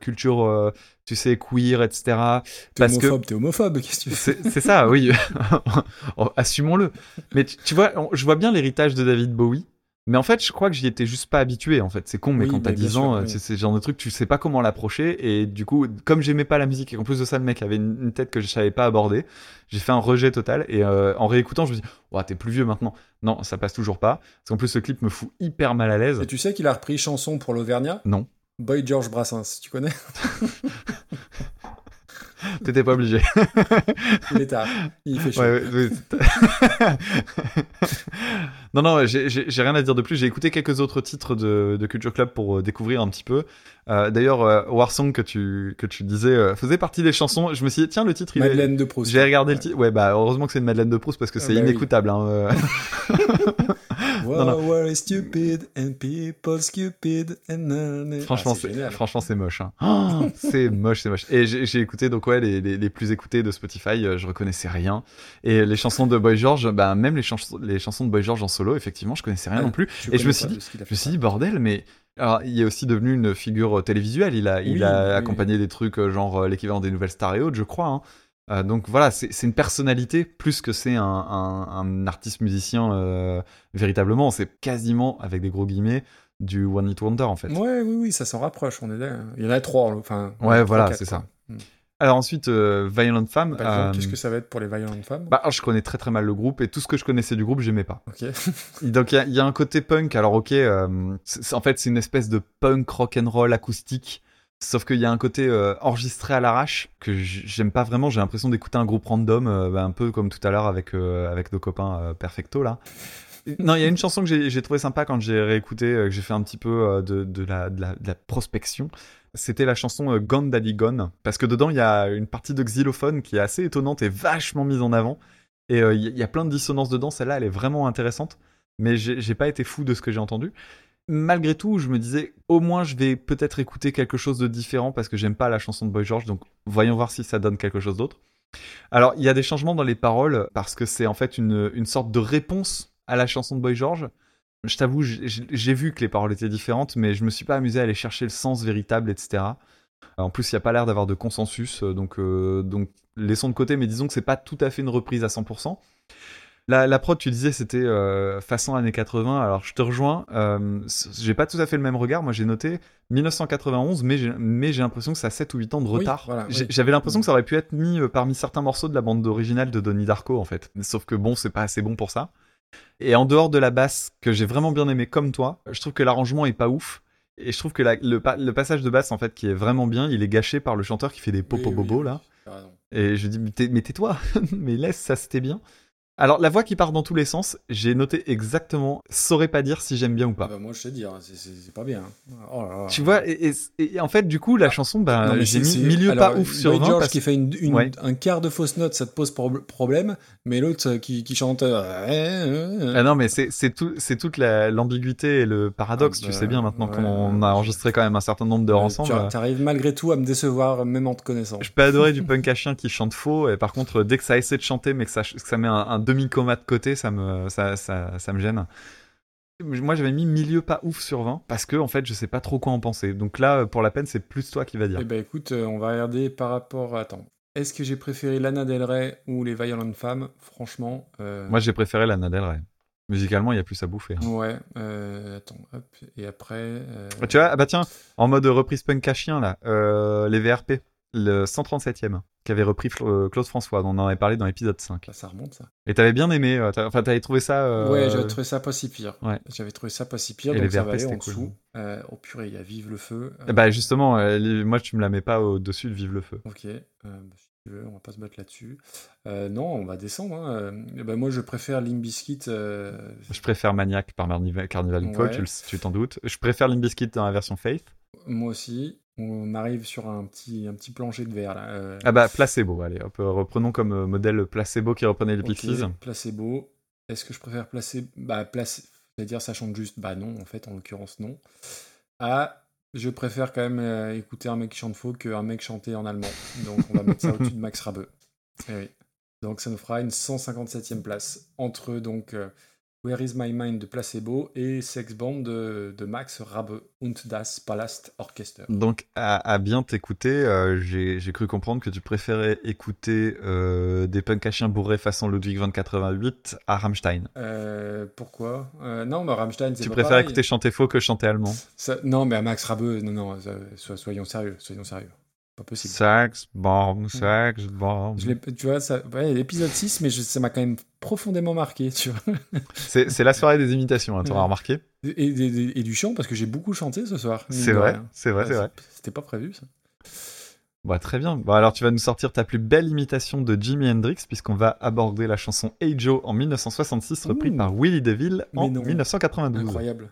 culture, tu sais, queer, etc. T'es Parce que homophobe, t'es homophobe, qu'est-ce que tu fais c'est ça, oui. Oh, Assumons-le. Mais tu, tu vois, on- je vois bien l'héritage de David Bowie. Mais en fait, je crois que j'y étais juste pas habitué. En fait, c'est con, mais Oui, quand t'as bah, bien 10 sûr, ans, oui. c'est le genre de truc, tu sais pas comment l'approcher. Et du coup, comme j'aimais pas la musique et qu'en plus de ça, le mec avait une, tête que je savais pas aborder, j'ai fait un rejet total. Et euh, en réécoutant, je me dis, ouais, t'es plus vieux maintenant. Non, ça passe toujours pas. Parce qu'en plus, ce clip me fout hyper mal à l'aise. Et tu sais qu'il a repris chanson pour l'Auvergnat? Non, Boy George Brassens, tu connais? T'étais pas obligé. Il est tard, il fait chaud. Ouais, ouais, ouais. Non, non, j'ai rien à dire de plus. J'ai écouté quelques autres titres de, de Culture Club pour euh, découvrir un petit peu. Euh, D'ailleurs, euh, Warsong que tu, que tu disais euh, faisait partie des chansons. Je me suis dit, tiens, le titre, il est- Madeleine de Proust. J'ai regardé le titre. Ouais, bah, heureusement que c'est une Madeleine de Proust parce que Ah, c'est bah oui. inécoutable. Hein, euh. Wow, Non, non. we're stupid and people stupid and none. Franchement, Ah, c'est franchement c'est moche. Hein. Oh, c'est moche, c'est moche. Et j'ai écouté donc ouais les, les, les plus écoutés de Spotify, euh, je reconnaissais rien. Et les chansons de Boy George, bah même les, chansons les chansons de Boy George en solo, effectivement, je connaissais rien Ouais, non plus. Et je me suis dit, je me suis dit bordel, mais alors il est aussi devenu une figure euh, télévisuelle. Il a il a oui. accompagné des trucs euh, genre euh, l'équivalent des nouvelles stars et autres, je crois. hein. Euh, donc voilà, c'est une personnalité plus que c'est un, un, un artiste musicien euh, véritablement. C'est quasiment avec des gros guillemets du One Hit Wonder en fait. Ouais, oui, oui, ça s'en rapproche. On est là. Il y en a trois, enfin. Ouais, voilà, c'est ça. Hmm. Alors ensuite, euh, Violent Femmes. Euh, qu'est-ce que ça va être pour les Violent Femmes? bah, alors, je connais très très mal le groupe et tout ce que je connaissais du groupe, j'aimais pas. Ok. Donc il y y, a un côté punk. Alors ok, en fait c'est une espèce de punk rock and roll acoustique. Sauf qu'il y a un côté euh, enregistré à l'arrache que j'aime pas vraiment. J'ai l'impression d'écouter un groupe random, euh, bah, un peu comme tout à l'heure avec euh, avec nos copains Perfecto là. Non, il y a une chanson que j'ai trouvé sympa quand j'ai réécouté, que j'ai fait un petit peu de, de, la, prospection. C'était la chanson Gone Daddy Gone, parce que dedans il y a une partie de xylophone qui est assez étonnante et vachement mise en avant. Et il y, a plein de dissonances dedans. Celle-là, elle est vraiment intéressante. Mais j'ai pas été fou de ce que j'ai entendu. Malgré tout, je me disais, au moins, je vais peut-être écouter quelque chose de différent parce que j'aime pas la chanson de Boy George. Donc, voyons voir si ça donne quelque chose d'autre. Alors, il y a des changements dans les paroles parce que c'est en fait une, une sorte de réponse à la chanson de Boy George. Je t'avoue, j'ai vu que les paroles étaient différentes, mais je me suis pas amusé à aller chercher le sens véritable, etc. En plus, il n'y a pas l'air d'avoir de consensus, euh, donc, euh, donc laissons de côté, mais disons que c'est pas tout à fait une reprise à 100%. La, la prod, tu disais, c'était euh, façon années 80. Alors, je te rejoins. Euh, j'ai pas tout à fait le même regard. Moi, j'ai noté 1991, mais j'ai mais j'ai l'impression que ça a 7 ou 8 ans de Oui, retard. voilà, J'ai- oui. J'avais l'impression que ça aurait pu être mis euh, parmi certains morceaux de la bande originale de Donnie Darko, en fait. Sauf que bon, c'est pas assez bon pour ça. Et en dehors de la basse, que j'ai vraiment bien aimé comme toi, je trouve que l'arrangement est pas ouf. Et je trouve que la- le, pa- le passage de basse, en fait, qui est vraiment bien, il est gâché par le chanteur qui fait des popo Oui, oui, bobo, oui. là. Et je dis, mais tais-toi, mais laisse, ça c'était bien. Alors, la voix qui part dans tous les sens, j'ai noté exactement, saurais pas dire si j'aime bien ou pas. Bah, moi, je sais dire, c'est- c'est pas bien. Oh là là. Tu vois, et, et- et en fait, du coup, la chanson, bah, j'ai c'est- mis milieu alors, pas ouf sur Boy 20 George parce qui fait une, une- Ouais. un quart de fausse note, ça te pose prob- problème, mais l'autre euh, qui, qui chante. euh, Ah non, mais c'est tout, toute la- l'ambiguïté et le paradoxe, Ah tu bah, sais bien maintenant ouais, qu'on a enregistré quand même un certain nombre d'heures euh, ensemble. tu arrives malgré tout à me décevoir, même en te connaissant. Je peux adorer du punk à chien qui chante faux, et par contre, dès que ça essaie de chanter, mais que ça, que ça met un, un demi-coma de côté, ça me, ça, ça, ça me gêne. Moi, j'avais mis milieu pas ouf sur 20, parce que, en fait, je sais pas trop quoi en penser. Donc là, pour la peine, c'est plus toi qui va dire. Eh ben écoute, euh, on va regarder par rapport. Attends. Est-ce que j'ai préféré Lana Del Rey ou les Violent Femmes? Franchement. euh, Moi, j'ai préféré la Del Rey. Musicalement, il y a plus à bouffer. hein. Ouais. euh, attends, hop. Et après. euh, Ah, Tu vois, ah bah tiens, en mode reprise punk à chien, là, les VRP, le 137e, qui avait repris Flo- euh, Claude François, dont on en avait parlé dans l'épisode 5. Là, ça remonte, ça. Et t'avais bien aimé, euh, enfin, t'avais trouvé ça. euh, Ouais, j'avais trouvé ça pas si pire. Ouais. J'avais trouvé ça pas si pire, Et donc les ça va aller en c'était cool. dessous. Euh, oh purée, il y a Vive le Feu. euh, Eh Bah justement, moi tu me la mets pas au-dessus de Vive le Feu. Ok, bah, si tu veux, on va pas se battre là-dessus. Euh, non, on va descendre. hein. Euh, bah, moi, je préfère Limp Bizkit. euh, Je préfère Maniac par Marniva- Carnival Ouais. tu t'en doutes. Je préfère Limp Bizkit dans la version Faith. moi aussi. On arrive sur un petit, un petit plancher de verre là. euh, Ah bah Placebo, allez, hop, euh, reprenons comme euh, modèle Placebo qui reprenait les ok, Pixies. Placebo. Est-ce que je préfère placer. Bah, place. C'est-à-dire, ça chante juste. Bah, non, en fait, en l'occurrence, non. Ah, je préfère quand même euh, écouter un mec qui chante faux qu'un mec chanter en allemand. Donc, on va mettre ça au-dessus de Max Rabeux. Eh oui. Donc, ça nous fera une 157e place entre donc euh, Where is My Mind de Placebo et Sex Bomb de, de Max Rabeux und das Palast Orchester. Donc à, à bien t'écouter, euh, j'ai cru comprendre que tu préférais écouter euh, des punks à chiens bourrés façon Ludwig van 88 à Rammstein. Euh, pourquoi? Non, mais Rammstein, c'est Tu pas préfères pareil. écouter chanter faux que chanter allemand? Ça- non, mais à Max Rabeux, non, non, so- soyons sérieux, soyons sérieux. Pas possible. Sax, bomb, sax, bomb. Je tu vois, ça, ouais, l'épisode 6, mais je- ça m'a quand même profondément marqué, tu vois. C'est la soirée des imitations, hein, t'auras Ouais. remarqué Et, et- et du chant, parce que j'ai beaucoup chanté ce soir. C'est vrai, rien. c'est vrai, c'est vrai. C'était pas prévu, ça. Bah très bien. Bon alors tu vas nous sortir ta plus belle imitation de Jimi Hendrix puisqu'on va aborder la chanson Hey Joe en 1966 reprise par Willie DeVille en Mais non. 1992. Incroyable.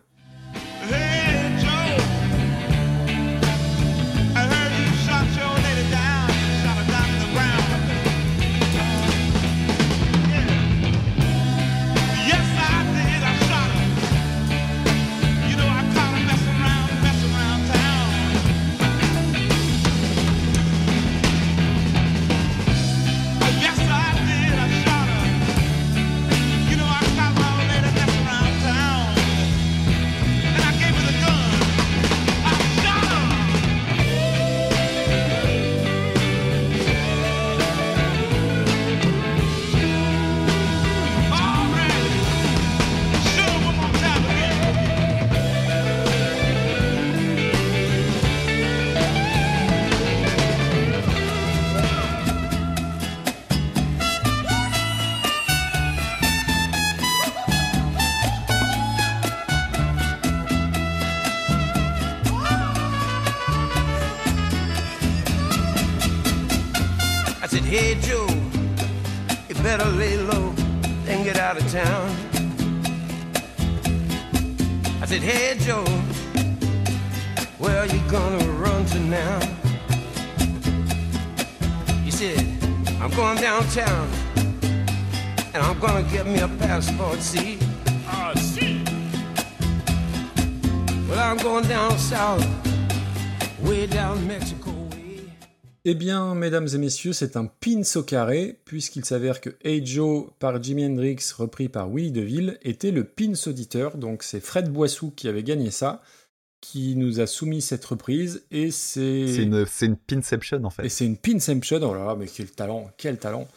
Hey Joe, you better lay low and get out of town. I said, hey Joe, where are you gonna run to now? He said, I'm going downtown and I'm gonna get me a passport, see? Ah, see. Well, I'm going down south, way down Mexico. Eh bien, mesdames et messieurs, c'est un pins au carré, puisqu'il s'avère que Hey Joe par Jimi Hendrix, repris par Willie DeVille, était le pins auditeur. Donc, c'est Fred Boissou qui avait gagné ça, qui nous a soumis cette reprise, et c'est. C'est une, une pinception en fait. Et c'est une pinception, oh là là, mais quel talent, quel talent.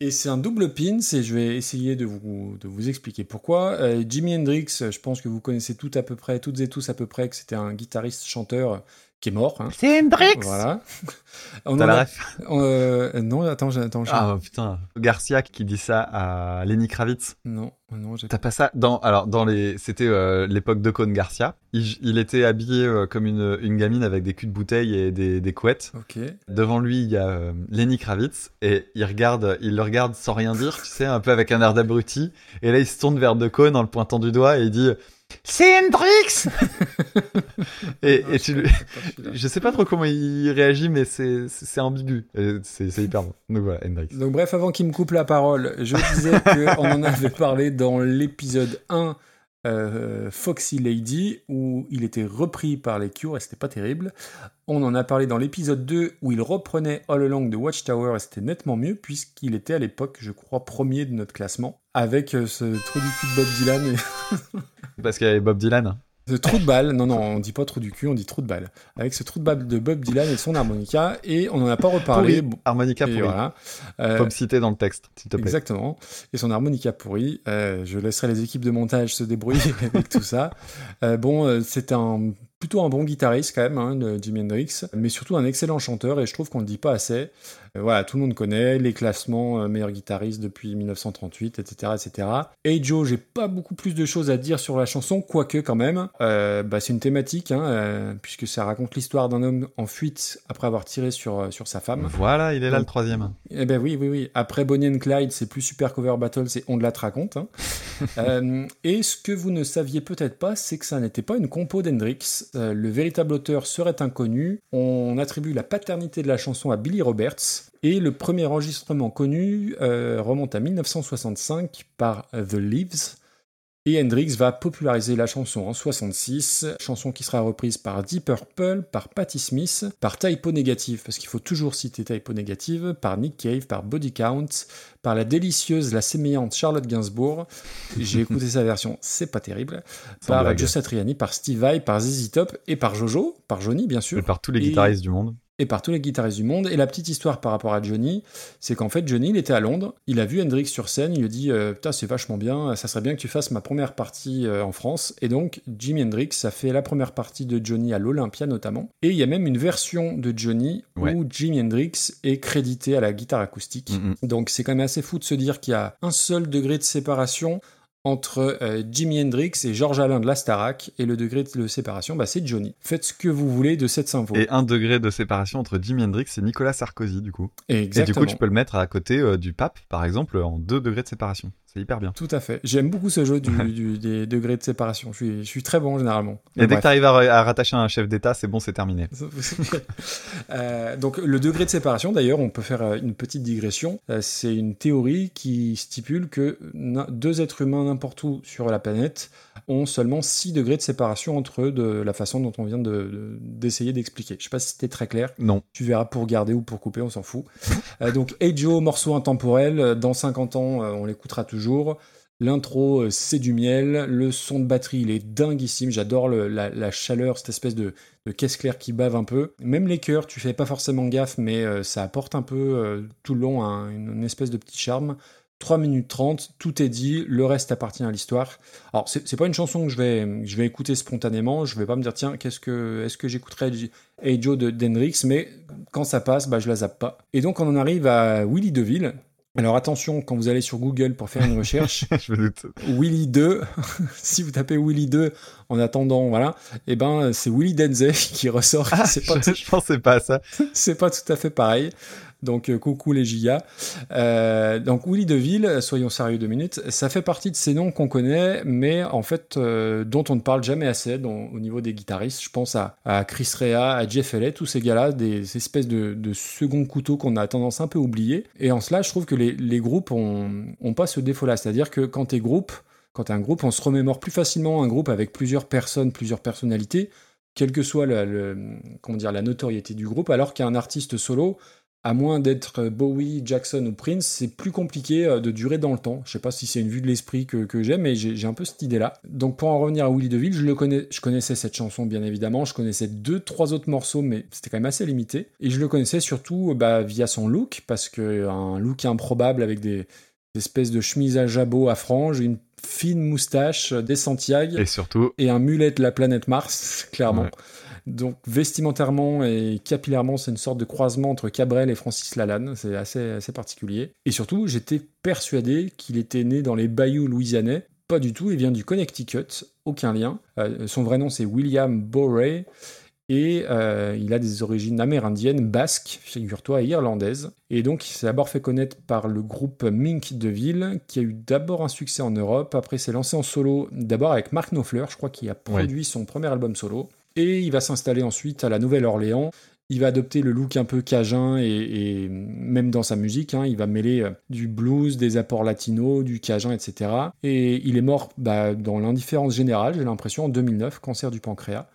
Et c'est un double pins, et je vais essayer de vous, de vous expliquer pourquoi. Euh, Jimi Hendrix, je pense que vous connaissez tout à peu près, toutes et tous à peu près, que c'était un guitariste-chanteur qui est mort. Hein. C'est Hendrix Voilà. On T'as la a- ref? Euh, non, attends, attends, j'ai- Ah putain, Garcia qui dit ça à Lenny Kravitz. Non, non, j'ai T'as pas ça dans alors dans les c'était euh, l'époque de Cône Garcia. Il, il était habillé euh, comme une, une gamine avec des culs de bouteille et des, des couettes. Ok. Devant lui il y a euh, Lenny Kravitz et il regarde il le regarde sans rien dire, tu sais un peu avec un air d'abruti. Et là il se tourne vers De Cône en le pointant du doigt et il dit c'est Hendrix Et, et tu lui- je sais pas trop comment il réagit mais c'est ambigu. C'est c'est hyper bon. Donc voilà Hendrix. Donc bref, avant qu'il me coupe la parole, je disais qu'on en avait parlé dans l'épisode 1 euh, Foxy Lady, où il était repris par les Cure et c'était pas terrible. On en a parlé dans l'épisode 2 où il reprenait All Along de Watchtower et c'était nettement mieux puisqu'il était à l'époque, je crois, premier de notre classement avec euh, ce trou du cul de Bob Dylan Parce qu'il y avait Bob Dylan. Ce trou de balle. Non, non, on dit pas trou du cul, on dit trou de balle. Avec ce trou de balle de Bob Dylan et son harmonica et on en a pas reparlé. Pourri. Harmonica pourri. voilà. Euh, Faut me citer dans le texte, s'il te plaît. Exactement. Et son harmonica pourri. Euh, je laisserai les équipes de montage se débrouiller avec tout ça. Euh, bon, euh, c'est un plutôt un bon guitariste quand même, hein, de Jimi Hendrix, mais surtout un excellent chanteur et je trouve qu'on ne le dit pas assez. Euh, voilà, tout le monde connaît les classements euh, meilleurs guitaristes depuis 1938, etc., etc. Hey Joe, j'ai pas beaucoup plus de choses à dire sur la chanson, quoique quand même, euh, bah, c'est une thématique, hein, euh, puisque ça raconte l'histoire d'un homme en fuite après avoir tiré sur, sur sa femme. Voilà, il est là Donc, le troisième. eh ben oui, oui, oui. Après Bonnie and Clyde, c'est plus Super Cover Battle, c'est On de la te raconte. hein. Et ce que vous ne saviez peut-être pas, c'est que ça n'était pas une compo d'Hendrix. Euh, le véritable auteur serait inconnu. On attribue la paternité de la chanson à Billy Roberts. Et le premier enregistrement connu euh, remonte à 1965 par The Leaves. Et Hendrix va populariser la chanson en 66, chanson qui sera reprise par Deep Purple, par Patti Smith, par Typo Negative, parce qu'il faut toujours citer Typo Negative, par Nick Cave, par Body Count, par la délicieuse, la sémillante Charlotte Gainsbourg. J'ai écouté sa version, c'est pas terrible. Sans Par. Joe Satriani, par Steve Vai, par ZZ Top et par Jojo, par Johnny bien sûr. Et par tous les Et- guitaristes du monde. Et par tous les guitaristes du monde. Et la petite histoire par rapport à Johnny, c'est qu'en fait, Johnny, il était à Londres, il a vu Hendrix sur scène, il lui a dit euh, Putain, c'est vachement bien, ça serait bien que tu fasses ma première partie euh, en France. Et donc, Jimi Hendrix a fait la première partie de Johnny à l'Olympia notamment. Et il y a même une version de Johnny Ouais. où Jimi Hendrix est crédité à la guitare acoustique. Donc, c'est quand même assez fou de se dire qu'il y a un seul degré de séparation entre euh, Jimi Hendrix et George Alain de la Starac, et le degré de séparation, bah, c'est Johnny. Faites ce que vous voulez de cette sympho. Et un degré de séparation entre Jimi Hendrix et Nicolas Sarkozy, du coup. Et du Exactement. coup, tu peux le mettre à côté euh, du pape, par exemple, en deux degrés de séparation. C'est hyper bien. Tout à fait. J'aime beaucoup ce jeu du, du- des degrés de séparation. Je suis, je suis très bon généralement. Et dès que tu arrives à, à rattacher un chef d'État, c'est bon, c'est terminé. Euh, donc le degré de séparation, d'ailleurs, on peut faire euh, une petite digression. Euh, c'est une théorie qui stipule que deux êtres humains n'importe où sur la planète ont seulement 6 degrés de séparation entre eux de la façon dont on vient de- de- d'essayer d'expliquer. Je sais pas si c'était très clair. Non. Tu verras pour garder ou pour couper, on s'en fout. Euh, donc Hey Joe, morceau intemporel, dans 50 ans, euh, on l'écoutera toujours. L'intro, euh, c'est du miel. Le son de batterie, il est dinguissime. J'adore la, la chaleur, cette espèce de, de caisse claire qui bave un peu. Même les chœurs, tu fais pas forcément gaffe, mais ça apporte un peu euh, tout le long un- une, une espèce de petit charme. 3 minutes 30, tout est dit, le reste appartient à l'histoire. Alors, c'est pas une chanson que je vais, je vais écouter spontanément, je vais pas me dire, tiens, qu'est-ce que, est-ce que j'écouterais Hey Joe de d'Hendrix, mais quand ça passe, bah, je la zappe pas. Et donc, on en arrive à Willy DeVille. Alors, attention, quand vous allez sur Google pour faire une recherche, je me doute. Willy 2, si vous tapez Willy 2 en attendant, voilà, et ben, c'est Willy Denzel qui ressort. Ah, pas je, je pensais pas à ça. c'est pas tout à fait pareil. Donc euh, coucou les gigas. Euh, donc Willy DeVille, soyons sérieux deux minutes, ça fait partie de ces noms qu'on connaît, mais en fait euh, dont on ne parle jamais assez dont- au niveau des guitaristes. Je pense à, Chris Rea, à Jeff Elliott, tous ces gars-là, des espèces de, second couteau qu'on a tendance un peu à oublier. Et en cela, je trouve que les, groupes ont, pas ce défaut-là, c'est-à-dire que quand t'es groupe, quand t'es un groupe, on se remémore plus facilement un groupe avec plusieurs personnes, plusieurs personnalités, quelle que soit dire, la notoriété du groupe, alors qu'un artiste solo, à moins d'être Bowie, Jackson ou Prince, c'est plus compliqué euh, de durer dans le temps. Je sais pas si c'est une vue de l'esprit que, que j'ai, mais j'ai un peu cette idée-là. Donc pour en revenir à Willy DeVille, je, le connais, je connaissais cette chanson bien évidemment, je connaissais deux, trois autres morceaux, mais c'était quand même assez limité. Et je le connaissais surtout bah, via son look, parce que un look improbable avec des, des espèces de chemises à jabot à franges, une fine moustache, des Santiago Et surtout, et un mulet de la planète Mars, clairement. Ouais. Donc vestimentairement et capillairement, c'est une sorte de croisement entre Cabrel et Francis Lalanne, c'est assez, assez particulier. Et surtout, j'étais persuadé qu'il était né dans les bayous louisianais. Pas du tout, il vient du Connecticut, aucun lien. Euh, son vrai nom c'est William Borey et euh, il a des origines amérindiennes, basques, figure-toi, et irlandaises. Et donc il s'est d'abord fait connaître par le groupe Mink de Ville, qui a eu d'abord un succès en Europe, après s'est lancé en solo, d'abord avec Mark Knopfler, je crois qu'il a produit son premier album solo. Et il va s'installer ensuite à la Nouvelle-Orléans. Il va adopter le look un peu cajun et, même dans sa musique, hein, il va mêler euh, du blues, des apports latinos, du cajun, etc. Et il est mort bah, dans l'indifférence générale, j'ai l'impression, en 2009, cancer du pancréas.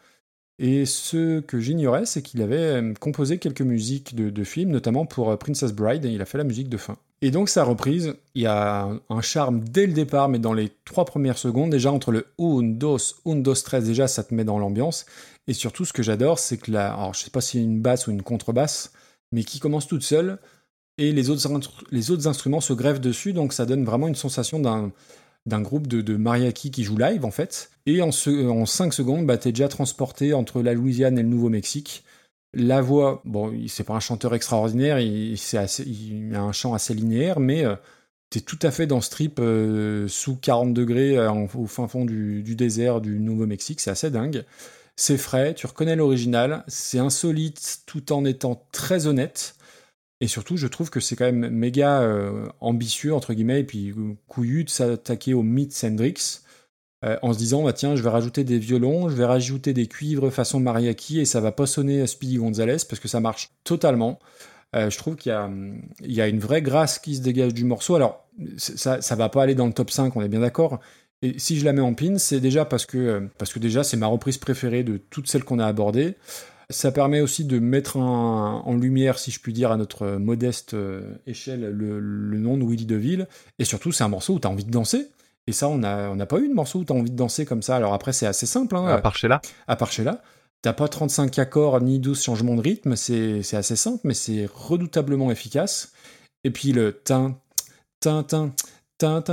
Et ce que j'ignorais, c'est qu'il avait euh, composé quelques musiques de, films, notamment pour euh, Princess Bride, et il a fait la musique de fin. Et donc sa reprise, il y a un- charme dès le départ, mais dans les trois premières secondes, déjà entre le un, dos, un, dos, tres, déjà ça te met dans l'ambiance. Et surtout, ce que j'adore, c'est que la, alors je sais pas si c'est une basse ou une contrebasse, mais qui commence toute seule, et les autres, les autres instruments se greffent dessus, donc ça donne vraiment une sensation d'un d'un groupe de, de mariachi qui joue live en fait. Et en, ce- en 5 secondes, bah, t'es déjà transporté entre la Louisiane et le Nouveau-Mexique. La voix, bon, c'est pas un chanteur extraordinaire, il, assez- il a un chant assez linéaire, mais euh, t'es tout à fait dans ce trip euh, sous 40 degrés euh, au fin fond du, du désert du Nouveau-Mexique, c'est assez dingue. C'est frais, tu reconnais l'original, c'est insolite tout en étant très honnête. Et surtout, je trouve que c'est quand même méga euh, ambitieux, entre guillemets, et puis couillu de s'attaquer au mythe Hendrix euh, en se disant, bah, tiens, je vais rajouter des violons, je vais rajouter des cuivres façon mariachi, et ça va pas sonner à Speedy Gonzalez, parce que ça marche totalement. Euh, je trouve qu'il y a, une vraie grâce qui se dégage du morceau. Alors, ça, ça va pas aller dans le top 5, on est bien d'accord. Et si je la mets en pin, c'est déjà parce que, parce que déjà, c'est ma reprise préférée de toutes celles qu'on a abordées. Ça permet aussi de mettre en, en lumière, si je puis dire, à notre modeste euh, échelle, le, le nom de Willy DeVille. Et surtout, c'est un morceau où tu as envie de danser. Et ça, on n'a on n'a pas eu de morceau où tu as envie de danser comme ça. Alors après, c'est assez simple. Hein, À part chez là. à part chez là. T'as pas 35 accords ni 12 changements de rythme, c'est assez simple, mais c'est redoutablement efficace. Et puis le tin, tin, tin, tin.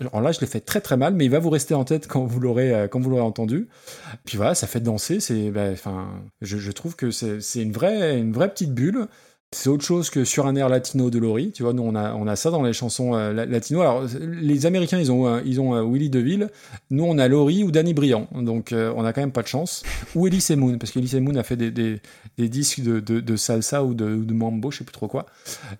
Alors là, je l'ai fait très très mal, mais il va vous rester en tête quand vous l'aurez euh, quand vous l'aurez entendu. Puis voilà, ça fait danser. C'est, bah, enfin, je, je trouve que c'est c'est une vraie une vraie petite bulle. C'est autre chose que sur un air latino de Laurie. Tu vois, nous on a on a ça dans les chansons euh, la- latino. Alors les Américains ils ont euh, ils ont euh, Willie DeVille. Nous on a Laurie ou Danny Briand. Donc euh, on a quand même pas de chance. Ou Elise Moon parce qu'Elise Moon a fait des, des, des disques de, de, salsa ou de, mambo, je sais plus trop quoi.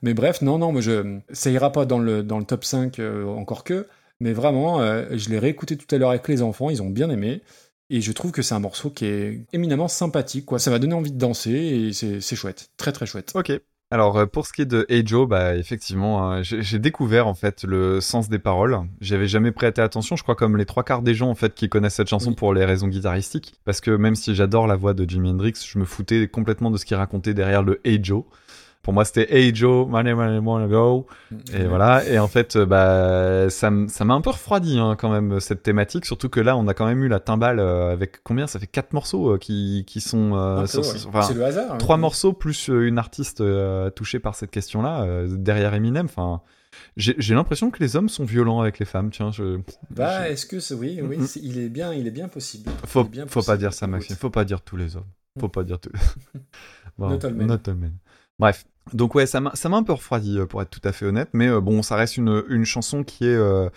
Mais bref, non non, moi je ça ira pas dans le dans le top 5 euh, encore que. Mais vraiment, je l'ai réécouté tout à l'heure avec les enfants, ils ont bien aimé. Et je trouve que c'est un morceau qui est éminemment sympathique. Quoi. Ça m'a donné envie de danser et c'est chouette. Très très chouette. Ok. Alors euh, pour ce qui est de Hey Joe, bah effectivement, hein, j'ai j'ai découvert en fait le sens des paroles. J'avais jamais prêté attention, je crois comme les trois quarts des gens en fait qui connaissent cette chanson pour les raisons guitaristiques, parce que même si j'adore la voix de Jimi Hendrix, je me foutais complètement de ce qu'il racontait derrière le Hey Joe. Pour moi, c'était Hey Joe, my name, wanna go. Et Ouais. voilà. Et en fait, euh, bah, ça m'a un peu refroidi hein, quand même cette thématique, surtout que là, on a quand même eu la timbale euh, avec combien? Ça fait quatre morceaux euh, qui qui sont euh, sur- ouais. enfin, C'est le hasard, hein. Trois morceaux plus euh, une artiste euh, touchée par cette question-là euh, derrière Eminem. Enfin, j'ai l'impression que les hommes sont violents avec les femmes. Tiens, je... Bah, est-ce que c'est oui, oui, Mhm. c'est- il est bien, il est bien possible. faut Il est bien faut pas possible. dire ça, Maxime. Faut pas dire tous les hommes. Faut pas dire tous. Bon, Not all men. not all men. Bref. Donc ouais, ça m'a un peu refroidi euh, pour être tout à fait honnête, mais euh, bon, ça reste une une chanson qui est euh,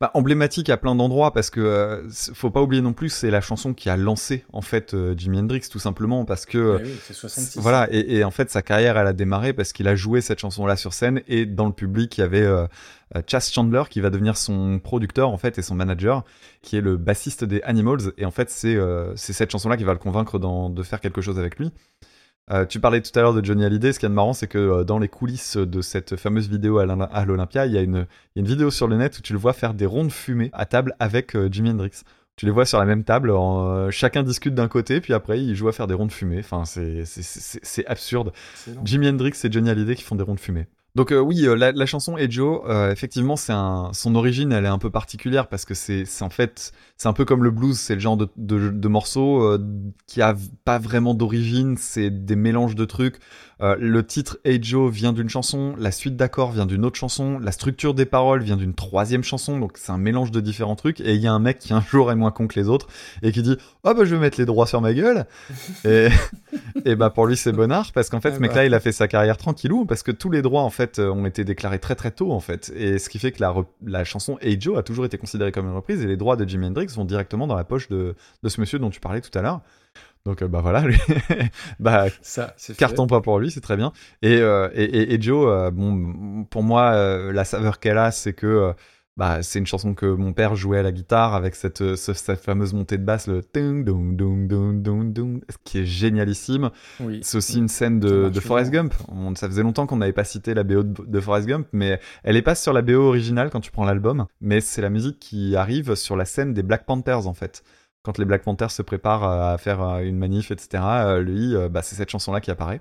bah, emblématique à plein d'endroits parce que euh, faut pas oublier non plus c'est la chanson qui a lancé en fait euh, Jimi Hendrix tout simplement parce que euh, Eh oui, c'est 66. voilà et, et en fait sa carrière elle a démarré parce qu'il a joué cette chanson là sur scène et dans le public il y avait Chas Chandler qui va devenir son producteur en fait et son manager qui est le bassiste des Animals et en fait c'est c'est cette chanson là qui va le convaincre dans- de faire quelque chose avec lui euh, tu parlais tout à l'heure de Johnny Hallyday. Ce qui est marrant, c'est que euh, dans les coulisses de cette fameuse vidéo à l'Oly- à l'Olympia, il y, a une- il y a une vidéo sur le net où tu le vois faire des ronds de fumée à table avec euh, Jimi Hendrix. Tu les vois sur la même table, en, chacun discute d'un côté, puis après ils jouent à faire des ronds de fumée. Enfin, c'est absurde. Jimi Hendrix et Johnny Hallyday qui font des ronds de fumée. Donc euh, oui, euh, la, chanson Hey Joe, euh, effectivement, c'est son origine, elle est un peu particulière parce que c'est, en fait, c'est un peu comme le blues, c'est le genre de, morceau euh, qui a pas vraiment d'origine, c'est des mélanges de trucs. Euh, le titre Hey Joe vient d'une chanson, la suite d'accords vient d'une autre chanson, la structure des paroles vient d'une troisième chanson, donc c'est un mélange de différents trucs. Et il y a un mec qui un jour est moins con que les autres et qui dit oh bah je vais mettre les droits sur ma gueule. et, et bah pour lui c'est bonnard parce qu'en fait Ah ce mec bah. là il a fait sa carrière tranquillou parce que tous les droits en fait euh, ont été déclarés très très tôt en fait et ce qui fait que la, la chanson Hey Joe a toujours été considérée comme une reprise et les droits de Jimi Hendrix vont directement dans la poche de, de ce monsieur dont tu parlais tout à l'heure. Donc euh, bah voilà, lui, bah Ça, carton pas pour lui, c'est très bien. Et, euh, et, et- et Joe, euh, bon, pour moi, euh, la saveur qu'elle a, c'est que bah, c'est une chanson que mon père jouait à la guitare avec cette, ce- cette fameuse montée de basse, le dung, dung, dung, dung, dung, dung, qui est génialissime. Oui. C'est aussi une scène de, Forrest Gump. On- ça faisait longtemps qu'on n'avait pas cité la BO de, de Forrest Gump, mais elle est pas sur la BO originale quand tu prends l'album, mais c'est la musique qui arrive sur la scène des Black Panthers en fait. Quand les Black Panthers se préparent à faire euh, une manif, etc., euh, lui, euh, bah, c'est cette chanson-là qui apparaît.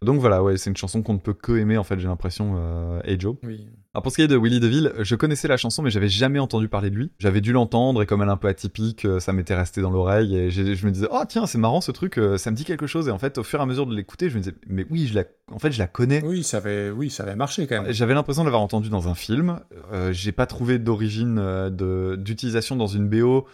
Donc voilà, ouais, c'est une chanson qu'on ne peut que aimer en fait, j'ai l'impression, euh, Hey Joe. Oui. Alors pour ce qui est de Willie DeVille, je connaissais la chanson mais j'avais jamais entendu parler de lui. J'avais dû l'entendre et comme elle est un peu atypique, ça m'était resté dans l'oreille et je me disais oh tiens c'est marrant ce truc, ça me dit quelque chose et en fait au fur et à mesure de l'écouter je me disais mais oui je la, en fait je la connais. Oui, ça avait, oui, ça avait marché quand même. J'avais l'impression de l'avoir entendu dans un film. Euh, j'ai pas trouvé d'origine euh, de d'utilisation dans une BO.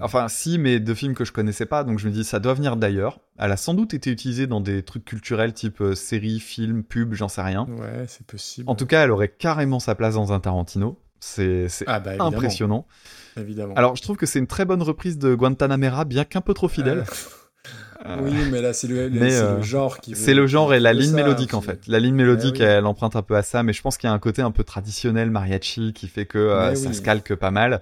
Enfin, si, mais de films que je connaissais pas, donc je me dis ça doit venir d'ailleurs. Elle a sans doute été utilisée dans des trucs culturels type euh, série, film, pub, j'en sais rien. Ouais, c'est possible. En tout cas, elle aurait carrément sa place dans un Tarantino. C'est Ah bah, évidemment. impressionnant. Évidemment. Alors, je trouve que c'est une très bonne reprise de Guantanamera, bien qu'un peu trop fidèle. Euh, Oui, mais là, c'est le, euh, le genre qui. C'est le genre et la ligne ça, mélodique en c'est- fait. La ligne mélodique, oui. elle emprunte un peu à ça, mais je pense qu'il y a un côté un peu traditionnel mariachi qui fait que euh, Mais ça se calque pas mal.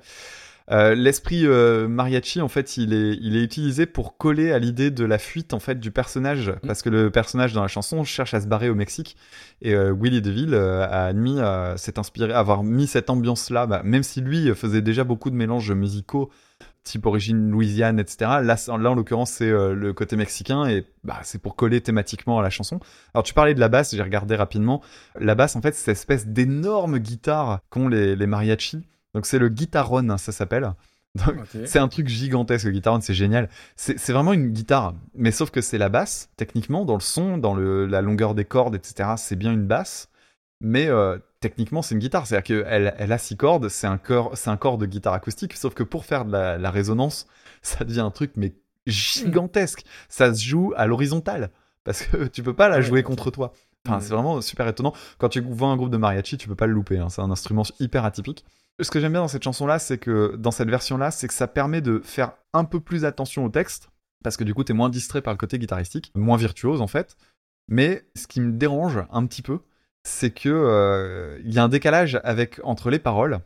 Euh, L'esprit euh, mariachi, en fait, il est, il est utilisé pour coller à l'idée de la fuite en fait du personnage, Mm. parce que le personnage dans la chanson cherche à se barrer au Mexique, et euh, Willie DeVille euh, a admis s'est inspiré, avoir mis cette ambiance-là, bah, même si lui faisait déjà beaucoup de mélanges musicaux type origine Louisiane, etc. Là, en l'occurrence, c'est euh, le côté mexicain et bah, c'est pour coller thématiquement à la chanson. Alors, tu parlais de la basse, j'ai regardé rapidement. La basse, en fait, c'est cette espèce d'énorme guitare qu'ont les, les mariachis. Donc, c'est le guitaron, hein, ça s'appelle. C'est un truc gigantesque, le guitaron, c'est génial. C'est vraiment une guitare, mais sauf que c'est la basse, techniquement, dans le son, dans le, la longueur des cordes, etc. C'est bien une basse, mais euh, techniquement, c'est une guitare. C'est-à-dire qu'elle elle a six cordes, c'est un, un corps de guitare acoustique, sauf que pour faire de la, la résonance, ça devient un truc, mais gigantesque. Ça se joue à l'horizontale, parce que tu peux pas la jouer contre toi. Enfin, c'est vraiment super étonnant. Quand tu vois un groupe de mariachi, tu peux pas le louper. hein. C'est un instrument hyper atypique. Ce que j'aime bien dans cette chanson-là, c'est que dans cette version-là, c'est que ça permet de faire un peu plus attention au texte, parce que du coup, t'es moins distrait par le côté guitaristique, moins virtuose en fait. Mais ce qui me dérange un petit peu, c'est que euh, il y a un décalage avec entre les paroles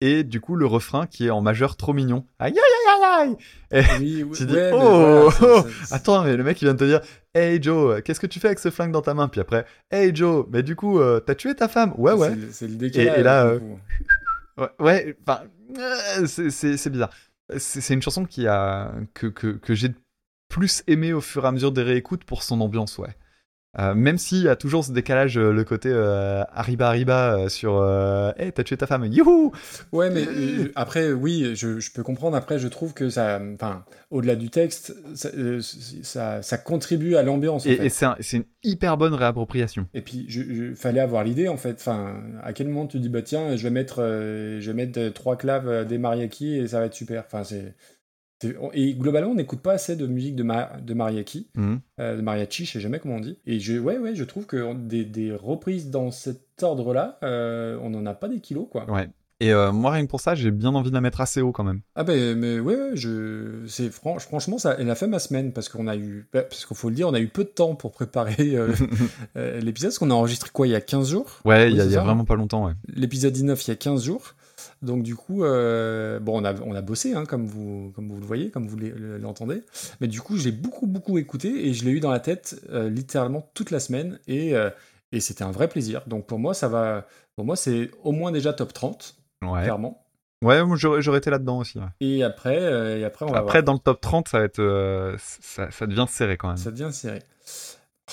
et du coup le refrain qui est en majeur trop mignon. Aïe aïe aïe aïe aïe. Et Oui, oui, tu dis ouais, mais oh, voilà, oh, attends mais le mec il vient de te dire Hey Joe, qu'est-ce que tu fais avec ce flingue dans ta main? Puis après Hey Joe, mais du coup euh, t'as tué ta femme Ouais ouais. c'est le- Et, décalage. et là, du euh. Ouais, enfin, euh, c'est- bizarre. C'est une chanson qui a que, que, que j'ai plus aimé au fur et à mesure des réécoutes pour son ambiance, ouais. Euh, même s'il y a toujours ce décalage, euh, le côté euh, arriba arriba euh, sur euh, Hey, t'as tué ta femme, youhou Ouais, mais après, oui, je, je peux comprendre. Après, je trouve que ça, enfin, au-delà du texte, ça, ça, ça contribue à l'ambiance. en Et, fait. et c'est un- c'est une hyper bonne réappropriation. Et puis, je, je- fallait avoir l'idée, en fait. Enfin, à quel moment tu dis, bah tiens, je vais mettre, je vais mettre trois claves, des mariachis et ça va être super. Enfin, c'est. Et globalement, on n'écoute pas assez de musique de, ma- de mariachi, Mhm. euh, de mariachi, je sais jamais comment on dit. Et je, ouais, ouais, je trouve que des, des reprises dans cet ordre-là, euh, on n'en a pas des kilos, quoi. Ouais. Et euh, moi, rien que pour ça, j'ai bien envie de la mettre assez haut quand même. Ah ben mais ouais, ouais, je c'est fran- franchement ça elle a fait ma semaine parce qu'on a eu bah, parce qu'il faut le dire on a eu peu de temps pour préparer l'épisode parce qu'on a enregistré quoi il y a 15 jours? Ouais, il y a, y vraiment pas longtemps, ouais. l'épisode 19 il y a 15 jours donc du coup euh, bon on a on a bossé hein, comme vous comme vous le voyez comme vous l'e- l'entendez mais du coup je l'ai beaucoup beaucoup écouté et je l'ai eu dans la tête euh, littéralement toute la semaine et euh, et c'était un vrai plaisir donc pour moi ça va pour moi c'est au moins déjà top 30 Ouais. clairement Ouais, j'aurais été là-dedans aussi. ouais. et après et après on va Après, voir. dans le top 30, ça va être, ça, ça devient serré quand même. Ça devient serré.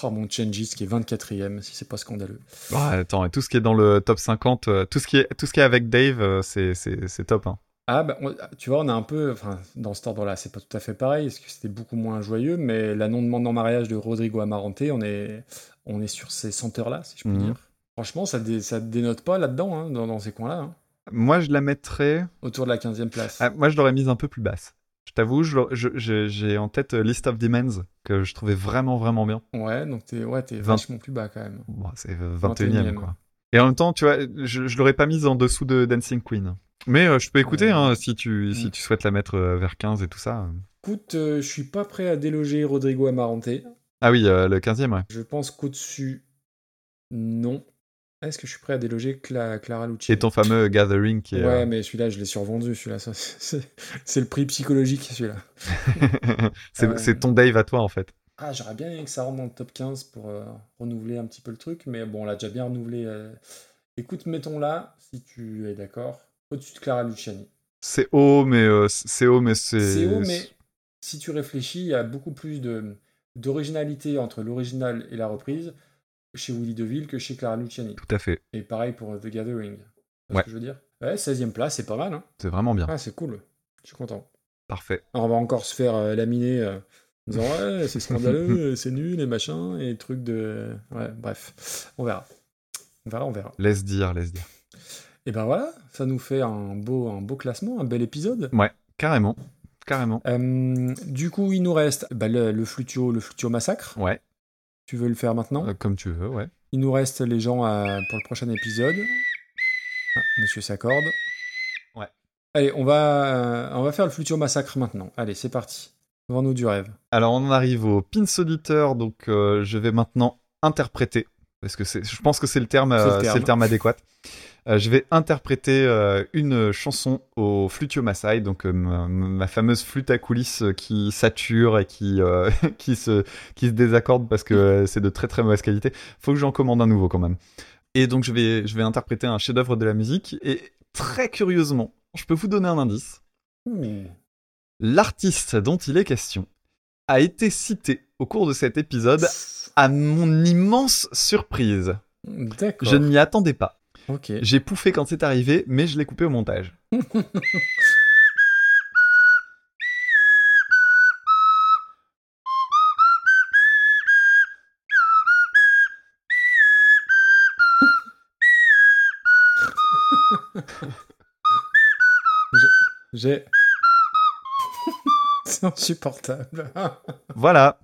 Oh, mon Changes qui est 24ème, si c'est pas scandaleux. Ah, attends, et tout ce qui est dans le top 50, euh, tout ce qui est, tout ce qui est avec Dave, euh, c'est, c'est, c'est top. Hein. Ah, bah, on- tu vois, on a un peu. Enfin, dans cet ordre-là, c'est pas tout à fait pareil, parce que c'était beaucoup moins joyeux, mais la non-demande en mariage de Rodrigo Amarante, on est, on est sur ces senteurs-là, si je puis Mhm. dire. Franchement, ça, dé- ça dénote pas là-dedans, hein, dans, dans ces coins-là. hein. Moi, je la mettrais. Autour de la 15e place. Ah, moi, je l'aurais mise un peu plus basse. Je t'avoue, j'ai en tête euh, List of Demons, que je trouvais vraiment, vraiment bien. Ouais, donc t'es ouais, t'es Vingt- vachement plus bas quand même. Bon, c'est euh, 21ème, 21e, quoi. Et en même temps, tu vois, je, je l'aurais pas mise en dessous de Dancing Queen. Mais euh, je peux écouter, hein, si tu, si Mm. tu souhaites la mettre euh, vers 15 et tout ça. Écoute, euh, je suis pas prêt à déloger Rodrigo Amarante. Ah oui, le 15ème, ouais. Je pense qu'au-dessus, non. Est-ce que je suis prêt à déloger Cla- Clara Luciani Et ton fameux Gathering qui est. Ouais, euh, mais celui-là, je l'ai survendu. Celui-là, c'est le prix psychologique, celui-là. c'est Euh, c'est ton Dave à toi, en fait. Ah, j'aurais bien aimé que ça rentre dans le top 15 pour euh, renouveler un petit peu le truc, mais bon, on l'a déjà bien renouvelé. euh. Écoute, mettons là, si tu es d'accord, au-dessus de Clara Luciani. C'est haut, mais c'est haut, mais c'est. C'est haut, mais si tu réfléchis, il y a beaucoup plus de d'originalité entre l'original et la reprise chez Willy DeVille que chez Clara Luciani. Tout à fait. Et pareil pour The Gathering. Ouais. ce que je veux dire? Ouais, 16ème place, c'est pas mal. Hein C'est vraiment bien. ah, c'est cool. Je suis content. Parfait. Alors, on va encore se faire euh, laminer euh, en disant ouais, c'est scandaleux, c'est nul et machin, et trucs de. Ouais, bref. On verra. On verra, on verra. Laisse dire, laisse dire. Et ben voilà, ça nous fait un beau, un beau classement, un bel épisode. Ouais, carrément. Carrément. Euh, du coup, il nous reste bah, le, le Flutio, le Flutio Massacre. Ouais. Tu veux le faire maintenant Euh, comme tu veux, ouais. Il nous reste les gens à- pour le prochain épisode. Ah, monsieur s'accorde. Ouais. Allez, on va, euh, on va faire le Flutio Massacre maintenant. Allez, c'est parti. Vends-nous du rêve. Alors on en arrive au pins auditeur, donc euh, je vais maintenant interpréter, parce que je pense que c'est le terme, C'est le euh, terme. c'est le terme adéquat. Euh, je vais interpréter euh, une chanson au flutio Maasai, donc euh, ma, ma fameuse flûte à coulisses qui sature et qui, qui, se, qui se désaccorde parce que c'est de très très mauvaise qualité. Faut que j'en commande un nouveau quand même. Et donc je vais, je vais interpréter un chef-d'œuvre de la musique et très curieusement, je peux vous donner un indice. L'artiste dont il est question a été cité au cours de cet épisode à mon immense surprise. Je ne m'y attendais pas. Ok. J'ai pouffé quand c'est arrivé, mais je l'ai coupé au montage. J'ai. C'est insupportable. Voilà.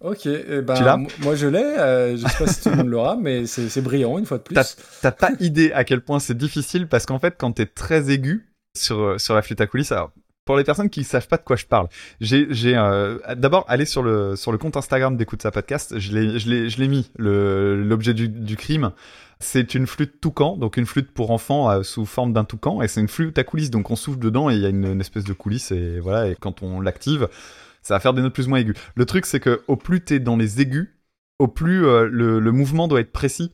ok, eh ben, Tu l'as moi je l'ai. euh, je sais pas si tout le monde l'aura, mais c'est c'est brillant une fois de plus. T'as t'as pas idée à quel point c'est difficile parce qu'en fait, quand t'es très aigu sur, sur la flûte à coulisses, alors pour les personnes qui savent pas de quoi je parle, j'ai j'ai, euh, d'abord allé sur le sur le compte Instagram d'écoute sa podcast, je l'ai je l'ai je l'ai mis le l'objet du, du crime. C'est une flûte toucan, donc une flûte pour enfants euh, sous forme d'un toucan, et c'est une flûte à coulisses, donc on souffle dedans et il y a une, une espèce de coulisse et voilà, et quand on l'active, ça va faire des notes plus ou moins aiguës. Le truc c'est que au plus t'es dans les aigus, au plus euh, le, le mouvement doit être précis.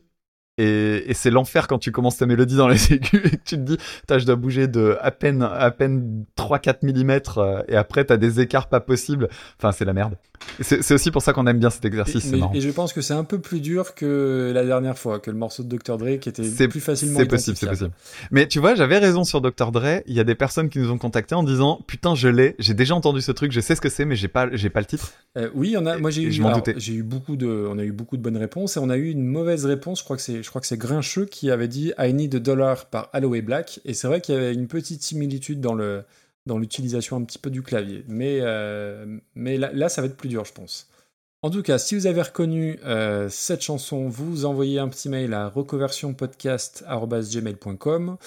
Et, et c'est l'enfer quand tu commences ta mélodie dans les aigus et que tu te dis, je dois bouger de à peine, à peine 3-4 mm et après t'as des écarts pas possibles. Enfin, c'est la merde. C'est aussi pour ça qu'on aime bien cet exercice, Et, mais- je pense que c'est un peu plus dur que la dernière fois, que le morceau de Dr. Dre qui était plus facilement C'est possible, c'est possible. Mais tu vois, j'avais raison sur Dr. Dre. Il y a des personnes qui nous ont contactés en disant Putain, je l'ai, j'ai déjà entendu ce truc, je sais ce que c'est, mais j'ai pas, j'ai pas le titre. Euh, oui, on a, moi j'ai eu, j'ai eu beaucoup de, on a eu beaucoup de bonnes réponses et on a eu une mauvaise réponse. Je crois que c'est, je crois que c'est Grincheux qui avait dit I need a dollar par Holloway Black et c'est vrai qu'il y avait une petite similitude dans l'utilisation un petit peu du clavier. Mais, euh, là, ça va être plus dur, je pense. En tout cas, si vous avez reconnu euh, cette chanson, vous envoyez un petit mail à reconversionpodcast@gmail.com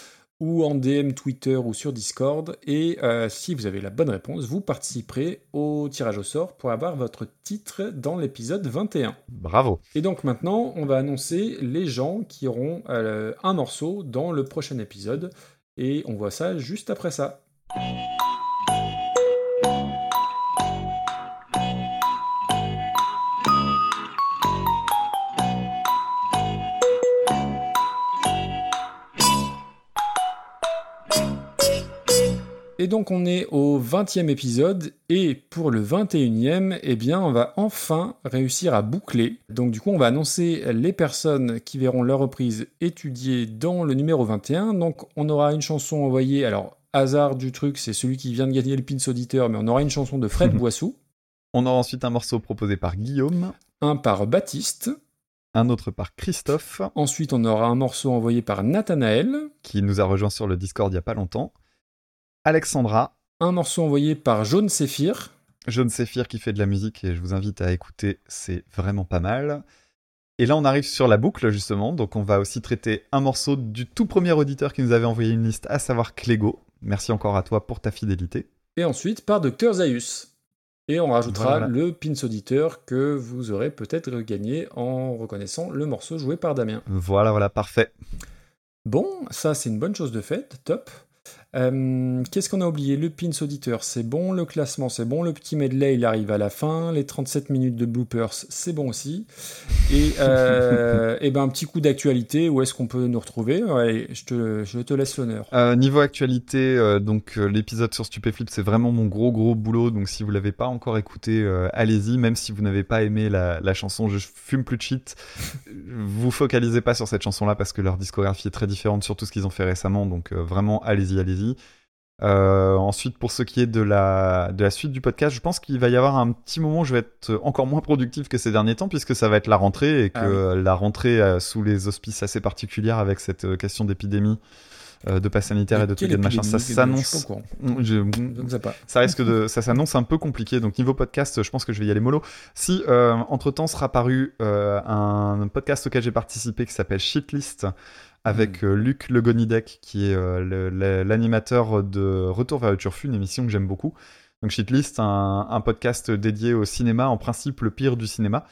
ou en DM Twitter ou sur Discord. Et euh, si vous avez la bonne réponse, vous participerez au tirage au sort pour avoir votre titre dans l'épisode 21. Bravo. Et donc maintenant, on va annoncer les gens qui auront euh, un morceau dans le prochain épisode. Et on voit ça juste après ça. Et donc on est au 20e épisode et pour le 21e, eh bien on va enfin réussir à boucler. Donc du coup on va annoncer les personnes qui verront leur reprise étudiée dans le numéro 21. Donc on aura une chanson envoyée, alors hasard du truc, c'est celui qui vient de gagner le pins auditeur, mais on aura une chanson de Fred Boissou, On aura ensuite un morceau proposé par Guillaume, un par Baptiste, un autre par Christophe, ensuite on aura un morceau envoyé par Nathanaël, qui nous a rejoint sur le Discord il y a pas longtemps, Alexandra, un morceau envoyé par Jaune Séphir, Jaune Séphir qui fait de la musique et je vous invite à écouter, c'est vraiment pas mal. Et là, on arrive sur la boucle, justement. Donc, on va aussi traiter un morceau du tout premier auditeur qui nous avait envoyé une liste, à savoir Clégo. Merci encore à toi pour ta fidélité. et ensuite par Dr Zaius. Et on rajoutera Voilà. le pins auditeur que vous aurez peut-être gagné en reconnaissant le morceau joué par Damien. Voilà, voilà, parfait. Bon, ça c'est une bonne chose de faite, top. Euh, Qu'est-ce qu'on a oublié? Le pins auditeur, c'est bon. Le classement, c'est bon. Le petit medley, il arrive à la fin. Les 37 minutes de bloopers, c'est bon aussi. Et, euh, et ben un petit coup d'actualité. Où est-ce qu'on peut nous retrouver? Ouais, je te, je te laisse l'honneur. Euh, niveau actualité, donc l'épisode sur Stupéflip, c'est vraiment mon gros gros boulot. Donc si vous l'avez pas encore écouté, allez-y. Même si vous n'avez pas aimé la, la chanson Je fume plus de shit, vous focalisez pas sur cette chanson-là parce que leur discographie est très différente sur tout ce qu'ils ont fait récemment. Donc vraiment, allez-y, allez-y. Euh, ensuite, pour ce qui est de la, de la suite du podcast, je pense qu'il va y avoir un petit moment où je vais être encore moins productif que ces derniers temps, puisque ça va être la rentrée, et que Ah oui. la rentrée euh, sous les auspices assez particulières avec cette euh, question d'épidémie, euh, de pass sanitaire et de et de machin, ça s'annonce. Mm, je- Je pas. ça risque de, ça s'annonce un peu compliqué. Donc niveau podcast, je pense que je vais y aller mollo. Si entre temps sera paru un podcast auquel j'ai participé qui s'appelle Shitlist avec euh, Luc Le Gonidec qui est euh, l'animateur de Retour vers le Turfu, une émission que j'aime beaucoup. Donc Shitlist, un, un podcast dédié au cinéma, en principe le pire du cinéma.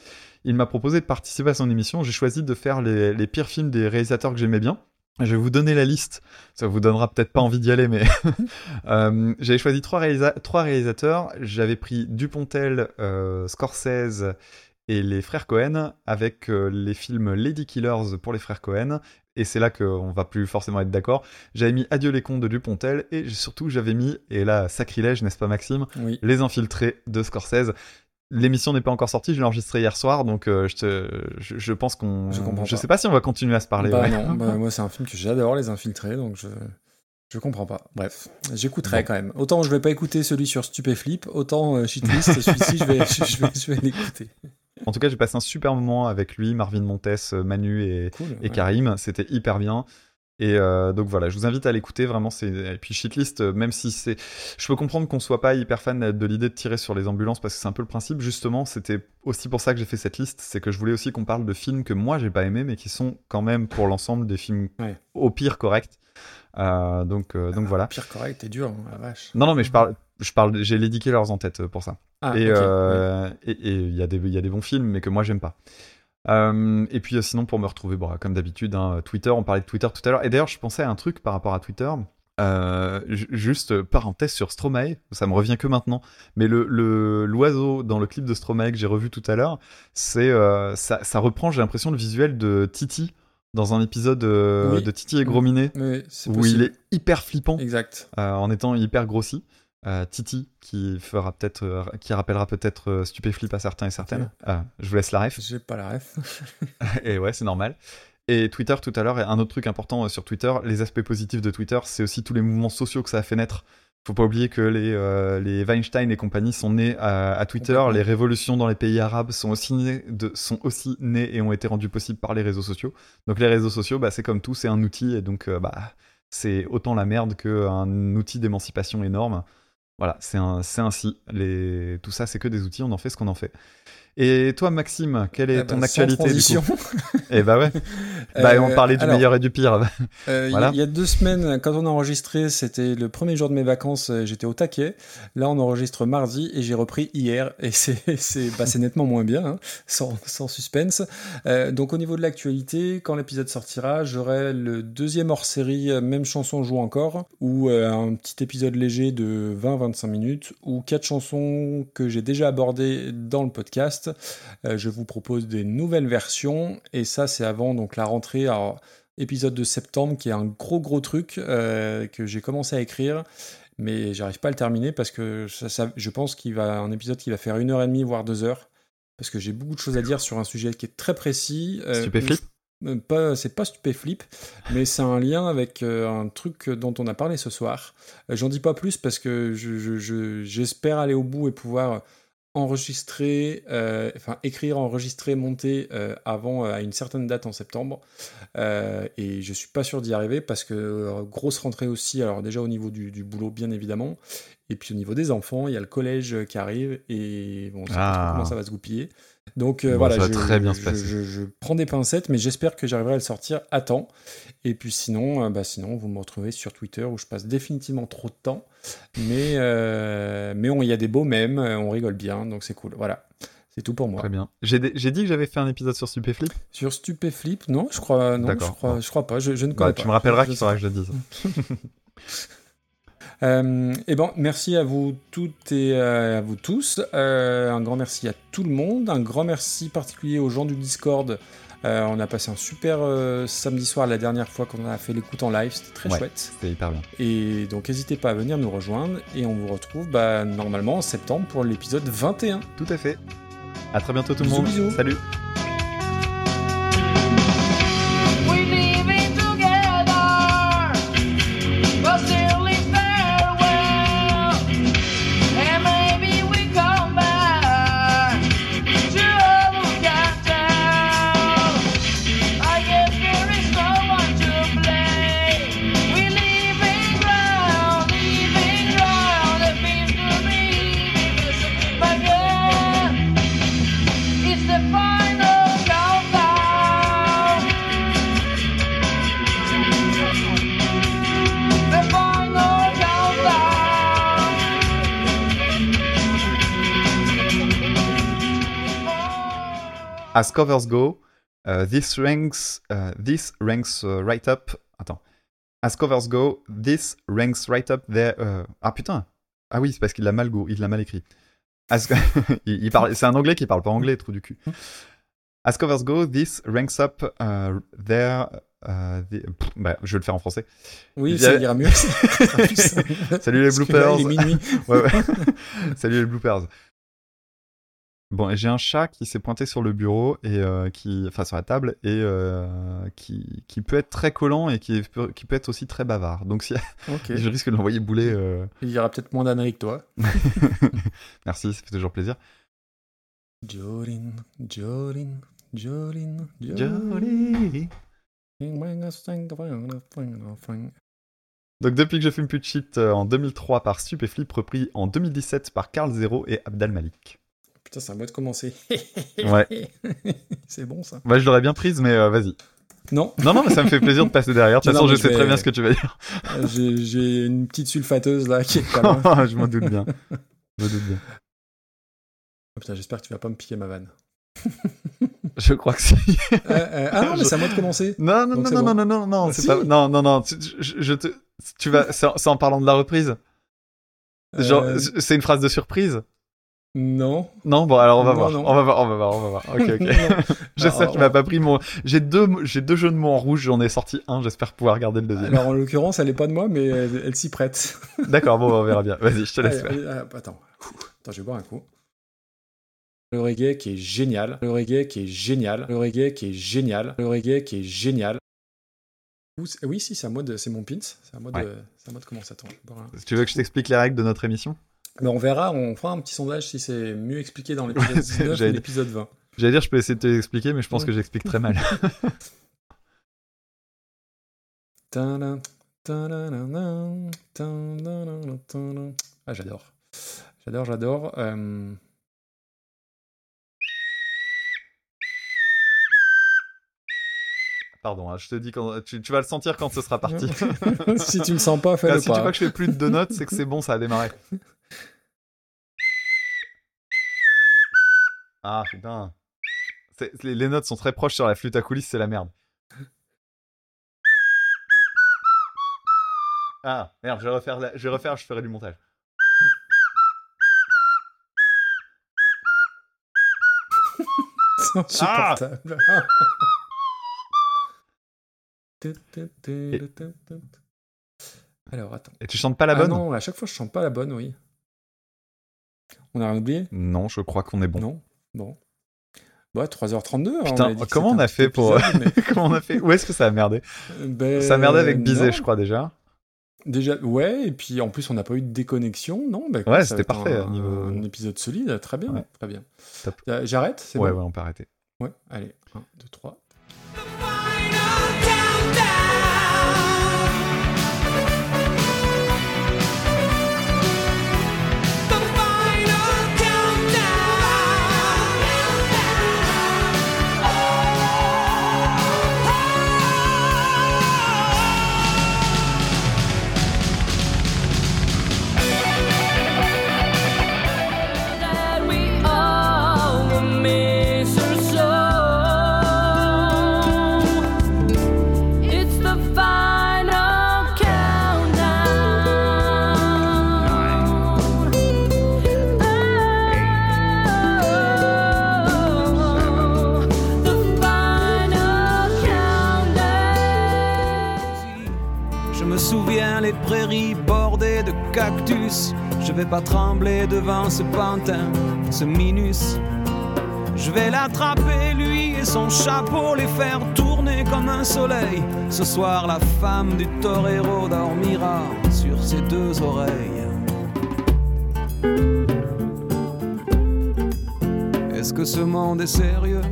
Il m'a proposé de participer à son émission. J'ai choisi de faire les, les pires films des réalisateurs que j'aimais bien. Je vais vous donner la liste. Ça vous donnera peut-être pas envie d'y aller, mais euh, j'avais choisi trois, réalisa- trois réalisateurs. J'avais pris Dupontel, euh, Scorsese et les frères Cohen avec euh, les films Lady Killers pour les frères Cohen. Et c'est là qu'on va plus forcément être d'accord. J'avais mis Adieu les cons de Dupontel et surtout j'avais mis, et là sacrilège, n'est-ce pas Maxime Oui. Les infiltrés de Scorsese. L'émission n'est pas encore sortie, je l'ai enregistrée hier soir, donc euh, je, te, je, je pense qu'on. Je comprends Je pas. sais pas si on va continuer à se parler. Bah ouais. non, bah moi c'est un film que j'adore, Les Infiltrés, donc je je comprends pas. Bref, j'écouterai Bon. quand même. Autant je vais pas écouter celui sur Stupéflip, autant euh, Shitlist, celui-ci je vais, je, je vais, je vais l'écouter. En tout cas, j'ai passé un super moment avec lui, Marvin Montes, Manu et, Cool. et ouais. Karim. C'était hyper bien. Et euh, donc voilà, je vous invite à l'écouter vraiment. C'est et puis Shitlist, euh, même si c'est, je peux comprendre qu'on soit pas hyper fan de l'idée de tirer sur les ambulances parce que c'est un peu le principe. Justement, c'était aussi pour ça que j'ai fait cette liste, c'est que je voulais aussi qu'on parle de films que moi j'ai pas aimé, mais qui sont quand même pour l'ensemble des films Ouais. au pire corrects. Euh, donc euh, donc voilà. Pire correct, t'es dur, hein, la vache. Non non, mais je parle, je parle, j'ai Lady Killers en tête euh, pour ça Ah, et euh, et- et il y, a des- il y a des bons films, mais que moi j'aime pas. Euh, et puis euh, sinon, pour me retrouver, bon, comme d'habitude, hein, Twitter, on parlait de Twitter tout à l'heure. Et d'ailleurs, je pensais à un truc par rapport à Twitter. Euh, ju- juste parenthèse sur Stromae, ça me revient que maintenant. Mais le le- l'oiseau dans le clip de Stromae que j'ai revu tout à l'heure, c'est ça, ça reprend, j'ai l'impression, le visuel de Titi dans un épisode Oui. de Titi et Grominet Oui, où il est hyper flippant Exact. en étant hyper grossi. Euh, Titi qui fera peut-être, euh, qui rappellera peut-être euh, Stupéflip à certains et certaines. Ah, je vous laisse la ref. J'ai pas la ref. et ouais, c'est normal. Et Twitter tout à l'heure, et un autre truc important euh, sur Twitter, les aspects positifs de Twitter, c'est aussi tous les mouvements sociaux que ça a fait naître. Faut pas oublier que les, euh, les Weinstein et compagnie sont nés à, à Twitter, les révolutions dans les pays arabes sont aussi, nées de, sont aussi nées et ont été rendues possibles par les réseaux sociaux. Donc les réseaux sociaux, bah, c'est comme tout, c'est un outil, et donc euh, bah, c'est autant la merde qu'un outil d'émancipation énorme. Voilà, c'est ainsi. Les... Tout ça, c'est que des outils, on en fait ce qu'on en fait. Et toi, Maxime, quelle est Eh ben, ton actualité du transition. coup Eh bah ouais. Bah, on Euh, parlait du alors, meilleur et du pire. Euh, il y a- Voilà. Il y a deux semaines, quand on a enregistré, c'était le premier jour de mes vacances, euh, j'étais au taquet. Là, on enregistre mardi et j'ai repris hier. Et c'est bah, nettement moins bien, hein, sans, sans suspense. Euh, donc, au niveau de l'actualité, quand l'épisode sortira, j'aurai le deuxième hors-série, euh, même chanson joue encore, ou euh, un petit épisode léger de 20-25 minutes, ou quatre chansons que j'ai déjà abordées dans le podcast. Euh, je vous propose des nouvelles versions, et ça, c'est avant donc la rentrée. Alors, épisode de septembre qui est un gros gros truc euh, que j'ai commencé à écrire mais j'arrive pas à le terminer parce que ça, ça- je pense qu'il va un épisode qui va faire une heure et demie, voire deux heures, parce que j'ai beaucoup de choses à dire sur un sujet qui est très précis. euh, euh, pas, c'est pas stupéflip, mais c'est un lien avec euh, un truc dont on a parlé ce soir. Euh, J'en dis pas plus parce que je- je- je- j'espère aller au bout et pouvoir enregistrer, euh, enfin écrire, enregistrer, monter euh, avant euh, à une certaine date en septembre. Et je suis pas sûr d'y arriver parce que grosse rentrée aussi. Alors déjà au niveau du, du boulot bien évidemment, et puis au niveau des enfants, il y a le collège qui arrive et bon, on sait pas trop Ah. comment ça va se goupiller. Donc euh, Bon, voilà, je, très bien se je- passer. je- je prends des pincettes, mais j'espère que j'arriverai à le sortir à temps. Et puis sinon, euh, bah sinon, vous me retrouvez sur Twitter où je passe définitivement trop de temps. Mais euh, mais on- il y a des beaux mèmes, euh, on rigole bien, donc c'est cool. Voilà, c'est tout pour moi. Très bien. J'ai dit que j'avais fait un épisode sur Stupéflip? Sur Stupéflip, non, je crois, non, je crois, je crois pas. Je, ne Bah, connais tu pas. me rappelleras qu'il faudra que je le dise. Euh, et bon, merci à vous toutes et euh, à vous tous. Euh, un grand merci à tout le monde. Un grand merci particulier aux gens du Discord. Euh, on a passé un super euh, samedi soir la dernière fois qu'on a fait l'écoute en live. C'était très Ouais, chouette. C'était hyper bien. Et donc n'hésitez pas à venir nous rejoindre. Et on vous retrouve bah, normalement en septembre pour l'épisode 21. Tout à fait. À très bientôt tout le monde. bisous. Salut. As covers go, uh, this ranks, uh, this ranks uh, right up. Attends. As covers go, this ranks right up there. Ah putain. Ah oui, c'est parce qu'il l'a mal go, il l'a mal écrit. As... il, il parle, c'est un anglais qui parle pas anglais, trou du cul. As covers go, this ranks up uh, there. uh, the- Pff, bah, je vais le faire en français. Oui, ça ira mieux. Salut les là, bloopers. il est minuit. Ouais, ouais. Salut les bloopers. Bon, j'ai un chat qui s'est pointé sur le bureau et euh, qui, enfin sur la table et euh, qui, qui peut être très collant et qui, est- qui peut être aussi très bavard. Donc si je risque de l'envoyer bouler. euh, Il y aura peut-être moins d'années que toi. Merci, ça fait toujours plaisir. Jolene, Jolene, Jolene, Jolene. Donc depuis que je fume plus de shit euh, en 2003 par Stupéflip, repris en 2017 par Carl Zero et Abdal Malik. Putain, c'est à moi de commencer. Ouais. c'est bon ça. Bah je l'aurais bien prise, mais euh, vas-y. Non. Non, non, mais ça me fait plaisir de passer derrière. De toute façon, je sais vais- très bien ce que tu vas dire. Euh, J'ai une petite sulfateuse là qui est pas je m'en doute bien. Je me doute bien. Oh, putain, j'espère que tu vas pas me piquer ma vanne. Je crois que si. Euh, euh, ah non, mais c'est à moi de commencer. Non, non, non, non, bon. non, non, non, non, Ah, c'est si. pas. Non, non, non. tu- Je, je te. Tu vas. C'est en- en parlant de la reprise. Genre, Euh, c'est une phrase de surprise. Non. Non, bon, alors on va Non, voir. non. On va voir, on va voir, on va voir. Ok, ok. J'espère tu m'as pas pris mon. J'ai deux, j'ai deux jeux de mots en rouge. J'en ai sorti un. J'espère pouvoir garder le deuxième. Alors en l'occurrence, elle est pas de moi, mais elle, elle s'y prête. D'accord, bon, on verra bien. Vas-y, je te laisse Allez, faire. allez, ah, attends. Attends, je vais boire un coup. Le reggae qui est génial. Le reggae qui est génial. Le reggae qui est génial. Le reggae qui est génial. Oui, si, c'est à moi de, c'est mon pins. C'est à moi de, Ouais. c'est à moi de commencer. Attends, je vais boire un- Tu veux que je t'explique les règles de notre émission? Mais on verra, on fera un petit sondage si c'est mieux expliqué dans l'épisode 19 ou J'allais- l'épisode 20. J'allais dire, je peux essayer de te l'expliquer, mais je pense que j'explique très mal. Ah, j'adore. J'adore, j'adore. Euh, Pardon, hein, je te dis quand tu, tu vas le sentir quand ce sera parti. Si tu le sens pas, fais-le Ah, si pas. tu vois que je fais plus de deux notes, c'est que c'est bon, ça a démarré. Ah putain. Les, notes sont très proches sur la flûte à coulisses, c'est la merde. Ah merde, je vais refaire, la- je vais refaire, je ferai du montage. Insupportable. Alors, attends. Et tu chantes pas la Ah bonne non, à chaque fois, je chante pas la bonne, oui. On a rien oublié? Non, je crois qu'on est bon. Non Bon. Ouais, 3h32. hein, on Putain, comment on a fait pour. mais- comment on a fait? Où est-ce que ça a merdé? Euh, ben, Ça a merdé avec Bizet, non. je crois déjà. Déjà, ouais, et puis en plus, on n'a pas eu de déconnexion, non? Bah, écoute, Ouais, c'était parfait, Un, niveau- un épisode solide, très bien, Ouais. très bien. Euh, J'arrête Ouais, bon? ouais, on peut arrêter. Ouais, allez, 1, 2, 3. Pas trembler devant ce pantin, ce minus. Je vais l'attraper, lui et son chapeau, les faire tourner comme un soleil. Ce soir, la femme du torero dormira sur ses deux oreilles. Est-ce que ce monde est sérieux?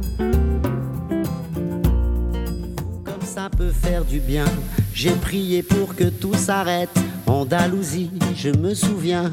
Comme ça peut faire du bien, j'ai prié pour que tout s'arrête. Andalousie, je me souviens,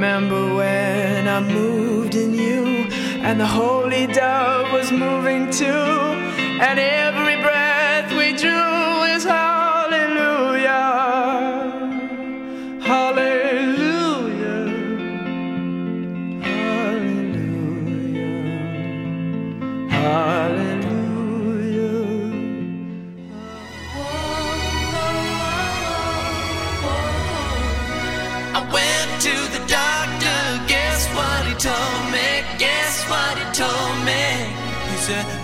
Remember shit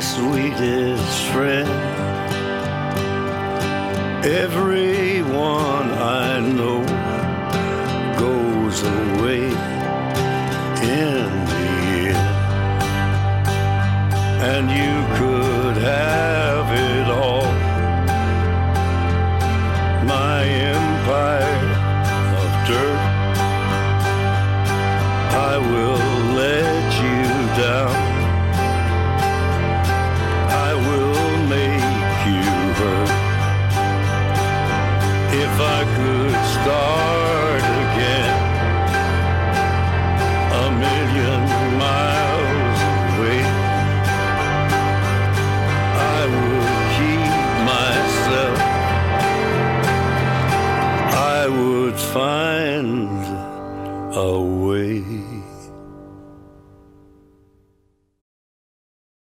Sweetest friend.